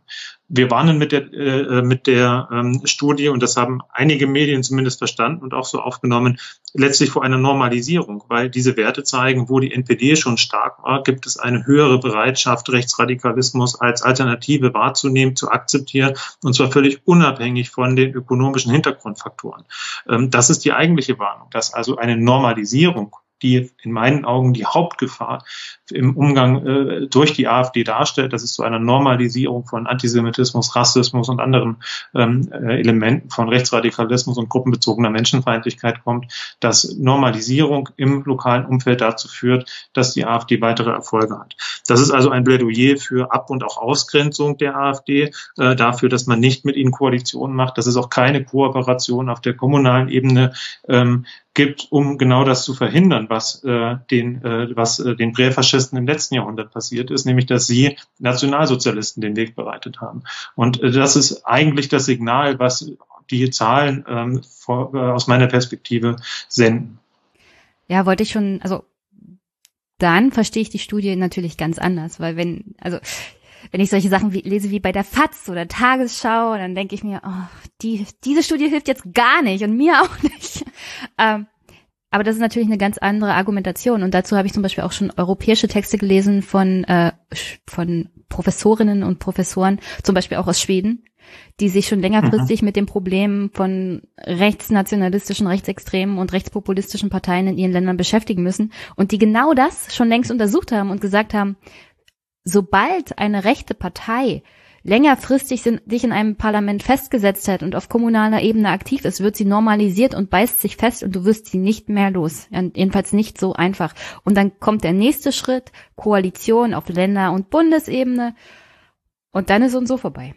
wir warnen mit der, äh, mit der ähm, Studie, und das haben einige Medien zumindest verstanden und auch so aufgenommen, letztlich vor einer Normalisierung, weil diese Werte zeigen, wo die NPD schon stark war, gibt es eine höhere Bereitschaft, Rechtsradikalismus als Alternative wahrzunehmen, zu akzeptieren, und zwar völlig unabhängig von den ökonomischen Hintergrundfaktoren. Ähm, das ist die eigentliche Warnung, dass also eine Normalisierung die in meinen Augen die Hauptgefahr im Umgang äh, durch die AfD darstellt, dass es zu einer Normalisierung von Antisemitismus, Rassismus und anderen ähm, äh, Elementen von Rechtsradikalismus und gruppenbezogener Menschenfeindlichkeit kommt, dass Normalisierung im lokalen Umfeld dazu führt, dass die AfD weitere Erfolge hat. Das ist also ein Plädoyer für Ab- und auch Ausgrenzung der AfD, äh, dafür, dass man nicht mit ihnen Koalitionen macht, dass es auch keine Kooperation auf der kommunalen Ebene. Ähm, gibt, um genau das zu verhindern, was äh, den, äh, was äh, den Präfaschisten im letzten Jahrhundert passiert ist, nämlich dass sie Nationalsozialisten den Weg bereitet haben. Und äh, das ist eigentlich das Signal, was die Zahlen ähm, vor, äh, aus meiner Perspektive senden. Ja, wollte ich schon, also dann verstehe ich die Studie natürlich ganz anders, weil wenn, also wenn ich solche Sachen wie, lese wie bei der FAZ oder Tagesschau, dann denke ich mir, oh, die, diese Studie hilft jetzt gar nicht und mir auch nicht. Ähm, aber das ist natürlich eine ganz andere Argumentation. Und dazu habe ich zum Beispiel auch schon europäische Texte gelesen von, äh, von Professorinnen und Professoren, zum Beispiel auch aus Schweden, die sich schon längerfristig mhm. mit dem Problem von rechtsnationalistischen, rechtsextremen und rechtspopulistischen Parteien in ihren Ländern beschäftigen müssen und die genau das schon längst untersucht haben und gesagt haben, sobald eine rechte Partei längerfristig sich in einem Parlament festgesetzt hat und auf kommunaler Ebene aktiv ist, wird sie normalisiert und beißt sich fest und du wirst sie nicht mehr los. Jedenfalls nicht so einfach. Und dann kommt der nächste Schritt, Koalition auf Länder- und Bundesebene und dann ist uns so vorbei.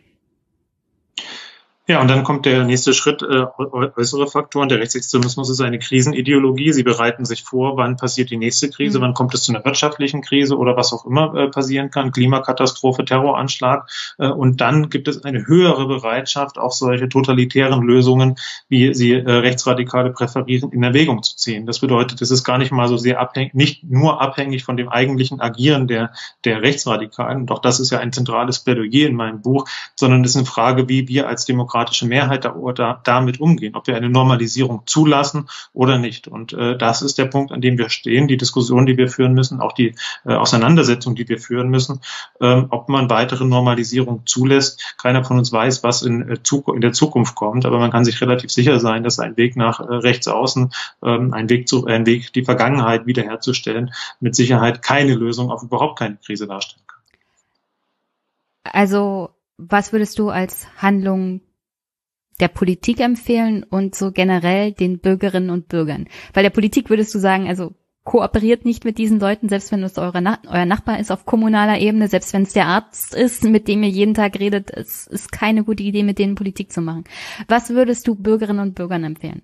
Ja, und dann kommt der nächste Schritt, äh, äußere Faktoren. Der Rechtsextremismus ist eine Krisenideologie. Sie bereiten sich vor, wann passiert die nächste Krise, mhm. wann kommt es zu einer wirtschaftlichen Krise oder was auch immer äh, passieren kann, Klimakatastrophe, Terroranschlag. Äh, und dann gibt es eine höhere Bereitschaft, auch solche totalitären Lösungen, wie sie äh, Rechtsradikale präferieren, in Erwägung zu ziehen. Das bedeutet, es ist gar nicht mal so sehr abhängig, nicht nur abhängig von dem eigentlichen Agieren der, der Rechtsradikalen, doch das ist ja ein zentrales Plädoyer in meinem Buch, sondern es ist eine Frage, wie wir als Demokraten demokratische Mehrheit da, da, damit umgehen, ob wir eine Normalisierung zulassen oder nicht. Und äh, das ist der Punkt, an dem wir stehen, die Diskussion, die wir führen müssen, auch die äh, Auseinandersetzung, die wir führen müssen, ähm, ob man weitere Normalisierung zulässt. Keiner von uns weiß, was in, äh, in der Zukunft kommt, aber man kann sich relativ sicher sein, dass ein Weg nach äh, rechts außen, ähm, ein Weg zu, ein Weg, die Vergangenheit wiederherzustellen, mit Sicherheit keine Lösung auf überhaupt keine Krise darstellen kann. Also was würdest du als Handlung der Politik empfehlen und so generell den Bürgerinnen und Bürgern? Weil der Politik würdest du sagen, also kooperiert nicht mit diesen Leuten, selbst wenn es eure Na euer Nachbar ist auf kommunaler Ebene, selbst wenn es der Arzt ist, mit dem ihr jeden Tag redet, es ist keine gute Idee, mit denen Politik zu machen. Was würdest du Bürgerinnen und Bürgern empfehlen?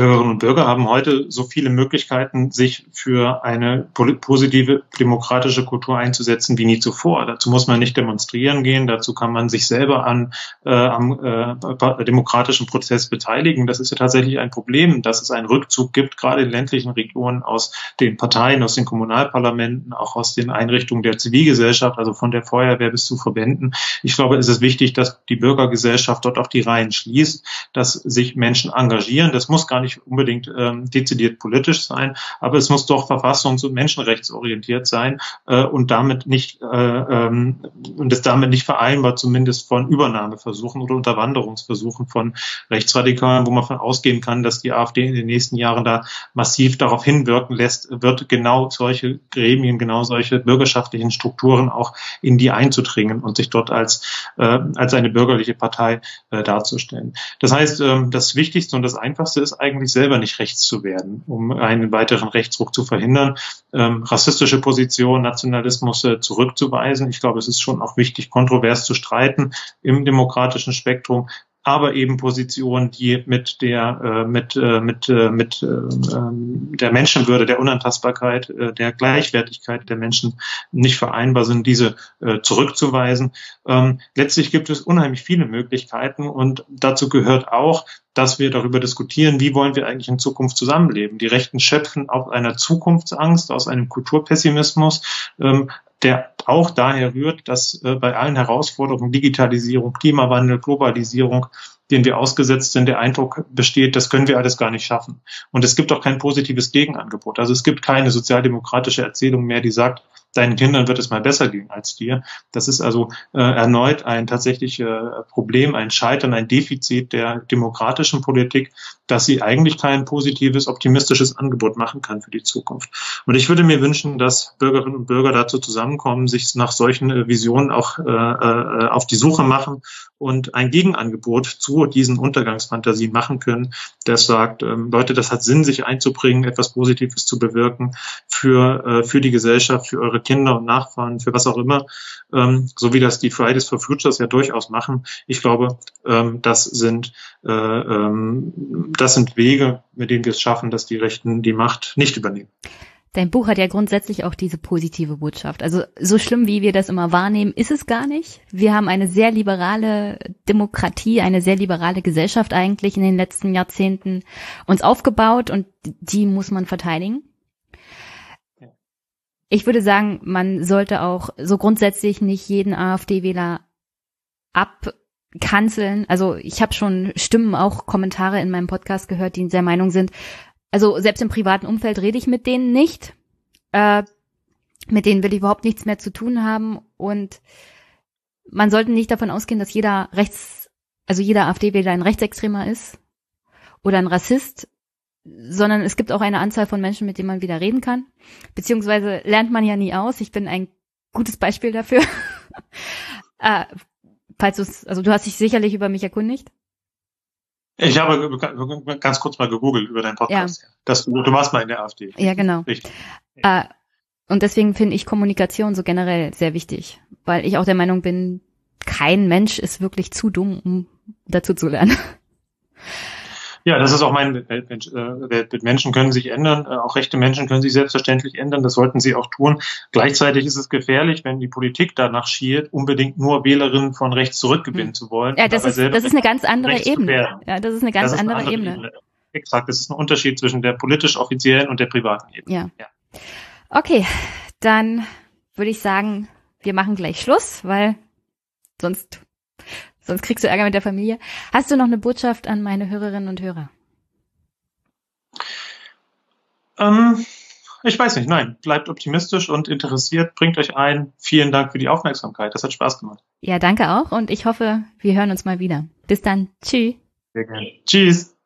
Bürgerinnen und Bürger haben heute so viele Möglichkeiten, sich für eine positive demokratische Kultur einzusetzen wie nie zuvor. Dazu muss man nicht demonstrieren gehen, dazu kann man sich selber an äh, am äh, demokratischen Prozess beteiligen. Das ist ja tatsächlich ein Problem, dass es einen Rückzug gibt, gerade in ländlichen Regionen aus den Parteien, aus den Kommunalparlamenten, auch aus den Einrichtungen der Zivilgesellschaft, also von der Feuerwehr bis zu Verbänden. Ich glaube, es ist wichtig, dass die Bürgergesellschaft dort auch die Reihen schließt, dass sich Menschen engagieren. Das muss gar nicht unbedingt ähm, dezidiert politisch sein, aber es muss doch verfassungs- und menschenrechtsorientiert sein äh, und damit nicht äh, ähm, und es damit nicht vereinbar, zumindest von Übernahmeversuchen oder Unterwanderungsversuchen von Rechtsradikalen, wo man von ausgehen kann, dass die AfD in den nächsten Jahren da massiv darauf hinwirken lässt, wird genau solche Gremien, genau solche bürgerschaftlichen Strukturen auch in die einzudringen und sich dort als, äh, als eine bürgerliche Partei äh, darzustellen. Das heißt, äh, das Wichtigste und das Einfachste ist eigentlich selber nicht rechts zu werden, um einen weiteren Rechtsruck zu verhindern, ähm, rassistische Positionen, Nationalismus äh, zurückzuweisen. Ich glaube, es ist schon auch wichtig, kontrovers zu streiten im demokratischen Spektrum aber eben Positionen, die mit der äh, mit äh, mit äh, mit äh, ähm, der Menschenwürde, der Unantastbarkeit, äh, der Gleichwertigkeit der Menschen nicht vereinbar sind, diese äh, zurückzuweisen. Ähm, letztlich gibt es unheimlich viele Möglichkeiten und dazu gehört auch, dass wir darüber diskutieren, wie wollen wir eigentlich in Zukunft zusammenleben. Die Rechten schöpfen aus einer Zukunftsangst, aus einem Kulturpessimismus, ähm, der auch daher rührt, dass äh, bei allen Herausforderungen, Digitalisierung, Klimawandel, Globalisierung, den wir ausgesetzt sind, der Eindruck besteht, das können wir alles gar nicht schaffen. Und es gibt auch kein positives Gegenangebot. Also es gibt keine sozialdemokratische Erzählung mehr, die sagt, deinen Kindern wird es mal besser gehen als dir. Das ist also äh, erneut ein tatsächlich äh, Problem, ein Scheitern, ein Defizit der demokratischen Politik, dass sie eigentlich kein positives, optimistisches Angebot machen kann für die Zukunft. Und ich würde mir wünschen, dass Bürgerinnen und Bürger dazu zusammenkommen, sich nach solchen äh, Visionen auch äh, auf die Suche machen und ein Gegenangebot zu diesen Untergangsfantasien machen können, das sagt, ähm, Leute, das hat Sinn, sich einzubringen, etwas Positives zu bewirken für, äh, für die Gesellschaft, für eure Kinder und Nachfahren, für was auch immer, ähm, so wie das die Fridays for Futures ja durchaus machen. Ich glaube, ähm, das sind äh, ähm, das sind Wege, mit denen wir es schaffen, dass die Rechten die Macht nicht übernehmen. Dein Buch hat ja grundsätzlich auch diese positive Botschaft. Also so schlimm, wie wir das immer wahrnehmen, ist es gar nicht. Wir haben eine sehr liberale Demokratie, eine sehr liberale Gesellschaft eigentlich in den letzten Jahrzehnten uns aufgebaut und die muss man verteidigen. Ich würde sagen, man sollte auch so grundsätzlich nicht jeden AfD-Wähler abkanzeln. Also ich habe schon Stimmen, auch Kommentare in meinem Podcast gehört, die in der Meinung sind, also selbst im privaten Umfeld rede ich mit denen nicht. Äh, mit denen will ich überhaupt nichts mehr zu tun haben. Und man sollte nicht davon ausgehen, dass jeder rechts, also jeder AfD-Wähler ein Rechtsextremer ist oder ein Rassist, sondern es gibt auch eine Anzahl von Menschen, mit denen man wieder reden kann. Beziehungsweise lernt man ja nie aus. Ich bin ein gutes Beispiel dafür. äh, falls du also du hast dich sicherlich über mich erkundigt. Ich habe ganz kurz mal gegoogelt über deinen Podcast. Ja. Das, du, warst mal in der AfD. Ja, genau. Richtig. Äh, und deswegen finde ich Kommunikation so generell sehr wichtig, weil ich auch der Meinung bin, kein Mensch ist wirklich zu dumm, um dazu zu lernen. Ja, das ist auch mein Weltbild. Äh, Menschen können sich ändern, äh, auch rechte Menschen können sich selbstverständlich ändern, das sollten sie auch tun. Gleichzeitig ist es gefährlich, wenn die Politik danach schiert, unbedingt nur Wählerinnen von rechts zurückgewinnen hm. zu wollen. Ja, das ist, das ist eine ganz andere Ebene. Ja, das ist eine ganz andere, eine andere, Ebene. Ebene. Exakt, das ist ein Unterschied zwischen der politisch offiziellen und der privaten Ebene. Ja. ja. Okay, dann würde ich sagen, wir machen gleich Schluss, weil sonst Sonst kriegst du Ärger mit der Familie. Hast du noch eine Botschaft an meine Hörerinnen und Hörer? Ähm, ich weiß nicht, nein. Bleibt optimistisch und interessiert, bringt euch ein. Vielen Dank für die Aufmerksamkeit. Das hat Spaß gemacht. Ja, danke auch und ich hoffe, wir hören uns mal wieder. Bis dann. Tschüss. Sehr gerne. Tschüss.